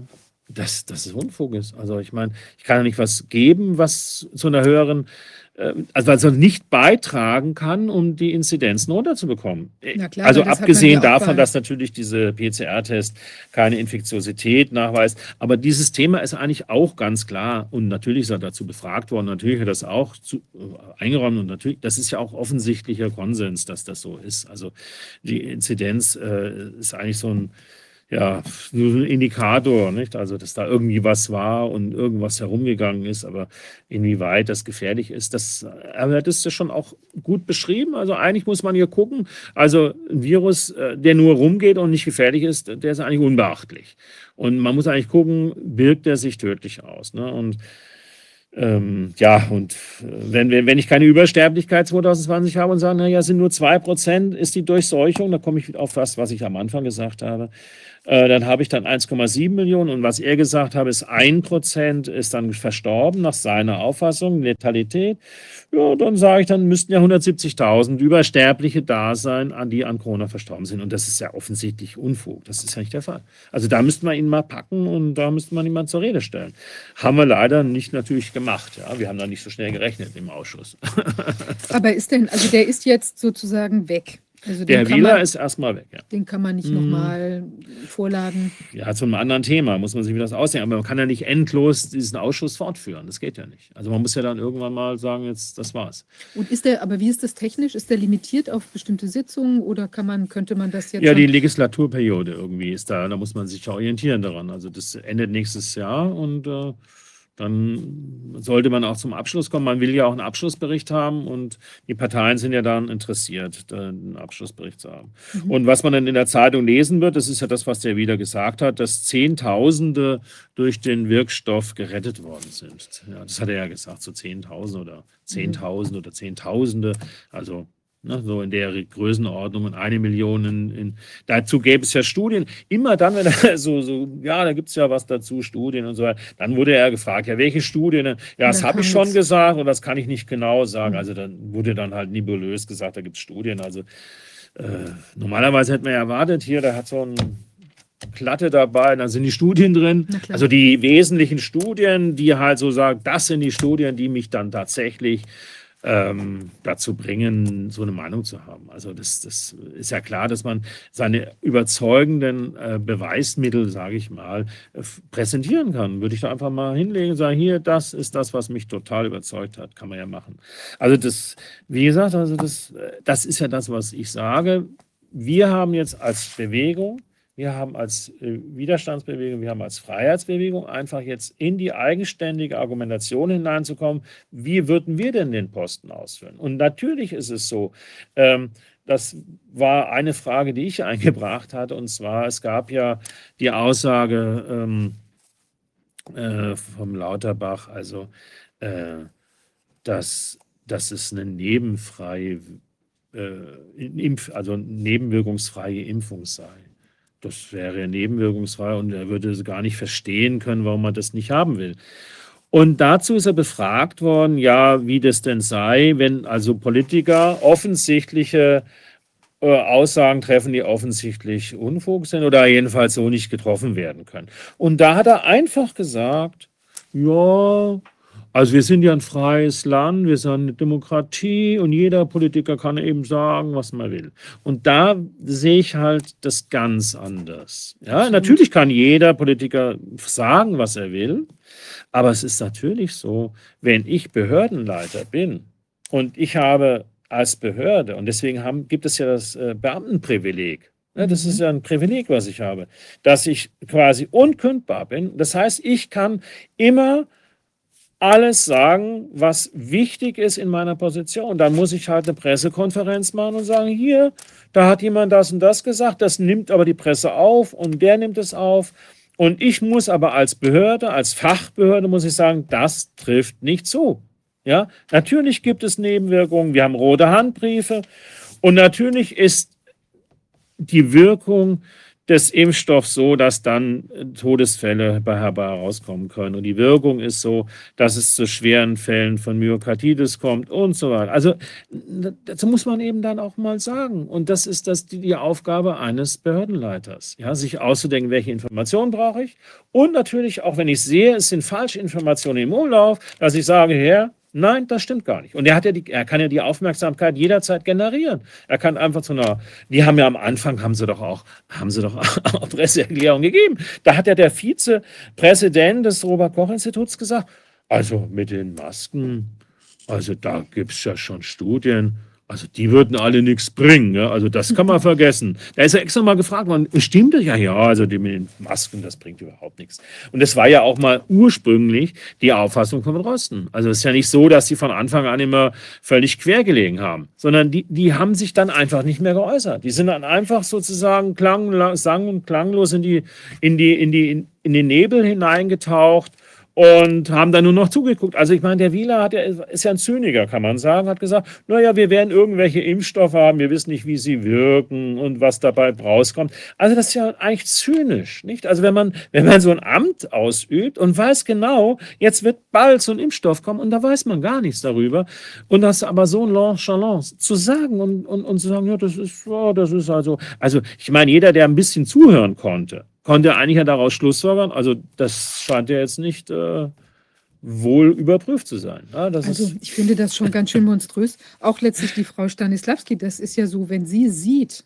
dass, dass es Unfug ist. Also ich meine, ich kann ja nicht was geben, was zu einer höheren äh, also, also nicht beitragen kann, um die Inzidenzen runterzubekommen. Klar, also abgesehen davon, dass natürlich diese PCR-Test keine Infektiosität nachweist. Aber dieses Thema ist eigentlich auch ganz klar und natürlich ist er dazu befragt worden. Natürlich hat er das auch zu, äh, eingeräumt und natürlich, das ist ja auch offensichtlicher Konsens, dass das so ist. Also die Inzidenz äh, ist eigentlich so ein ja, nur ein Indikator, nicht? Also, dass da irgendwie was war und irgendwas herumgegangen ist, aber inwieweit das gefährlich ist, das, aber das ist ja schon auch gut beschrieben. Also, eigentlich muss man hier gucken. Also, ein Virus, äh, der nur rumgeht und nicht gefährlich ist, der ist eigentlich unbeachtlich. Und man muss eigentlich gucken, birgt er sich tödlich aus, ne? Und, ähm, ja, und äh, wenn, wenn ich keine Übersterblichkeit 2020 habe und sage, naja, sind nur 2%, ist die Durchseuchung, da komme ich auf das, was ich am Anfang gesagt habe, äh, dann habe ich dann 1,7 Millionen und was er gesagt hat, ist 1% ist dann verstorben nach seiner Auffassung, Letalität. Ja, dann sage ich, dann müssten ja 170.000 Übersterbliche da sein, an die an Corona verstorben sind. Und das ist ja offensichtlich Unfug. Das ist ja nicht der Fall. Also da müsste man ihn mal packen und da müsste man ihn mal zur Rede stellen. Haben wir leider nicht natürlich gemacht. Ja, wir haben da nicht so schnell gerechnet im Ausschuss. Aber ist denn, also der ist jetzt sozusagen weg? Also der Wähler ist erstmal weg. Ja. Den kann man nicht mhm. nochmal vorladen. Ja, zu einem anderen Thema muss man sich wieder das aussehen. Aber man kann ja nicht endlos diesen Ausschuss fortführen. Das geht ja nicht. Also man muss ja dann irgendwann mal sagen, jetzt das war's. Und ist der, aber wie ist das technisch? Ist der limitiert auf bestimmte Sitzungen oder kann man, könnte man das jetzt? Ja, die Legislaturperiode irgendwie ist da. Da muss man sich orientieren daran. Also das endet nächstes Jahr und äh, dann sollte man auch zum Abschluss kommen. Man will ja auch einen Abschlussbericht haben und die Parteien sind ja dann interessiert, einen Abschlussbericht zu haben. Mhm. Und was man dann in der Zeitung lesen wird, das ist ja das, was der wieder gesagt hat, dass Zehntausende durch den Wirkstoff gerettet worden sind. Ja, das hat er ja gesagt, so Zehntausend oder Zehntausend mhm. oder Zehntausende. Also Ne, so in der Größenordnung und eine Million. In, in, dazu gäbe es ja Studien. Immer dann, wenn er so, so ja, da gibt es ja was dazu, Studien und so weiter. Dann wurde er gefragt, ja, welche Studien? Ja, das habe ich schon gesagt und das kann ich nicht genau sagen. Mhm. Also dann wurde dann halt nebulös gesagt, da gibt es Studien. Also äh, normalerweise hätte man ja erwartet, hier, da hat so ein Platte dabei, dann sind die Studien drin. Also die wesentlichen Studien, die halt so sagen, das sind die Studien, die mich dann tatsächlich ähm, dazu bringen, so eine Meinung zu haben. Also das, das ist ja klar, dass man seine überzeugenden äh, Beweismittel, sage ich mal, äh, präsentieren kann. Würde ich da einfach mal hinlegen und sagen, hier, das ist das, was mich total überzeugt hat, kann man ja machen. Also das, wie gesagt, also das, äh, das ist ja das, was ich sage. Wir haben jetzt als Bewegung wir haben als äh, Widerstandsbewegung, wir haben als Freiheitsbewegung einfach jetzt in die eigenständige Argumentation hineinzukommen, wie würden wir denn den Posten ausführen? Und natürlich ist es so, ähm, das war eine Frage, die ich eingebracht hatte, und zwar, es gab ja die Aussage ähm, äh, vom Lauterbach, also äh, dass, dass es eine nebenfreie, äh, also nebenwirkungsfreie Impfung sei. Das wäre nebenwirkungsfrei und er würde gar nicht verstehen können, warum man das nicht haben will. Und dazu ist er befragt worden, ja, wie das denn sei, wenn also Politiker offensichtliche äh, Aussagen treffen, die offensichtlich Unfug sind oder jedenfalls so nicht getroffen werden können. Und da hat er einfach gesagt, ja, also wir sind ja ein freies Land, wir sind eine Demokratie und jeder Politiker kann eben sagen, was man will. Und da sehe ich halt das ganz anders. Ja, natürlich kann jeder Politiker sagen, was er will, aber es ist natürlich so, wenn ich Behördenleiter bin und ich habe als Behörde, und deswegen haben, gibt es ja das äh, Beamtenprivileg, das ist mhm. ja ein Privileg, was ich habe, dass ich quasi unkündbar bin. Das heißt, ich kann immer alles sagen, was wichtig ist in meiner Position. Dann muss ich halt eine Pressekonferenz machen und sagen, hier, da hat jemand das und das gesagt, das nimmt aber die Presse auf und der nimmt es auf. Und ich muss aber als Behörde, als Fachbehörde, muss ich sagen, das trifft nicht zu. Ja, natürlich gibt es Nebenwirkungen. Wir haben rote Handbriefe. Und natürlich ist die Wirkung des Impfstoffs so, dass dann äh, Todesfälle bei herbei herauskommen können. Und die Wirkung ist so, dass es zu schweren Fällen von Myokarditis kommt und so weiter. Also dazu muss man eben dann auch mal sagen. Und das ist das die, die Aufgabe eines Behördenleiters, ja, sich auszudenken, welche Informationen brauche ich. Und natürlich auch, wenn ich sehe, es sind falsche Informationen im Umlauf, dass ich sage, Herr, Nein, das stimmt gar nicht. Und er, hat ja die, er kann ja die Aufmerksamkeit jederzeit generieren. Er kann einfach zu einer, die haben ja am Anfang, haben sie doch auch, haben sie doch auch Presseerklärung gegeben. Da hat ja der Vizepräsident des Robert-Koch-Instituts gesagt, also mit den Masken, also da gibt es ja schon Studien, also die würden alle nichts bringen. Ja? Also das kann man vergessen. Da ist er extra mal gefragt worden, stimmt das? Ja, ja, also die mit den Masken, das bringt überhaupt nichts. Und das war ja auch mal ursprünglich die Auffassung von Drosten. Also es ist ja nicht so, dass sie von Anfang an immer völlig quergelegen haben, sondern die, die haben sich dann einfach nicht mehr geäußert. Die sind dann einfach sozusagen klang, sang- und klanglos in die, in die, in die, in, in den Nebel hineingetaucht und haben dann nur noch zugeguckt. Also ich meine, der Wieler hat ja, ist ja ein Zyniker, kann man sagen, hat gesagt, naja, wir werden irgendwelche Impfstoffe haben, wir wissen nicht, wie sie wirken und was dabei rauskommt. Also das ist ja eigentlich zynisch, nicht? Also wenn man, wenn man so ein Amt ausübt und weiß genau, jetzt wird bald so ein Impfstoff kommen und da weiß man gar nichts darüber und das aber so nonchalant zu sagen und, und, und zu sagen, ja, das ist, ja, das ist also, also ich meine, jeder, der ein bisschen zuhören konnte, konnte eigentlich ja daraus schlussfolgern, also das scheint ja jetzt nicht äh, wohl überprüft zu sein. Ja, also ich finde das schon ganz schön monströs. Auch letztlich die Frau Stanislawski, das ist ja so, wenn sie sieht,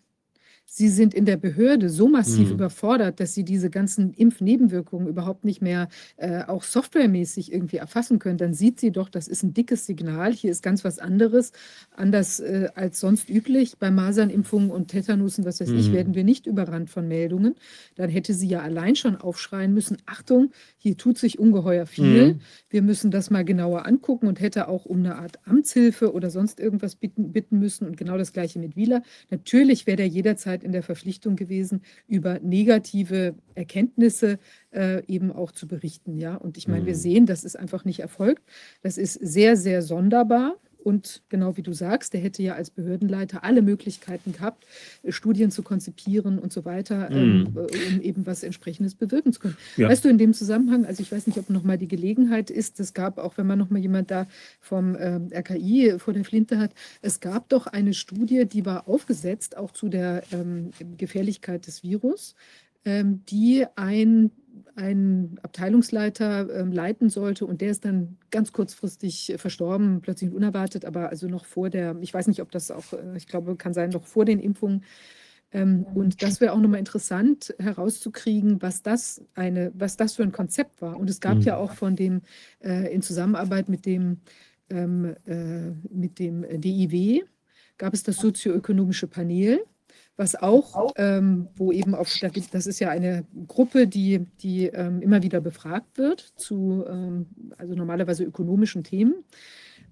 Sie sind in der Behörde so massiv mhm. überfordert, dass sie diese ganzen Impfnebenwirkungen überhaupt nicht mehr äh, auch softwaremäßig irgendwie erfassen können. Dann sieht sie doch, das ist ein dickes Signal. Hier ist ganz was anderes, anders äh, als sonst üblich. Bei Masernimpfungen und Tetanus und was weiß mhm. ich, werden wir nicht überrannt von Meldungen. Dann hätte sie ja allein schon aufschreien müssen: Achtung, hier tut sich ungeheuer viel. Mhm. Wir müssen das mal genauer angucken und hätte auch um eine Art Amtshilfe oder sonst irgendwas bitten, bitten müssen. Und genau das Gleiche mit Wieler. Natürlich wäre der jederzeit in der Verpflichtung gewesen, über negative Erkenntnisse äh, eben auch zu berichten. Ja? Und ich meine, wir mhm. sehen, das ist einfach nicht erfolgt. Das ist sehr, sehr sonderbar. Und genau wie du sagst, der hätte ja als Behördenleiter alle Möglichkeiten gehabt, äh, Studien zu konzipieren und so weiter, äh, um eben was Entsprechendes bewirken zu können. Ja. Weißt du, in dem Zusammenhang, also ich weiß nicht, ob nochmal die Gelegenheit ist, es gab auch, wenn man nochmal jemand da vom ähm, RKI vor der Flinte hat, es gab doch eine Studie, die war aufgesetzt, auch zu der ähm, Gefährlichkeit des Virus, ähm, die ein, ein Abteilungsleiter ähm, leiten sollte und der ist dann ganz kurzfristig äh, verstorben, plötzlich unerwartet, aber also noch vor der, ich weiß nicht, ob das auch, äh, ich glaube, kann sein, noch vor den Impfungen. Ähm, und das wäre auch nochmal interessant herauszukriegen, was das eine, was das für ein Konzept war. Und es gab Mhm. ja auch von dem äh, in Zusammenarbeit mit dem ähm, äh, mit dem DIW gab es das sozioökonomische Panel, was auch, ähm, wo eben gibt, das ist ja eine Gruppe, die, die ähm, immer wieder befragt wird zu, ähm, also normalerweise ökonomischen Themen.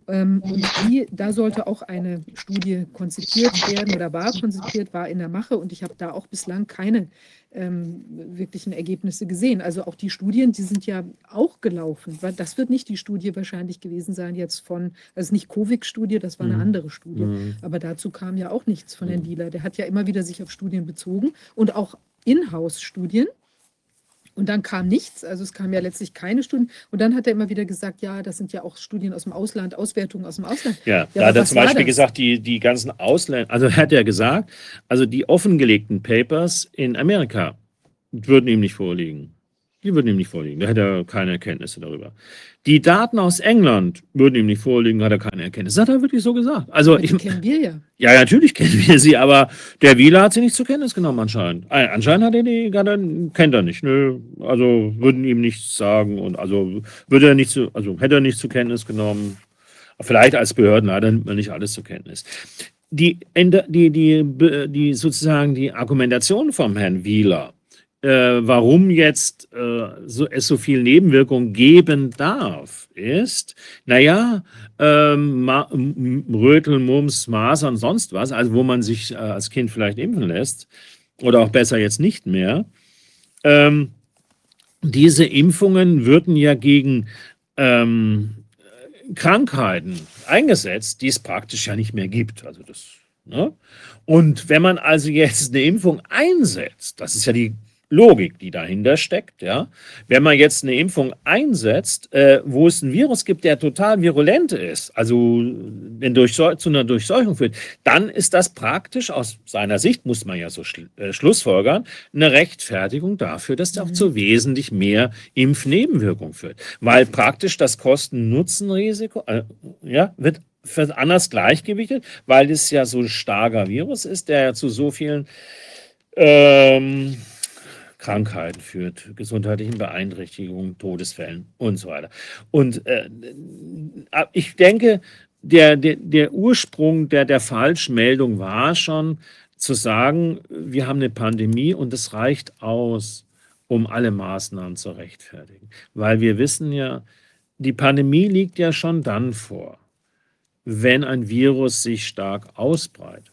Ähm, und die, da sollte auch eine Studie konzipiert werden oder war konzipiert, war in der Mache und ich habe da auch bislang keine ähm, wirklichen Ergebnisse gesehen. Also auch die Studien, die sind ja auch gelaufen. Das wird nicht die Studie wahrscheinlich gewesen sein jetzt von, also nicht Covid-Studie, das war eine Mhm. andere Studie. Mhm. Aber dazu kam ja auch nichts von Herrn Mhm. Wieler. Der hat ja immer wieder sich auf Studien bezogen und auch Inhouse-Studien. Und dann kam nichts, also es kamen ja letztlich keine Studien. Und dann hat er immer wieder gesagt, ja, das sind ja auch Studien aus dem Ausland, Auswertungen aus dem Ausland. Ja, Ja, da hat er zum Beispiel das? gesagt, die, die ganzen Ausländer, also hat er gesagt, also die offengelegten Papers in Amerika würden ihm nicht vorliegen. Die würden ihm nicht vorliegen. Da hätte er keine Erkenntnisse darüber. Die Daten aus England würden ihm nicht vorliegen, hat er keine Erkenntnisse. Das hat er wirklich so gesagt. Also Die ich, kennen wir ja. ja, natürlich kennen wir sie, aber der Wieler hat sie nicht zur Kenntnis genommen anscheinend. Anscheinend hat er die, hat er, kennt er nicht. Nö, also würden ihm nichts sagen und also würde er nicht zu, also hätte er nicht zur Kenntnis genommen. Vielleicht als Behördenleiter nimmt man nicht alles zur Kenntnis. Die, die, die, be- die sozusagen die Argumentation vom Herrn Wieler, äh, warum jetzt äh, so, es so viel Nebenwirkungen geben darf, ist, naja, ähm, Rötel, Mumps, Masern, sonst was, also wo man sich äh, als Kind vielleicht impfen lässt oder auch besser jetzt nicht mehr. Ähm, diese Impfungen würden ja gegen ähm, Krankheiten eingesetzt, die es praktisch ja nicht mehr gibt. Also das, ne? Und wenn man also jetzt eine Impfung einsetzt, das ist ja die Logik, die dahinter steckt, ja. Wenn man jetzt eine Impfung einsetzt, äh, wo es ein Virus gibt, der total virulent ist, also wenn zu einer Durchseuchung führt, dann ist das praktisch aus seiner Sicht, muss man ja so schl äh, schlussfolgern, eine Rechtfertigung dafür, dass das auch Mhm. zu wesentlich mehr Impfnebenwirkungen führt. Weil praktisch das Kosten-Nutzen-Risiko äh, ja, wird für anders gleichgewichtet, weil es ja so ein starker Virus ist, der ja zu so vielen ähm, Krankheiten führt, gesundheitlichen Beeinträchtigungen, Todesfällen und so weiter. Und äh, ich denke, der, der, der Ursprung der, der Falschmeldung war schon zu sagen, wir haben eine Pandemie und es reicht aus, um alle Maßnahmen zu rechtfertigen. Weil wir wissen ja, die Pandemie liegt ja schon dann vor, wenn ein Virus sich stark ausbreitet.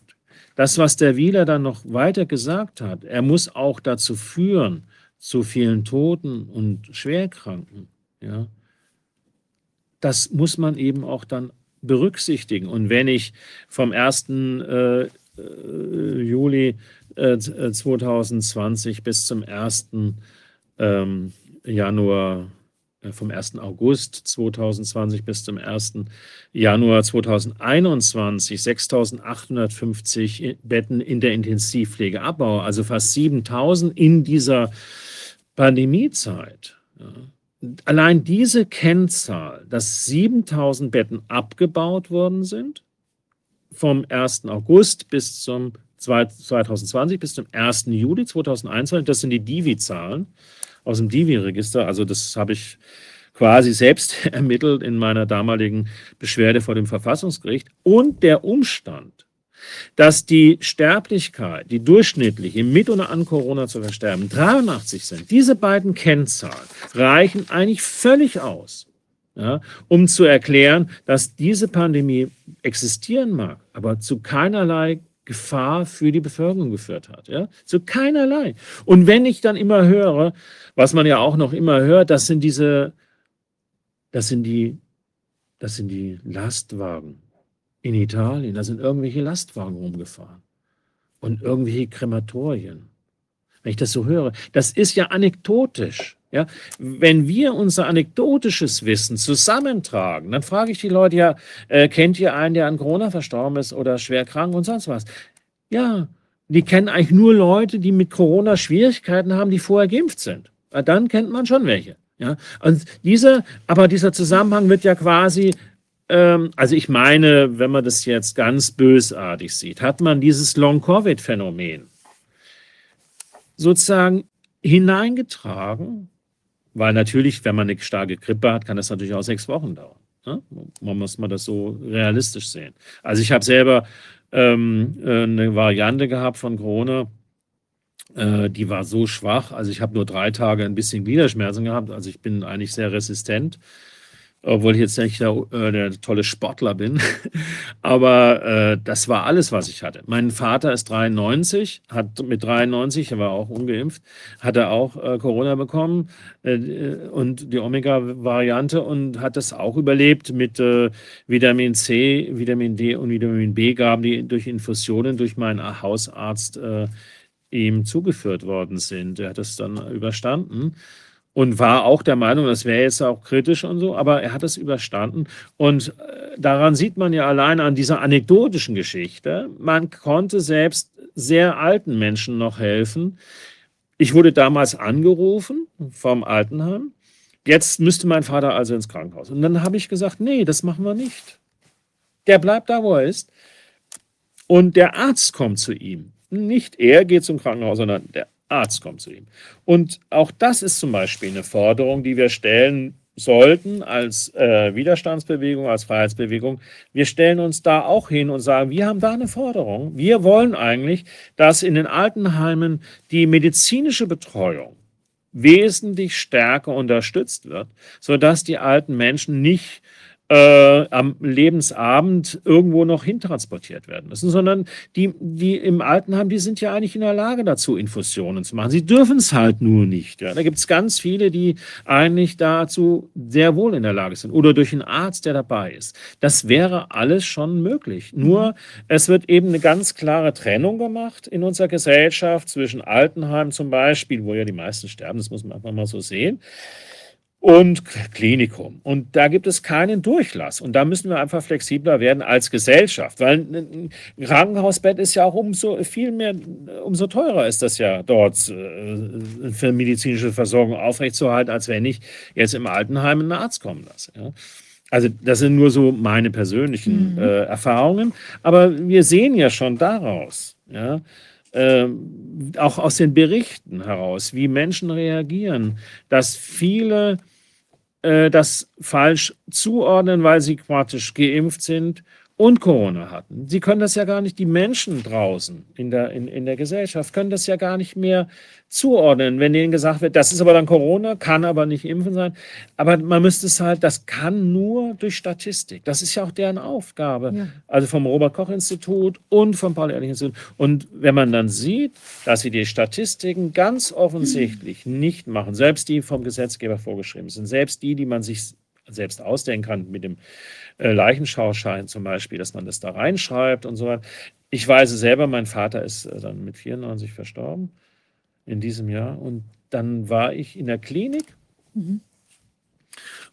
Das, was der Wieler dann noch weiter gesagt hat, er muss auch dazu führen, zu vielen Toten und Schwerkranken. Ja, das muss man eben auch dann berücksichtigen. Und wenn ich vom 1. Äh, äh, Juli äh, 2020 bis zum 1. Ähm, Januar äh, vom 1. August 2020 bis zum 1. Januar 2021 6.850 Betten in der Intensivpflege abbaue, also fast 7.000 in dieser Pandemiezeit. Allein diese Kennzahl, dass 7.000 Betten abgebaut worden sind, vom 1. August bis zum 2020 bis zum 1. Juli 2021, das sind die Divi-Zahlen aus dem Divi-Register. Also das habe ich quasi selbst ermittelt in meiner damaligen Beschwerde vor dem Verfassungsgericht. Und der Umstand, dass die Sterblichkeit, die durchschnittliche mit oder an Corona zu versterben, 83 sind. Diese beiden Kennzahlen reichen eigentlich völlig aus, ja, um zu erklären, dass diese Pandemie existieren mag, aber zu keinerlei Gefahr für die Bevölkerung geführt hat. Ja? Zu keinerlei. Und wenn ich dann immer höre, was man ja auch noch immer hört, das sind diese, das sind die, das sind die Lastwagen. in Italien, da sind irgendwelche Lastwagen rumgefahren und irgendwelche Krematorien. Wenn ich das so höre, das ist ja anekdotisch. Ja, wenn wir unser anekdotisches Wissen zusammentragen, dann frage ich die Leute ja, äh, kennt ihr einen, der an Corona verstorben ist oder schwer krank und sonst was? Ja, die kennen eigentlich nur Leute, die mit Corona Schwierigkeiten haben, die vorher geimpft sind. Ja, dann kennt man schon welche. Ja, und dieser, aber dieser Zusammenhang wird ja quasi, ähm, also ich meine, wenn man das jetzt ganz bösartig sieht, hat man dieses Long-Covid-Phänomen sozusagen hineingetragen weil natürlich, wenn man eine starke Grippe hat, kann das natürlich auch sechs Wochen dauern. Ne? Man muss mal das so realistisch sehen. Also ich habe selber ähm, äh, eine Variante gehabt von Corona, äh, die war so schwach. Also ich habe nur drei Tage ein bisschen Gliederschmerzen gehabt. Also ich bin eigentlich sehr resistent obwohl ich jetzt nicht der, äh, der tolle Sportler bin. Aber äh, das war alles, was ich hatte. Mein Vater ist 93, hat mit 93, er war auch ungeimpft, hat er auch äh, Corona bekommen äh, und die Omega-Variante und hat das auch überlebt mit äh, Vitamin C, Vitamin D und Vitamin B-Gaben, die durch Infusionen durch meinen Hausarzt äh, ihm zugeführt worden sind. Er hat das dann überstanden und war auch der Meinung, das wäre jetzt auch kritisch und so, aber er hat es überstanden. Und äh, daran sieht man ja allein an dieser anekdotischen Geschichte, man konnte selbst sehr alten Menschen noch helfen. Ich wurde damals angerufen vom Altenheim. Jetzt müsste mein Vater also ins Krankenhaus. Und dann habe ich gesagt, nee, das machen wir nicht. Der bleibt da, wo er ist. Und der Arzt kommt zu ihm. Nicht er geht zum Krankenhaus, sondern der Arzt kommt zu ihm. Und auch das ist zum Beispiel eine Forderung, die wir stellen sollten als äh, Widerstandsbewegung, als Freiheitsbewegung. Wir stellen uns da auch hin und sagen, wir haben da eine Forderung. Wir wollen eigentlich, dass in den Altenheimen die medizinische Betreuung wesentlich stärker unterstützt wird, sodass die alten Menschen nicht äh, am Lebensabend irgendwo noch hintransportiert werden müssen, sondern die, die im Altenheim, die sind ja eigentlich in der Lage dazu, Infusionen zu machen. Sie dürfen es halt nur nicht. Ja. Da gibt es ganz viele, die eigentlich dazu sehr wohl in der Lage sind oder durch einen Arzt, der dabei ist. Das wäre alles schon möglich. Nur es wird eben eine ganz klare Trennung gemacht in unserer Gesellschaft zwischen Altenheim zum Beispiel, wo ja die meisten sterben, das muss man einfach mal so sehen und Klinikum. Und da gibt es keinen Durchlass. Und da müssen wir einfach flexibler werden als Gesellschaft, weil ein Krankenhausbett ist ja auch umso viel mehr, umso teurer ist das ja dort äh, für medizinische Versorgung aufrechtzuerhalten, als wenn ich jetzt im Altenheim einen Arzt kommen lasse. Ja. Also das sind nur so meine persönlichen mhm. äh, Erfahrungen. Aber wir sehen ja schon daraus, ja, ähm, auch aus den Berichten heraus, wie Menschen reagieren, dass viele äh, das falsch zuordnen, weil sie praktisch geimpft sind und Corona hatten. Sie können das ja gar nicht, die Menschen draußen in der, in, in der Gesellschaft können das ja gar nicht mehr zuordnen, wenn denen gesagt wird, das ist aber dann Corona, kann aber nicht impfen sein. Aber man müsste es halt, das kann nur durch Statistik. Das ist ja auch deren Aufgabe. Ja. Also vom Robert-Koch-Institut und vom Paul-Ehrlich-Institut. Und wenn man dann sieht, dass sie die Statistiken ganz offensichtlich mhm. nicht machen, selbst die vom Gesetzgeber vorgeschrieben sind, selbst die, die man sich selbst ausdenken kann mit dem äh, Leichenschauschein zum Beispiel, dass man das da reinschreibt und so weiter. Ich weiß es selber, mein Vater ist äh, dann mit 94 verstorben in diesem Jahr und dann war ich in der Klinik mhm.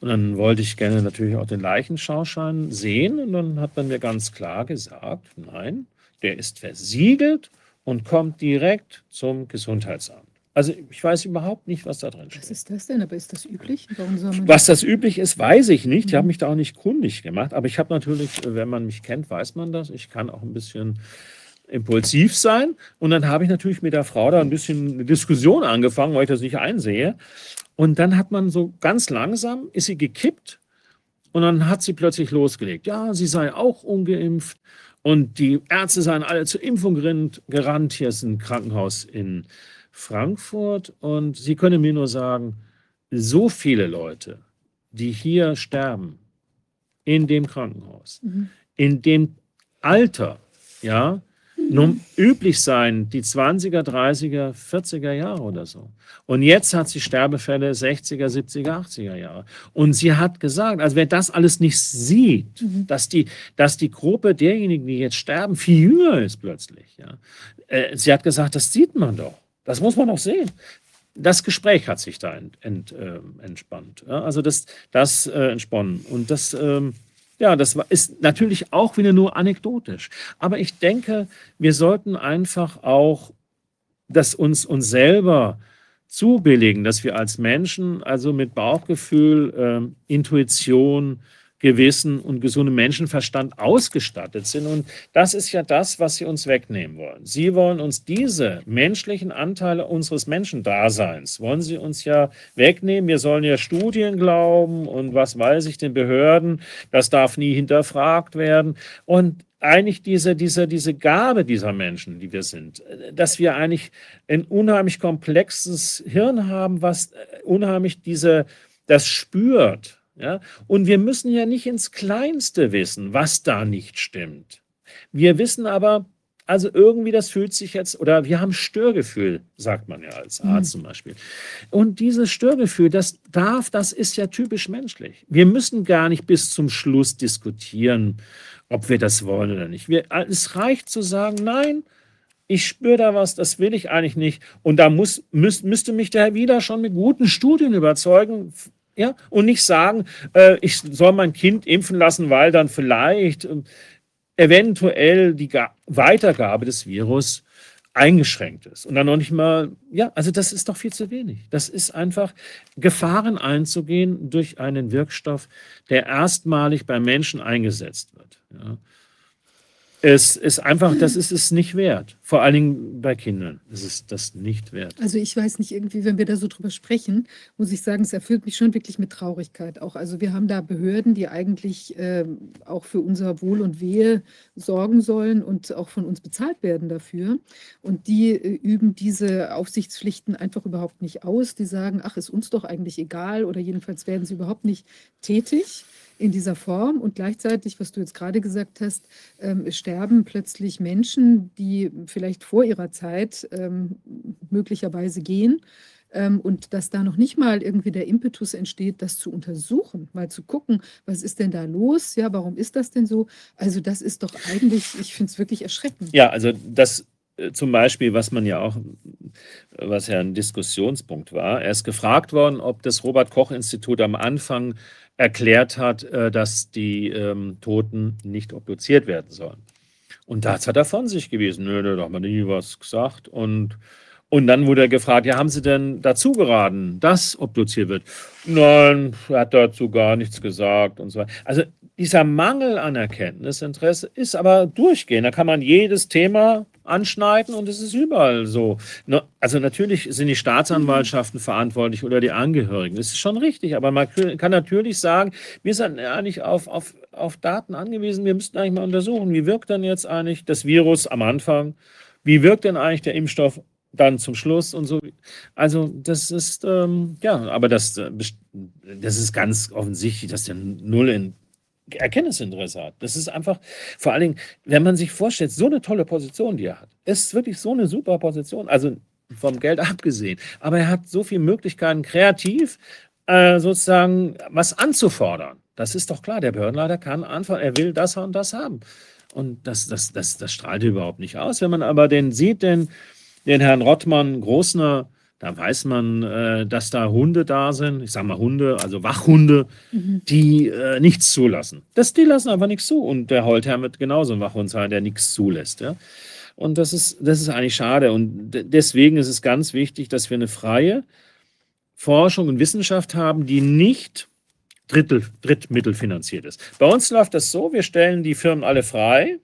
und dann wollte ich gerne natürlich auch den Leichenschauschein sehen und dann hat man mir ganz klar gesagt, nein, der ist versiegelt und kommt direkt zum Gesundheitsamt. Also ich weiß überhaupt nicht, was da drin steht. Was ist das denn? Aber ist das üblich? was das üblich ist, weiß ich nicht. Ich habe mhm. mich da auch nicht kundig gemacht. Aber ich habe natürlich, wenn man mich kennt, weiß man das. Ich kann auch ein bisschen impulsiv sein. Und dann habe ich natürlich mit der Frau da ein bisschen eine Diskussion angefangen, weil ich das nicht einsehe. Und dann hat man so ganz langsam, ist sie gekippt und dann hat sie plötzlich losgelegt. Ja, sie sei auch ungeimpft und die Ärzte seien alle zur Impfung gerannt. Hier ist ein Krankenhaus in Frankfurt und Sie können mir nur sagen, so viele Leute, die hier sterben, in dem Krankenhaus, mhm. in dem Alter, ja, nun üblich sein, die 20er, 30er, 40er Jahre oder so. Und jetzt hat sie Sterbefälle 60er, 70er, 80er Jahre. Und sie hat gesagt, also wer das alles nicht sieht, Mhm. dass, die, dass die Gruppe derjenigen, die jetzt sterben, viel jünger ist plötzlich. Ja. Äh, sie hat gesagt, das sieht man doch. Das muss man doch sehen. Das Gespräch hat sich da ent, ent, äh, entspannt. Ja. Also das, das äh, entsponnen. Und das, ähm, ja, das ist natürlich auch wieder nur anekdotisch. Aber ich denke, wir sollten einfach auch das uns, uns selber zubilligen, dass wir als Menschen also mit Bauchgefühl, ähm, Intuition, Gewissen und gesundem Menschenverstand ausgestattet sind. Und das ist ja das, was Sie uns wegnehmen wollen. Sie wollen uns diese menschlichen Anteile unseres Menschendaseins, wollen Sie uns ja wegnehmen. Wir sollen ja Studien glauben und was weiß ich, den Behörden. Das darf nie hinterfragt werden. Und eigentlich diese, diese, diese Gabe dieser Menschen, die wir sind, dass wir eigentlich ein unheimlich komplexes Hirn haben, was unheimlich diese, das spürt. Ja? Und wir müssen ja nicht ins Kleinste wissen, was da nicht stimmt. Wir wissen aber, also irgendwie, das fühlt sich jetzt, oder wir haben Störgefühl, sagt man ja als Arzt zum Beispiel. Und dieses Störgefühl, das darf, das ist ja typisch menschlich. Wir müssen gar nicht bis zum Schluss diskutieren, ob wir das wollen oder nicht. Wir, es reicht zu sagen, nein, ich spüre da was, das will ich eigentlich nicht. Und da muss, müß, müsste mich der Herr wieder schon mit guten Studien überzeugen, ja, und nicht sagen, äh, ich soll mein Kind impfen lassen, weil dann vielleicht äh, eventuell die Ga Weitergabe des Virus eingeschränkt ist. Und dann noch nicht mal, ja, also das ist doch viel zu wenig. Das ist einfach Gefahren einzugehen durch einen Wirkstoff, der erstmalig bei Menschen eingesetzt wird. Ja. Es ist einfach, das ist es nicht wert. Vor allen Dingen bei Kindern ist es das nicht wert. Also ich weiß nicht, irgendwie, wenn wir da so drüber sprechen, muss ich sagen, es erfüllt mich schon wirklich mit Traurigkeit auch. Also wir haben da Behörden, die eigentlich ähm, auch für unser Wohl und Wehe sorgen sollen und auch von uns bezahlt werden dafür. Und die äh, üben diese Aufsichtspflichten einfach überhaupt nicht aus. Die sagen, ach, ist uns doch eigentlich egal oder jedenfalls werden sie überhaupt nicht tätig in dieser Form. Und gleichzeitig, was du jetzt gerade gesagt hast, ähm, sterben plötzlich Menschen, die vielleicht vor ihrer Zeit ähm, möglicherweise gehen. Ähm, und dass da noch nicht mal irgendwie der Impetus entsteht, das zu untersuchen, mal zu gucken, was ist denn da los? Ja, warum ist das denn so? Also, das ist doch eigentlich, ich finde es wirklich erschreckend. Ja, also das zum Beispiel, was man ja auch, was ja ein Diskussionspunkt war. Er ist gefragt worden, ob das Robert-Koch-Institut am Anfang erklärt hat, äh, dass die ähm, Toten nicht obduziert werden sollen. Und das hat er von sich gewesen. Nö, da hat man nie was gesagt. Und, und dann wurde er gefragt, ja, haben Sie denn dazu geraten, dass obduziert wird? Nein, er hat dazu gar nichts gesagt und so weiter. Also dieser Mangel an Erkenntnisinteresse ist aber durchgehend. Da kann man jedes Thema anschneiden und es ist überall so. Also natürlich sind die Staatsanwaltschaften verantwortlich oder die Angehörigen. Das ist schon richtig, aber man kann natürlich sagen, wir sind eigentlich auf, auf, auf Daten angewiesen. Wir müssten eigentlich mal untersuchen, wie wirkt denn jetzt eigentlich das Virus am Anfang? Wie wirkt denn eigentlich der Impfstoff dann zum Schluss und so. Also das ist, ähm, ja, aber das, das ist ganz offensichtlich, dass der null in Erkenntnisinteresse hat. Das ist einfach, vor allen Dingen, wenn man sich vorstellt, so eine tolle Position, die er hat. Ist wirklich so eine super Position, also vom Geld abgesehen. Aber er hat so viele Möglichkeiten, kreativ äh, sozusagen was anzufordern. Das ist doch klar, der Behördenleiter kann anfangen, er will das und das haben. Und das, das, das, das strahlt überhaupt nicht aus. Wenn man aber den sieht, den, den Herrn Rottmann Großner, da weiß man, äh, dass da Hunde da sind, ich sage mal Hunde, also Wachhunde, mhm. die äh, nichts zulassen. Das, die lassen einfach nichts zu. Und der Holtherr wird genauso ein Wachhund sein, der nichts zulässt. Ja? Und das ist, das ist eigentlich schade. Und deswegen ist es ganz wichtig, dass wir eine freie Forschung und Wissenschaft haben, die nicht Drittel, drittmittelfinanziert ist. Bei uns läuft das so, wir stellen die Firmen alle frei.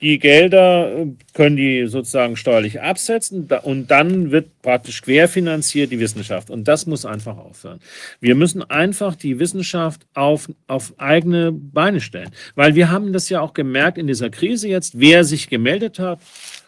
Die Gelder können die sozusagen steuerlich absetzen und dann wird praktisch querfinanziert die Wissenschaft. Und das muss einfach aufhören. Wir müssen einfach die Wissenschaft auf, auf eigene Beine stellen. Weil wir haben das ja auch gemerkt in dieser Krise jetzt, wer sich gemeldet hat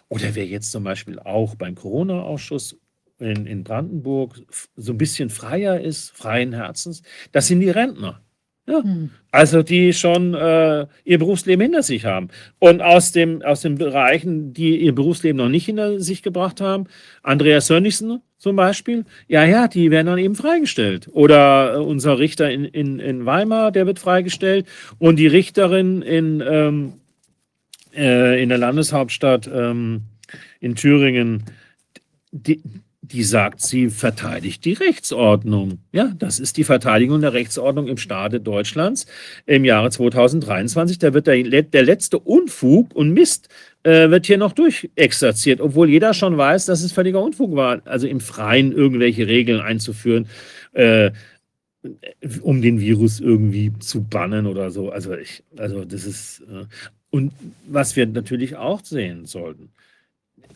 oder wer jetzt zum Beispiel auch beim Corona-Ausschuss in, in Brandenburg so ein bisschen freier ist, freien Herzens, das sind die Rentner. Ja. Hm. Also die schon äh, ihr Berufsleben hinter sich haben. Und aus, dem, aus den Bereichen, die ihr Berufsleben noch nicht hinter sich gebracht haben, Andreas Sönnigsen zum Beispiel, ja, ja, die werden dann eben freigestellt. Oder äh, unser Richter in, in, in Weimar, der wird freigestellt. Und die Richterin in, ähm, äh, in der Landeshauptstadt ähm, in Thüringen, die, die sagt, sie verteidigt die Rechtsordnung. Ja, das ist die Verteidigung der Rechtsordnung im Staate Deutschlands im Jahre 2023. Da wird der, der letzte Unfug und Mist äh, wird hier noch durchexerziert, obwohl jeder schon weiß, dass es völliger Unfug war, also im Freien irgendwelche Regeln einzuführen. Äh, um den Virus irgendwie zu bannen oder so. Also ich, also das ist äh, und was wir natürlich auch sehen sollten.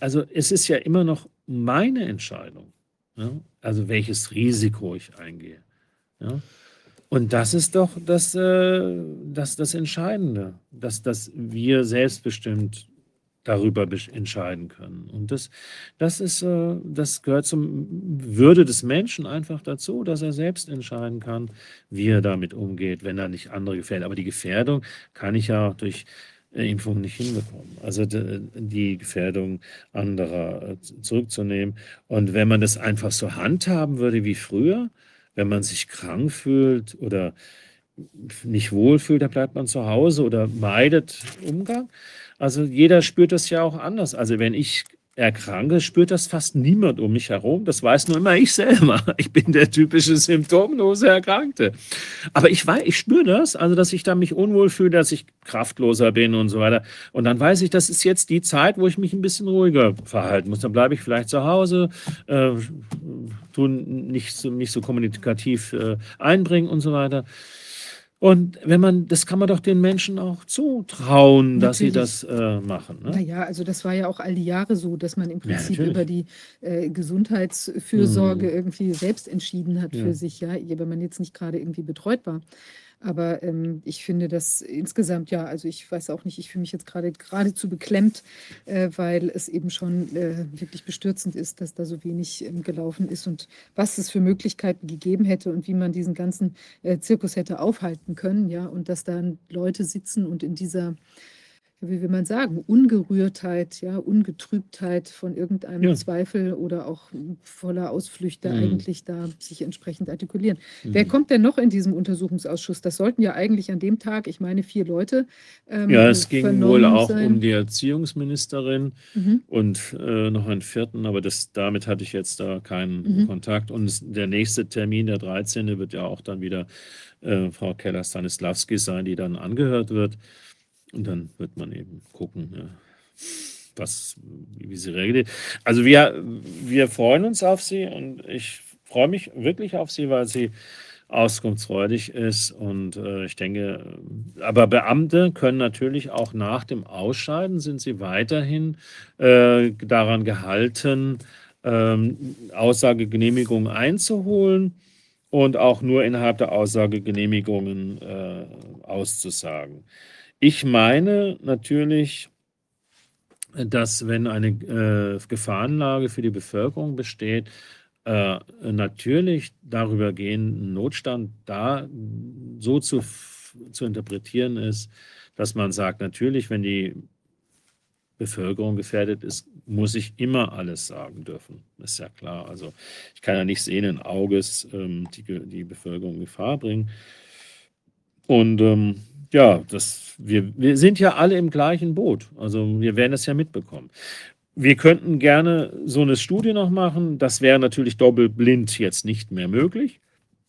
Also es ist ja immer noch meine Entscheidung, ja? also welches Risiko ich eingehe. Ja? Und das ist doch das, äh, das, das Entscheidende, dass, dass wir selbstbestimmt darüber entscheiden können. Und das, das, ist, äh, das gehört zum Würde des Menschen einfach dazu, dass er selbst entscheiden kann, wie er damit umgeht, wenn er nicht andere gefährdet. Aber die Gefährdung kann ich ja durch Impfung nicht hinbekommen. Also die Gefährdung anderer äh, zurückzunehmen. Und wenn man das einfach so handhaben würde wie früher, wenn man sich krank fühlt oder nicht wohlfühlt, dann bleibt man zu Hause oder meidet Umgang. Also jeder spürt das ja auch anders. Also wenn ich erkranke, spürt das fast niemand um mich herum. Das weiß nur immer ich selber. Ich bin der typische symptomlose Erkrankte. Aber ich weiß, ich spüre das, also dass ich da mich unwohl fühle, dass ich kraftloser bin und so weiter. Und dann weiß ich, das ist jetzt die Zeit, wo ich mich ein bisschen ruhiger verhalten muss. Dann bleibe ich vielleicht zu Hause, äh, tun nicht so, nicht so kommunikativ äh, einbringen und so weiter. Und wenn man, das kann man doch den Menschen auch zutrauen, dass sie das äh, machen. Ne? Naja, also das war ja auch all die Jahre so, dass man im Ja, Prinzip natürlich. über die äh, Gesundheitsfürsorge Mhm. irgendwie selbst entschieden hat Ja. für sich, ja, wenn man jetzt nicht gerade irgendwie betreut war. Aber ähm, ich finde das insgesamt, ja, also ich weiß auch nicht, ich fühle mich jetzt gerade geradezu beklemmt, äh, weil es eben schon äh, wirklich bestürzend ist, dass da so wenig ähm, gelaufen ist und was es für Möglichkeiten gegeben hätte und wie man diesen ganzen äh, Zirkus hätte aufhalten können, ja, und dass dann Leute sitzen und in dieser wie will man sagen, Ungerührtheit, ja, Ungetrübtheit von irgendeinem Ja. Zweifel oder auch voller Ausflüchte Mhm. eigentlich da sich entsprechend artikulieren. Wer Mhm. kommt denn noch in diesem Untersuchungsausschuss? Das sollten ja eigentlich an dem Tag, ich meine, vier Leute ähm, Ja, es ging wohl auch sein. um die Erziehungsministerin Mhm. und äh, noch einen vierten, aber das, damit hatte ich jetzt da keinen Mhm. Kontakt. Und der nächste Termin, der 13., wird ja auch dann wieder äh, Frau Keller-Stanislawski sein, die dann angehört wird. Und dann wird man eben gucken, ja, was, wie sie reagiert. Also wir, wir freuen uns auf sie und ich freue mich wirklich auf sie, weil sie auskunftsfreudig ist. Und äh, ich denke, aber Beamte können natürlich auch nach dem Ausscheiden, sind sie weiterhin äh, daran gehalten, ähm, Aussagegenehmigungen einzuholen und auch nur innerhalb der Aussagegenehmigungen äh, auszusagen. Ich meine natürlich, dass wenn eine äh, Gefahrenlage für die Bevölkerung besteht, äh, natürlich darüber gehen, Notstand da so zu, zu interpretieren ist, dass man sagt, natürlich, wenn die Bevölkerung gefährdet ist, muss ich immer alles sagen dürfen. Ist ja klar. Also ich kann ja nicht sehenden Auges ähm, die, die Bevölkerung in Gefahr bringen. Und ähm, ja, das, wir, wir sind ja alle im gleichen Boot. Also wir werden das ja mitbekommen. Wir könnten gerne so eine Studie noch machen. Das wäre natürlich doppelblind jetzt nicht mehr möglich,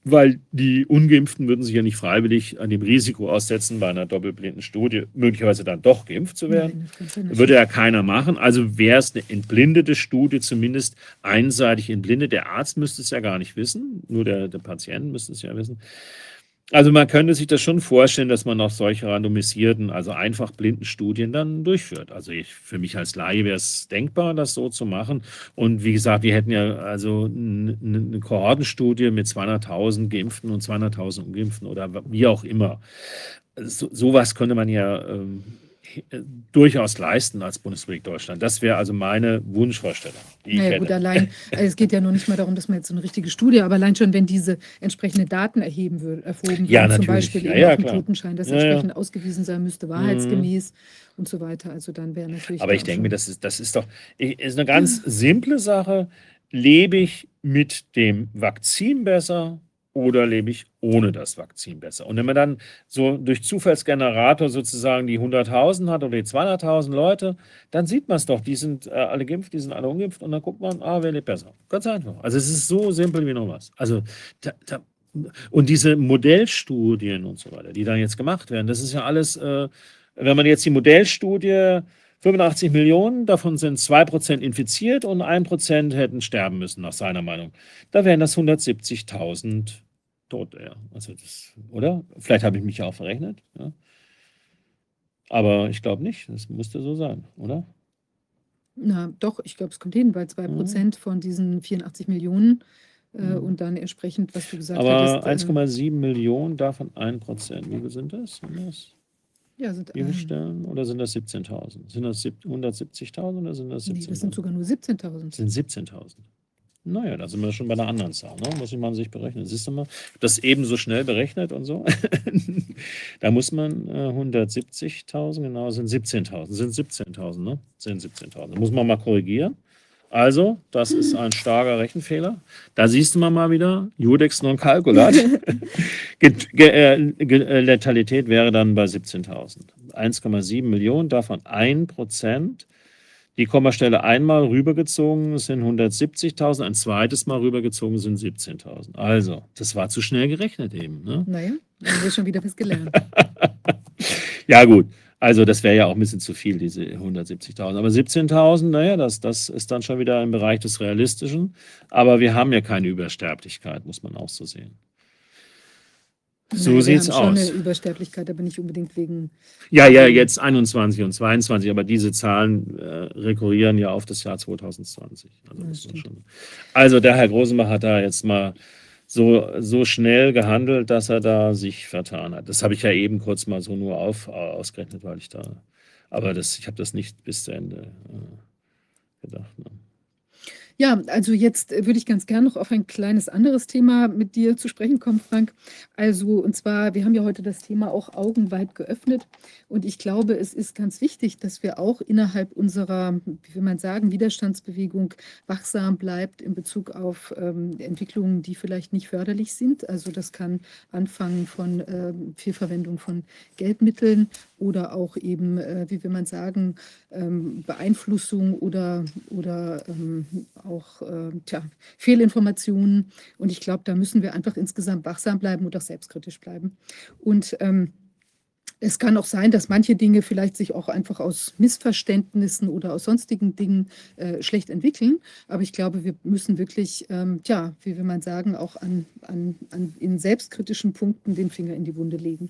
weil die Ungeimpften würden sich ja nicht freiwillig an dem Risiko aussetzen, bei einer doppelblinden Studie möglicherweise dann doch geimpft zu werden. Nein, Würde ja keiner machen. Also wäre es eine entblindete Studie, zumindest einseitig entblindet. Der Arzt müsste es ja gar nicht wissen, nur der, der Patient müsste es ja wissen. Also man könnte sich das schon vorstellen, dass man auch solche randomisierten, also einfach blinden Studien dann durchführt. Also ich, für mich als Laie wäre es denkbar, das so zu machen. Und wie gesagt, wir hätten ja also eine Kohortenstudie mit 200.000 Geimpften und 200.000 Ungeimpften oder wie auch immer. So, sowas könnte man ja ähm, äh, durchaus leisten als Bundesrepublik Deutschland. Das wäre also meine Wunschvorstellung. Naja, gut, allein, also es geht ja noch nicht mal darum, dass man jetzt so eine richtige Studie, aber allein schon, wenn diese entsprechende Daten erheben würde, erhoben Ja, würden, zum. Beispiel Ja, eben ja, auf dem. Totenschein, das Ja, entsprechend ausgewiesen sein müsste, wahrheitsgemäß und so weiter. Also dann wäre natürlich. Aber ich denke mir, das ist, das ist doch ist eine ganz simple Sache. Lebe ich mit dem Vakzin besser oder lebe ich ohne das Vakzin besser? Und wenn man dann so durch Zufallsgenerator sozusagen die 100.000 hat oder die 200.000 Leute, dann sieht man es doch. Die sind äh, alle geimpft, die sind alle ungeimpft und dann guckt man, ah, wer lebt besser. Ganz einfach. Also es ist so simpel wie noch was. Also da, da, und diese Modellstudien und so weiter, die dann jetzt gemacht werden, das ist ja alles, äh, wenn man jetzt die Modellstudie 85 Millionen, davon sind 2% infiziert und 1% hätten sterben müssen, nach seiner Meinung. Da wären das 170.000 Tote, ja. Also das, oder? Vielleicht habe ich mich ja auch verrechnet. Ja. Aber ich glaube nicht. Das müsste so sein, oder? Na, doch, ich glaube, es kommt hin, weil 2 Mhm. Prozent von diesen 84 Millionen äh, Mhm. und dann entsprechend, was du gesagt Aber hattest. äh, 1,7 Millionen, davon 1%. Wie viel sind das? Sind das ja, sind, wie viele ähm, Stellen? Oder sind das 17.000? Sind das sieb- 170.000 oder sind das nee, 17.000? das sind sogar nur 17.000. Das sind 17.000. Naja, da sind wir schon bei einer anderen Zahl. Ne? Muss man sich berechnen. Siehst du mal, das eben so schnell berechnet und so. da muss man äh, 170.000, genau, sind 17.000. Sind 17.000, ne? Sind 17.000. Da muss man mal korrigieren. Also, das ist ein starker Rechenfehler. Da siehst du mal, mal wieder, Judex non calculat. Äh, äh, Letalität wäre dann bei 17.000. 1,7 Millionen, davon 1 Prozent. Die Kommastelle einmal rübergezogen sind 170.000, ein zweites Mal rübergezogen sind 17.000. Also, das war zu schnell gerechnet eben. Ne? Naja, haben wir schon wieder was gelernt. Ja, gut. Also, das wäre ja auch ein bisschen zu viel, diese 170.000. Aber 17.000, naja, das, das ist dann schon wieder im Bereich des Realistischen. Aber wir haben ja keine Übersterblichkeit, muss man auch so sehen. So Naja, sieht's wir haben aus. schon eine Übersterblichkeit, aber nicht unbedingt wegen. Ja, ja, jetzt 21 und 22, aber diese Zahlen äh, rekurrieren ja auf das Jahr 2020. Also, Ja, schon, also der Herr Grosenbach hat da jetzt mal so, so schnell gehandelt, dass er da sich vertan hat. Das habe ich ja eben kurz mal so nur auf, ausgerechnet, weil ich da, aber das, ich habe das nicht bis zu Ende äh, gedacht. Ne? Ja, also jetzt äh, würde ich ganz gern noch auf ein kleines anderes Thema mit dir zu sprechen kommen, Frank. Also, und zwar, wir haben ja heute das Thema auch augenweit geöffnet. Und ich glaube, es ist ganz wichtig, dass wir auch innerhalb unserer, wie will man sagen, Widerstandsbewegung wachsam bleibt in Bezug auf ähm, Entwicklungen, die vielleicht nicht förderlich sind. Also das kann anfangen von ähm, Fehlverwendung von Geldmitteln oder auch eben, äh, wie will man sagen, ähm, Beeinflussung oder, oder ähm, auch äh, tja, Fehlinformationen. Und ich glaube, da müssen wir einfach insgesamt wachsam bleiben und auch selbstkritisch bleiben. Und ähm, es kann auch sein, dass manche Dinge vielleicht sich auch einfach aus Missverständnissen oder aus sonstigen Dingen äh, schlecht entwickeln. Aber ich glaube, wir müssen wirklich, ähm, tja, wie will man sagen, auch an, an, an in selbstkritischen Punkten den Finger in die Wunde legen.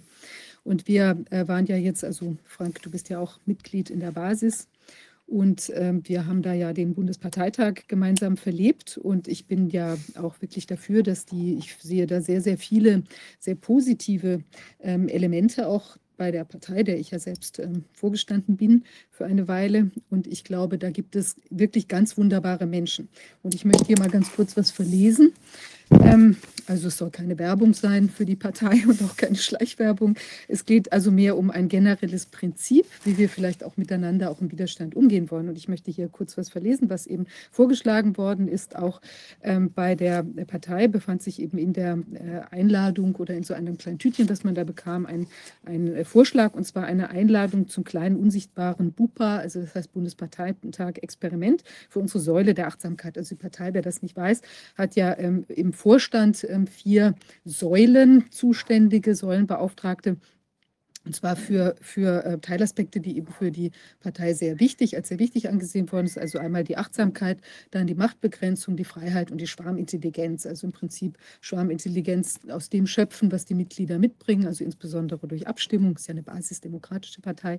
Und wir äh, waren ja jetzt, also Frank, du bist ja auch Mitglied in der Basis. Und ähm, wir haben da ja den Bundesparteitag gemeinsam verlebt. Und ich bin ja auch wirklich dafür, dass die, ich sehe da sehr, sehr viele sehr positive ähm, Elemente auch bei der Partei, der ich ja selbst ähm, vorgestanden bin für eine Weile. Und ich glaube, da gibt es wirklich ganz wunderbare Menschen. Und ich möchte hier mal ganz kurz was verlesen. Ähm, also es soll keine Werbung sein für die Partei und auch keine Schleichwerbung. Es geht also mehr um ein generelles Prinzip, wie wir vielleicht auch miteinander auch im Widerstand umgehen wollen. Und ich möchte hier kurz was verlesen, was eben vorgeschlagen worden ist. Auch ähm, bei der Partei befand sich eben in der äh, Einladung oder in so einem kleinen Tütchen, das man da bekam, ein, ein äh, Vorschlag, und zwar eine Einladung zum kleinen unsichtbaren BUPA, also das heißt Bundesparteitag Experiment für unsere Säule der Achtsamkeit. Also die Partei, wer das nicht weiß, hat ja ähm, im Vorstand ähm, vier Säulen, zuständige Säulenbeauftragte, und zwar für, für äh, Teilaspekte, die eben für die Partei sehr wichtig, als sehr wichtig angesehen worden ist. Also einmal die Achtsamkeit, dann die Machtbegrenzung, die Freiheit und die Schwarmintelligenz. Also im Prinzip Schwarmintelligenz aus dem schöpfen, was die Mitglieder mitbringen, also insbesondere durch Abstimmung, ist ja eine basisdemokratische Partei.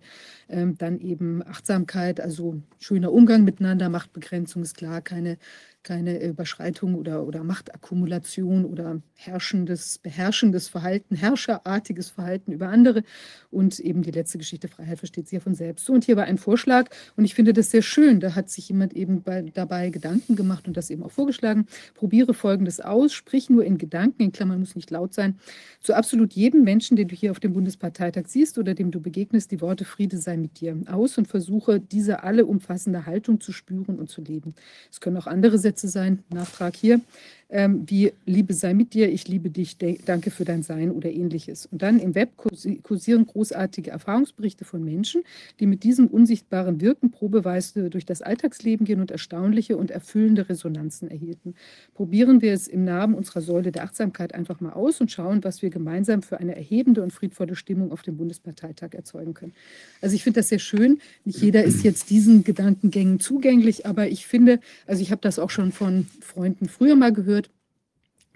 Ähm, dann eben Achtsamkeit, also schöner Umgang miteinander, Machtbegrenzung ist klar, keine keine Überschreitung oder, oder Machtakkumulation oder herrschendes, beherrschendes Verhalten, herrscherartiges Verhalten über andere. Und eben die letzte Geschichte, Freiheit versteht sich ja von selbst. Und hier war ein Vorschlag und ich finde das sehr schön. Da hat sich jemand eben bei, dabei Gedanken gemacht und das eben auch vorgeschlagen. Probiere Folgendes aus, sprich nur in Gedanken, in Klammern muss nicht laut sein, zu absolut jedem Menschen, den du hier auf dem Bundesparteitag siehst oder dem du begegnest, die Worte Friede sei mit dir aus und versuche, diese alle umfassende Haltung zu spüren und zu leben. Es können auch andere Sätze sein, Nachtrag hier ähm, wie Liebe sei mit dir, ich liebe dich, danke für dein Sein oder ähnliches. Und dann im Web kursieren großartige Erfahrungsberichte von Menschen, die mit diesem unsichtbaren Wirken probeweise durch das Alltagsleben gehen und erstaunliche und erfüllende Resonanzen erhielten. Probieren wir es im Namen unserer Säule der Achtsamkeit einfach mal aus und schauen, was wir gemeinsam für eine erhebende und friedvolle Stimmung auf dem Bundesparteitag erzeugen können. Also ich finde das sehr schön. Nicht jeder ist jetzt diesen Gedankengängen zugänglich, aber ich finde, also ich habe das auch schon von Freunden früher mal gehört,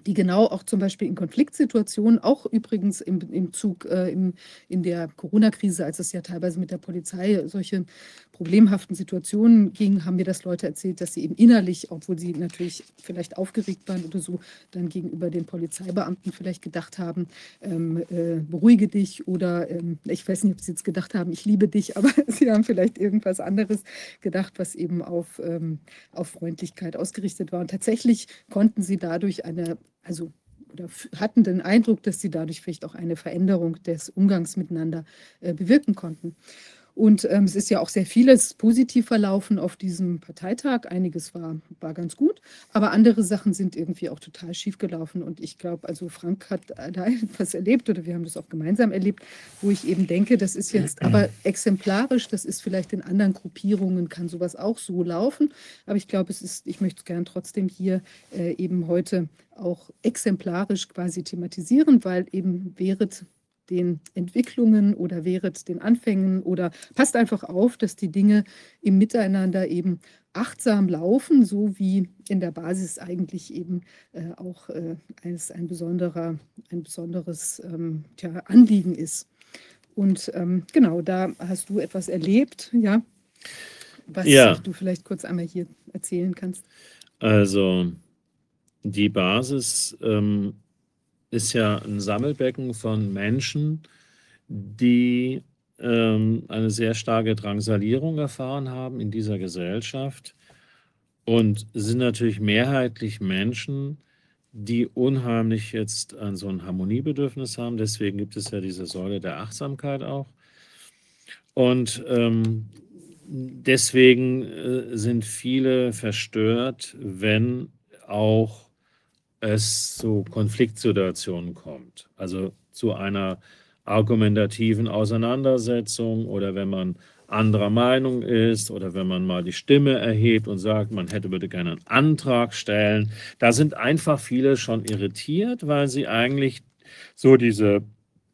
die genau auch zum Beispiel in Konfliktsituationen, auch übrigens im, im Zug äh, im, in der Corona-Krise, als es ja teilweise mit der Polizei solche problemhaften Situationen ging, haben mir das Leute erzählt, dass sie eben innerlich, obwohl sie natürlich vielleicht aufgeregt waren oder so, dann gegenüber den Polizeibeamten vielleicht gedacht haben, ähm, äh, beruhige dich oder ähm, ich weiß nicht, ob sie jetzt gedacht haben, ich liebe dich, aber sie haben vielleicht irgendwas anderes gedacht, was eben auf, ähm, auf Freundlichkeit ausgerichtet war. Und tatsächlich konnten sie dadurch eine also oder hatten den Eindruck, dass sie dadurch vielleicht auch eine Veränderung des Umgangs miteinander äh, bewirken konnten. Und ähm, es ist ja auch sehr vieles positiv verlaufen auf diesem Parteitag. Einiges war, war ganz gut, aber andere Sachen sind irgendwie auch total schief gelaufen. Und ich glaube, also Frank hat da etwas erlebt oder wir haben das auch gemeinsam erlebt, wo ich eben denke, das ist jetzt aber exemplarisch, das ist vielleicht in anderen Gruppierungen, kann sowas auch so laufen. Aber ich glaube, es ist, ich möchte es gern trotzdem hier äh, eben heute auch exemplarisch quasi thematisieren, weil eben während den Entwicklungen oder während den Anfängen oder passt einfach auf, dass die Dinge im Miteinander eben achtsam laufen, so wie in der Basis eigentlich eben äh, auch äh, eines, ein, besonderer, ein besonderes ähm, tja, Anliegen ist. Und ähm, genau, da hast du etwas erlebt, ja, was ja. du vielleicht kurz einmal hier erzählen kannst. Also die Basis ähm, ist ja ein Sammelbecken von Menschen, die ähm, eine sehr starke Drangsalierung erfahren haben in dieser Gesellschaft und sind natürlich mehrheitlich Menschen, die unheimlich jetzt an so ein Harmoniebedürfnis haben. Deswegen gibt es ja diese Säule der Achtsamkeit auch. Und ähm, deswegen äh, sind viele verstört, wenn auch es zu Konfliktsituationen kommt, also zu einer argumentativen Auseinandersetzung oder wenn man anderer Meinung ist oder wenn man mal die Stimme erhebt und sagt, man hätte bitte gerne einen Antrag stellen. Da sind einfach viele schon irritiert, weil sie eigentlich so diese,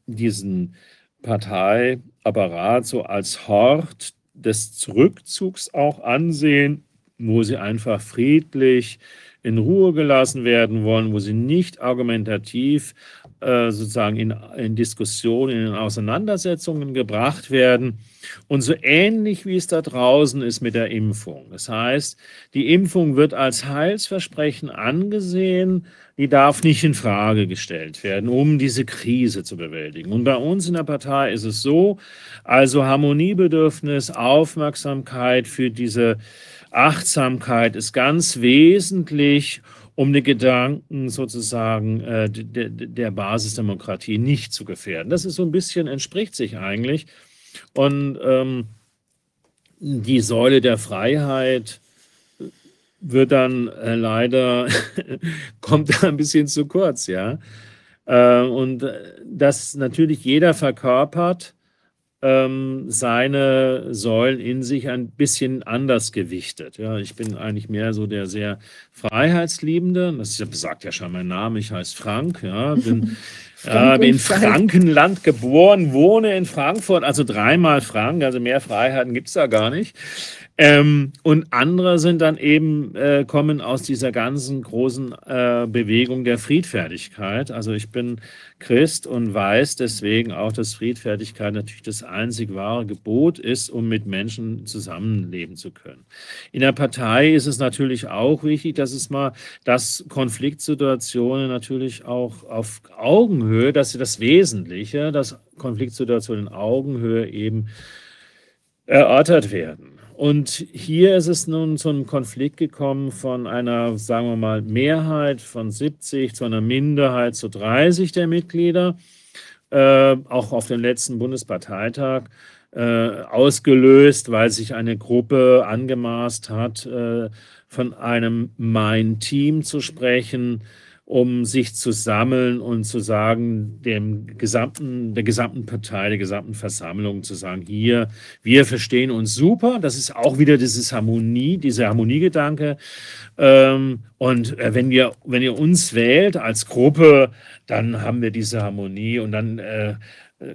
diesen Parteiapparat so als Hort des Zurückzugs auch ansehen, wo sie einfach friedlich in Ruhe gelassen werden wollen, wo sie nicht argumentativ äh, sozusagen in, in Diskussionen, in Auseinandersetzungen gebracht werden. Und so ähnlich wie es da draußen ist mit der Impfung. Das heißt, die Impfung wird als Heilsversprechen angesehen, die darf nicht in Frage gestellt werden, um diese Krise zu bewältigen. Und bei uns in der Partei ist es so, also Harmoniebedürfnis, Aufmerksamkeit für diese Achtsamkeit ist ganz wesentlich, um die Gedanken sozusagen äh, der, der Basisdemokratie nicht zu gefährden. Das ist so ein bisschen, entspricht sich eigentlich. Und ähm, die Säule der Freiheit wird dann äh, leider, kommt da ein bisschen zu kurz, ja. Äh, und äh, dass natürlich jeder verkörpert, ähm, seine Säulen in sich ein bisschen anders gewichtet. Ja, ich bin eigentlich mehr so der sehr Freiheitsliebende. Das sagt ja schon mein Name. Ich heiße Frank. Ja, bin äh, in Frankenland geboren, wohne in Frankfurt, also dreimal Frank, also mehr Freiheiten gibt es da gar nicht. Ähm, und andere sind dann eben, äh, kommen aus dieser ganzen großen äh, Bewegung der Friedfertigkeit. Also ich bin Christ und weiß deswegen auch, dass Friedfertigkeit natürlich das einzig wahre Gebot ist, um mit Menschen zusammenleben zu können. In der Partei ist es natürlich auch wichtig, dass es mal, dass Konfliktsituationen natürlich auch auf Augenhöhe, dass sie das Wesentliche, dass Konfliktsituationen in Augenhöhe eben erörtert werden. Und hier ist es nun zu einem Konflikt gekommen von einer, sagen wir mal, Mehrheit von 70 zu einer Minderheit zu 30 der Mitglieder, äh, auch auf dem letzten Bundesparteitag äh, ausgelöst, weil sich eine Gruppe angemaßt hat, äh, von einem Mein Team zu sprechen, um sich zu sammeln und zu sagen, dem gesamten, der gesamten Partei, der gesamten Versammlung zu sagen, hier, wir verstehen uns super. Das ist auch wieder dieses Harmonie, dieser Harmoniegedanke. Ähm, und äh, wenn ihr, wenn ihr uns wählt als Gruppe, dann haben wir diese Harmonie und dann äh,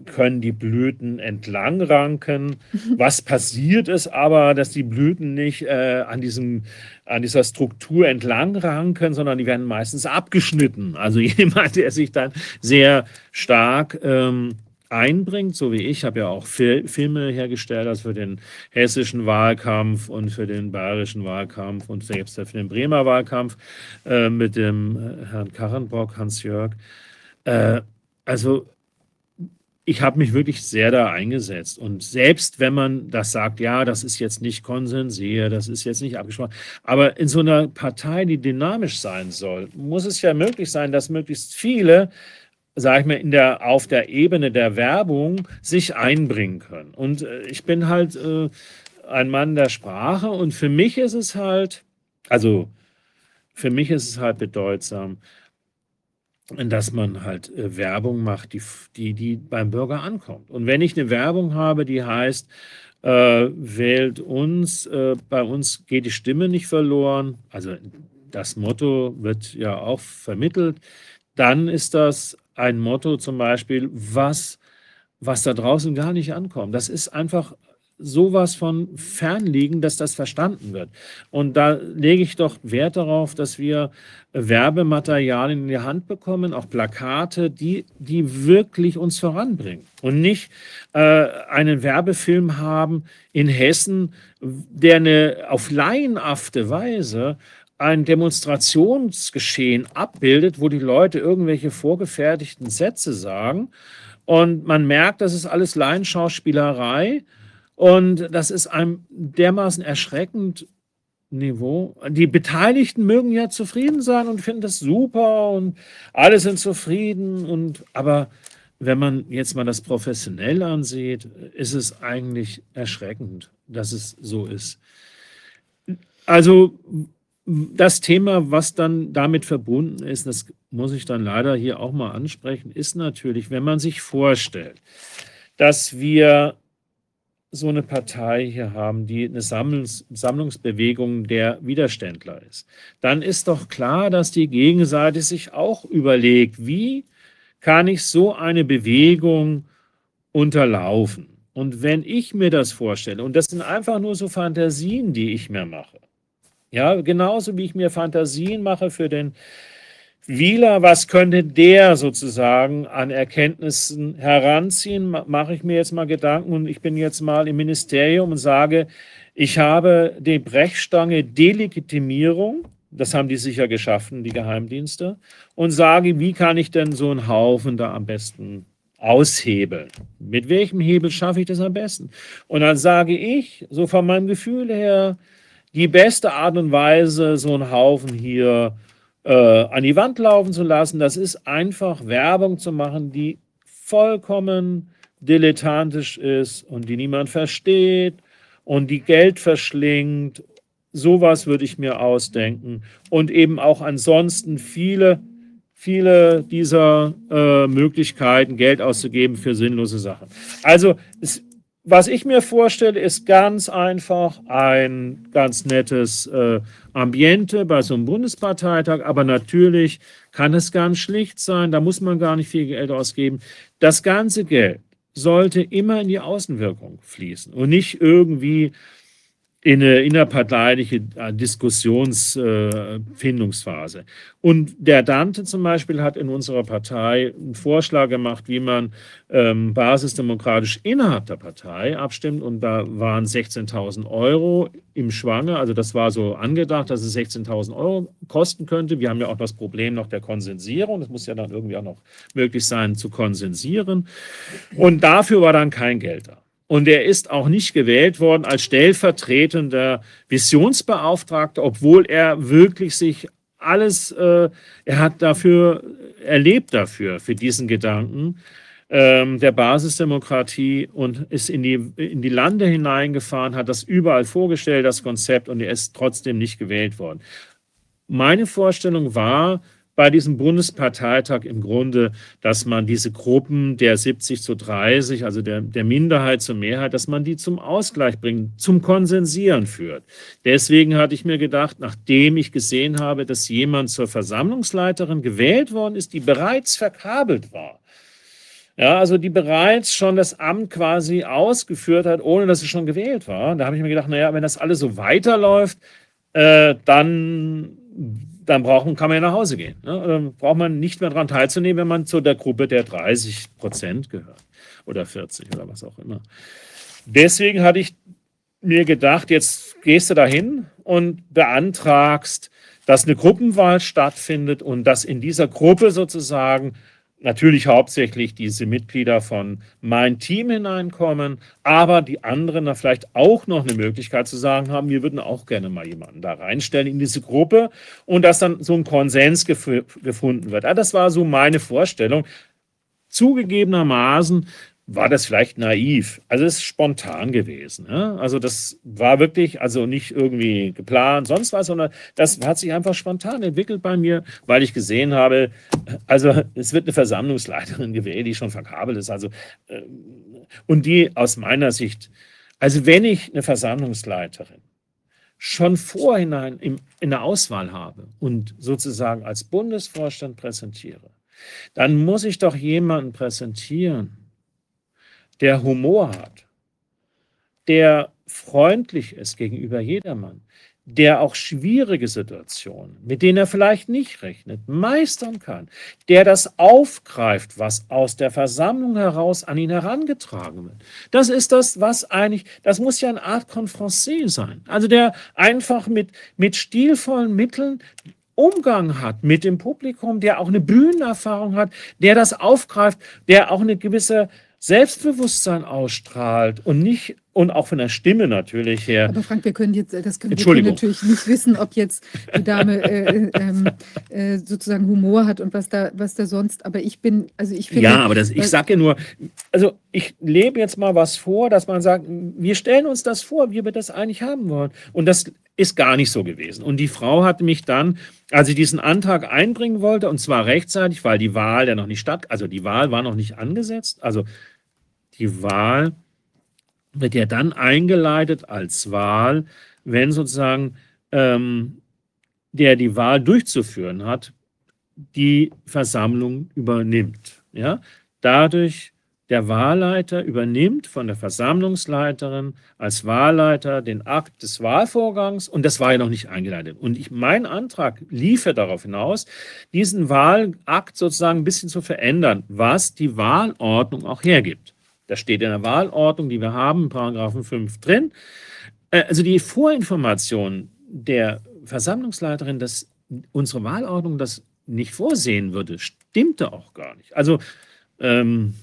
können die Blüten entlang ranken. Was passiert ist aber, dass die Blüten nicht äh, an, diesem, an dieser Struktur entlang ranken, sondern die werden meistens abgeschnitten. Also jemand, der sich dann sehr stark ähm, einbringt, so wie ich, habe ja auch Fil Filme hergestellt, also für den hessischen Wahlkampf und für den bayerischen Wahlkampf und selbst für den Bremer Wahlkampf äh, mit dem äh, Herrn Karrenbock, Hans-Jörg. Äh, also ich habe mich wirklich sehr da eingesetzt. Und selbst wenn man das sagt, ja, das ist jetzt nicht konsensiert, das ist jetzt nicht abgesprochen, aber in so einer Partei, die dynamisch sein soll, muss es ja möglich sein, dass möglichst viele, sage ich mal, in der, auf der Ebene der Werbung sich einbringen können. Und äh, ich bin halt äh, ein Mann der Sprache und für mich ist es halt, also für mich ist es halt bedeutsam, dass man halt äh, Werbung macht, die, die, die beim Bürger ankommt. Und wenn ich eine Werbung habe, die heißt, äh, wählt uns, äh, bei uns geht die Stimme nicht verloren, also das Motto wird ja auch vermittelt, dann ist das ein Motto zum Beispiel, was, was da draußen gar nicht ankommt. Das ist einfach sowas von fernliegen, dass das verstanden wird. Und da lege ich doch Wert darauf, dass wir Werbematerialien in die Hand bekommen, auch Plakate, die, die wirklich uns voranbringen. Und nicht äh, einen Werbefilm haben in Hessen, der eine auf laienhafte Weise ein Demonstrationsgeschehen abbildet, wo die Leute irgendwelche vorgefertigten Sätze sagen. Und man merkt, das ist alles Laienschauspielerei und das ist ein dermaßen erschreckend Niveau. Die Beteiligten mögen ja zufrieden sein und finden das super und alle sind zufrieden. Und, aber wenn man jetzt mal das professionell ansieht, ist es eigentlich erschreckend, dass es so ist. Also das Thema, was dann damit verbunden ist, das muss ich dann leider hier auch mal ansprechen, ist natürlich, wenn man sich vorstellt, dass wir so eine Partei hier haben, die eine Sammlungs Sammlungsbewegung der Widerständler ist, dann ist doch klar, dass die Gegenseite sich auch überlegt, wie kann ich so eine Bewegung unterlaufen? Und wenn ich mir das vorstelle, und das sind einfach nur so Fantasien, die ich mir mache, ja, genauso wie ich mir Fantasien mache für den Wieler, was könnte der sozusagen an Erkenntnissen heranziehen? Mache ich mir jetzt mal Gedanken und ich bin jetzt mal im Ministerium und sage, ich habe die Brechstange Delegitimierung, das haben die sicher geschaffen, die Geheimdienste, und sage, wie kann ich denn so einen Haufen da am besten aushebeln? Mit welchem Hebel schaffe ich das am besten? Und dann sage ich, so von meinem Gefühl her, die beste Art und Weise, so einen Haufen hier äh, an die Wand laufen zu lassen. Das ist einfach Werbung zu machen, die vollkommen dilettantisch ist und die niemand versteht und die Geld verschlingt. Sowas würde ich mir ausdenken. Und eben auch ansonsten viele, viele dieser äh, Möglichkeiten, Geld auszugeben für sinnlose Sachen. Also es was ich mir vorstelle, ist ganz einfach ein ganz nettes äh, Ambiente bei so einem Bundesparteitag, aber natürlich kann es ganz schlicht sein, da muss man gar nicht viel Geld ausgeben. Das ganze Geld sollte immer in die Außenwirkung fließen und nicht irgendwie in eine innerparteiliche äh, Diskussionsfindungsphase. Und der Dante zum Beispiel hat in unserer Partei einen Vorschlag gemacht, wie man ähm, basisdemokratisch innerhalb der Partei abstimmt. Und da waren 16.000 Euro im Schwange. Also das war so angedacht, dass es 16.000 Euro kosten könnte. Wir haben ja auch das Problem noch der Konsensierung. Es muss ja dann irgendwie auch noch möglich sein zu konsensieren. Und dafür war dann kein Geld da. Und er ist auch nicht gewählt worden als stellvertretender Visionsbeauftragter, obwohl er wirklich sich alles, äh, er hat dafür, erlebt dafür, für diesen Gedanken ähm, der Basisdemokratie und ist in die, in die Lande hineingefahren, hat das überall vorgestellt, das Konzept, und er ist trotzdem nicht gewählt worden. Meine Vorstellung war, bei diesem Bundesparteitag im Grunde, dass man diese Gruppen der 70 zu 30, also der, der Minderheit zur Mehrheit, dass man die zum Ausgleich bringt, zum Konsensieren führt. Deswegen hatte ich mir gedacht, nachdem ich gesehen habe, dass jemand zur Versammlungsleiterin gewählt worden ist, die bereits verkabelt war, ja, also die bereits schon das Amt quasi ausgeführt hat, ohne dass sie schon gewählt war. Da habe ich mir gedacht, naja, wenn das alles so weiterläuft, äh, dann dann brauchen, kann man ja nach Hause gehen. Ne? Dann braucht man nicht mehr daran teilzunehmen, wenn man zu der Gruppe der 30 Prozent gehört oder 40 oder was auch immer. Deswegen hatte ich mir gedacht, jetzt gehst du dahin und beantragst, dass eine Gruppenwahl stattfindet und dass in dieser Gruppe sozusagen natürlich hauptsächlich diese Mitglieder von mein Team hineinkommen, aber die anderen da vielleicht auch noch eine Möglichkeit zu sagen haben, wir würden auch gerne mal jemanden da reinstellen in diese Gruppe und dass dann so ein Konsens gef gefunden wird. Ja, das war so meine Vorstellung. Zugegebenermaßen war das vielleicht naiv. Also es ist spontan gewesen. Ne? Also das war wirklich, also nicht irgendwie geplant, sonst was, sondern das hat sich einfach spontan entwickelt bei mir, weil ich gesehen habe, also es wird eine Versammlungsleiterin gewählt, die schon verkabelt ist. Also ähm, und die aus meiner Sicht, also wenn ich eine Versammlungsleiterin schon vorhinein im, in der Auswahl habe und sozusagen als Bundesvorstand präsentiere, dann muss ich doch jemanden präsentieren, der Humor hat, der freundlich ist gegenüber jedermann, der auch schwierige Situationen, mit denen er vielleicht nicht rechnet, meistern kann, der das aufgreift, was aus der Versammlung heraus an ihn herangetragen wird. Das ist das, was eigentlich, das muss ja eine Art Confrancé sein. Also der einfach mit, mit stilvollen Mitteln Umgang hat mit dem Publikum, der auch eine Bühnenerfahrung hat, der das aufgreift, der auch eine gewisse Selbstbewusstsein ausstrahlt und nicht und auch von der Stimme natürlich her. Aber Frank, wir können jetzt, das können wir können natürlich nicht wissen, ob jetzt die Dame äh, ähm, äh, sozusagen Humor hat und was da, was da sonst. Aber ich bin, also ich finde. Ja, aber das, ich sage ja nur, also ich lebe jetzt mal was vor, dass man sagt, wir stellen uns das vor, wie wir das eigentlich haben wollen. Und das ist gar nicht so gewesen. Und die Frau hat mich dann, als ich diesen Antrag einbringen wollte, und zwar rechtzeitig, weil die Wahl ja noch nicht statt, also die Wahl war noch nicht angesetzt, also die Wahl wird ja dann eingeleitet als Wahl, wenn sozusagen ähm, der die Wahl durchzuführen hat, die Versammlung übernimmt. Ja? Dadurch der Wahlleiter übernimmt von der Versammlungsleiterin als Wahlleiter den Akt des Wahlvorgangs und das war ja noch nicht eingeleitet. Und ich, mein Antrag lief ja darauf hinaus, diesen Wahlakt sozusagen ein bisschen zu verändern, was die Wahlordnung auch hergibt. Das steht in der Wahlordnung, die wir haben, in Paragraphen 5 drin. Äh, also die Vorinformation der Versammlungsleiterin, dass unsere Wahlordnung das nicht vorsehen würde, stimmte auch gar nicht. Also ähm,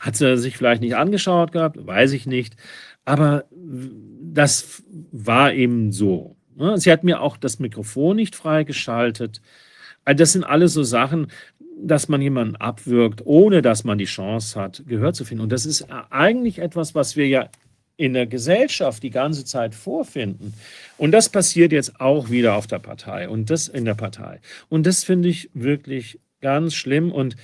hat sie sich vielleicht nicht angeschaut gehabt, weiß ich nicht. Aber das war eben so. Ne? Sie hat mir auch das Mikrofon nicht freigeschaltet. Also das sind alles so Sachen, dass man jemanden abwirkt, ohne dass man die Chance hat, Gehör zu finden. Und das ist eigentlich etwas, was wir ja in der Gesellschaft die ganze Zeit vorfinden. Und das passiert jetzt auch wieder auf der Partei und das in der Partei. Und das finde ich wirklich ganz schlimm. Und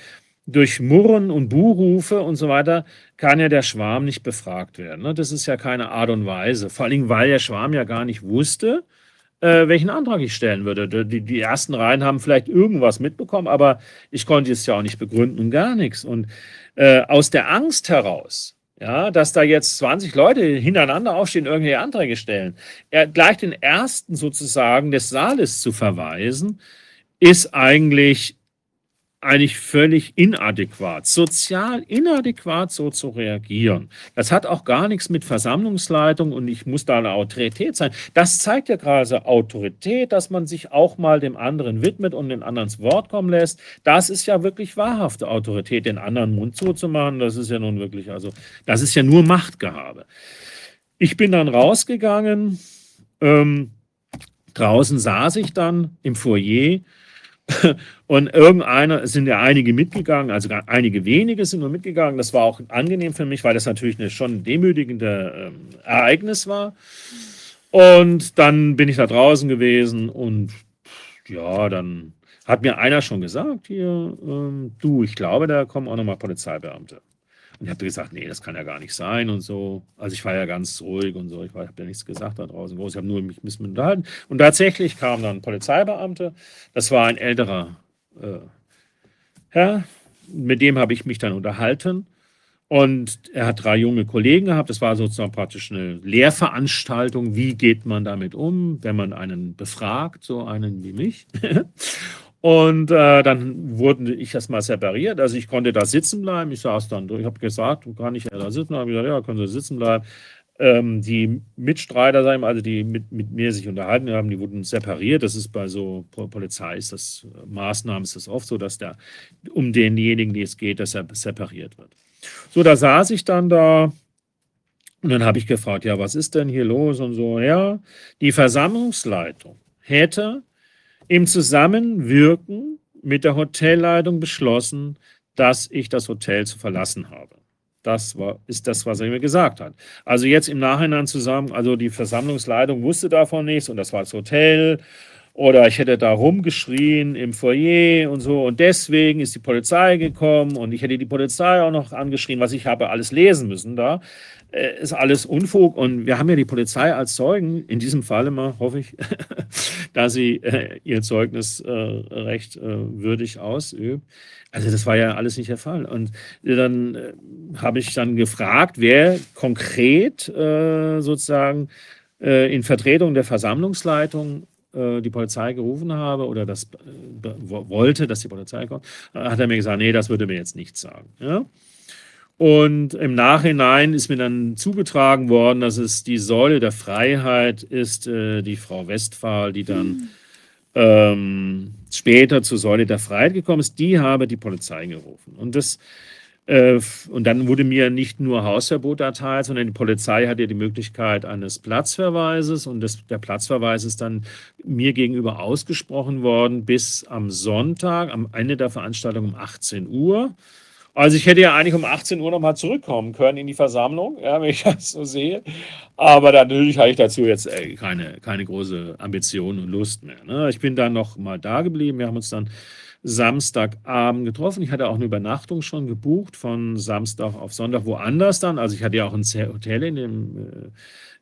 durch Murren und Buhrufe und so weiter kann ja der Schwarm nicht befragt werden. Ne? Das ist ja keine Art und Weise. Vor allem, weil der Schwarm ja gar nicht wusste, äh, welchen Antrag ich stellen würde. Die, die ersten Reihen haben vielleicht irgendwas mitbekommen, aber ich konnte es ja auch nicht begründen und gar nichts. Und äh, aus der Angst heraus, ja, dass da jetzt 20 Leute hintereinander aufstehen, irgendwelche Anträge stellen. Er gleich den ersten sozusagen des Saales zu verweisen, ist eigentlich eigentlich völlig inadäquat, sozial inadäquat so zu reagieren. Das hat auch gar nichts mit Versammlungsleitung und ich muss da eine Autorität sein. Das zeigt ja gerade Autorität, dass man sich auch mal dem anderen widmet und den anderen ins Wort kommen lässt. Das ist ja wirklich wahrhafte Autorität, den anderen Mund zuzumachen. Das ist ja nun wirklich, also das ist ja nur Machtgehabe. Ich bin dann rausgegangen. Ähm, draußen saß ich dann im Foyer und irgendeiner, sind ja einige mitgegangen, also einige wenige sind nur mitgegangen. Das war auch angenehm für mich, weil das natürlich eine schon demütigende ähm, Ereignis war. Und dann bin ich da draußen gewesen und ja, dann hat mir einer schon gesagt, hier, ähm, du, ich glaube, da kommen auch nochmal Polizeibeamte. Und ich habe gesagt, nee, das kann ja gar nicht sein und so. Also ich war ja ganz ruhig und so. Ich habe ja nichts gesagt da draußen. Ich habe nur mich ein bisschen unterhalten. Und tatsächlich kam dann Polizeibeamte. Das war ein älterer äh, Herr. Mit dem habe ich mich dann unterhalten. Und er hat drei junge Kollegen gehabt. Das war sozusagen praktisch eine Lehrveranstaltung. Wie geht man damit um, wenn man einen befragt, so einen wie mich? Und äh, dann wurde ich erstmal separiert. Also ich konnte da sitzen bleiben. Ich saß dann, ich habe gesagt, kann ich da sitzen? Habe ich gesagt, ja, können Sie sitzen bleiben. Ähm, die Mitstreiter, also die mit, mit mir sich unterhalten haben, die wurden separiert. Das ist bei so Polizei, ist das Maßnahmen, ist das oft so, dass der um denjenigen, die es geht, dass er separiert wird. So, da saß ich dann da und dann habe ich gefragt, ja, was ist denn hier los und so. Ja, die Versammlungsleitung hätte im Zusammenwirken mit der Hotelleitung beschlossen, dass ich das Hotel zu verlassen habe. Das war, ist das, was er mir gesagt hat. Also jetzt im Nachhinein zusammen, also die Versammlungsleitung wusste davon nichts und das war das Hotel oder ich hätte da rumgeschrien im Foyer und so und deswegen ist die Polizei gekommen und ich hätte die Polizei auch noch angeschrien, was ich habe alles lesen müssen da. Äh, ist alles Unfug und wir haben ja die Polizei als Zeugen, in diesem Fall immer, hoffe ich, da sie äh, ihr Zeugnis äh, recht äh, würdig ausübt. Also das war ja alles nicht der Fall. Und dann äh, habe ich dann gefragt, wer konkret äh, sozusagen in Vertretung der Versammlungsleitung die Polizei gerufen habe oder das wollte, dass die Polizei kommt, hat er mir gesagt, nee, das würde mir jetzt nichts sagen. Ja? Und im Nachhinein ist mir dann zugetragen worden, dass es die Säule der Freiheit ist, äh, die Frau Westphal, die dann mhm. ähm, später zur Säule der Freiheit gekommen ist, die habe die Polizei gerufen. Und das äh, und dann wurde mir nicht nur Hausverbot erteilt, sondern die Polizei hatte die Möglichkeit eines Platzverweises und das, der Platzverweis ist dann mir gegenüber ausgesprochen worden bis am Sonntag, am Ende der Veranstaltung um 18 Uhr. Also ich hätte ja eigentlich um 18 Uhr nochmal zurückkommen können in die Versammlung, ja, wenn ich das so sehe. Aber natürlich habe ich dazu jetzt ey, keine, keine große Ambition und Lust mehr. Ne? Ich bin dann noch mal da geblieben. Wir haben uns dann Samstagabend getroffen. Ich hatte auch eine Übernachtung schon gebucht von Samstag auf Sonntag woanders dann. Also ich hatte ja auch ein Hotel in dem äh,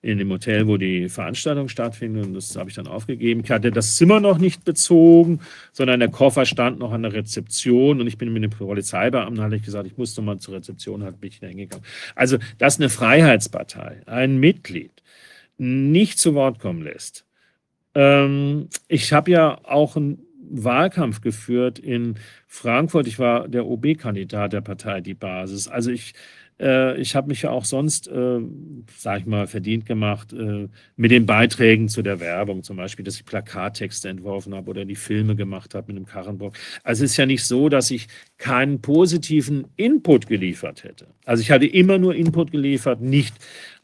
in dem Hotel, wo die Veranstaltung stattfindet. Und das habe ich dann aufgegeben. Ich hatte das Zimmer noch nicht bezogen, sondern der Koffer stand noch an der Rezeption. Und ich bin mit dem Polizeibeamten, hatte ich gesagt, ich musste mal zur Rezeption, hat mich da hingegangen. Also, dass eine Freiheitspartei, ein Mitglied, nicht zu Wort kommen lässt. Ähm, ich habe ja auch einen Wahlkampf geführt in Frankfurt. Ich war der OB-Kandidat der Partei Die Basis. Also ich äh, ich habe mich ja auch sonst, äh, sage ich mal, verdient gemacht äh, mit den Beiträgen zu der Werbung, zum Beispiel, dass ich Plakattexte entworfen habe oder die Filme gemacht habe mit dem Karrenbock. Also es ist ja nicht so, dass ich keinen positiven Input geliefert hätte. Also ich hatte immer nur Input geliefert, nicht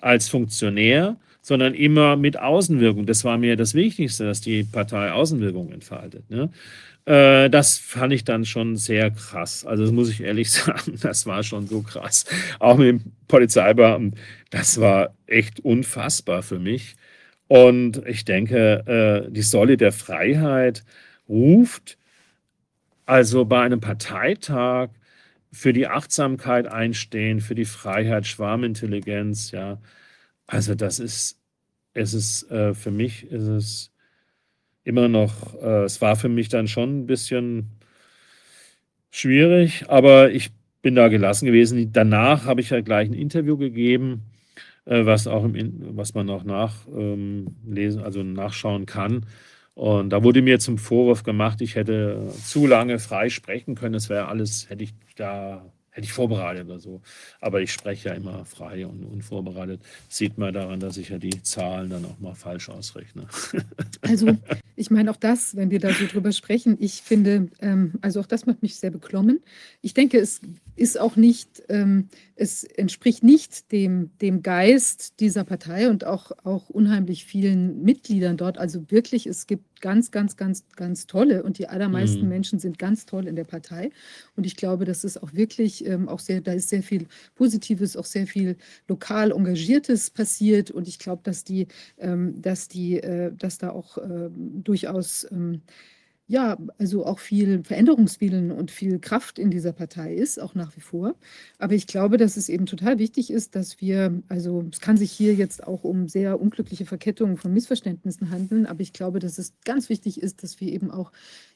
als Funktionär, sondern immer mit Außenwirkung. Das war mir das Wichtigste, dass die Partei Außenwirkung entfaltet. Ne? Äh, das fand ich dann schon sehr krass. Also das muss ich ehrlich sagen, das war schon so krass. Auch mit dem Polizeibeamten, das war echt unfassbar für mich. Und ich denke, äh, die Säule der Freiheit ruft also bei einem Parteitag für die Achtsamkeit einstehen, für die Freiheit, Schwarmintelligenz, ja. Also das ist, es ist, äh, für mich ist es immer noch, äh, es war für mich dann schon ein bisschen schwierig, aber ich bin da gelassen gewesen. Danach habe ich ja gleich ein Interview gegeben, äh, was auch im, was man auch nachlesen, also nachschauen kann. Und da wurde mir zum Vorwurf gemacht, ich hätte zu lange frei sprechen können. Das wäre alles, hätte ich da, hätte ich vorbereitet oder so. Aber ich spreche ja immer frei und unvorbereitet. Sieht man daran, dass ich ja die Zahlen dann auch mal falsch ausrechne. Also, ich meine auch das, wenn wir da so drüber sprechen, ich finde, ähm, also auch das macht mich sehr beklommen. Ich denke, es ist auch nicht, ähm, es entspricht nicht dem, dem Geist dieser Partei und auch, auch unheimlich vielen Mitgliedern dort. Also wirklich, es gibt ganz, ganz, ganz, ganz tolle und die allermeisten Mhm. Menschen sind ganz toll in der Partei. Und ich glaube, das ist auch wirklich ähm, auch sehr, da ist sehr viel Positives, auch sehr viel lokal Engagiertes passiert. Und ich glaube, dass die, ähm, dass die, äh, dass da auch ähm, durchaus ähm, ja, also auch viel Veränderungswillen und viel Kraft in dieser Partei ist, auch nach wie vor. Aber ich glaube, dass es eben total wichtig ist, dass wir, also es kann sich hier jetzt auch um sehr unglückliche Verkettungen von Missverständnissen handeln, aber ich glaube, dass es ganz wichtig ist, dass wir eben auch,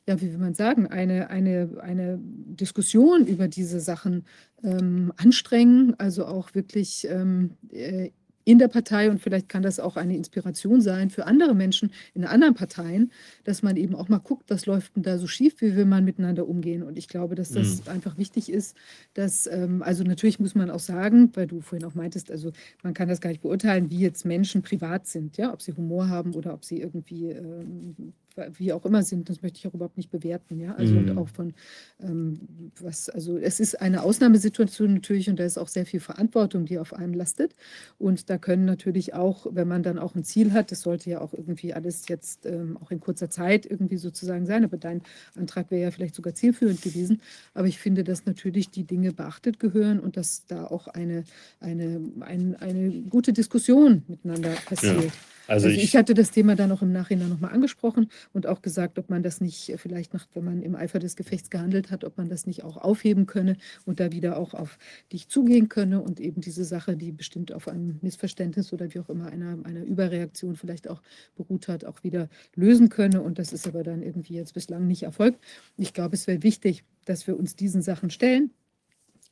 ja, wie will man sagen, eine, eine, eine Diskussion über diese Sachen ähm, anstrengen, also auch wirklich ähm, äh, in der Partei und vielleicht kann das auch eine Inspiration sein für andere Menschen in anderen Parteien, dass man eben auch mal guckt, was läuft denn da so schief, wie will man miteinander umgehen. Und ich glaube, dass das einfach wichtig ist, dass, ähm, also natürlich muss man auch sagen, weil du vorhin auch meintest, also man kann das gar nicht beurteilen, wie jetzt Menschen privat sind, ja, ob sie Humor haben oder ob sie irgendwie ähm, wie auch immer sind, das möchte ich auch überhaupt nicht bewerten, ja. Also und Mhm. auch von ähm, was, also es ist eine Ausnahmesituation natürlich und da ist auch sehr viel Verantwortung, die auf einem lastet. Und da können natürlich auch, wenn man dann auch ein Ziel hat, das sollte ja auch irgendwie alles jetzt ähm, auch in kurzer Zeit irgendwie sozusagen sein, aber dein Antrag wäre ja vielleicht sogar zielführend gewesen. Aber ich finde, dass natürlich die Dinge beachtet gehören und dass da auch eine, eine, ein, eine gute Diskussion miteinander passiert. Also, Also ich, ich hatte das Thema dann auch im Nachhinein nochmal angesprochen und auch gesagt, ob man das nicht vielleicht nach, wenn man im Eifer des Gefechts gehandelt hat, ob man das nicht auch aufheben könne und da wieder auch auf dich zugehen könne und eben diese Sache, die bestimmt auf einem Missverständnis oder wie auch immer einer, einer Überreaktion vielleicht auch beruht hat, auch wieder lösen könne. Und das ist aber dann irgendwie jetzt bislang nicht erfolgt. Ich glaube, es wäre wichtig, dass wir uns diesen Sachen stellen,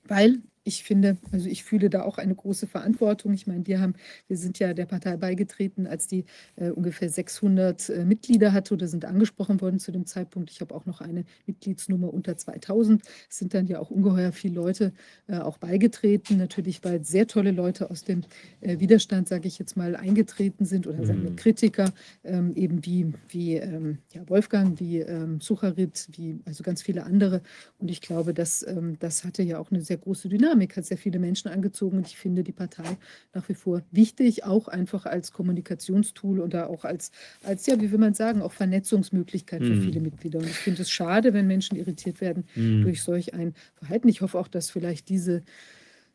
weil ich finde, also ich fühle da auch eine große Verantwortung. Ich meine, wir haben, wir sind ja der Partei beigetreten, als die äh, ungefähr 600 äh, Mitglieder hatte oder sind angesprochen worden zu dem Zeitpunkt. Ich habe auch noch eine Mitgliedsnummer unter 2000. Es sind dann ja auch ungeheuer viele Leute äh, auch beigetreten. Natürlich, weil sehr tolle Leute aus dem äh, Widerstand, sage ich jetzt mal, eingetreten sind oder Mhm. Kritiker, ähm, eben wie, wie ähm, ja, Wolfgang, wie ähm, Sucharit, wie also ganz viele andere. Und ich glaube, dass, ähm, das hatte ja auch eine sehr große Dynamik, hat sehr viele Menschen angezogen. Und ich finde die Partei nach wie vor wichtig, auch einfach als Kommunikationstool oder auch als, als ja, wie will man sagen, auch Vernetzungsmöglichkeit für Mhm. viele Mitglieder. Und ich finde es schade, wenn Menschen irritiert werden hm, durch solch ein Verhalten. Ich hoffe auch, dass vielleicht diese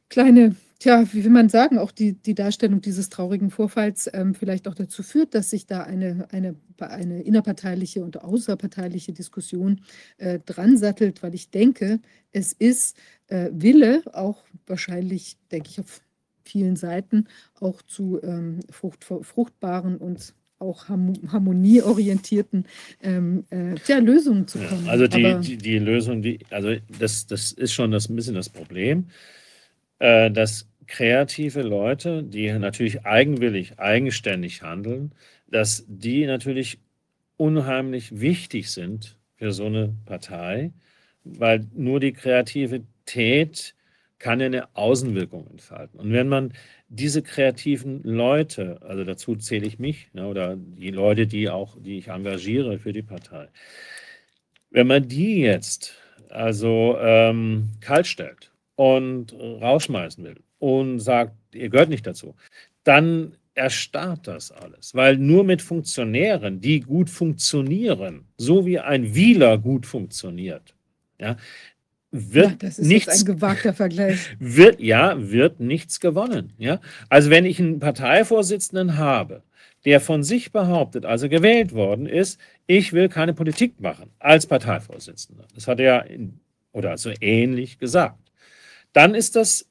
kleine, tja, wie will man sagen, auch die, die Darstellung dieses traurigen Vorfalls ähm, vielleicht auch dazu führt, dass sich da eine, eine, eine innerparteiliche und außerparteiliche Diskussion äh, dran sattelt, weil ich denke, es ist äh, Wille, auch wahrscheinlich, denke ich, auf vielen Seiten, auch zu ähm, frucht, fruchtbaren und auch harmo- harmonieorientierten ähm, äh, tja, Lösungen zu Ja, kommen. also die, die, die Lösung, die, also das, das ist schon das, ein bisschen das Problem, äh, dass kreative Leute, die natürlich eigenwillig, eigenständig handeln, dass die natürlich unheimlich wichtig sind für so eine Partei, weil nur die Kreativität kann eine Außenwirkung entfalten. Und wenn man diese kreativen Leute, also dazu zähle ich mich, ne, oder die Leute, die auch, die ich engagiere für die Partei, wenn man die jetzt also ähm, kalt stellt und rausschmeißen will und sagt, ihr gehört nicht dazu, dann erstarrt das alles. Weil nur mit Funktionären, die gut funktionieren, so wie ein Wieler gut funktioniert, ja, wird ja, das ist nichts ein gewagter Vergleich. wird, ja, wird nichts gewonnen. Ja? Also wenn ich einen Parteivorsitzenden habe, der von sich behauptet, also gewählt worden ist, ich will keine Politik machen als Parteivorsitzender. Das hat er oder so ähnlich gesagt. Dann ist das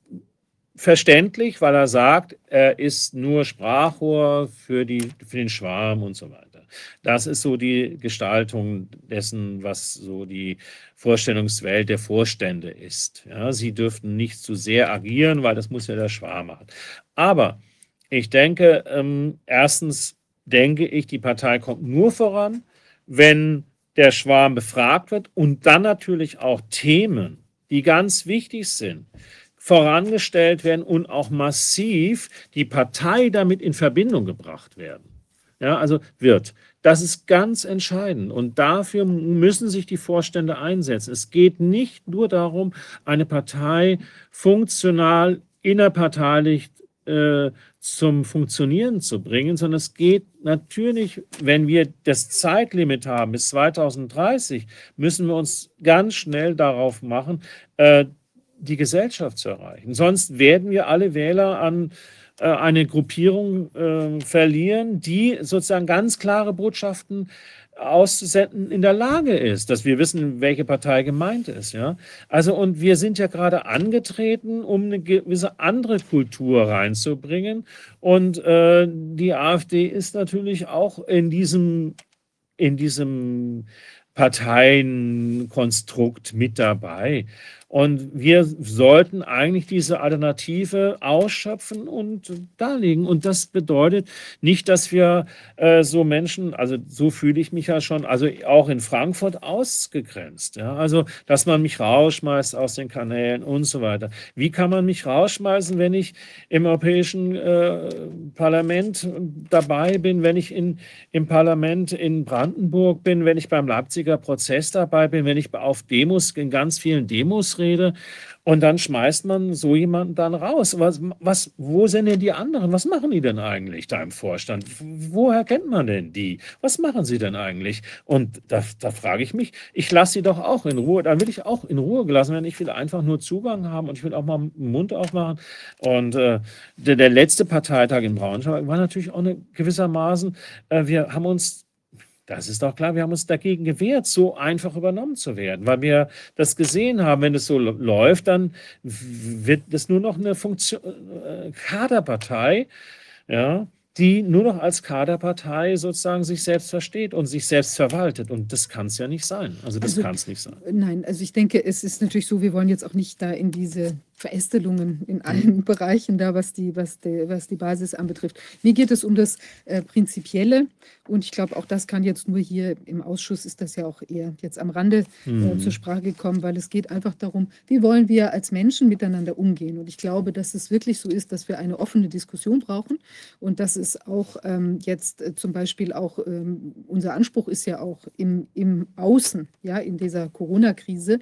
verständlich, weil er sagt, er ist nur Sprachrohr für, die, für den Schwarm und so weiter. Das ist so die Gestaltung dessen, was so die Vorstellungswelt der Vorstände ist. Ja, sie dürften nicht zu sehr agieren, weil das muss ja der Schwarm machen. Aber ich denke, ähm, erstens denke ich, die Partei kommt nur voran, wenn der Schwarm befragt wird und dann natürlich auch Themen, die ganz wichtig sind, vorangestellt werden und auch massiv die Partei damit in Verbindung gebracht werden. Ja, also wird. Das ist ganz entscheidend und dafür müssen sich die Vorstände einsetzen. Es geht nicht nur darum, eine Partei funktional innerparteilich äh, zum Funktionieren zu bringen, sondern es geht natürlich, wenn wir das Zeitlimit haben bis 2030, müssen wir uns ganz schnell darauf machen, äh, die Gesellschaft zu erreichen. Sonst werden wir alle Wähler an äh, eine Gruppierung äh, verlieren, die sozusagen ganz klare Botschaften auszusenden in der Lage ist, dass wir wissen, welche Partei gemeint ist. Ja? Also, und wir sind ja gerade angetreten, um eine gewisse andere Kultur reinzubringen. Und äh, die AfD ist natürlich auch in diesem, in diesem Parteienkonstrukt mit dabei. Und wir sollten eigentlich diese Alternative ausschöpfen und darlegen. Und das bedeutet nicht, dass wir äh, so Menschen, also so fühle ich mich ja schon, also auch in Frankfurt ausgegrenzt. Ja? Also, dass man mich rausschmeißt aus den Kanälen und so weiter. Wie kann man mich rausschmeißen, wenn ich im Europäischen äh, Parlament dabei bin, wenn ich in, im Parlament in Brandenburg bin, wenn ich beim Leipziger Prozess dabei bin, wenn ich auf Demos, in ganz vielen Demos rede? Ausrede. Und dann schmeißt man so jemanden dann raus. Was, was, wo sind denn die anderen? Was machen die denn eigentlich da im Vorstand? Woher kennt man denn die? Was machen sie denn eigentlich? Und da, da frage ich mich, ich lasse sie doch auch in Ruhe. Dann will ich auch in Ruhe gelassen werden. Ich will einfach nur Zugang haben und ich will auch mal den Mund aufmachen. Und äh, der, der letzte Parteitag in Braunschweig war natürlich auch eine gewissermaßen, äh, wir haben uns das ist doch klar, wir haben uns dagegen gewehrt, so einfach übernommen zu werden, weil wir das gesehen haben, wenn es so läuft, dann wird das nur noch eine Funktion, äh, Kaderpartei, ja, die nur noch als Kaderpartei sozusagen sich selbst versteht und sich selbst verwaltet. Und das kann es ja nicht sein. Also das Also, kann es nicht sein. Nein, also ich denke, es ist natürlich so, wir wollen jetzt auch nicht da in diese Verästelungen in allen Bereichen da, was die, was die, was die Basis anbetrifft. Mir geht es um das äh, Prinzipielle und ich glaube, auch das kann jetzt nur hier im Ausschuss, ist das ja auch eher jetzt am Rande äh, Mhm. zur Sprache gekommen, weil es geht einfach darum, wie wollen wir als Menschen miteinander umgehen. Und ich glaube, dass es wirklich so ist, dass wir eine offene Diskussion brauchen und dass es auch ähm, jetzt äh, zum Beispiel auch, ähm, unser Anspruch ist ja auch im, im Außen, ja, in dieser Corona-Krise,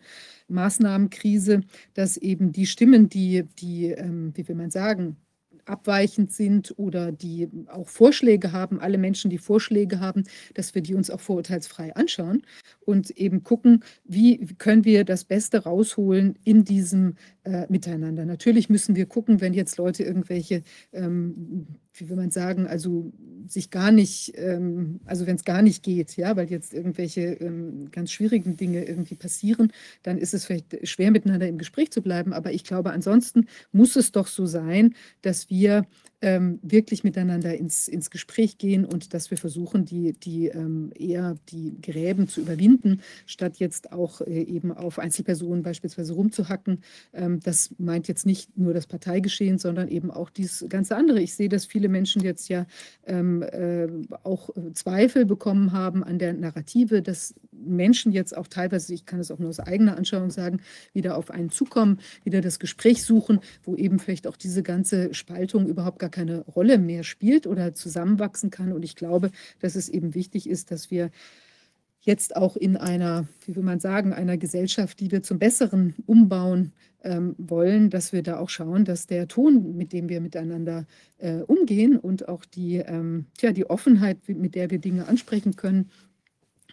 Maßnahmenkrise, dass eben die Stimmen, die, die ähm, wie will man sagen, abweichend sind oder die auch Vorschläge haben, alle Menschen, die Vorschläge haben, dass wir die uns auch vorurteilsfrei anschauen und eben gucken, wie können wir das Beste rausholen in diesem äh, Miteinander. Natürlich müssen wir gucken, wenn jetzt Leute irgendwelche, ähm, wie will man sagen, also sich gar nicht, ähm, also wenn es gar nicht geht, ja, weil jetzt irgendwelche ähm, ganz schwierigen Dinge irgendwie passieren, dann ist es vielleicht schwer miteinander im Gespräch zu bleiben. Aber ich glaube, ansonsten muss es doch so sein, dass wir ähm, wirklich miteinander ins, ins Gespräch gehen und dass wir versuchen, die, die ähm, eher die Gräben zu überwinden, statt jetzt auch äh, eben auf Einzelpersonen beispielsweise rumzuhacken. Ähm, das meint jetzt nicht nur das Parteigeschehen, sondern eben auch dieses ganze andere. Ich sehe, dass viele Menschen jetzt ja ähm, äh, auch Zweifel bekommen haben an der Narrative, dass Menschen jetzt auch teilweise, ich kann es auch nur aus eigener Anschauung sagen, wieder auf einen zukommen, wieder das Gespräch suchen, wo eben vielleicht auch diese ganze Spaltung überhaupt gar keine Rolle mehr spielt oder zusammenwachsen kann. Und ich glaube, dass es eben wichtig ist, dass wir jetzt auch in einer, wie will man sagen, einer Gesellschaft, die wir zum Besseren umbauen ähm, wollen, dass wir da auch schauen, dass der Ton, mit dem wir miteinander äh, umgehen und auch die, ähm, tja, die Offenheit, mit der wir Dinge ansprechen können,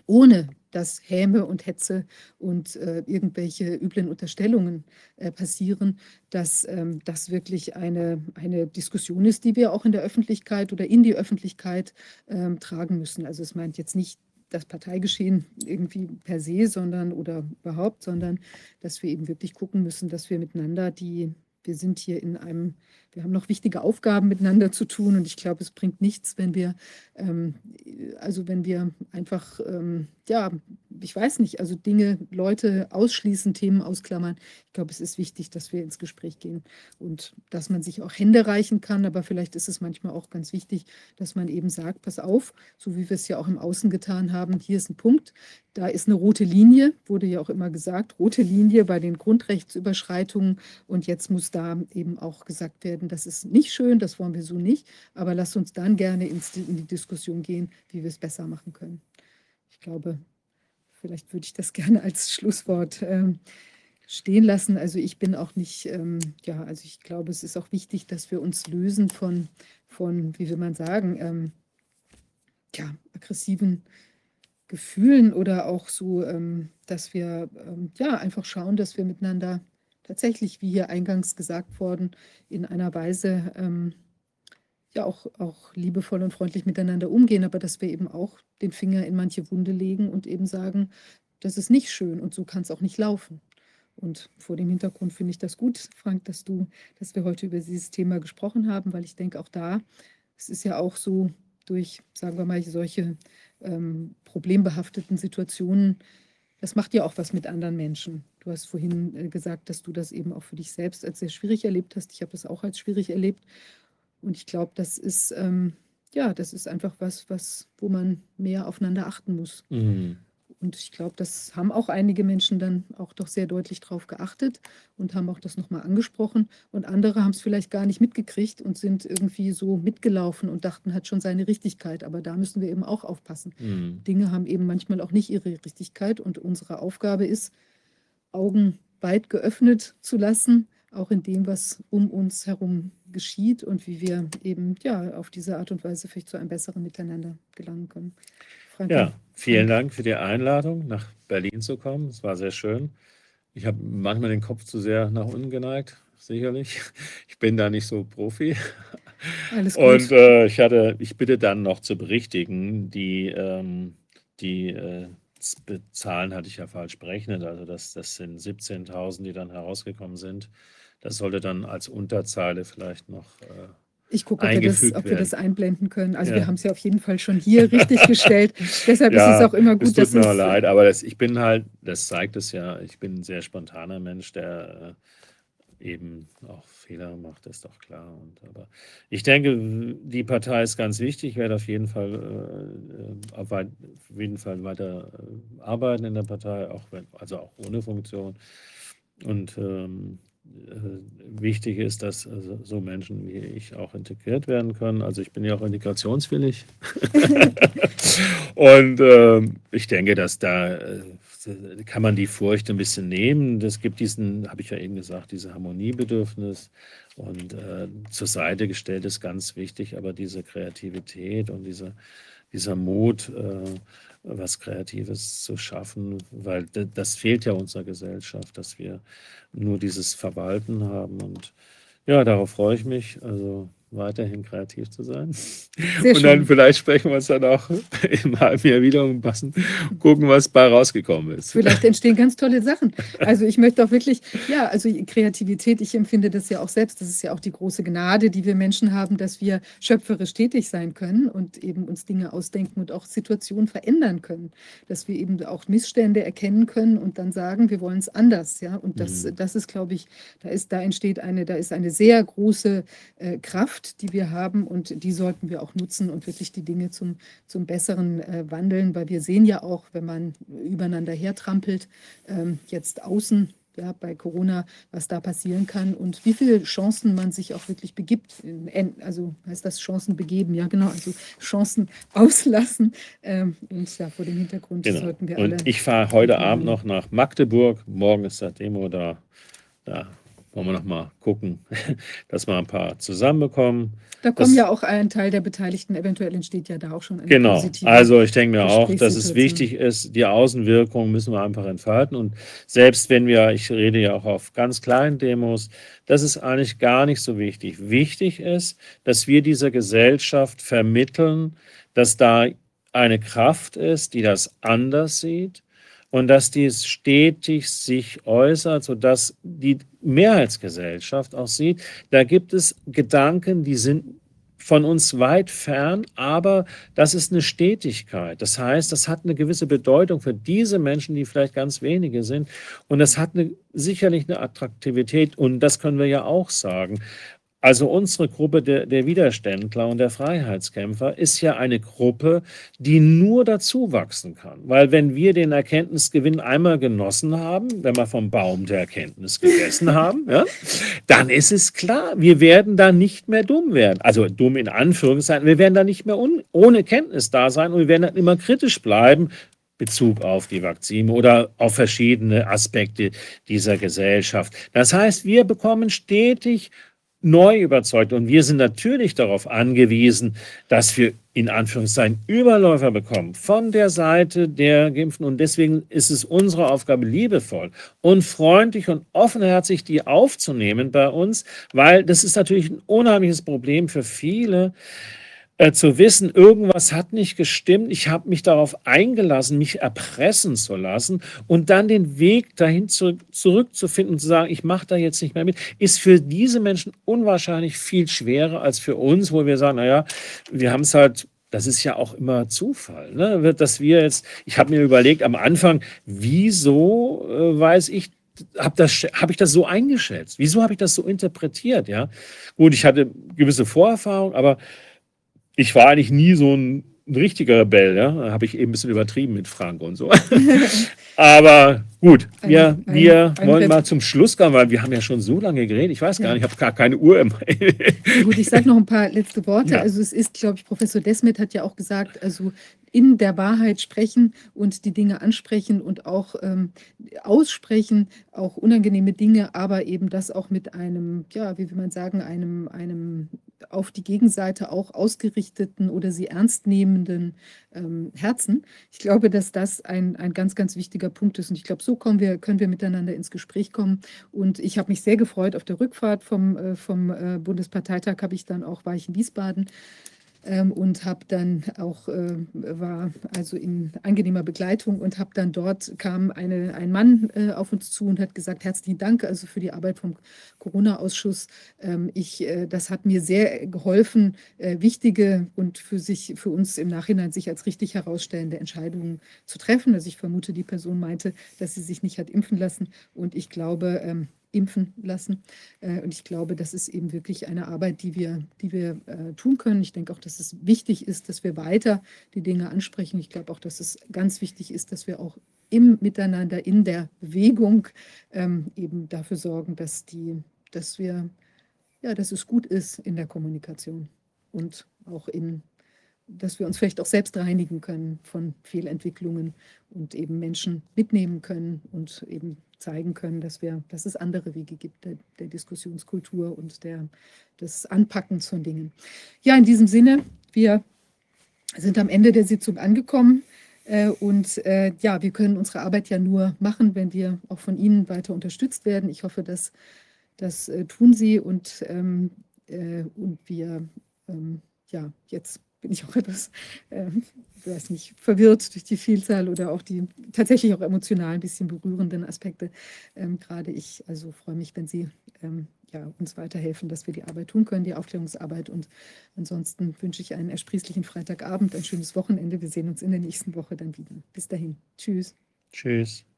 ohne dass Häme und Hetze und äh, irgendwelche üblen Unterstellungen äh, passieren, dass ähm, das wirklich eine, eine Diskussion ist, die wir auch in der Öffentlichkeit oder in die Öffentlichkeit ähm, tragen müssen. Also es meint jetzt nicht das Parteigeschehen irgendwie per se, sondern oder überhaupt, sondern dass wir eben wirklich gucken müssen, dass wir miteinander die, wir sind hier in einem, wir haben noch wichtige Aufgaben miteinander zu tun und ich glaube, es bringt nichts, wenn wir, ähm, also wenn wir einfach, ähm, ja, ich weiß nicht, also Dinge, Leute ausschließen, Themen ausklammern. Ich glaube, es ist wichtig, dass wir ins Gespräch gehen und dass man sich auch Hände reichen kann, aber vielleicht ist es manchmal auch ganz wichtig, dass man eben sagt, pass auf, so wie wir es ja auch im Außen getan haben, hier ist ein Punkt, da ist eine rote Linie, wurde ja auch immer gesagt, rote Linie bei den Grundrechtsüberschreitungen. Und jetzt muss da eben auch gesagt werden, das ist nicht schön, das wollen wir so nicht, aber lasst uns dann gerne in die Diskussion gehen, wie wir es besser machen können. Ich glaube, vielleicht würde ich das gerne als Schlusswort ähm, stehen lassen. Also ich bin auch nicht, ähm, ja, also ich glaube, es ist auch wichtig, dass wir uns lösen von, von wie will man sagen, ähm, ja, aggressiven Gefühlen oder auch so, ähm, dass wir ähm, ja einfach schauen, dass wir miteinander tatsächlich, wie hier eingangs gesagt worden, in einer Weise ähm, ja auch, auch liebevoll und freundlich miteinander umgehen, aber dass wir eben auch den Finger in manche Wunde legen und eben sagen, das ist nicht schön und so kann es auch nicht laufen. Und vor dem Hintergrund finde ich das gut, Frank, dass du, dass wir heute über dieses Thema gesprochen haben, weil ich denke auch da, es ist ja auch so durch, sagen wir mal, solche ähm, problembehafteten Situationen, das macht ja auch was mit anderen Menschen. Du hast vorhin äh, gesagt, dass du das eben auch für dich selbst als sehr schwierig erlebt hast. Ich habe das auch als schwierig erlebt. Und ich glaube, das ist, ähm, ja, das ist einfach was, was, wo man mehr aufeinander achten muss. Mhm. Und ich glaube, das haben auch einige Menschen dann auch doch sehr deutlich drauf geachtet und haben auch das nochmal angesprochen. Und andere haben es vielleicht gar nicht mitgekriegt und sind irgendwie so mitgelaufen und dachten, hat schon seine Richtigkeit. Aber da müssen wir eben auch aufpassen. Mhm. Dinge haben eben manchmal auch nicht ihre Richtigkeit. Und unsere Aufgabe ist, Augen weit geöffnet zu lassen, auch in dem, was um uns herum geschieht und wie wir eben ja auf diese Art und Weise vielleicht zu einem besseren Miteinander gelangen können. Frank, Ja, vielen Dank für die Einladung, nach Berlin zu kommen. Es war sehr schön. Ich habe manchmal den Kopf zu sehr nach unten geneigt, sicherlich. Ich bin da nicht so Profi. Alles gut. Und äh, ich hatte, ich bitte dann noch zu berichtigen, die, ähm, die äh, Zahlen hatte ich ja falsch berechnet. Also das, das sind 17.000, die dann herausgekommen sind. Das sollte dann als Unterzeile vielleicht noch. Äh, Ich gucke, ob, wir das, ob wir das einblenden können. Also Ja. wir haben es ja auf jeden Fall schon hier richtig gestellt. Deshalb ist es auch immer gut, es tut dass mir es leid, aber das, ich bin halt, das zeigt es ja, ich bin ein sehr spontaner Mensch, der äh, eben auch Fehler macht, ist doch klar. Und, aber ich denke, die Partei ist ganz wichtig. Ich werde auf jeden Fall, äh, auf, weit, auf jeden Fall weiter äh, arbeiten in der Partei, auch wenn, also auch ohne Funktion. Und ähm, äh, wichtig ist, dass also, so Menschen wie ich auch integriert werden können. Also ich bin ja auch integrationswillig. Und ähm, ich denke, dass da äh, kann man die Furcht ein bisschen nehmen. Es gibt diesen, habe ich ja eben gesagt, diese Harmoniebedürfnis und äh, zur Seite gestellt ist ganz wichtig, aber diese Kreativität und diese, dieser Mut, äh, was Kreatives zu schaffen, weil das fehlt ja unserer Gesellschaft, dass wir nur dieses Verwalten haben. Und ja, darauf freue ich mich, also weiterhin kreativ zu sein. Sehr und dann schön. vielleicht sprechen wir uns dann auch im halben Jahr wieder und passen, gucken, was bei rausgekommen ist. Vielleicht entstehen ganz tolle Sachen. Also ich möchte auch wirklich, ja, also Kreativität, ich empfinde das ja auch selbst. Das ist ja auch die große Gnade, die wir Menschen haben, dass wir schöpferisch tätig sein können und eben uns Dinge ausdenken und auch Situationen verändern können. Dass wir eben auch Missstände erkennen können und dann sagen, wir wollen es anders. Ja, und das, Mhm. das ist, glaube ich, da ist, da entsteht eine, da ist eine sehr große äh, Kraft, die wir haben und die sollten wir auch nutzen und wirklich die Dinge zum, zum Besseren äh, wandeln, weil wir sehen ja auch, wenn man übereinander hertrampelt, ähm, jetzt außen, ja, bei Corona, was da passieren kann und wie viele Chancen man sich auch wirklich begibt. Also heißt das Chancen begeben, ja genau, also Chancen auslassen. Ähm, und ja, vor dem Hintergrund Genau. sollten wir alle. Und ich fahre heute. Abend noch nach Magdeburg. Morgen ist der Demo da. Da wollen wir noch mal gucken, dass wir ein paar zusammenbekommen. da kommen das- ja auch ein Teil der Beteiligten, eventuell entsteht ja da auch schon eine Genau. Also ich denke mir auch, dass es wichtig ist, die Außenwirkung müssen wir einfach entfalten. Und selbst wenn wir, ich rede ja auch auf ganz kleinen Demos, das ist eigentlich gar nicht so wichtig. Wichtig ist, dass wir dieser Gesellschaft vermitteln, dass da eine Kraft ist, die das anders sieht und dass dies stetig sich äußert, sodass die Mehrheitsgesellschaft auch sieht, da gibt es Gedanken, die sind von uns weit fern, aber das ist eine Stetigkeit. Das heißt, das hat eine gewisse Bedeutung für diese Menschen, die vielleicht ganz wenige sind. Und das hat eine, sicherlich eine Attraktivität. Und das können wir ja auch sagen. Also unsere Gruppe der, der, Widerständler und der Freiheitskämpfer ist ja eine Gruppe, die nur dazu wachsen kann. Weil wenn wir den Erkenntnisgewinn einmal genossen haben, wenn wir vom Baum der Erkenntnis gegessen haben, ja, dann ist es klar, wir werden da nicht mehr dumm werden. Also dumm in Anführungszeichen, wir werden da nicht mehr ohne Kenntnis da sein und wir werden dann immer kritisch bleiben, Bezug auf die Vakzine oder auf verschiedene Aspekte dieser Gesellschaft. Das heißt, wir bekommen stetig neu überzeugt. Und wir sind natürlich darauf angewiesen, dass wir in Anführungszeichen Überläufer bekommen von der Seite der Geimpften. Und deswegen ist es unsere Aufgabe, liebevoll und freundlich und offenherzig die aufzunehmen bei uns, weil das ist natürlich ein unheimliches Problem für viele, äh, zu wissen, irgendwas hat nicht gestimmt, ich habe mich darauf eingelassen, mich erpressen zu lassen und dann den Weg dahin zurück, zurückzufinden und zu sagen, ich mache da jetzt nicht mehr mit, ist für diese Menschen unwahrscheinlich viel schwerer als für uns, wo wir sagen, naja, wir haben es halt das ist ja auch immer Zufall, ne? dass wir jetzt, ich habe mir überlegt am Anfang, wieso äh, weiß ich, habe hab ich das so eingeschätzt? Wieso habe ich das so interpretiert? Ja, gut, ich hatte gewisse Vorerfahrung, aber ich war eigentlich nie so ein, ein richtiger Rebell, ja. Da habe ich eben ein bisschen übertrieben mit Frank und so. Aber gut, wir, ein, wir ein, wollen mal zum Schluss kommen, weil wir haben ja schon so lange geredet. Ich weiß gar ja. nicht, ich habe gar keine Uhr im Gut, ich sage noch ein paar letzte Worte. Ja. Also es ist, glaube ich, Professor Desmet hat ja auch gesagt, also in der Wahrheit sprechen und die Dinge ansprechen und auch ähm, aussprechen, auch unangenehme Dinge, aber eben das auch mit einem, ja, wie will man sagen, einem, einem auf die Gegenseite auch ausgerichteten oder sie ernst nehmenden ähm, Herzen. Ich glaube, dass das ein, ein ganz, ganz wichtiger Punkt ist. Und ich glaube, so kommen wir, können wir miteinander ins Gespräch kommen. Und ich habe mich sehr gefreut auf der Rückfahrt vom, äh, vom äh, Bundesparteitag, habe ich dann auch, war ich in Wiesbaden ähm, und habe dann auch, äh, war also in angenehmer Begleitung und habe dann dort kam eine, ein Mann äh, auf uns zu und hat gesagt, herzlichen Dank also für die Arbeit vom Corona-Ausschuss. Ähm, ich, äh, das hat mir sehr geholfen, äh, wichtige und für sich, für uns im Nachhinein sich als richtig herausstellende Entscheidungen zu treffen. Also ich vermute, die Person meinte, dass sie sich nicht hat impfen lassen und ich glaube, ähm, impfen lassen. Äh, und ich glaube, das ist eben wirklich eine Arbeit, die wir, die wir äh, tun können. Ich denke auch, dass es wichtig ist, dass wir weiter die Dinge ansprechen. Ich glaube auch, dass es ganz wichtig ist, dass wir auch im Miteinander, in der Bewegung ähm, eben dafür sorgen, dass, die, dass wir, ja, dass es gut ist in der Kommunikation und auch in dass wir uns vielleicht auch selbst reinigen können von Fehlentwicklungen und eben Menschen mitnehmen können und eben zeigen können, dass, wir, dass es andere Wege gibt der, der Diskussionskultur und der, des Anpackens von Dingen. Ja, in diesem Sinne, wir sind am Ende der Sitzung angekommen. Äh, und äh, ja, wir können unsere Arbeit ja nur machen, wenn wir auch von Ihnen weiter unterstützt werden. Ich hoffe, dass das äh, tun Sie und, ähm, äh, und wir ähm, ja jetzt bin ich auch etwas, äh, weiß nicht, verwirrt durch die Vielzahl oder auch die tatsächlich auch emotional ein bisschen berührenden Aspekte. Ähm, gerade ich, also freue mich, wenn Sie ähm, ja, uns weiterhelfen, dass wir die Arbeit tun können, die Aufklärungsarbeit. Und ansonsten wünsche ich einen ersprießlichen Freitagabend, ein schönes Wochenende. Wir sehen uns in der nächsten Woche dann wieder. Bis dahin. Tschüss. Tschüss.